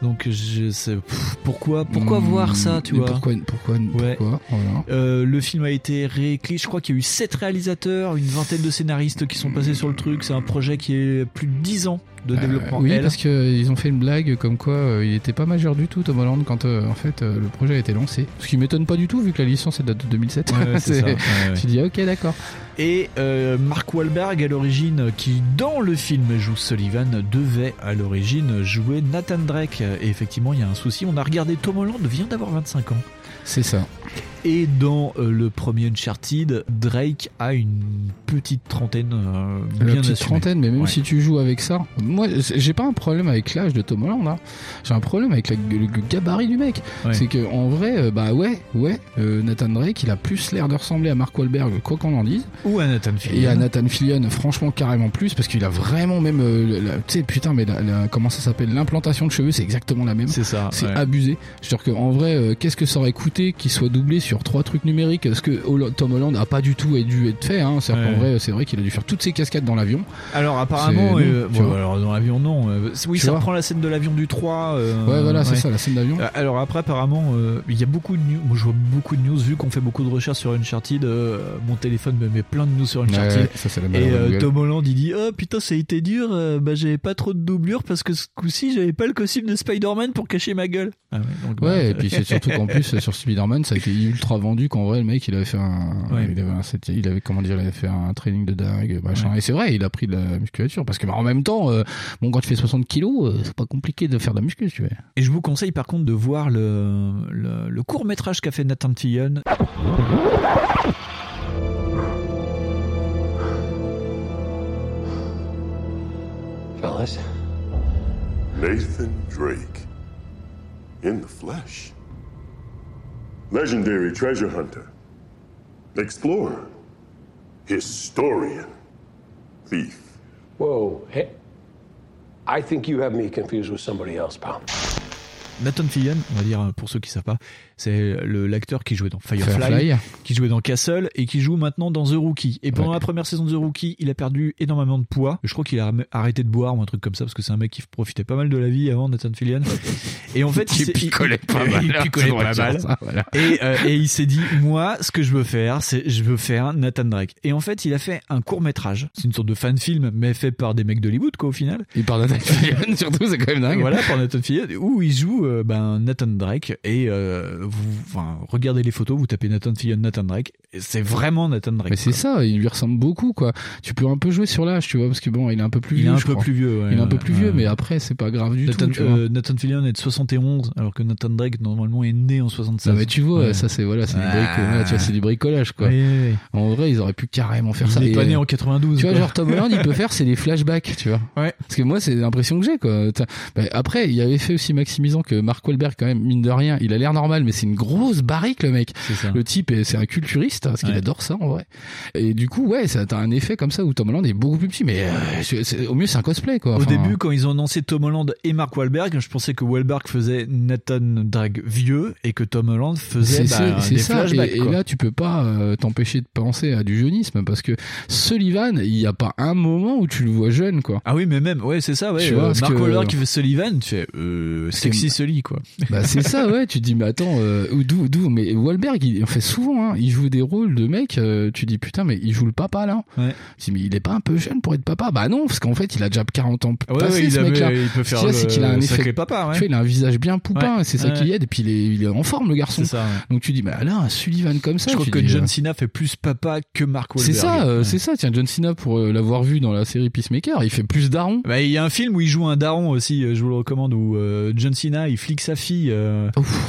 Donc, je sais, pff, pourquoi, pourquoi Hmm, voir ça, tu vois Pourquoi, pourquoi, Ouais. pourquoi voilà. Euh, le film a été réécrit. Je crois qu'il y a eu sept réalisateurs, une vingtaine de scénaristes qui sont passés sur le truc. C'est un projet qui est plus de 10 ans de développement. Euh, oui, L. parce qu'ils ont fait une blague comme quoi euh, il était pas majeur du tout, Tom Holland, quand en fait le projet a été lancé. Ce qui m'étonne pas du tout, vu que la licence elle date de 2007. Ouais, ouais, c'est ça. Ouais, ouais. Tu dis, ok, d'accord. Et euh, Mark Wahlberg, à l'origine, qui dans le film joue Sullivan, devait à l'origine jouer Nathan Drake. Et effectivement, il y a un souci. On a regardé Tom Holland vient d'avoir 25 ans. C'est ça. Et dans euh, le premier Uncharted, Drake a une petite trentaine euh, La bien petite assumée. trentaine, mais même Ouais. si tu joues avec ça, moi j'ai pas un problème avec l'âge de Tom Holland, hein. j'ai un problème avec la- le gabarit du mec. Ouais. C'est que en vrai, euh, bah ouais, ouais, euh, Nathan Drake, il a plus l'air de ressembler à Mark Wahlberg, quoi qu'on en dise. Ou à Nathan Fillion. Et à Nathan Fillion, franchement, carrément plus, parce qu'il a vraiment même, euh, tu sais, putain, mais la- la- comment ça s'appelle? L'implantation de cheveux, c'est exactement la même. C'est ça. C'est ouais. abusé. C'est-à-dire qu'en vrai, euh, qu'est-ce que ça aurait coûté qu'il soit doublé sur trois trucs numériques? Parce que Tom Holland a pas du tout dû être fait. Hein? Ouais. qu'en vrai, c'est vrai qu'il a dû faire toutes ses cascades dans l'avion. Alors apparemment, C'est- euh, non, bon, alors dans l'avion non. oui, Tu ça reprend la scène de l'avion du 3. euh, ouais, voilà, c'est ouais. ça, la scène d'avion. Alors après apparemment il y a beaucoup de news, moi je vois beaucoup de news vu qu'on fait beaucoup de recherches sur Uncharted, mon téléphone me met plein de news sur Uncharted. Ouais, ça, c'est la et euh. Tom Holland il dit oh putain ça a été dur, euh, bah j'avais pas trop de doublure parce que ce coup-ci j'avais pas le costume de Spider-Man pour cacher ma gueule. Ah ouais, donc, bah, et puis c'est surtout qu'en plus sur Spider-Man, ça a été ultra vendu qu'en vrai le mec il avait fait un, Ouais. il avait un, c'était- il avait comment dire, il avait fait un training de dingue, machin. Et c'est vrai, il a pris de la musculature parce que bah, en même temps, euh, bon, quand tu fais 60 kilos, euh, c'est pas compliqué de faire de la muscu, tu vois. Et je vous conseille par contre de voir le, le, le court métrage qu'a fait Nathan Fillion. Fellas. Nathan Drake. In the flesh. Legendary treasure hunter. Explorer. Historian. Thief. Whoa, hey. I think you have me confused with somebody else, pal. Nathan Fillion, on va dire euh, pour ceux qui savent pas, c'est le l'acteur qui jouait dans Firefly, Firefly. qui jouait dans Castle et qui joue maintenant dans The Rookie. Et pendant la première saison de The Rookie, il a perdu énormément de poids. Je crois qu'il a arrêté de boire ou un truc comme ça parce que c'est un mec qui profitait pas mal de la vie avant Nathan Fillion. Et en fait, Qui s'est- picolait pas mal, il picolait pas mal. ça, voilà. Et, euh, et il s'est dit, moi, ce que je veux faire, c'est je veux faire Nathan Drake. Et en fait, il a fait un court métrage. C'est une sorte de fan film, mais fait par des mecs d'Hollywood, quoi, au final. Et par Nathan Fillion, surtout, c'est quand même dingue. Voilà, par Nathan Fillion, où il joue euh, ben, Nathan Drake. Et euh, vous, enfin, regardez les photos, vous tapez Nathan Fillion, Nathan Drake. et C'est vraiment Nathan Drake. Mais c'est ça, il lui ressemble beaucoup, quoi. Tu peux un peu jouer sur l'âge, tu vois, parce que bon, il est un peu plus Il est vieux. un je peu plus vieux, ouais, il est un peu plus vieux, mais après, c'est pas grave du Nathan, tout, tu vois. euh, Nathan Fillion est de 71, alors que Nathan Drake, normalement, est né en 76. Non, mais tu vois, ça c'est voilà, c'est du, Ah. du bricolage quoi. Oui, oui, oui. En vrai, ils auraient pu carrément faire Il ça. est Et, pas né en 92. Tu vois, genre Tom Holland, il peut faire, c'est des flashbacks, tu vois. Ouais. Parce que moi, c'est l'impression que j'ai, quoi. Bah, après, il avait fait aussi maximisant que Mark Wahlberg, quand même, mine de rien, il a l'air normal, mais c'est une grosse barrique, le mec. Le type, est- c'est un culturiste, parce qu'il Ouais. adore ça, en vrai. Et du coup, ouais, ça t'as un effet comme ça où Tom Holland est beaucoup plus petit, mais euh, au mieux, c'est un cosplay, quoi. Au début, quand ils ont annoncé Tom Holland et Mark Wahlberg, je pensais que Wahlberg faisait Nathan Drake vieux et que Tom Holland faisait C'est bah, des ça. flashbacks. Et, et là, tu peux pas euh, t'empêcher de penser à du jeunisme parce que Sullivan, il y a pas un moment où tu le vois jeune, quoi. Ah oui, mais même, ouais, c'est ça, ouais. Tu euh, Mark que- Wahlberg qui fait Sullivan, tu fais euh, sexy Sully, quoi. Bah c'est ça, ouais. Tu te dis, mais attends, euh, d'où, d'où Mais Wahlberg, il en fait souvent. Hein, il joue des rôles de mec. euh, tu dis putain, mais il joue le papa là. Ouais. Tu dis, mais il est pas un peu jeune pour être papa? Bah non, parce qu'en fait, il a déjà 40 ans Ouais, passé ouais, il ce avait- mec-là. il peut faire c'est qu'il a un effet. papa, ouais. Tu vois, il a un visage bien poupin. C'est ça qui aide. Et puis il est, il est en forme le garçon. Ça. Donc tu dis, bah là, un Sullivan comme ça. Je crois que dis, John euh, Cena fait plus papa que Mark Wahlberg. c'est ça, euh, c'est ça. Tiens, John Cena pour l'avoir vu dans la série Peacemaker, il fait plus daron. Bah, il y a un film où il joue un daron aussi, je vous le recommande, où John Cena il flique sa fille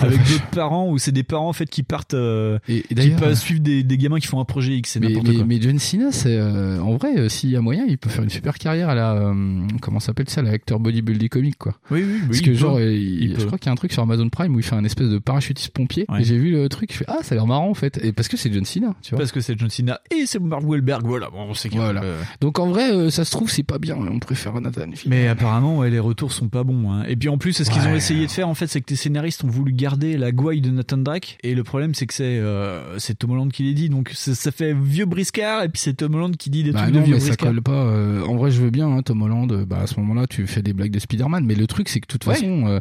avec d'autres parents, où c'est des parents en fait qui partent, euh, Et, et qui d'ailleurs, passent suivre des, des gamins qui font un projet X, mais, mais, quoi. mais John Cena, c'est euh, en vrai, euh, s'il y a moyen, il peut faire une super carrière à la euh, comment s'appelle ça, l'acteur bodybuilding comique quoi. Oui, oui, oui, Parce que genre, euh, il- Il je crois qu'il y a un truc sur Amazon Prime où il fait un espèce de parachutiste pompier. Ouais. Et j'ai vu le truc, je fais ah ça a l'air marrant en fait. Et parce que c'est John Cena, tu vois. Parce que c'est John Cena et c'est Mark Wahlberg, voilà, bon, on sait qu'il y a- Voilà. euh, Donc en vrai, euh, ça se trouve c'est pas bien. On préfère Nathan. Mais apparemment, ouais, les retours sont pas bons. Hein. Et puis en plus, ce qu'ils ont essayé de faire, en fait, c'est que les scénaristes ont voulu garder la gouaille de Nathan Drake. Et le problème, c'est que c'est euh, c'est Tom Holland qui les dit. Donc ça, fait vieux briscard. Et puis c'est Tom Holland qui dit des Bah trucs non, de vieux mais ça colle pas. euh, en vrai, je veux bien, hein, Tom Holland. euh, Bah à ce moment-là, tu fais des blagues de Spider-Man. Mais le truc, c'est que de toute Ouais. façon, euh,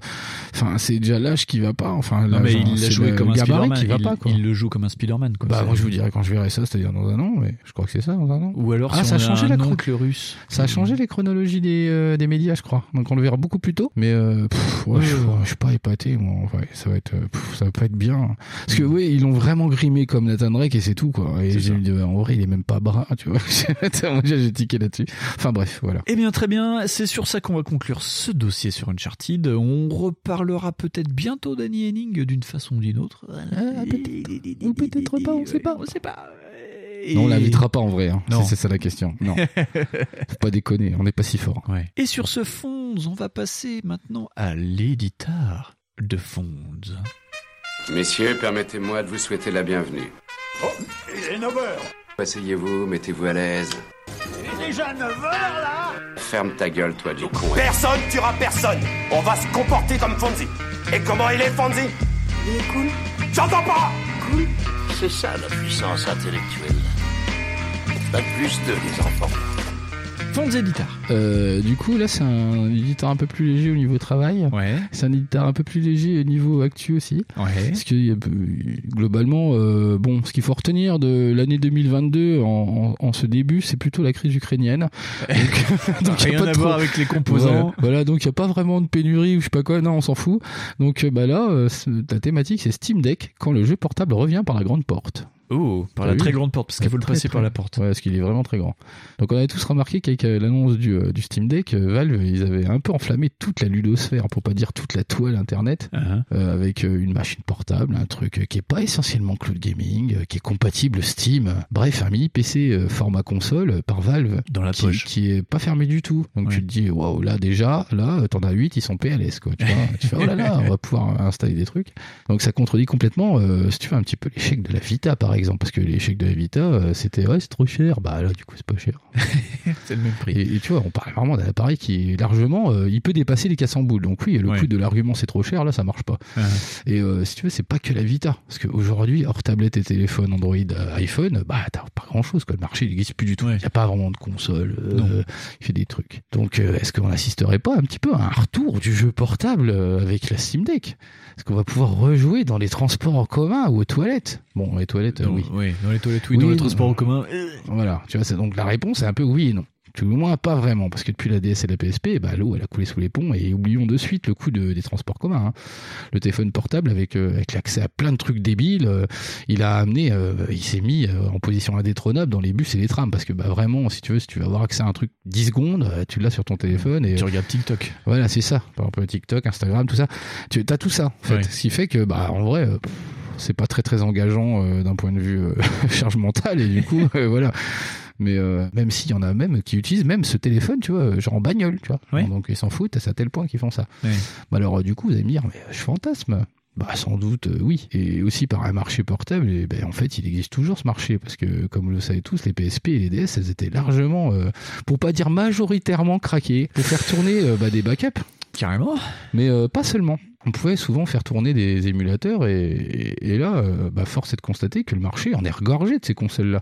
enfin, c'est déjà l'âge qui va pas. Enfin, Non, mais hein, il l'a joué le comme un Spider-Man. va il, pas. Quoi. il le joue comme un Spider-Man. Quoi. Bah moi, je vous dirais quand je verrai ça, c'est-à-dire dans un an. Mais je crois que c'est ça dans un an. Ou alors, Ah, si ça on a changé la oncle russe. Ça a changé les chronologies des, des médias, je crois. Donc on le verra beaucoup plus tôt. Mais pff, ouais, Ouais, je, suis pas épaté. Moi. Ça va être, ça va pas être bien. Parce que oui, ils l'ont vraiment grimé comme Nathan Drake et c'est tout quoi. Et j'ai dit, en vrai, il est même pas brun, tu vois. Moi, j'ai tiqué là-dessus. Enfin bref, voilà. Eh bien, très bien. C'est sur ça qu'on va conclure ce dossier sur Uncharted. On reparlera peut-être bientôt d'Annie Henning d'une façon ou d'une autre. Ah, Ou peut-être pas, on sait pas. On sait pas. Non, on l'invitera pas en vrai. Hein. C'est ça la question. Non, faut pas déconner. On n'est pas si fort. Ouais. Et sur ce Fonds, on va passer maintenant à l'éditeur de Fonds. Messieurs, permettez-moi de vous souhaiter la bienvenue. Oh, il est 9h Asseyez-vous, mettez-vous à l'aise. Il est déjà 9h là Ferme ta gueule, toi, du con. Personne tuera personne On va se comporter comme Fonzie Et comment il est Fonzie? Il est cool. J'entends pas Cool. C'est ça la puissance intellectuelle. Pas plus de les enfants. Fonds éditeur. Euh, du coup, là, c'est un éditeur un peu plus léger au niveau travail. Ouais. C'est un éditeur un peu plus léger au niveau actu aussi. Ouais. Parce que euh, globalement, euh, bon, ce qu'il faut retenir de l'année 2022 en, en, en ce début, c'est plutôt la crise ukrainienne. Donc, donc, y a Rien pas à trop- voir avec les composants. Voilà, Voilà, donc il n'y a pas vraiment de pénurie ou je sais pas quoi. Non, on s'en fout. Donc euh, bah là, ta thématique, c'est Steam Deck quand le jeu portable revient par la grande porte. Oh, par la très grande porte, parce qu'il faut le passer par la porte. Ouais, parce qu'il est vraiment très grand. Donc on avait tous remarqué qu'avec euh, l'annonce du, euh, du Steam Deck, euh, Valve, ils avaient un peu enflammé toute la ludosphère, pour pas dire toute la toile internet, Uh-huh. euh, avec une machine portable, un truc qui est pas essentiellement cloud gaming, qui est compatible Steam. Bref, un mini PC format console par Valve, Dans la qui, poche. qui est pas fermé du tout. Donc tu te dis, waouh, là déjà, là, t'en as 8, ils sont PLS, quoi. Tu, vois tu fais, oh là là, on va pouvoir installer des trucs. Donc ça contredit complètement, si tu veux, un petit peu l'échec de la Vita, par exemple, parce que l'échec de la Vita, euh, c'était, ouais, c'est trop cher. Bah là, du coup, c'est pas cher. C'est le même prix. Et, et tu vois, on parle vraiment d'un appareil qui est largement, euh, il peut dépasser les 400 boules. Donc oui, le Ouais. coup de l'argument c'est trop cher, là ça marche pas. Uh-huh. Et euh, si tu veux, c'est pas que la Vita, parce qu'aujourd'hui, hors tablette et téléphone Android, iPhone, bah t'as pas grand chose. Quoi. Le marché il n'existe plus du tout. Il y a pas vraiment de console. euh, il fait des trucs. Donc est-ce qu'on n'assisterait pas un petit peu à un retour du jeu portable avec la Steam Deck? Est-ce qu'on va pouvoir rejouer dans les transports en commun ou aux toilettes? Bon, les toilettes, euh, oui. oui, dans les toilettes, oui, dans les transports en commun. Voilà, tu vois, c'est donc la réponse est un peu oui et non. Tout au moins pas vraiment, parce que depuis la DS et la PSP, bah, l'eau elle a coulé sous les ponts et oublions de suite le coût de- des transports communs. hein. Le téléphone portable avec, euh, avec l'accès à plein de trucs débiles, euh, il a amené, euh, il s'est mis euh, en position indétrônable dans les bus et les trams, parce que bah, vraiment, si tu veux, si tu veux avoir accès à un truc 10 secondes, euh, tu l'as sur ton téléphone et Tu regardes TikTok. voilà, c'est ça. Par exemple, TikTok, Instagram, tout ça. Tu as tout ça, en fait. Ouais. Ce qui fait que, bah, en vrai, euh, c'est pas très très engageant euh, d'un point de vue euh, charge mentale et du coup, euh, voilà. Mais euh, même s'il y en a même qui utilisent même ce téléphone, tu vois, genre en bagnole, tu vois. Donc ils s'en foutent, c'est à tel point qu'ils font ça. Bah alors euh, du coup, vous allez me dire, mais je fantasme. Bah sans doute euh, oui. Et aussi par un marché portable, et ben, en fait il existe toujours ce marché parce que comme vous le savez tous, les PSP et les DS, elles étaient largement, euh, pour pas dire majoritairement craquées, pour faire tourner euh, bah, des backups. Carrément. Mais euh, pas seulement. On pouvait souvent faire tourner des émulateurs et, et- et là, euh, bah, force est de constater que le marché en est regorgé de ces consoles-là.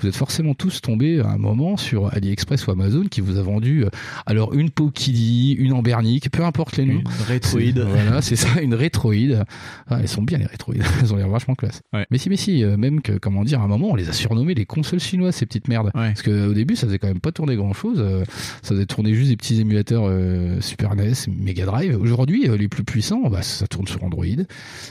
Vous êtes forcément tous tombés à un moment sur AliExpress ou Amazon qui vous a vendu euh, alors une Pokidi, une Ambernic, peu importe les noms. Une Retroid. C'est- Voilà, c'est ça, une Retroid. Ah, elles sont bien les Retroid, elles ont l'air vachement classe. Mais si, mais si, euh, même que, comment dire, à un moment, on les a surnommés les consoles chinoises, ces petites merdes. Parce qu'au début, ça faisait quand même pas tourner grand chose. ça faisait tourner juste des petits émulateurs Super NES, Mega Drive. Aujourd'hui, les plus puissants, bah, ça tourne sur Android,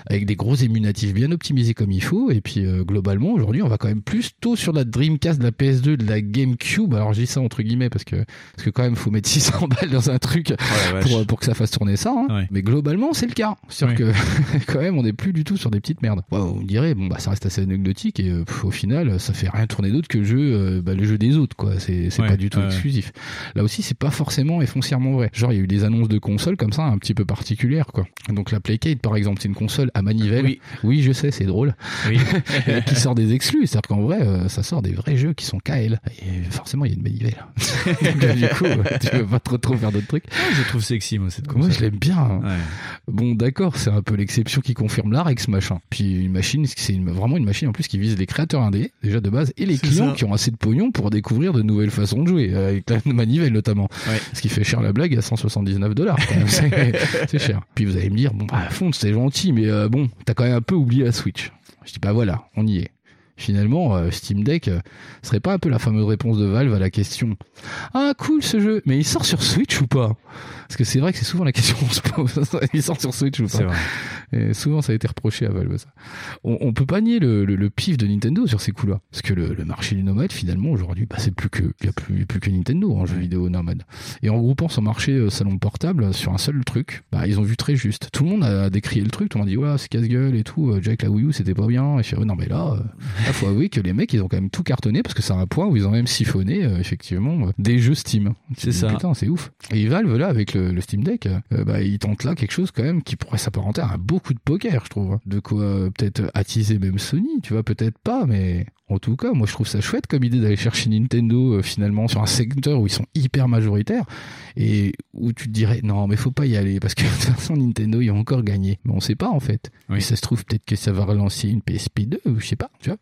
avec des gros émulatifs bien optimisés comme il faut. Et puis, euh, globalement, aujourd'hui, on va quand même plus tôt sur la Dreamcast, de la PS2, de la GameCube. Alors, je dis ça entre guillemets parce que, parce que quand même, faut mettre 600 balles dans un truc pour, pour que ça fasse tourner ça. hein. Mais globalement, c'est le cas. C'est-à-dire que, quand même, on n'est plus du tout sur des petites merdes. Ouais, on dirait, bon, bah, ça reste assez anecdotique et euh, pff, au final, ça fait rien tourner d'autre que le jeu, euh, bah, le jeu des autres, quoi. C'est c'est Ouais, pas du tout ouais. exclusif. Là aussi, c'est pas forcément et foncièrement vrai. Genre, il y a eu des annonces de consoles comme ça, un petit peu particulières, quoi. Donc, la Playcade, par exemple, c'est une console à manivelle. Oui, je sais, c'est drôle. Et qui sort des exclus. C'est-à-dire qu'en vrai, euh, ça sort des vrais jeux qui sont KL. Et forcément, il y a une manivelle. Donc, du coup, tu peux pas trop trop faire d'autres trucs. je trouve sexy, moi, cette Moi, console. je l'aime bien. hein. Bon, d'accord, c'est un peu l'exception qui confirme l'art avec ce machin. Puis une machine, c'est vraiment une machine en plus qui vise les créateurs indés, déjà de base, et les clients ça. qui ont assez de pognon pour découvrir de nouvelles façons de jouer, avec la manivelle notamment. Ce qui fait cher la blague à 179 dollars. C'est cher. Puis vous me dire, bon, bah, à fond, c'est gentil, mais euh, bon, t'as quand même un peu oublié la Switch. Je dis, bah voilà, on y est. Finalement, euh, Steam Deck euh, serait pas un peu la fameuse réponse de Valve à la question Ah cool ce jeu, mais il sort sur Switch ou pas? Parce que c'est vrai que c'est souvent la question qu'on se pose. il sort sur Switch ou pas vrai. Et souvent ça a été reproché à Valve ça. On, on peut pas nier le, le, le pif de Nintendo sur ces coups-là, parce que le, le marché du nomade finalement aujourd'hui, bah, c'est plus que il y a plus, plus que Nintendo en jeu vidéo nomade. Et en groupant son marché euh, salon portable sur un seul truc, bah ils ont vu très juste. Tout le monde a décrié le truc, tout le monde a dit ouais c'est casse-gueule et tout. Euh, Jack la Wii U c'était pas bien. Et je ouais, non mais là, euh, là, faut avouer que les mecs ils ont quand même tout cartonné parce que c'est un point où ils ont même siphonné euh, effectivement euh, des jeux Steam. C'est ça. Putain c'est ouf. Et Valve là avec le, le Steam Deck, euh, bah ils tentent là quelque chose quand même qui pourrait s'apparenter à un beau coup de poker je trouve. De quoi euh, peut-être attiser même Sony, tu vois peut-être pas mais en tout cas, moi je trouve ça chouette comme idée d'aller chercher Nintendo euh, finalement sur un secteur où ils sont hyper majoritaires et où tu te dirais non mais faut pas y aller parce que de toute façon Nintendo ils ont encore gagné. Mais on sait pas en fait. Mais ça se trouve peut-être que ça va relancer une PSP2 ou je sais pas, tu vois.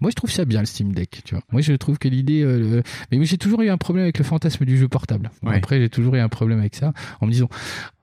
Moi je trouve ça bien le Steam Deck, tu vois. Moi je trouve que l'idée euh, le- mais moi, j'ai toujours eu un problème avec le fantasme du jeu portable. Ouais. Après j'ai toujours eu un problème avec ça en me disant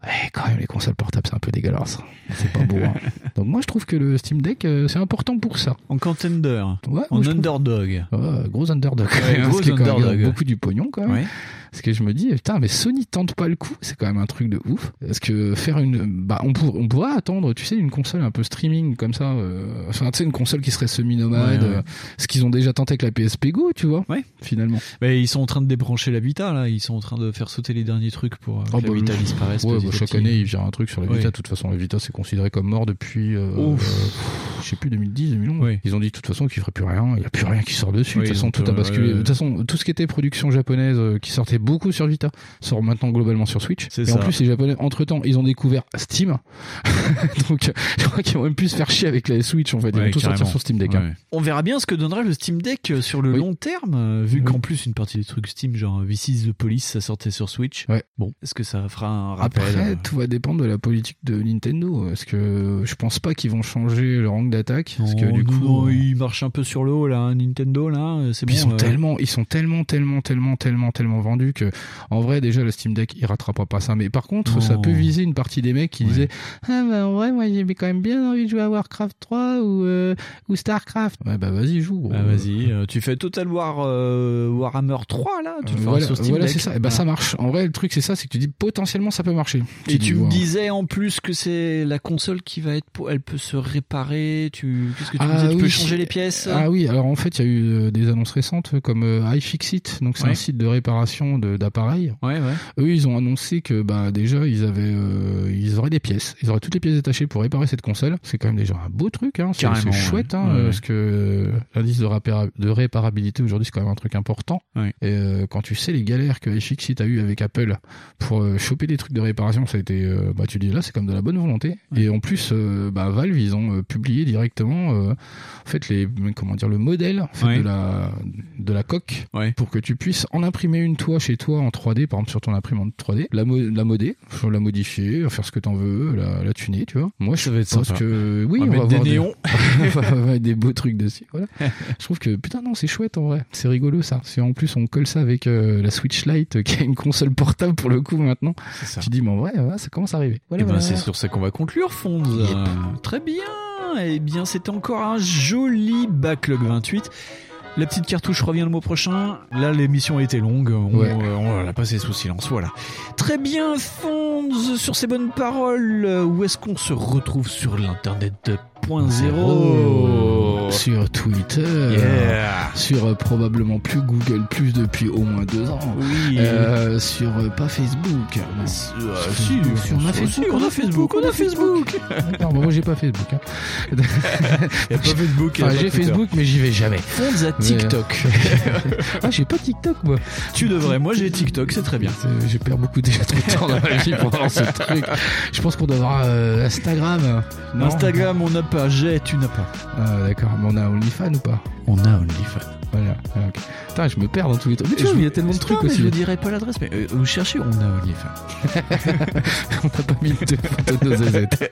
ouais quand même les consoles portables c'est un peu dégueulasse. C'est pas beau. hein. Donc moi je trouve que le Steam Deck euh, c'est important pour ça. En contender. Ouais, en trouve- underdog. Ouais, gros underdog. Ouais, gros même, underdog. beaucoup du pognon quand même. Ouais. Parce que je me dis, putain, mais Sony tente pas le coup, c'est quand même un truc de ouf. Parce que faire une, bah, on, pour, on pourrait attendre, tu sais, une console un peu streaming comme ça, euh, enfin, tu sais, une console qui serait semi-nomade, euh, ce qu'ils ont déjà tenté avec la PSP Go, tu vois, Ouais. finalement. Mais ils sont en train de débrancher la Vita là, ils sont en train de faire sauter les derniers trucs pour Oh, que la bah, Vita le- disparaisse. bah, chaque année, il vient un truc sur la. Vita. De toute façon, la Vita, c'est considéré comme mort depuis, euh, Ouf. euh, je sais plus, 2010, 2011. Ils ont dit de toute façon qu'il ferait plus rien. Il n'y a plus rien qui sort dessus. Oui, de toute façon, ils tout a pas- basculé. ouais. De toute façon, tout ce qui était production japonaise euh, qui sortait beaucoup sur Vita sort maintenant globalement sur Switch. Et en plus, les Japonais, entre temps, ils ont découvert Steam. Donc, je crois qu'ils vont même plus se faire chier avec la Switch, en fait. Ils Ouais, vont tout sortir sur Steam Deck. hein. On verra bien ce que donnera le Steam Deck euh, sur le Oui. long terme, euh, vu Oui. qu'en plus une partie des trucs Steam, genre V6 The Police, ça sortait sur Switch. Ouais. Bon, est-ce que ça fera un rappel Après, euh, tout va dépendre de la politique de Nintendo. Parce que je pense pas qu'ils vont changer le rang d'attaque. Parce que Oh, du coup. non, euh, il marche un peu sur le haut là, hein, Nintendo là, euh, c'est bon. Ils sont euh, tellement, ils sont tellement, tellement, tellement, tellement, tellement vendus que, en vrai, déjà, le Steam Deck, il rattrapera pas ça. Mais par contre, ça peut viser une partie des mecs qui Ouais. disaient, ah, bah, en vrai, moi, j'ai quand même bien envie de jouer à Warcraft 3 ou, euh, ou Starcraft. Ouais, bah, vas-y, joue. gros. Bah vas-y, euh, tu fais Total War Warhammer 3 là, tu le voilà, sur Steam voilà, c'est ça. Et bah, ça marche. En vrai, le truc, c'est ça, c'est que tu dis, potentiellement, ça peut marcher. Et tu me wow. disais en plus que c'est la console qui va être, pour... elle peut se réparer. Tu, qu'est-ce que tu Ah disais? Tu peux changer les pièces? Ah oui, alors en fait, il y a eu euh, des annonces récentes comme euh, iFixit, donc c'est Ouais. un site de réparation de- d'appareils. Ouais, ouais. Eux, ils ont annoncé que bah déjà ils avaient, euh, ils auraient des pièces, ils auraient toutes les pièces détachées pour réparer cette console. C'est quand même déjà un beau truc, hein. C'est chouette, hein, parce que euh, l'indice de, de réparabilité aujourd'hui c'est quand même un truc important. Et euh, quand tu sais les galères que iFixit a eu avec Apple pour euh, choper des trucs de réparation, ça a été, euh, bah tu dis là c'est comme de la bonne volonté. Et en plus, euh, bah Valve ils ont euh, publié directement, euh, en fait les, comment dire le modèle en fait, Ouais. de la de la coque Ouais. pour que tu puisses en imprimer une toi chez toi en 3D, par exemple sur ton imprimante 3D, la, mo- la la modifier, faire ce que t'en veux, la, la tuner, tu vois. Moi, je Ça va être pense sympa. que oui, On on, va va mettre des avoir néons. on va des beaux trucs dessus. Voilà. je trouve que putain non, c'est chouette en vrai. C'est rigolo ça. Si en plus on colle ça avec la Switch Lite, qui a une console portable pour le coup maintenant, tu dis mais en vrai, ouais, ça commence à arriver. Voilà, Eh ben, c'est sur ça qu'on va conclure, Fonds. Euh, Très bien. Eh bien, c'était encore un joli backlog 28. La petite cartouche revient le mois prochain. Là, l'émission a été longue. On, Ouais. euh, on l'a passé sous silence. Voilà. Très bien, Fonds. Sur ces bonnes paroles, où est-ce qu'on se retrouve sur l'internet 2.0 sur Twitter, Yeah. sur euh, probablement plus Google Plus depuis au moins deux ans, Oui. Euh, sur pas Facebook, non. Sur Facebook, on a Facebook, on a Facebook, on a Facebook. Bon, moi j'ai pas Facebook. Hein. Y a pas Facebook, Enfin, j'ai. Facebook, mais j'y vais jamais. TikTok. ah, j'ai pas TikTok moi. tu devrais. Moi, j'ai TikTok, c'est très bien. C'est- J'ai perdu beaucoup déjà trop de temps dans ma vie pour lancer ce truc. Je pense qu'on doit avoir euh, Instagram. Non Instagram, on n'a pas. J'ai, tu n'as pas. Ah, d'accord, mais on a OnlyFans ou pas? On a OnlyFans. Voilà. ah, ok. Putain, je me perds dans tous les trucs. Mais tu vois, il y a tellement de trucs Non, aussi. Je ne dirai pas l'adresse, mais euh, vous cherchez, on a OnlyFans. on n'a pas mis de photo de nos zézettes.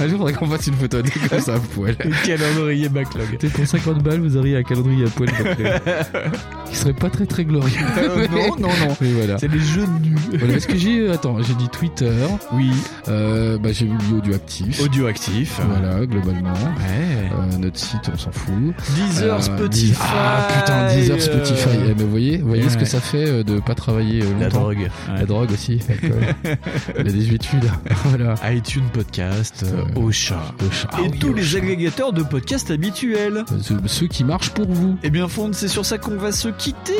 Un jour, faudrait qu'on fasse une photo de comme ça à poil. calendrier backlog. Peut-être pour 50 balles, vous auriez un calendrier à poil. Qui serait pas très très glorieux. Euh, non, non, non. Mais voilà. C'est les jeux nus. Voilà, est-ce que j'ai. euh, Attends, j'ai dit Twitter. Oui. Euh, bah, j'ai vu Audioactif. Audioactif. Voilà, globalement. Ouais. Notre site, on s'en fout. Deezer, Spotify. Deezer- Ah putain, Deezer, Spotify. euh, Eh, mais vous voyez, vous voyez Ouais. ce que ça fait euh, de pas travailler euh, longtemps. La drogue. La drogue aussi. l'alcool. La désuétude. voilà. iTunes Podcast, euh, Ocha. Ocha. Ah Et oui, tous les agrégateurs de podcasts habituels. Ceux, qui marchent pour vous. Eh bien, Fonds, c'est sur ça qu'on va se quitter.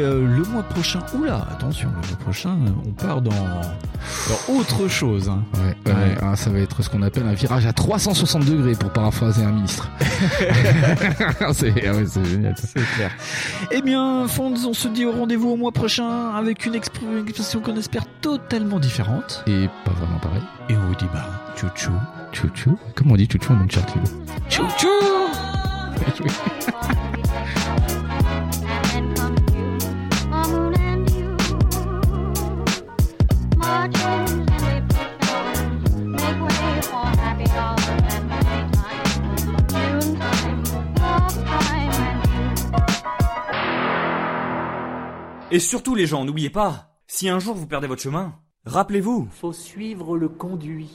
Euh, le mois prochain. Oula, attention, le mois prochain, on part dans, dans autre chose. hein. Ouais, ah, ça va être ce qu'on appelle un virage à 360 degrés pour paraphraser un ministre. c'est ah c'est génial. ça. C'est clair. Eh bien, Fonds, on se dit au rendez-vous au mois prochain avec une expr- une expression qu'on espère totalement différente. Et pas vraiment pareil. Et on vous dit bah, tchou tchou. Chou chou. Comment on dit chou chou en Uncharted Tchou tchou Et surtout les gens, n'oubliez pas, si un jour vous perdez votre chemin, rappelez-vous. Faut suivre le conduit.